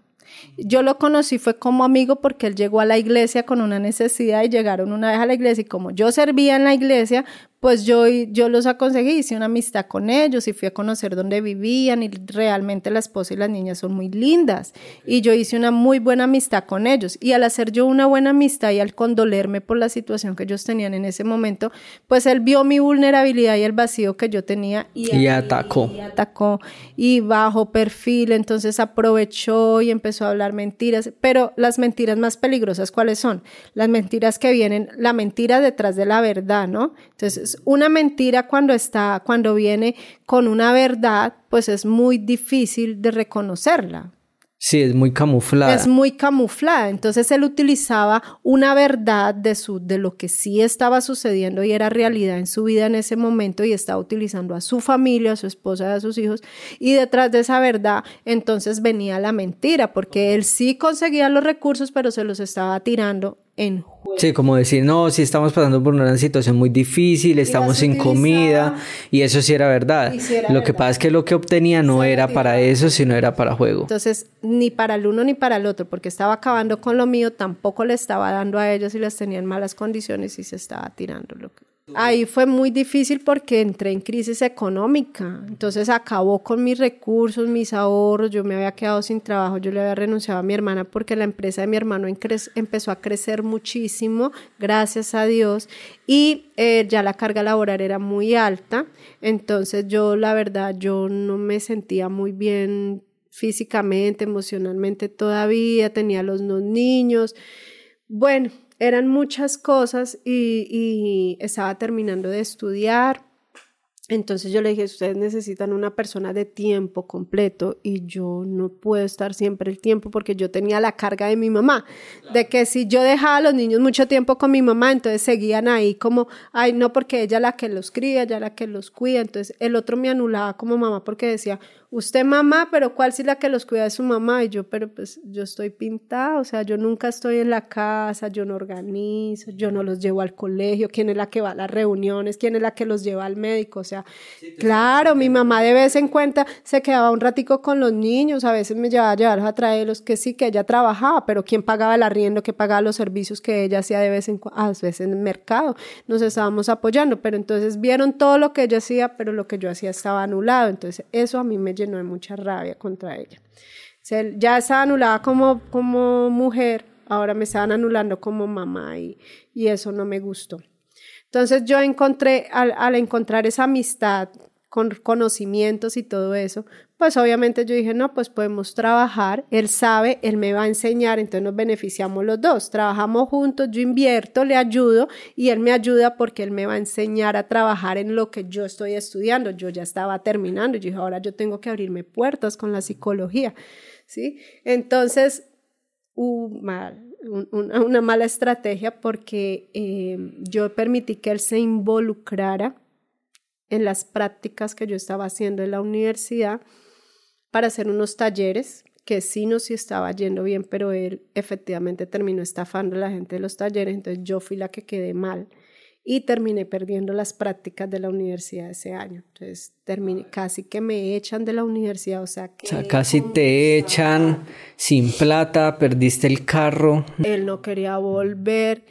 Yo lo conocí fue como amigo porque él llegó a la iglesia con una necesidad y llegaron una vez a la iglesia y como yo servía en la iglesia, pues yo, yo los aconsejé, hice una amistad con ellos y fui a conocer dónde vivían y realmente la esposa y las niñas son muy lindas y yo hice una muy buena amistad con ellos y al hacer yo una buena amistad y al condolerme por la situación que ellos tenían en ese momento, pues él vio mi vulnerabilidad y el vacío que yo tenía y, atacó. Y atacó y bajo perfil, entonces aprovechó y empezó a hablar mentiras, pero las mentiras más peligrosas, ¿cuáles son? Las mentiras que vienen, la mentira detrás de la verdad, ¿no? Entonces, una mentira cuando está, cuando viene con una verdad, pues es muy difícil de reconocerla. Sí, es muy camuflada. Es muy camuflada. Entonces él utilizaba una verdad de, su, de lo que sí estaba sucediendo y era realidad en su vida en ese momento y estaba utilizando a su familia, a su esposa, a sus hijos. Y detrás de esa verdad entonces venía la mentira, porque él sí conseguía los recursos, pero se los estaba tirando en Sí, como decir, no, si estamos pasando por una situación muy difícil, estamos sin comida, y eso sí era verdad. lo que pasa es que lo que obtenía no era para eso, sino era para juego. Entonces, ni para el uno ni para el otro, porque estaba acabando con lo mío, tampoco le estaba dando a ellos y les tenían malas condiciones y se estaba tirando lo que Ahí fue muy difícil porque entré en crisis económica, entonces acabó con mis recursos, mis ahorros, yo me había quedado sin trabajo, yo le había renunciado a mi hermana porque la empresa de mi hermano empezó a crecer muchísimo, gracias a Dios, y eh, ya la carga laboral era muy alta, entonces yo la verdad, yo no me sentía muy bien físicamente, emocionalmente todavía, tenía los dos niños, bueno, eran muchas cosas y, estaba terminando de estudiar. Entonces yo le dije, ustedes necesitan una persona de tiempo completo y yo no puedo estar siempre el tiempo porque yo tenía la carga de mi mamá, de que si yo dejaba a los niños mucho tiempo con mi mamá, entonces seguían ahí como, ay, no porque ella la que los cría, ella la que los cuida, entonces el otro me anulaba como mamá porque decía, usted mamá, pero ¿cuál si la que los cuida es su mamá? Y yo, pero pues yo estoy pintada, o sea, yo nunca estoy en la casa, yo no organizo, yo no los llevo al colegio, ¿quién es la que va a las reuniones? ¿Quién es la que los lleva al médico? O sea, claro, mi mamá de vez en cuenta se quedaba un ratico con los niños, a veces me llevaba a llevarlos a traerlos, que sí, que ella trabajaba, pero ¿quién pagaba el arriendo? ¿Quién pagaba los servicios que ella hacía de vez en cuando? A veces en el mercado, nos estábamos apoyando, pero entonces vieron todo lo que ella hacía, pero lo que yo hacía estaba anulado, entonces eso a mí me llenó de mucha rabia contra ella. ya estaba anulada como, como mujer, ahora me estaban anulando como mamá y, y eso no me gustó. Entonces yo encontré, al, al encontrar esa amistad con conocimientos y todo eso, pues obviamente yo dije, no, pues podemos trabajar, él sabe, él me va a enseñar, entonces nos beneficiamos los dos, trabajamos juntos, yo invierto, le ayudo y él me ayuda porque él me va a enseñar a trabajar en lo que yo estoy estudiando, yo ya estaba terminando, yo dije, ahora yo tengo que abrirme puertas con la psicología, ¿sí? Entonces, una, mala estrategia porque eh, yo permití que él se involucrara en las prácticas que yo estaba haciendo en la universidad para hacer unos talleres que sí no sí estaba yendo bien, pero él efectivamente terminó estafando a la gente de los talleres, entonces yo fui la que quedé mal y terminé perdiendo las prácticas de la universidad ese año. Entonces terminé, casi que me echan de la universidad, o sea que... O sea, casi te echan sin plata, perdiste el carro. Él no quería volver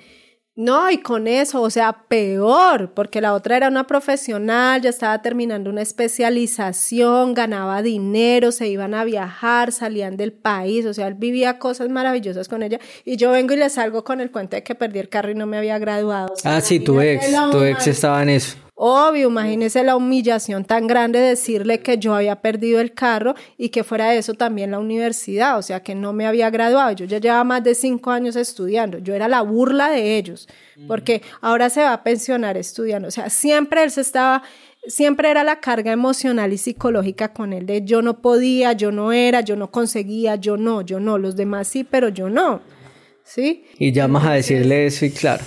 no, y con eso, o sea, peor, porque la otra era una profesional, ya estaba terminando una especialización, ganaba dinero, se iban a viajar, salían del país, o sea, él vivía cosas maravillosas con ella, y yo vengo y le salgo con el cuento de que perdí el carro y no me había graduado. ah, sí, tu ex, tu ex estaba en eso. Obvio, imagínese la humillación tan grande de decirle que yo había perdido el carro y que fuera de eso también la universidad, o sea, que no me había graduado. Yo ya llevaba más de cinco años estudiando, yo era la burla de ellos, porque ahora se va a pensionar estudiando, o sea, siempre él se estaba siempre era la carga emocional y psicológica con él de yo no podía, yo no era, yo no conseguía, yo no, yo no, los demás sí, pero yo no. ¿Sí? Y llamas a decirle eso y claro.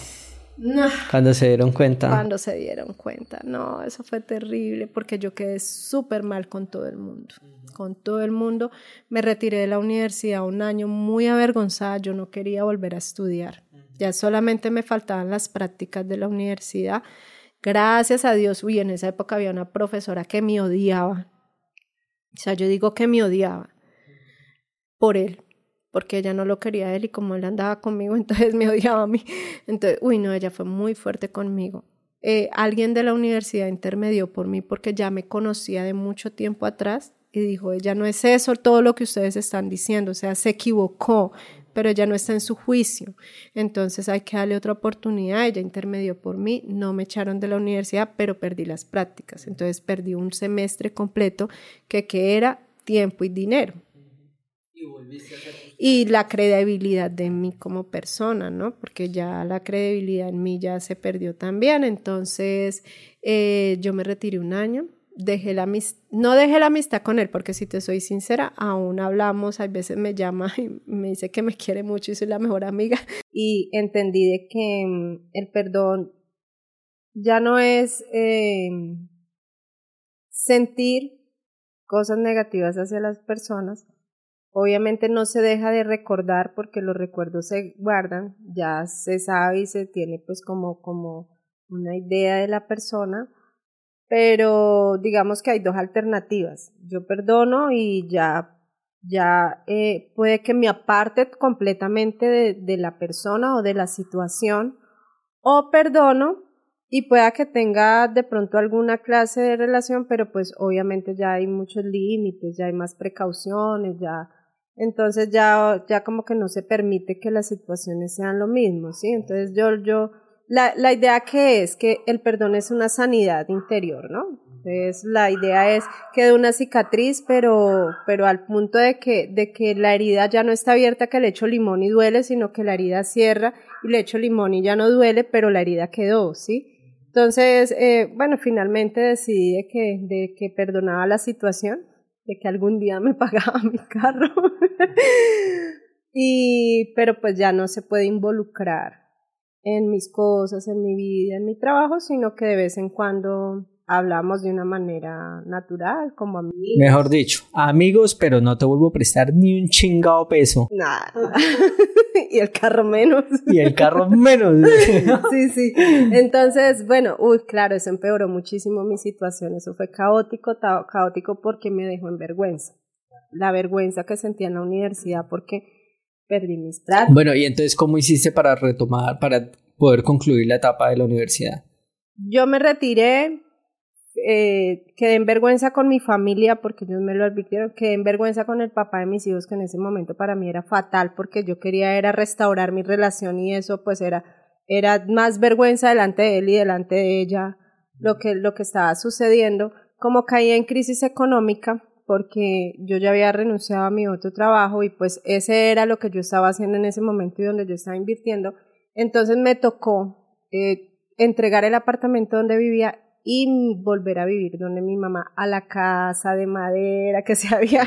No. Cuando se dieron cuenta. Cuando se dieron cuenta. No, eso fue terrible porque yo quedé súper mal con todo el mundo. Con todo el mundo. Me retiré de la universidad un año muy avergonzada. Yo no quería volver a estudiar. Ya solamente me faltaban las prácticas de la universidad. Gracias a Dios, uy, en esa época había una profesora que me odiaba. O sea, yo digo que me odiaba por él, porque ella no lo quería a él y como él andaba conmigo, *laughs* entonces me odiaba a mí. Entonces, uy, no, ella fue muy fuerte conmigo. Eh, alguien de la universidad intermedió por mí porque ya me conocía de mucho tiempo atrás y dijo, ella no es eso todo lo que ustedes están diciendo, o sea, se equivocó, pero ella no está en su juicio. Entonces hay que darle otra oportunidad, ella intermedió por mí, no me echaron de la universidad, pero perdí las prácticas, entonces perdí un semestre completo que, que era tiempo y dinero. Y la credibilidad de mí como persona, ¿no? Porque ya la credibilidad en mí ya se perdió también. Entonces, eh, yo me retiré un año, dejé la no dejé la amistad con él, porque si te soy sincera, aún hablamos, a veces me llama *laughs* y me dice que me quiere mucho y soy la mejor amiga. Y entendí de que mm, el perdón ya no es eh, sentir cosas negativas hacia las personas, Obviamente no se deja de recordar porque los recuerdos se guardan, ya se sabe y se tiene pues como, como una idea de la persona, pero digamos que hay dos alternativas. Yo perdono y ya, ya eh, puede que me aparte completamente de, de la persona o de la situación, o perdono y pueda que tenga de pronto alguna clase de relación, pero pues obviamente ya hay muchos límites, ya hay más precauciones, ya entonces ya, ya como que no se permite que las situaciones sean lo mismo, ¿sí? Entonces yo, yo, la, la idea que es que el perdón es una sanidad interior, ¿no? Entonces la idea es que de una cicatriz, pero, pero al punto de que, de que la herida ya no está abierta, que le echo limón y duele, sino que la herida cierra y le echo limón y ya no duele, pero la herida quedó, ¿sí? Entonces, eh, bueno, finalmente decidí de que, de que perdonaba la situación, de que algún día me *laughs* pagaba mi carro. y, pero pues ya no se puede involucrar en mis cosas, en mi vida, en mi trabajo, sino que de vez en cuando hablamos de una manera natural, como amigos. Mejor dicho, amigos, pero no te vuelvo a prestar ni un chingado peso. Nada. *laughs* y el carro menos. y el carro menos. *laughs* sí, sí. Entonces, bueno, uy, claro, eso empeoró muchísimo mi situación. Eso fue caótico, caótico porque me dejó en vergüenza. La vergüenza que sentía en la universidad porque perdí mis prácticas. Bueno, y entonces, ¿cómo hiciste para retomar, para poder concluir la etapa de la universidad? Yo me retiré, eh, quedé en vergüenza con mi familia porque ellos me lo advirtieron, quedé en vergüenza con el papá de mis hijos que en ese momento para mí era fatal porque yo quería era restaurar mi relación y eso pues era, era más vergüenza delante de él y delante de ella lo que, lo que estaba sucediendo. Como caía en crisis económica porque yo ya había renunciado a mi otro trabajo y pues ese era lo que yo estaba haciendo en ese momento y donde yo estaba invirtiendo, entonces me tocó eh, entregar el apartamento donde vivía y volver a vivir donde mi mamá, a la casa de madera que se había...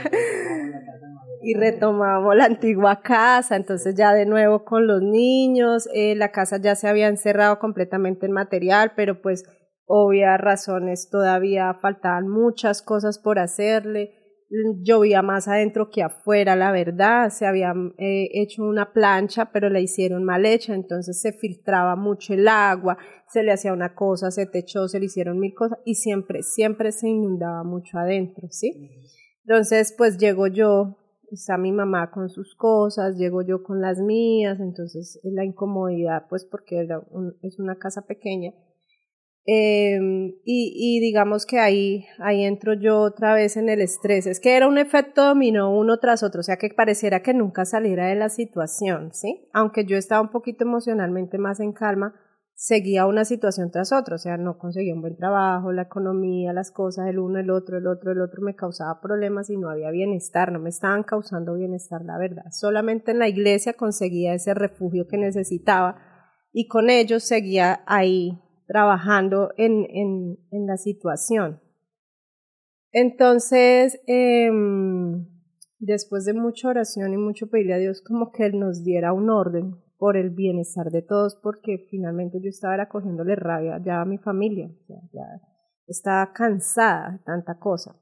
y retomamos la antigua casa, entonces ya de nuevo con los niños, eh, la casa ya se había encerrado completamente en material, pero pues obvias razones todavía faltaban muchas cosas por hacerle, llovía más adentro que afuera, la verdad, se había eh, hecho una plancha, pero la hicieron mal hecha, entonces se filtraba mucho el agua, se le hacía una cosa, se techó, se le hicieron mil cosas y siempre, siempre se inundaba mucho adentro, ¿sí? Entonces, pues llego yo, está mi mamá con sus cosas, llego yo con las mías, entonces la incomodidad, pues porque es una casa pequeña, y, y, digamos que ahí, ahí entro yo otra vez en el estrés. Es que era un efecto dominó uno tras otro, o sea que pareciera que nunca saliera de la situación, ¿sí? Aunque yo estaba un poquito emocionalmente más en calma, seguía una situación tras otra, o sea, no conseguía un buen trabajo, la economía, las cosas, el uno, el otro, el otro, el otro me causaba problemas y no había bienestar, no me estaban causando bienestar, la verdad. Solamente en la iglesia conseguía ese refugio que necesitaba y con ellos seguía ahí trabajando en, en, la situación. Entonces, eh, después de mucha oración y mucho pedirle a Dios como que Él nos diera un orden por el bienestar de todos, porque finalmente yo estaba cogiéndole rabia ya a mi familia, ya, ya estaba cansada de tanta cosa.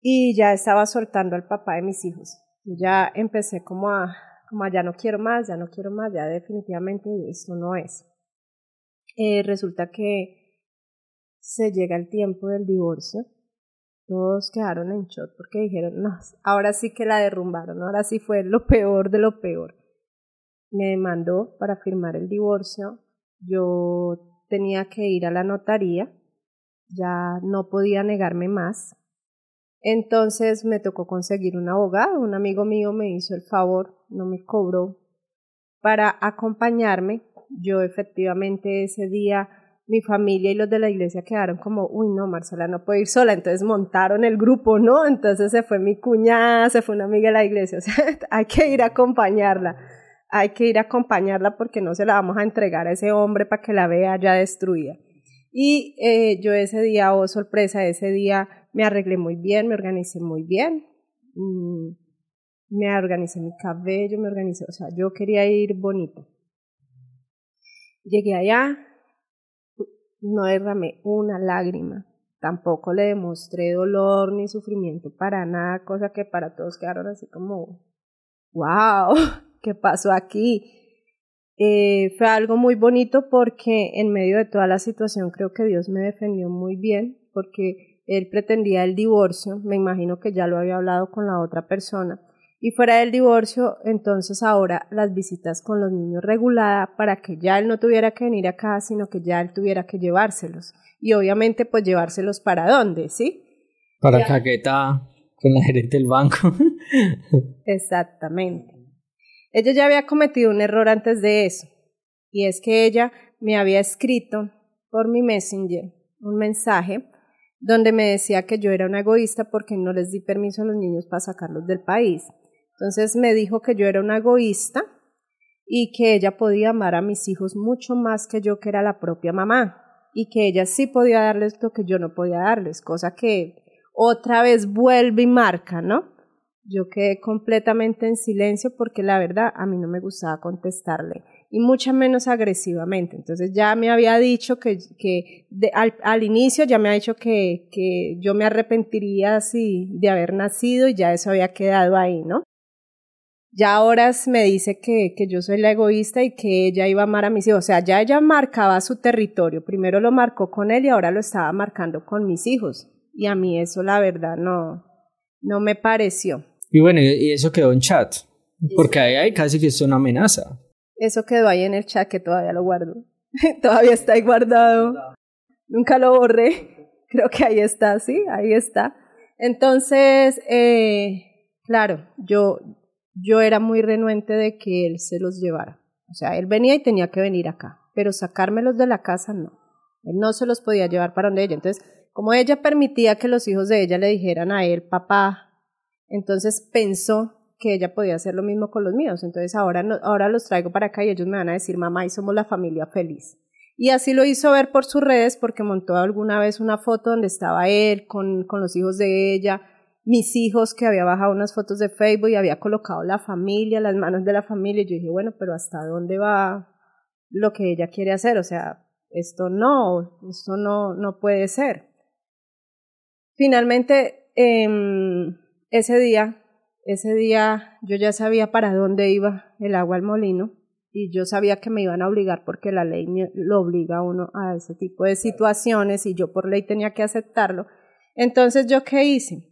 Y ya estaba soltando al papá de mis hijos. Ya empecé como a, como a ya no quiero más, ya no quiero más, ya definitivamente esto no es. Eh, resulta que se llega el tiempo del divorcio, todos quedaron en shock porque dijeron, no, ahora sí que la derrumbaron, ahora sí fue lo peor de lo peor. Me demandó para firmar el divorcio, yo tenía que ir a la notaría, ya no podía negarme más. Entonces me tocó conseguir un abogado, un amigo mío me hizo el favor, no me cobró para acompañarme yo efectivamente ese día mi familia y los de la iglesia quedaron como, uy, no, Marcela no puede ir sola, entonces montaron el grupo, ¿no? Entonces se fue mi cuñada, se fue una amiga de la iglesia, *laughs* o sea, hay que ir a acompañarla, hay que ir a acompañarla porque no se la vamos a entregar a ese hombre para que la vea ya destruida. Y eh, yo ese día, oh sorpresa, ese día me arreglé muy bien, me organicé muy bien, mm, me organicé mi cabello, me organicé, o sea, yo quería ir bonito. Llegué allá, no derramé una lágrima. Tampoco le demostré dolor ni sufrimiento para nada, cosa que para todos quedaron así como, wow, *laughs* ¿qué pasó aquí? Eh, fue algo muy bonito porque en medio de toda la situación creo que Dios me defendió muy bien porque él pretendía el divorcio, me imagino que ya lo había hablado con la otra persona, y fuera del divorcio, entonces ahora las visitas con los niños reguladas para que ya él no tuviera que venir acá, sino que ya él tuviera que llevárselos. Y obviamente pues llevárselos para dónde, ¿sí? Para Caqueta con la gerente del banco. *laughs* Exactamente. Ella ya había cometido un error antes de eso, y es que ella me había escrito por mi messenger un mensaje donde me decía que yo era una egoísta porque no les di permiso a los niños para sacarlos del país. Entonces me dijo que yo era una egoísta y que ella podía amar a mis hijos mucho más que yo, que era la propia mamá, y que ella sí podía darles lo que yo no podía darles, cosa que otra vez vuelve y marca, ¿no? Yo quedé completamente en silencio porque la verdad a mí no me gustaba contestarle y mucho menos agresivamente. Entonces ya me había dicho que, que al, al, inicio ya me ha dicho que, que yo me arrepentiría así de haber nacido y ya eso había quedado ahí, ¿no? Ya ahora me dice que, que yo soy la egoísta y que ella iba a amar a mis hijos. O sea, ya ella marcaba su territorio. Primero lo marcó con él y ahora lo estaba marcando con mis hijos. Y a mí eso la verdad no, no me pareció. Y bueno, y eso quedó en chat. Porque ahí, hay casi que es una amenaza. Eso quedó ahí en el chat que todavía lo guardo. *laughs* todavía está ahí guardado. Nunca lo borré. *laughs* Creo que ahí está, sí, ahí está. Entonces, eh, claro, yo, yo era muy renuente de que él se los llevara. O sea, él venía y tenía que venir acá, pero sacármelos de la casa no. Él no se los podía llevar para donde ella. Entonces, como ella permitía que los hijos de ella le dijeran a él, papá, entonces pensó que ella podía hacer lo mismo con los míos. Entonces ahora, ahora los traigo para acá y ellos me van a decir, mamá, y somos la familia feliz. Y así lo hizo ver por sus redes porque montó alguna vez una foto donde estaba él con, con los hijos de ella, mis hijos que había bajado unas fotos de Facebook y había colocado la familia, las manos de la familia. Y yo dije, bueno, pero ¿hasta dónde va lo que ella quiere hacer? O sea, esto no, esto no, no puede ser. Finalmente, eh, ese día ese día yo ya sabía para dónde iba el agua al molino y yo sabía que me iban a obligar porque la ley lo obliga a uno a ese tipo de situaciones y yo por ley tenía que aceptarlo. Entonces, ¿yo qué hice?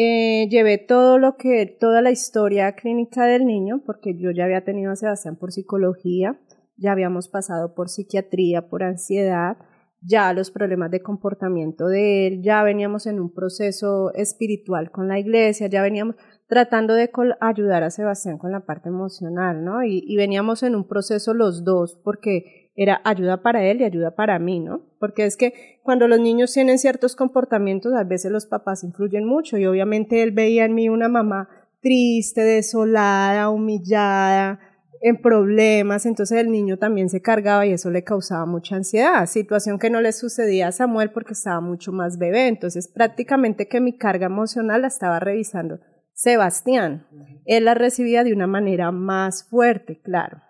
Eh, llevé todo lo que, toda la historia clínica del niño, porque yo ya había tenido a Sebastián por psicología, ya habíamos pasado por psiquiatría, por ansiedad, ya los problemas de comportamiento de él, ya veníamos en un proceso espiritual con la iglesia, ya veníamos, tratando de ayudar a Sebastián con la parte emocional, ¿no? Y, veníamos en un proceso los dos porque era ayuda para él y ayuda para mí, ¿no? Porque es que cuando los niños tienen ciertos comportamientos, a veces los papás influyen mucho y obviamente él veía en mí una mamá triste, desolada, humillada, en problemas, entonces el niño también se cargaba y eso le causaba mucha ansiedad, situación que no le sucedía a Samuel porque estaba mucho más bebé, entonces prácticamente que mi carga emocional la estaba revisando Sebastián. Él la recibía de una manera más fuerte, claro.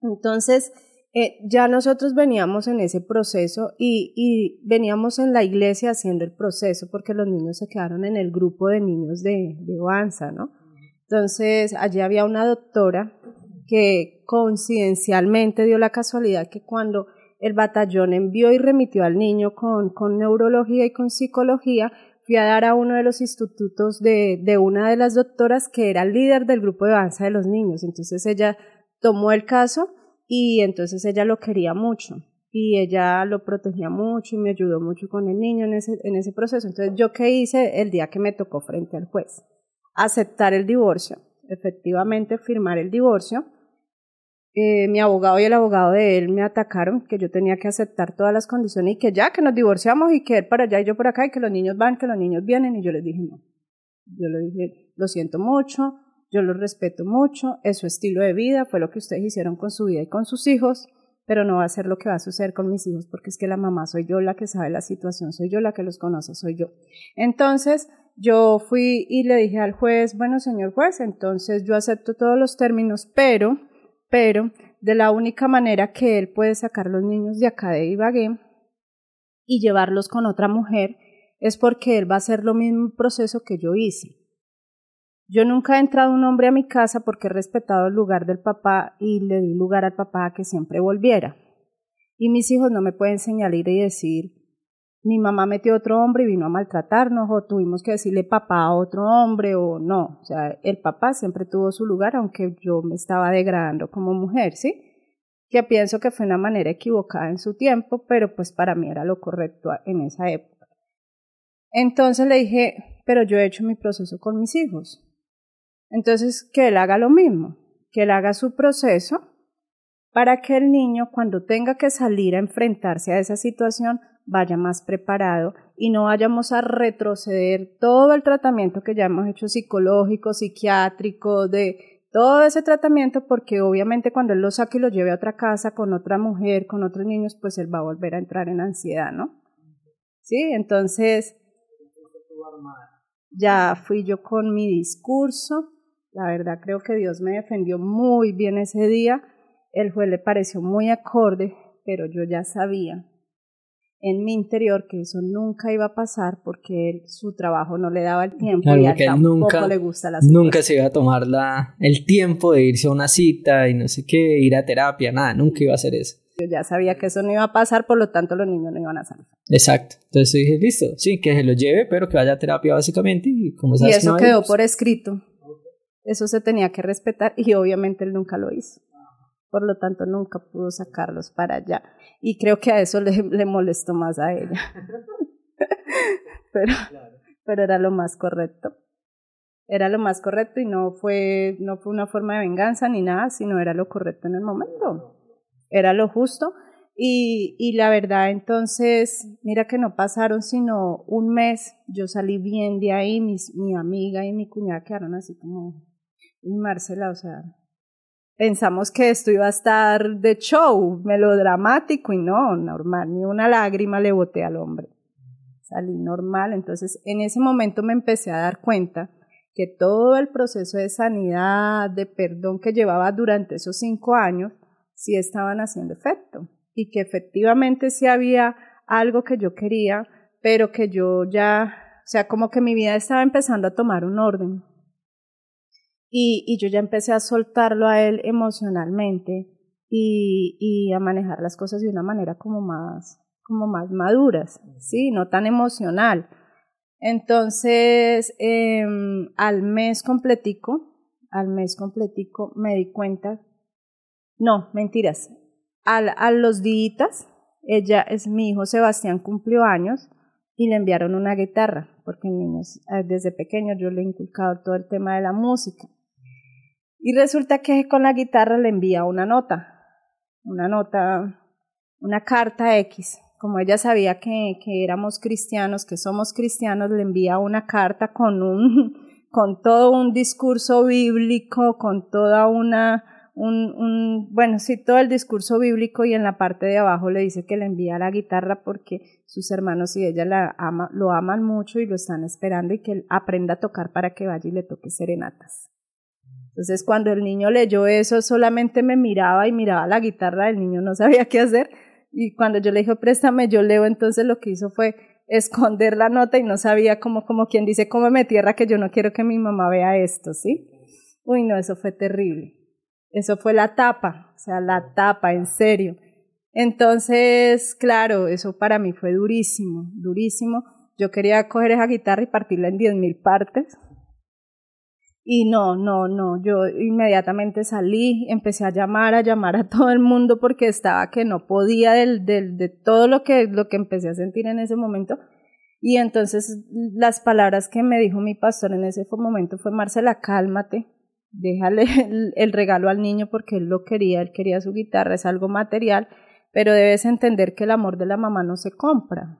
Entonces, eh, ya nosotros veníamos en ese proceso y, veníamos en la iglesia haciendo el proceso porque los niños se quedaron en el grupo de niños de, de Oanza, ¿no? Entonces, allí había una doctora que coincidencialmente dio la casualidad que cuando el batallón envió y remitió al niño con, con neurología y con psicología, fui a dar a uno de los institutos de, de una de las doctoras que era líder del grupo de danza de los niños. Entonces ella tomó el caso y entonces ella lo quería mucho y ella lo protegía mucho y me ayudó mucho con el niño en ese, en ese proceso. Entonces yo qué hice el día que me tocó frente al juez? Aceptar el divorcio, efectivamente firmar el divorcio eh, mi abogado y el abogado de él me atacaron, que yo tenía que aceptar todas las condiciones y que ya, que nos divorciamos y que él para allá y yo por acá y que los niños van, que los niños vienen y yo les dije no. Yo le dije, lo siento mucho, yo lo respeto mucho, es su estilo de vida, fue lo que ustedes hicieron con su vida y con sus hijos, pero no va a ser lo que va a suceder con mis hijos porque es que la mamá soy yo la que sabe la situación, soy yo la que los conoce, soy yo. Entonces, yo fui y le dije al juez, bueno, señor juez, entonces yo acepto todos los términos, pero pero de la única manera que él puede sacar los niños de acá de Ibagué y llevarlos con otra mujer, es porque él va a hacer lo mismo proceso que yo hice. Yo nunca he entrado un hombre a mi casa porque he respetado el lugar del papá y le di lugar al papá a que siempre volviera. Y mis hijos no me pueden señalar y decir, mi mamá metió otro hombre y vino a maltratarnos, o tuvimos que decirle papá a otro hombre, o no. O sea, el papá siempre tuvo su lugar, aunque yo me estaba degradando como mujer, ¿sí? Que pienso que fue una manera equivocada en su tiempo, pero pues para mí era lo correcto en esa época. Entonces le dije, pero yo he hecho mi proceso con mis hijos. Entonces, que él haga lo mismo, que él haga su proceso para que el niño cuando tenga que salir a enfrentarse a esa situación vaya más preparado y no vayamos a retroceder todo el tratamiento que ya hemos hecho psicológico, psiquiátrico, de todo ese tratamiento, porque obviamente cuando él lo saque y lo lleve a otra casa con otra mujer, con otros niños, pues él va a volver a entrar en ansiedad, ¿no? Sí, entonces ya fui yo con mi discurso, la verdad creo que Dios me defendió muy bien ese día, el juez le pareció muy acorde, pero yo ya sabía en mi interior que eso nunca iba a pasar porque él, su trabajo no le daba el tiempo y a tampoco nunca, le gusta la Nunca se iba a tomar la, el tiempo de irse a una cita y no sé qué, ir a terapia, nada, nunca iba a hacer eso. Yo ya sabía que eso no iba a pasar, por lo tanto los niños no iban a salir. Exacto. Entonces dije, listo, sí, que se lo lleve, pero que vaya a terapia básicamente y como sabes Y eso quedó por escrito. Eso se tenía que respetar y obviamente él nunca lo hizo por lo tanto nunca pudo sacarlos para allá. Y creo que a eso le, le molestó más a ella. *laughs* pero, pero era lo más correcto. Era lo más correcto y no fue, no fue una forma de venganza ni nada, sino era lo correcto en el momento. Era lo justo. Y, y la verdad, entonces, mira que no pasaron sino un mes. Yo salí bien de ahí, mis, mi amiga y mi cuñada quedaron así como, y Marcela, o sea, pensamos que esto iba a estar de show, melodramático y no, normal, ni una lágrima le boté al hombre. Salí normal, entonces en ese momento me empecé a dar cuenta que todo el proceso de sanidad, de perdón que llevaba durante esos cinco años, sí estaban haciendo efecto. Y que efectivamente sí había algo que yo quería, pero que yo ya, o sea, como que mi vida estaba empezando a tomar un orden, y, y yo ya empecé a soltarlo a él emocionalmente y, y a manejar las cosas de una manera como más, como más maduras, ¿sí? No tan emocional. Entonces, eh, al mes completico, al mes completico me di cuenta, no, mentiras, al, a los días, ella es mi hijo Sebastián cumplió años y le enviaron una guitarra, porque niños, eh, desde pequeño yo le he inculcado todo el tema de la música. Y resulta que con la guitarra le envía una nota, una nota, una carta X. Como ella sabía que, que éramos cristianos, que somos cristianos, le envía una carta con un, *laughs* con todo un discurso bíblico, con toda una, un, un, bueno, sí, todo el discurso bíblico y en la parte de abajo le dice que le envía la guitarra porque sus hermanos y ella la ama, lo aman mucho y lo están esperando y que aprenda a tocar para que vaya y le toque serenatas. Entonces cuando el niño leyó eso, solamente me miraba y miraba la guitarra, el niño no *laughs* sabía qué hacer. Y cuando yo le dije, préstame, yo leo, entonces lo que hizo fue esconder la nota y no sabía como, como quien dice, cómeme tierra que yo no quiero que mi mamá vea esto, ¿sí? Uy, no, eso fue terrible. Eso fue la tapa, o sea, la tapa, en serio. Entonces, claro, eso para mí fue durísimo, durísimo. Yo quería coger esa guitarra y partirla en diez mil partes, y no, no, no, yo inmediatamente salí, empecé a llamar, a llamar a *laughs* todo el mundo porque estaba que no podía del, del, de todo lo que, lo que empecé a sentir en ese momento. Y entonces las palabras que me dijo mi pastor en ese momento fue, Marcela, cálmate, déjale el, el regalo al niño porque él lo quería, él quería su guitarra, es algo material, pero debes entender que el amor de la mamá no se compra.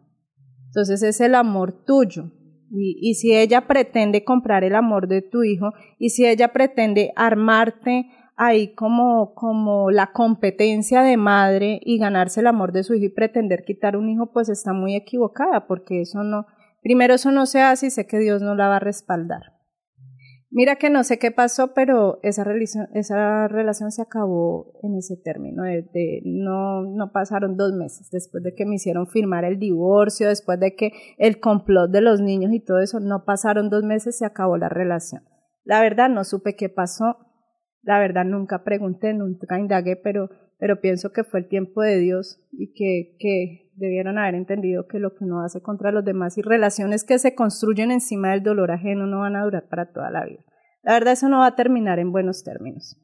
Entonces es el amor tuyo, y, y, si ella pretende comprar el amor de tu hijo y si ella pretende armarte ahí como, como la competencia de madre y ganarse el amor de su hijo y pretender quitar un hijo, pues está muy equivocada porque eso no, primero eso no se hace y sé que Dios no la va a respaldar. Mira que no sé qué pasó, pero esa relación, esa relación se acabó en ese término. De, no, no pasaron dos meses después de que me hicieron firmar el divorcio, después de que el complot de los niños y todo eso, no pasaron dos meses, se acabó la relación. La verdad no supe qué pasó, la verdad nunca pregunté, nunca indagué, pero, pero pienso que fue el tiempo de Dios y que, que debieron haber entendido que lo que uno hace contra los demás y relaciones que se construyen encima del dolor ajeno no van a durar para toda la vida. La verdad eso no va a terminar en buenos términos.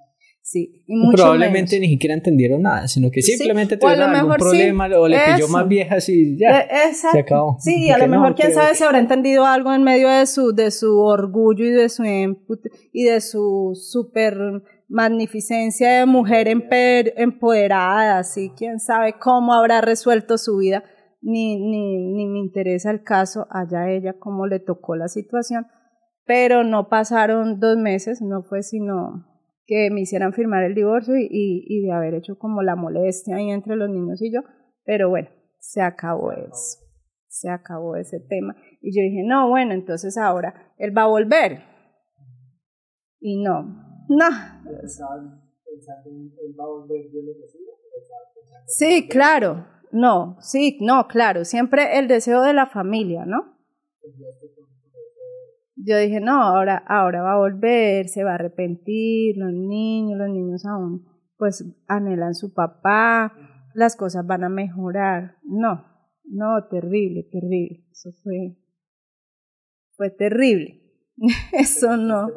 Sí, y mucho Probablemente ni siquiera entendieron nada, sino que simplemente tuvieron algún problema o le pilló más viejas y ya e, se acabó. Sí, y a lo mejor quién sabe si habrá entendido algo en medio de su de su orgullo y de su y de su super magnificencia de mujer empoderada, sí, quién sabe cómo habrá resuelto su vida, ni, ni, ni me interesa el caso, allá ella cómo le tocó la situación, pero no pasaron dos meses, no fue sino que me hicieran firmar el divorcio y, y, de haber hecho como la molestia ahí entre los niños y yo, pero bueno, se acabó eso, se acabó ese tema. Y yo dije, no, bueno, entonces ahora él va a volver. Y no, no. Sí, claro, no, sí, no, claro, siempre el deseo de la familia, ¿no? yo dije, no, ahora, ahora va a volver, se va a arrepentir, los niños, los niños aún, pues anhelan su papá, las cosas van a mejorar. No, no, terrible, terrible. Eso fue, fue terrible. *laughs* Eso no,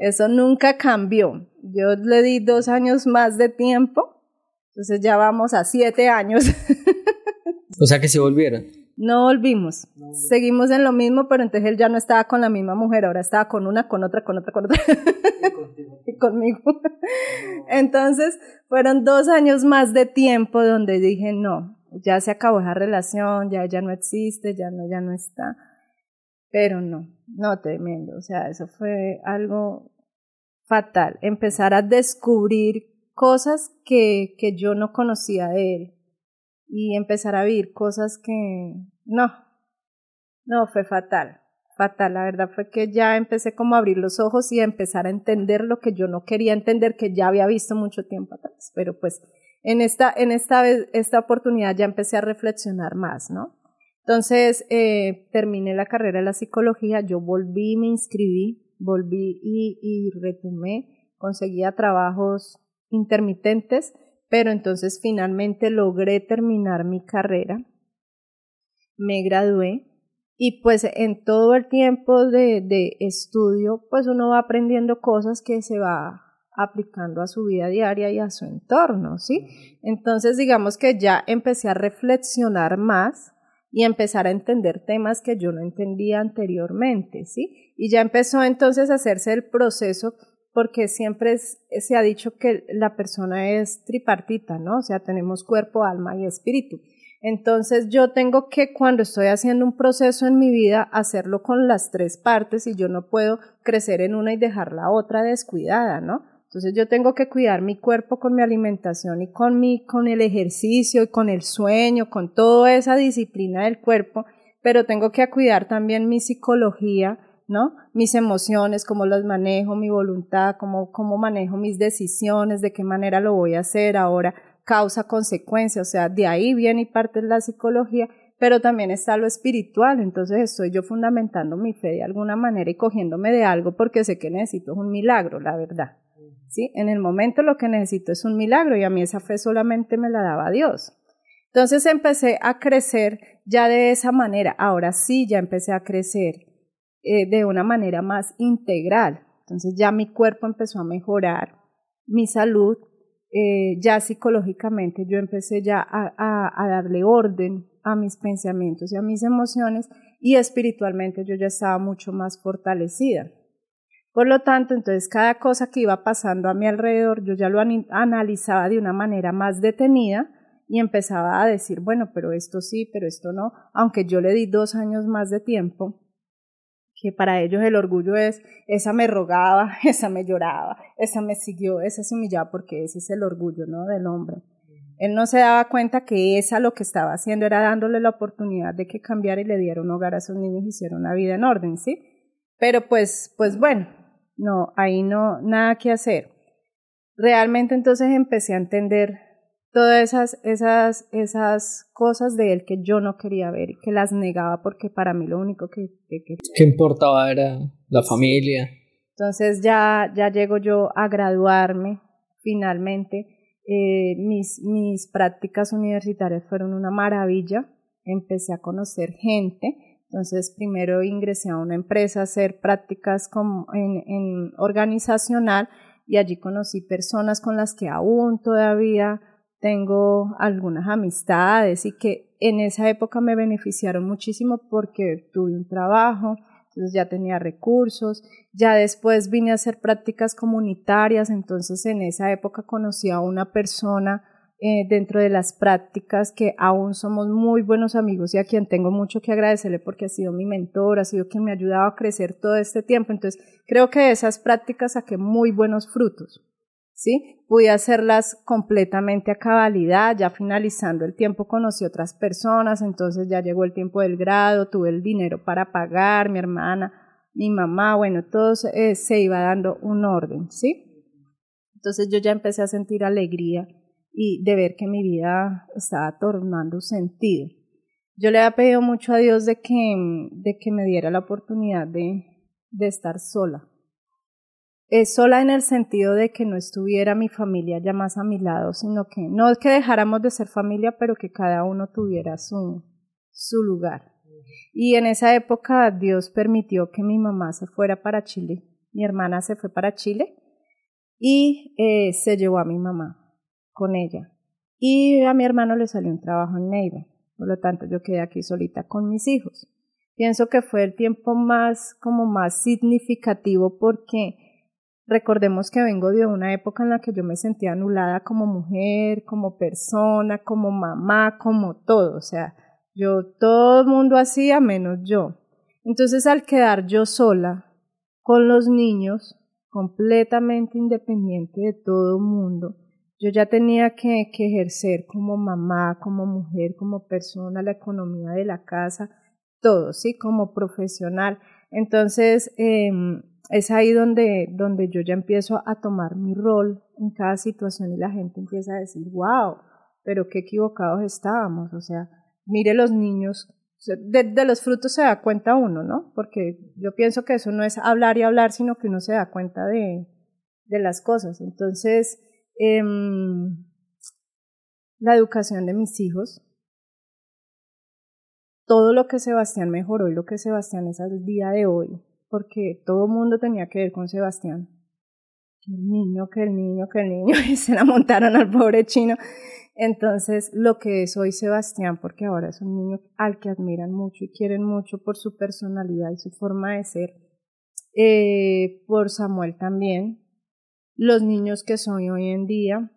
eso nunca cambió. Yo le di dos años más de tiempo, entonces ya vamos a siete años. *laughs* o sea que se volvieron. No volvimos. Seguimos en lo mismo, pero entonces él ya no estaba con la misma mujer, ahora estaba con una, con otra, con otra, con otra. y *laughs* conmigo. Entonces fueron dos años más de tiempo donde dije, no, ya se acabó esa relación, ya ella no existe, ya no, ya no está. Pero no, no, tremendo. O sea, eso fue algo fatal. Empezar a descubrir cosas que, que yo no conocía de él y empezar a vivir cosas que no, no, fue fatal, fatal. La verdad fue que ya empecé como a abrir los ojos y a empezar a entender lo que yo no quería entender, que ya había visto mucho tiempo atrás. Pero pues en esta, en esta vez, esta oportunidad ya empecé a reflexionar más, ¿no? Entonces, eh, terminé la carrera de la psicología, yo volví, me inscribí, volví y, y retomé, conseguía trabajos intermitentes pero entonces finalmente logré terminar mi carrera, me gradué y pues en todo el tiempo de, de estudio pues uno va aprendiendo cosas que se va aplicando a su vida diaria y a su entorno, ¿sí? Entonces digamos que ya empecé a reflexionar más y empezar a entender temas que yo no entendía anteriormente, ¿sí? Y ya empezó entonces a hacerse el proceso porque siempre se ha dicho que la persona es tripartita, ¿no? O sea, tenemos cuerpo, alma y espíritu. Entonces yo tengo que cuando estoy haciendo un proceso en mi vida hacerlo con las tres partes y yo no puedo crecer en una y dejar la otra descuidada, ¿no? Entonces yo tengo que cuidar mi cuerpo con mi alimentación y con mi con el ejercicio y con el sueño, con toda esa disciplina del cuerpo, pero tengo que cuidar también mi psicología, ¿no? Mis emociones, cómo las manejo, mi voluntad, cómo, cómo manejo mis decisiones, de qué manera lo voy a hacer ahora, causa, consecuencia, o sea, de ahí viene y parte la psicología, pero también está lo espiritual, entonces estoy yo fundamentando mi fe de alguna manera y cogiéndome de algo porque sé que necesito un milagro, la verdad. En el momento lo que necesito es un milagro y a mí esa fe solamente me la daba Dios. Entonces empecé a crecer ya de esa manera, ahora sí ya empecé a crecer eh, de una manera más integral. Entonces ya mi cuerpo empezó a mejorar, mi salud, eh, ya psicológicamente yo empecé ya a, darle orden a mis pensamientos y a mis emociones y espiritualmente yo ya estaba mucho más fortalecida. Por lo tanto, entonces cada cosa que iba pasando a mi alrededor, yo ya lo analizaba de una manera más detenida y empezaba a decir, bueno, pero esto sí, pero esto no, aunque yo le di dos años más de tiempo, que para ellos el orgullo es, esa me rogaba, *laughs* esa me lloraba, esa me siguió, esa se humillaba, porque ese es el orgullo, ¿no? Del hombre. Él no se daba cuenta que esa lo que estaba haciendo era dándole la oportunidad de que cambiara y le diera un hogar a sus niños y hiciera una vida en orden, ¿sí? Pero pues, pues bueno, no, ahí no, nada que hacer. Realmente entonces empecé a entender todas esas, esas, esas cosas de él que yo no quería ver y que las negaba porque para mí lo único que... Que, importaba era la familia. Entonces ya, ya llego yo a graduarme finalmente. Eh, mis, mis prácticas universitarias fueron una maravilla. Empecé a conocer gente entonces, primero ingresé a una empresa a hacer prácticas como en, organizacional y allí conocí personas con las que aún todavía tengo algunas amistades y que en esa época me beneficiaron muchísimo porque tuve un trabajo, entonces ya tenía recursos, ya después vine a hacer prácticas comunitarias, entonces en esa época conocí a una persona eh, dentro de las prácticas que aún somos muy buenos amigos y a quien tengo mucho que agradecerle porque ha sido mi mentor, ha sido quien me ha ayudado a crecer todo este tiempo. Entonces, creo que de esas prácticas saqué muy buenos frutos. ¿Sí? Pude hacerlas completamente a cabalidad, ya finalizando el tiempo conocí otras personas, entonces ya llegó el tiempo del grado, tuve el dinero para pagar, mi hermana, mi mamá, bueno, todo eh, se iba dando un orden, ¿sí? Entonces yo ya empecé a sentir alegría y de ver que mi vida estaba tornando sentido. Yo le había pedido mucho a Dios de que, de que me diera la oportunidad de, de estar sola. Es sola en el sentido de que no estuviera mi familia ya más a mi lado, sino que no es que dejáramos de ser familia, pero que cada uno tuviera su, su lugar. Y en esa época Dios permitió que mi mamá se fuera para Chile, mi hermana se fue para Chile y eh, se llevó a mi mamá con ella. Y a mi hermano le salió un trabajo en Neiva, por lo tanto yo quedé aquí solita con mis hijos. Pienso que fue el tiempo más como más significativo porque recordemos que vengo de una época en la que yo me sentía anulada como mujer, como persona, como mamá, como todo, o sea, yo todo el mundo hacía menos yo. Entonces al quedar yo sola con los niños, completamente independiente de todo el mundo, yo ya tenía que, ejercer como mamá, como mujer, como persona, la economía de la casa, todo, ¿sí? Como profesional. Entonces, em, es ahí donde, donde yo ya empiezo a tomar mi rol en cada situación y la gente empieza a decir, wow, pero qué equivocados estábamos. O sea, mire los niños, de, de, los frutos se da cuenta uno, ¿no? Porque yo pienso que eso no es hablar y hablar, sino que uno se da cuenta de, de las cosas. Entonces, Em, la educación de mis hijos, todo lo que Sebastián mejoró y lo que Sebastián es al día de hoy, porque todo el mundo tenía que ver con Sebastián. El niño, que el niño, que el niño, *laughs* y se la montaron al pobre chino. Entonces, lo que es hoy Sebastián, porque ahora es un niño al que admiran mucho y quieren mucho por su personalidad y su forma de ser, eh, por Samuel también, los niños que soy hoy en día,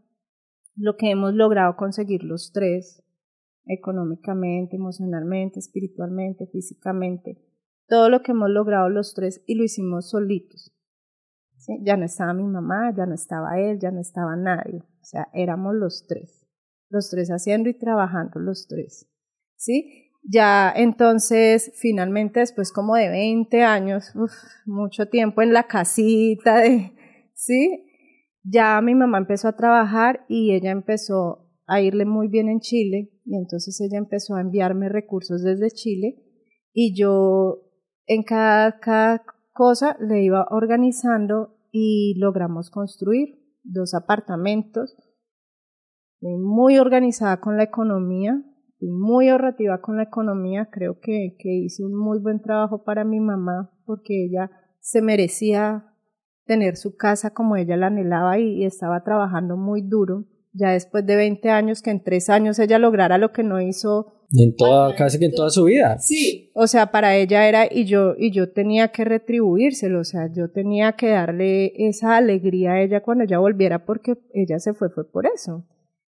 lo que hemos logrado conseguir los tres, económicamente, emocionalmente, espiritualmente, físicamente, todo lo que hemos logrado los tres y lo hicimos solitos. Ya no estaba mi mamá, ya no estaba él, ya no estaba nadie, o sea, éramos los tres, los tres haciendo y trabajando los tres. ¿Sí? Ya entonces, finalmente, después como de 20 años, mucho tiempo en la casita de, ¿sí? Ya mi mamá empezó a trabajar y ella empezó a irle muy bien en Chile y entonces ella empezó a enviarme recursos desde Chile y yo en cada, cada cosa le iba organizando y logramos construir dos apartamentos. muy organizada con la economía, muy ahorrativa con la economía. Creo que, que hice un muy buen trabajo para mi mamá porque ella se merecía tener su casa como ella la anhelaba y, estaba trabajando muy duro. Ya después de 20 años, que en tres años ella lograra lo que no hizo. En toda, casi que en toda su vida. Sí, o sea, para ella era, y yo, y yo tenía que retribuírselo, o sea, yo tenía que darle esa alegría a ella cuando ella volviera porque ella se fue, fue por eso.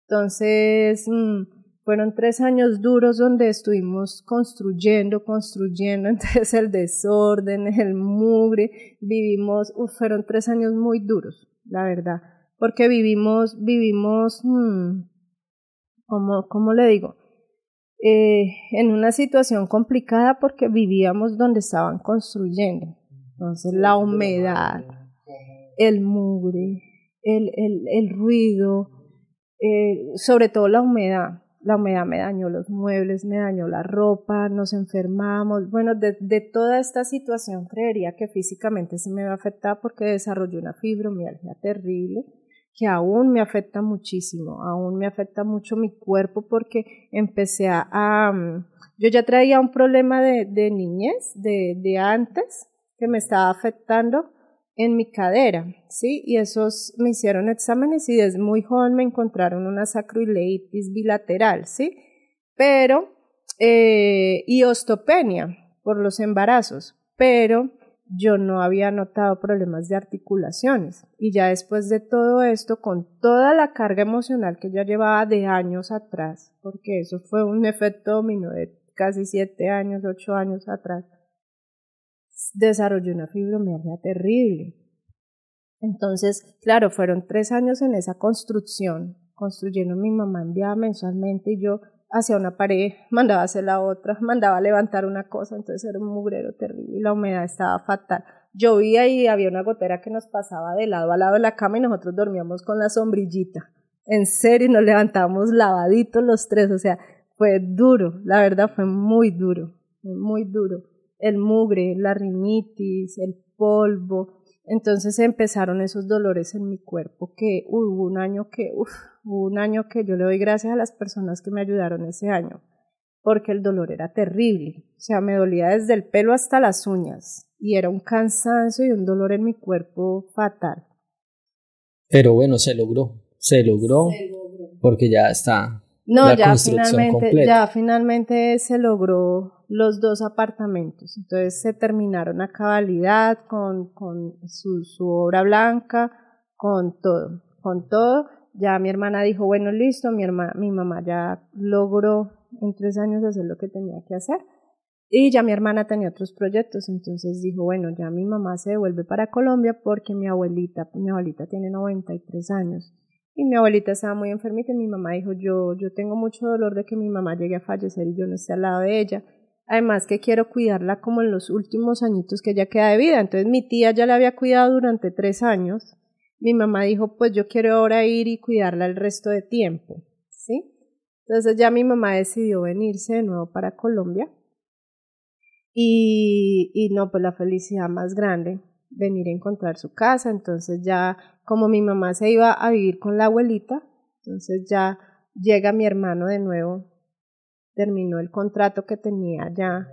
Entonces, mm, fueron tres años duros donde estuvimos construyendo, construyendo, *laughs* entonces el desorden, el mugre, vivimos, fueron tres años muy duros, la verdad, porque vivimos, vivimos, hmm, como, ¿cómo le digo? Eh, en una situación complicada porque vivíamos donde estaban construyendo. Entonces la humedad, el mugre, el, el, el ruido, eh, sobre todo la humedad. La humedad me dañó los muebles, me dañó la ropa, nos enfermamos. Bueno, de, de toda esta situación creería que físicamente se me va a afectar porque desarrollé una fibromialgia terrible que aún me afecta muchísimo, aún me afecta mucho mi cuerpo porque empecé a... Mm, yo ya traía un problema de, de niñez, de, de antes, que me estaba afectando en mi cadera, ¿sí? Y esos me hicieron exámenes y desde muy joven me encontraron una sacroileitis bilateral, ¿sí? Pero, eh, y osteopenia por los embarazos, pero yo no había notado problemas de articulaciones. Y ya después de todo esto, con toda la carga emocional que ya llevaba de años atrás, porque eso fue un efecto dominó de casi siete años, ocho años atrás, desarrollé una fibromialgia terrible. Entonces, claro, fueron tres años en esa construcción, construyendo mi mamá enviaba mensualmente y yo hacia una pared, *laughs* mandaba hacia la otra, mandaba a levantar una cosa, entonces era un mugrero terrible y la humedad estaba fatal. Llovía y había una gotera que nos pasaba de lado a lado de la cama y nosotros dormíamos con la sombrillita. En serio, nos levantábamos lavaditos los tres, o sea, fue duro, la verdad fue muy duro, muy duro. El mugre, la rinitis, el polvo, entonces empezaron esos dolores en mi cuerpo que hubo un año que, uf, hubo un año que yo le doy gracias a las personas que me ayudaron ese año, porque el dolor era terrible. O sea, me dolía desde el pelo hasta las uñas y era un cansancio y un dolor en mi cuerpo fatal. Pero bueno, se logró, se logró, se logró. porque ya está no, ya finalmente, ya finalmente se logró los dos apartamentos. Entonces se terminaron a cabalidad con, con su, obra blanca, con todo, con todo. Ya mi hermana dijo, bueno, listo, mi, hermana, mi mamá ya logró en tres años hacer lo que tenía que hacer. Y ya mi hermana tenía otros proyectos, entonces dijo, bueno, ya mi mamá se devuelve para Colombia porque mi abuelita, mi abuelita tiene 93 años y mi abuelita estaba muy enfermita y mi mamá dijo, yo, yo tengo mucho dolor de que mi mamá llegue a fallecer y yo no esté al lado de ella. Además que quiero cuidarla como en los últimos añitos que ella queda de vida. Entonces mi tía ya la había cuidado durante tres años. Mi mamá dijo, pues yo quiero ahora ir y cuidarla el resto de tiempo. ¿Sí? Entonces ya mi mamá decidió venirse de nuevo para Colombia. Y, y no, pues la felicidad más grande venir a encontrar su casa, entonces ya como mi mamá se iba a vivir con la abuelita, entonces ya llega mi hermano de nuevo, terminó el contrato que tenía ya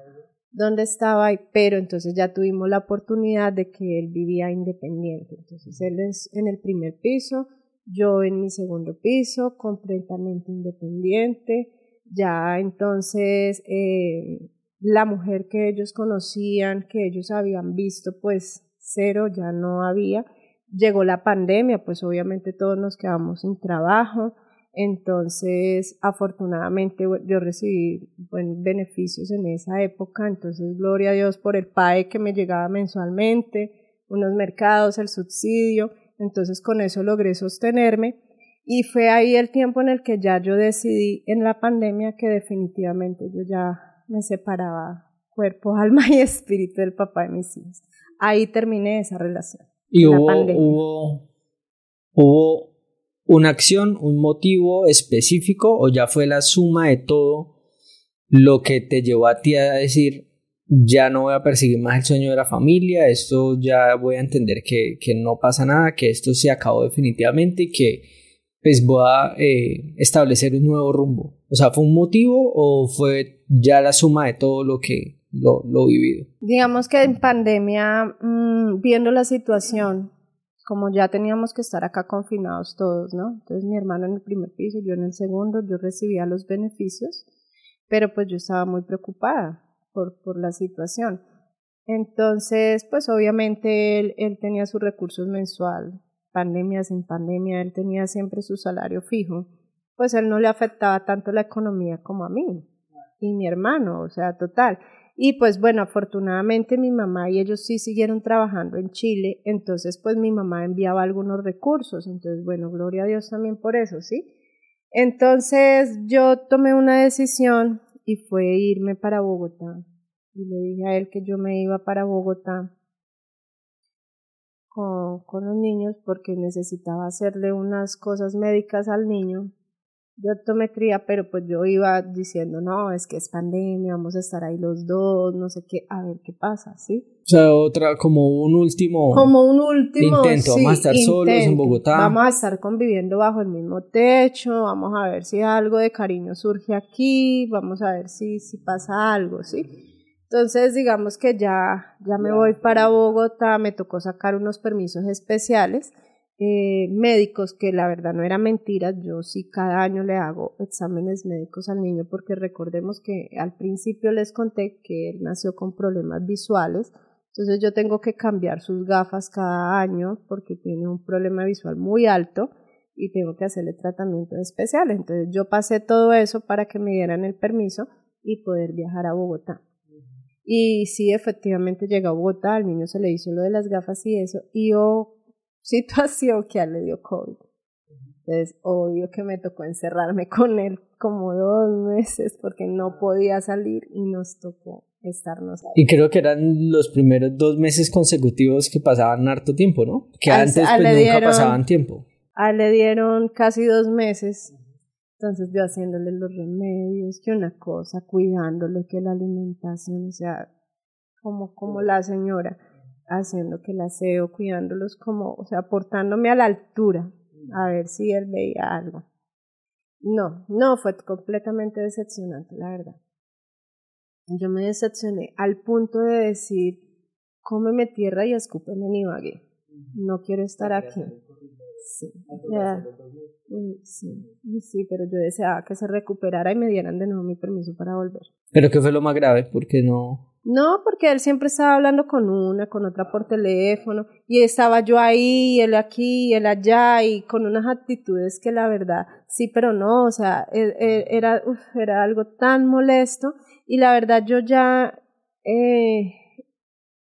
donde estaba, pero entonces ya tuvimos la oportunidad de que él vivía independiente, entonces él en el primer piso, yo en mi segundo piso, completamente independiente, ya entonces eh, la mujer que ellos conocían, que ellos habían visto, pues cero, ya no había. Llegó la pandemia, pues obviamente todos nos quedamos sin trabajo. Entonces, afortunadamente yo recibí buenos beneficios en esa época, entonces gloria a Dios por el PAE que me llegaba mensualmente, unos mercados, el subsidio, entonces con eso logré sostenerme. Y fue ahí el tiempo en el que ya yo decidí en la pandemia que definitivamente yo ya me separaba cuerpo, *laughs* alma y espíritu del papá de mis hijos. Ahí terminé esa relación. Y hubo, hubo, una acción, un motivo específico o ya fue la suma de todo lo que te llevó a ti a decir, ya no voy a perseguir más el sueño de la familia, esto ya voy a entender que, que no pasa nada, que esto se acabó definitivamente y que pues voy a eh, establecer un nuevo rumbo. O sea, ¿fue un motivo o fue ya la suma de todo lo que, lo, lo vivido. Digamos que en pandemia, mm, viendo la situación, como ya teníamos que estar acá confinados todos, ¿no? Entonces mi hermano en el primer piso, yo en el segundo, yo recibía los beneficios, pero pues yo estaba muy preocupada por, por la situación. Entonces, pues obviamente él, él tenía sus recursos mensual, pandemia sin pandemia, él tenía siempre su salario fijo, pues él no le afectaba tanto la economía como a mí y mi hermano, o sea, total. Y pues bueno, afortunadamente mi mamá y ellos sí siguieron trabajando en Chile, entonces pues mi mamá enviaba algunos recursos, entonces bueno, gloria a Dios también por eso, ¿sí? Entonces yo tomé una decisión y fue irme para Bogotá. Y le dije a él que yo me iba para Bogotá con, con los niños porque necesitaba hacerle unas cosas médicas al niño de optometría, pero pues yo iba diciendo, no, es que es pandemia, vamos a estar ahí los dos, no sé qué, a ver qué pasa, ¿sí? O sea, otra, como un último... Como un último... Intento, vamos a estar solos en Bogotá. Vamos a estar conviviendo bajo el mismo techo, vamos a ver si algo de cariño surge aquí, vamos a ver si, si pasa algo, ¿sí? Entonces, digamos que ya, ya me voy para Bogotá, me tocó sacar unos permisos especiales eh, médicos, que la verdad no era mentira, yo sí cada año le hago exámenes médicos al niño porque recordemos que al principio les conté que él nació con problemas visuales, entonces yo tengo que cambiar sus gafas cada año porque tiene un problema visual muy alto y tengo que hacerle tratamientos especiales. Entonces yo pasé todo eso para que me dieran el permiso y poder viajar a Bogotá. Y sí, efectivamente llegó a Bogotá, al niño se le hizo lo de las gafas y eso, y yo, situación que a él le dio COVID. Entonces, obvio que me tocó encerrarme con él como dos meses porque no podía salir y nos tocó estarnos ahí. Y creo que eran los primeros dos meses consecutivos que pasaban harto tiempo, ¿no? Que antes pues, nunca pasaban tiempo. A le dieron casi dos meses entonces yo haciéndole los remedios, que una cosa, cuidándole que la alimentación, o sea, como, como la señora, haciendo que el aseo, cuidándolos como, o sea, portándome a la altura, a ver si él veía algo. No, no, fue completamente decepcionante, la verdad. Yo me decepcioné al punto de decir, cómeme tierra y escúpeme en Ibagué. No quiero estar aquí. Sí, sí, sí, pero yo deseaba que se recuperara y me dieran de nuevo mi permiso para volver. ¿Pero qué fue lo más grave? porque no? No, porque él siempre estaba hablando con una, con otra por teléfono, y estaba yo ahí, él aquí, él allá, y con unas actitudes que la verdad, sí, pero no, o sea, e, e, era, era algo tan molesto, y la verdad yo ya, eh,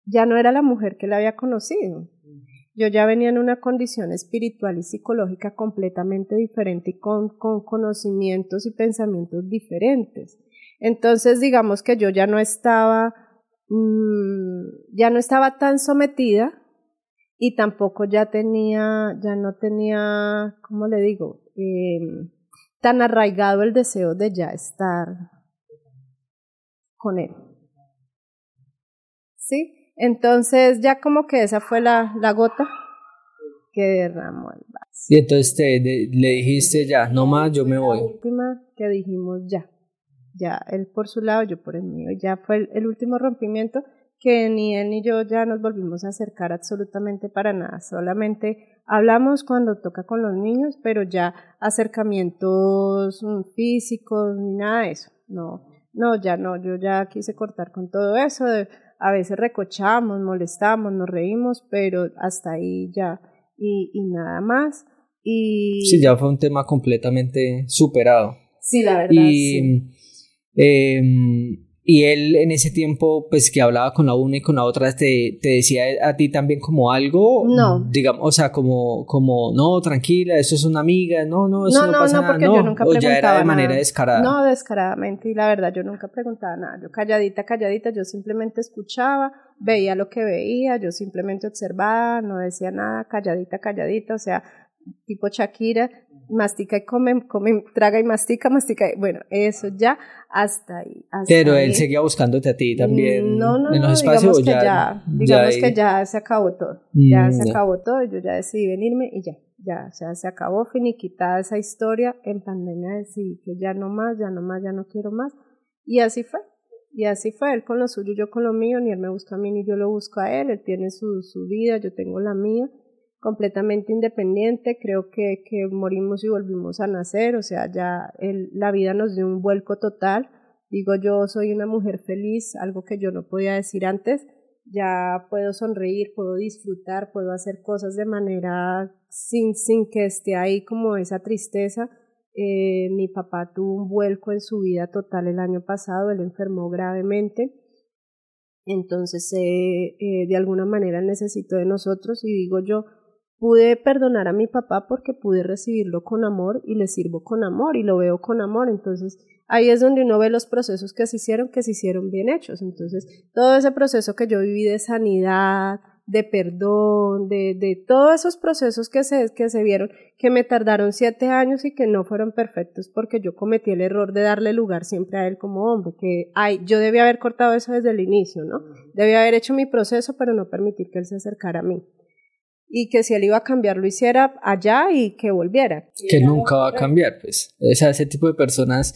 ya no era la mujer que él había conocido. Yo ya venía en una condición espiritual y psicológica completamente diferente y con, con conocimientos y pensamientos diferentes. Entonces, digamos que yo ya no estaba, mmm, ya no estaba tan sometida y tampoco ya tenía, ya no tenía, ¿cómo le digo? Eh, tan arraigado el deseo de ya estar con él. ¿Sí? Entonces ya como que esa fue la, la gota que derramó el vaso. Y entonces te, le dijiste ya, no más, yo me voy. La última que dijimos ya, ya, él por su lado, yo por el mío, ya fue el, último rompimiento que ni él ni yo ya nos volvimos a acercar absolutamente para nada, solamente hablamos cuando toca con los niños, pero ya acercamientos mm, físicos ni nada de eso, no, no, ya no, yo ya quise cortar con todo eso, de, a veces recochamos, molestamos, nos reímos, pero hasta ahí ya y, y nada más. Y... Sí, ya fue un tema completamente superado. Sí, la verdad. Y, em, y él en ese tiempo, pues que hablaba con la una y con la otra, te, te decía a ti también como algo, no. digamos, o sea, como, como, no, tranquila, eso es una amiga, no, no, eso no, no, pasa no porque yo nunca o ya era de manera descarada. No, descaradamente, y la verdad, yo nunca preguntaba nada, yo calladita, calladita, yo simplemente escuchaba, veía lo que veía, yo simplemente observaba, no decía nada, calladita, calladita, o sea, tipo Shakira, mastica y come, come, traga y mastica, mastica. Y, bueno, eso ya hasta ahí. Pero él seguía buscándote a ti también no, no, en los espacios. Digamos, que, ya, digamos que ya se acabó todo. ya mm, se acabó todo. Yo ya decidí venirme y ya, ya, sea, se acabó, finiquitada esa historia. En pandemia decidí que ya no más, ya no más, ya no quiero más. Y así fue. Y así fue, él con lo suyo, yo con lo mío, ni él me busca a mí, ni yo lo busco a él, él tiene su, su vida, yo tengo la mía, completamente independiente, creo que, que morimos y volvimos a nacer, o sea, ya la vida nos dio un vuelco total, digo yo soy una mujer feliz, algo que yo no podía decir antes, ya puedo sonreír, puedo disfrutar, puedo hacer cosas de manera sin, sin que esté ahí como esa tristeza. Eh, mi papá tuvo un vuelco en su vida total el año pasado, él enfermó gravemente, entonces eh, eh, de alguna manera necesito de nosotros y digo yo, pude perdonar a mi papá porque pude recibirlo con amor y le sirvo con amor y lo veo con amor. Entonces ahí es donde uno ve los procesos que se hicieron, que se hicieron bien hechos. Entonces todo ese proceso que yo viví de sanidad, de perdón, de, de todos esos procesos que se, que se vieron, que me tardaron siete años y que no fueron perfectos porque yo cometí el error de darle lugar siempre a él como hombre, que ay, yo debía haber cortado eso desde el inicio, ¿no? Debía haber hecho mi proceso, pero no permitir que él se acercara a mí. Y que si él iba a cambiar, lo hiciera allá y que volviera. Que nunca va a cambiar, pues. O sea, ese tipo de personas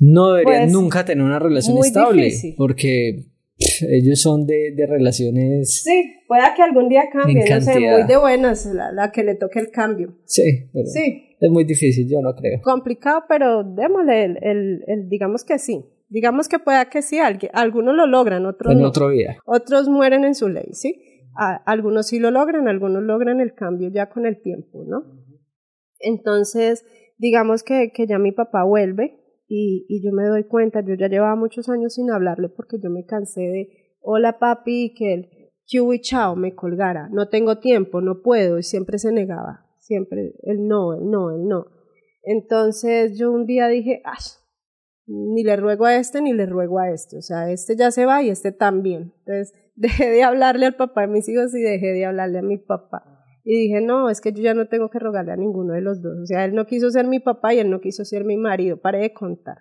no deberían Pues, nunca tener una relación estable, difícil. porque pff, ellos son de, de relaciones... Sí, pueda que algún día cambie, no sé, muy de buenas la, la que le toque el cambio. Sí, pero Sí, es muy difícil, yo no creo. complicado, pero démosle el, el, el- digamos que sí. Digamos que pueda que sí, alguien- algunos lo logran, otros En no. otro día. Otros mueren en su ley, ¿sí? Algunos sí lo logran, algunos logran el cambio ya con el tiempo, ¿no? Entonces, digamos que, que ya mi papá vuelve y, y yo me doy cuenta, yo ya llevaba muchos años sin hablarle porque yo me cansé de, hola papi, y que él, "Chiu y chao, me colgara, no tengo tiempo, no puedo, y siempre se negaba, siempre, el no, el no, el no. Entonces yo un día dije, ay, ni le ruego a este ni le ruego a este, o sea, este ya se va y este también. Entonces dejé de hablarle al papá de mis hijos y dejé de hablarle a mi papá. Y dije, no, es que yo ya no tengo que rogarle a ninguno de los dos. O sea, él no quiso ser mi papá y él no quiso ser mi marido. Paré de contar.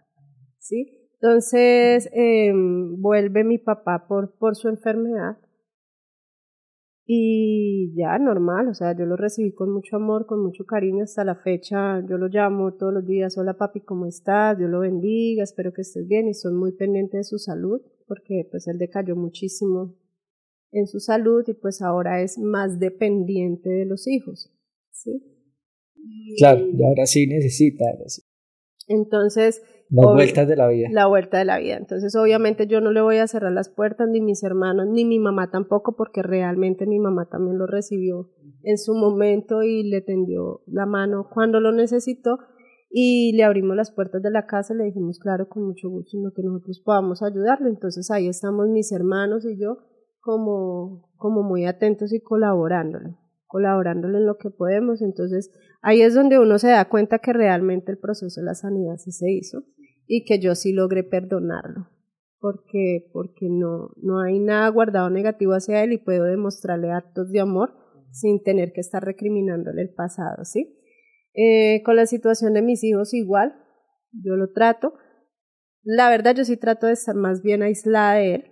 ¿Sí? Entonces, eh, vuelve mi papá por, por su enfermedad. Y ya, normal, o sea, yo lo recibí con mucho amor, con mucho cariño hasta la fecha. Yo lo llamo todos los días, hola papi, ¿cómo estás? Dios lo bendiga, espero que estés bien y soy muy pendiente de su salud porque pues él decayó muchísimo en su salud y pues ahora es más dependiente de los hijos, ¿sí? Claro, y ahora sí necesita ahora sí. Entonces, las vueltas de la vida. la vuelta de la vida. Entonces, obviamente yo no le voy a cerrar las puertas, ni mis hermanos, ni mi mamá tampoco, porque realmente mi mamá también lo recibió en su momento y le tendió la mano cuando lo necesitó y le abrimos las puertas de la casa y le dijimos, claro, con mucho gusto, en lo que nosotros podamos ayudarle. Entonces, ahí estamos mis hermanos y yo como, como muy atentos y colaborándole colaborándole en lo que podemos. Entonces, ahí es donde uno se da cuenta que realmente el proceso de la sanidad sí se hizo y que yo sí logré perdonarlo. Porque, porque no, no hay nada guardado negativo hacia él y puedo demostrarle actos de amor sin tener que estar recriminándole el pasado, ¿sí? Eh, con la situación de mis hijos igual, yo lo trato. La verdad yo sí trato de estar más bien aislada de él,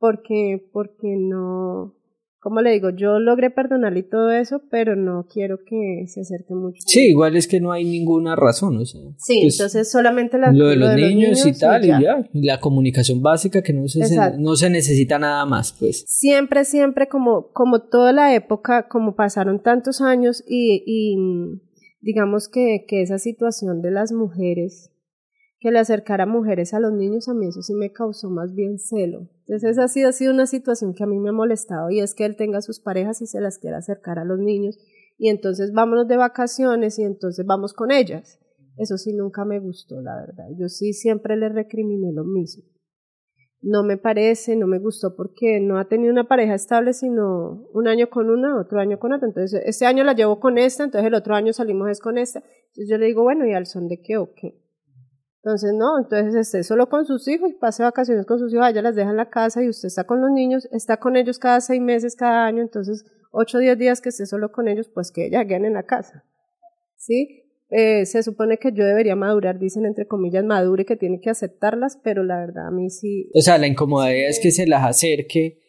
porque, porque no, como le digo, yo logré perdonarle y todo eso, pero no quiero que se acerque mucho. Sí, igual es que no hay ninguna razón, o sea. Sí, pues, entonces solamente la, lo de los, niños, y tal, y ya. la comunicación básica que no se, Exacto. no se necesita nada más, pues. Siempre, siempre, como, como toda la época, como pasaron tantos años y, y mm, digamos que, que esa situación de las mujeres, que le acercara mujeres a los niños, a mí eso sí me causó más bien celo. Entonces esa ha sido una situación que a mí me ha molestado y es que él tenga sus parejas y se las quiera acercar a los niños y entonces vámonos de vacaciones y entonces vamos con ellas. Eso sí nunca me gustó, la verdad. Yo sí siempre le recriminé lo mismo. No me parece, no me gustó porque no ha tenido una pareja estable sino un año con una, otro año con otra. Entonces, este año la llevo con esta, entonces el otro año salimos es con esta. Entonces yo le digo, bueno, ¿y al son de qué o qué? Entonces, no, entonces esté solo con sus hijos y pase vacaciones con sus hijos, ella las deja en la casa y usted está con los niños, está con ellos cada seis meses, cada año, entonces ocho o diez días que esté solo con ellos, pues que ella queden en la casa. ¿Sí? Eh, se supone que yo debería madurar, dicen entre comillas, madure, que tiene que aceptarlas, pero la verdad a mí sí. O sea, la incomodidad es que se las acerque,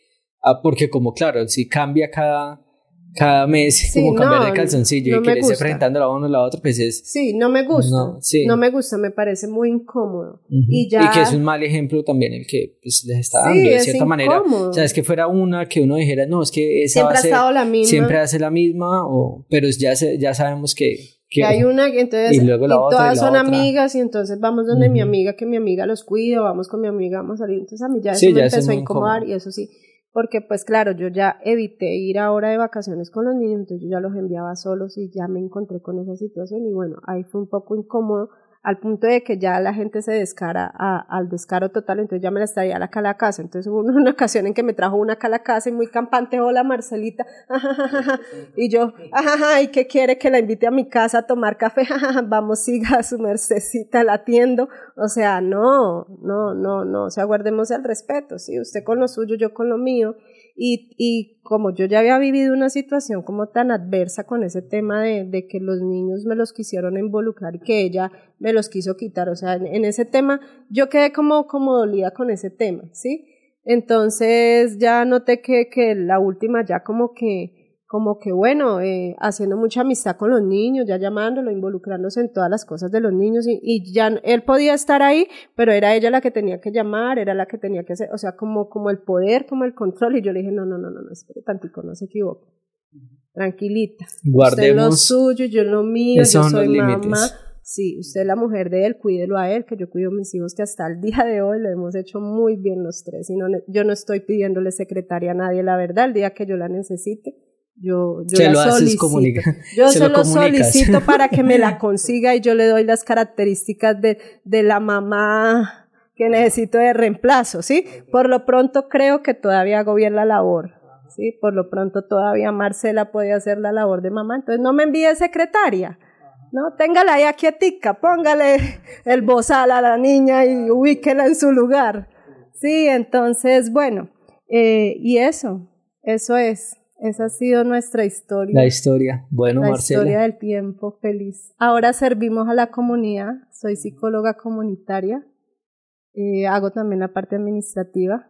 a, porque como claro, si cambia cada, cada mes, Sí, como cambiar no, de calzoncillo no y que le esté presentando la uno a la otra, pues es... Sí, no me gusta. No, sí. No me gusta, me parece muy incómodo. Ujú. Y ya. que es un mal ejemplo también el que pues, les está Sí, dando, de es cierta manera. incómodo. O sea, es que fuera una que uno dijera, no, es que esa siempre va ha a ser, estado la misma. siempre hace la misma, o, pero ya, se, ya sabemos que... que que hay una y entonces y luego la otra, y todas la son otra. amigas y entonces vamos donde mi Ujú. amiga que mi amiga los cuida vamos con mi amiga vamos a salir entonces a mí ya eso Sí, me ya empezó a incomodar incómodo. y eso sí porque pues claro yo ya evité ir ahora de vacaciones con los niños entonces yo ya los enviaba solos y ya me encontré con esa situación y bueno ahí fue un poco incómodo al punto de que ya la gente se descara al descaro total, entonces ya me la acá a la casa. Entonces hubo una *laughs* ocasión en que me trajo una acá a la casa y muy campante, hola Marcelita, *laughs* y yo, ajaja, ¿y qué quiere que la invite a mi casa a tomar café? *laughs* Vamos, siga a su mercecita, la atiendo. O sea, no, no, no, no, o sea, guardemos el respeto, ¿sí? Usted con lo suyo, yo con lo mío. Y, y como yo ya había vivido una situación como tan adversa con ese tema de, de, que los niños me los quisieron involucrar y que ella me los quiso quitar, o sea, en, ese tema yo quedé como, como dolida con ese tema, ¿sí? Entonces ya noté que, que la última ya como que como que bueno, eh, haciendo mucha amistad con los niños, ya llamándolo, involucrándose en todas las cosas de los niños y, y, ya él podía estar ahí, pero era ella la que tenía que llamar, era la que tenía que hacer, o sea, como, como el poder, como el control y yo le dije, no, no, no, no, no espere tantico, no se equivoque, tranquilita, Guardemos usted lo suyo, yo lo mío, yo soy mamá, sí, usted es la mujer de él, cuídelo a él, que yo cuido a mis hijos, que hasta el día de hoy lo hemos hecho muy bien los tres y no, yo no estoy pidiéndole secretaria a nadie, la verdad, el día que yo la necesite, yo, yo se la lo haces solicito. comunica- Yo se se, lo solicito para que me la *laughs* consiga y yo le doy las características de, de la mamá que necesito de reemplazo, ¿sí? Por lo pronto creo que todavía hago bien la labor, ¿sí? Por lo pronto todavía Marcela puede hacer la labor de mamá, entonces no me envíe secretaria, ¿no? Téngala ahí quietica, póngale el bozal a la niña y ubíquela en su lugar, ¿sí? Entonces, bueno, eh, y eso, eso es. Esa ha sido nuestra historia. La historia. Bueno, la Marcela. historia del tiempo feliz. Ahora servimos a la comunidad. Soy psicóloga comunitaria. Eh, hago también la parte administrativa.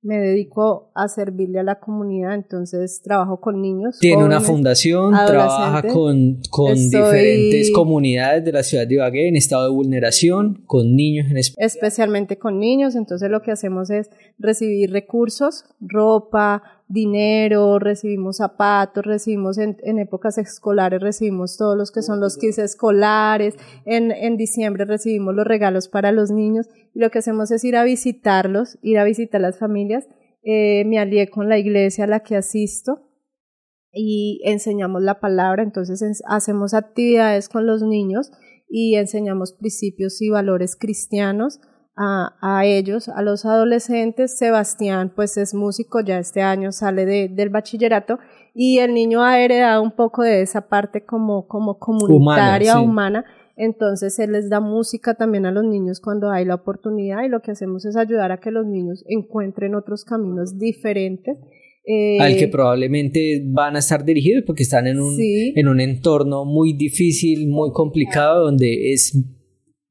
Me dedico a servirle a la comunidad, entonces trabajo con niños. Tiene una fundación, trabaja con, con Estoy- diferentes comunidades de la ciudad de Ibagué en estado de vulneración, con niños en especial. especialmente con niños, entonces lo que hacemos es recibir recursos, ropa, dinero, recibimos zapatos, recibimos en, en épocas escolares, recibimos todos los que son los kits escolares, en, en diciembre recibimos los regalos para los niños, y lo que hacemos es ir a visitarlos, ir a visitar las familias, eh, me alié con la iglesia a la que asisto, y enseñamos la palabra, entonces en- hacemos actividades con los niños y enseñamos principios y valores cristianos a, a ellos, a los adolescentes. Sebastián pues es músico, ya este año sale de, del bachillerato y el niño ha heredado un poco de esa parte como, como comunitaria, sí. humana. Entonces él les da música también a los niños cuando hay la oportunidad y lo que hacemos es ayudar a que los niños encuentren otros caminos diferentes. Eh, al que probablemente van a estar dirigidos porque están en un, Sí. en un entorno muy difícil, muy complicado, donde es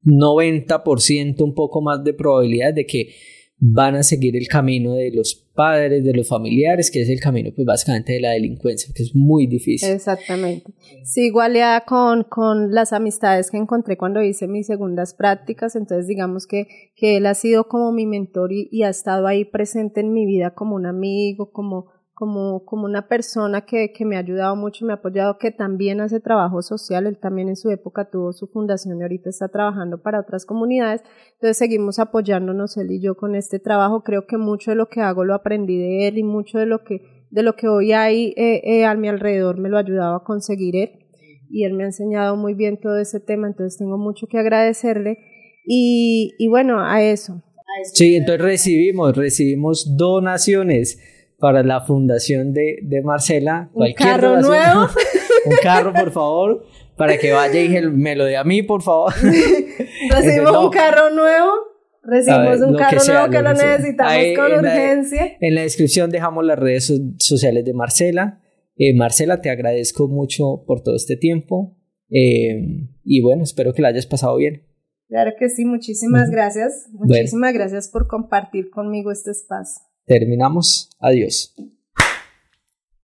90% un poco más de probabilidad de que van a seguir el camino de los padres, de los familiares, que es el camino pues básicamente de la delincuencia, que es muy difícil. Exactamente. Sigo aliada con, con las amistades que encontré cuando hice mis segundas prácticas, entonces digamos que, que él ha sido como mi mentor y, y ha estado ahí presente en mi vida como un amigo, como, como, como una persona que, que me ha ayudado mucho, me ha apoyado, que también hace trabajo social, él también en su época tuvo su fundación y ahorita está trabajando para otras comunidades, entonces seguimos apoyándonos él y yo con este trabajo, creo que mucho de lo que hago lo aprendí de él y mucho de lo que de lo que hoy hay eh, eh, a mi alrededor me lo ha ayudado a conseguir él. Y él me ha enseñado muy bien todo ese tema, entonces tengo mucho que agradecerle. Y, y bueno, a eso. Sí, entonces recibimos, recibimos donaciones para la fundación de, de Marcela. Un Cualquier carro donación. nuevo. *laughs* un carro, por favor, para que vaya y me lo dé a mí, por favor. *laughs* Recibimos No. un carro nuevo, recibimos ver, un que carro sea, nuevo que lo que necesitamos Ahí con en la- urgencia. En la descripción dejamos las redes so- sociales de Marcela. Eh, Marcela, te agradezco mucho por todo este tiempo. Eh, y bueno, espero que la hayas pasado bien. Claro que sí, muchísimas gracias. Bueno. Muchísimas gracias por compartir conmigo este espacio. Terminamos. Adiós.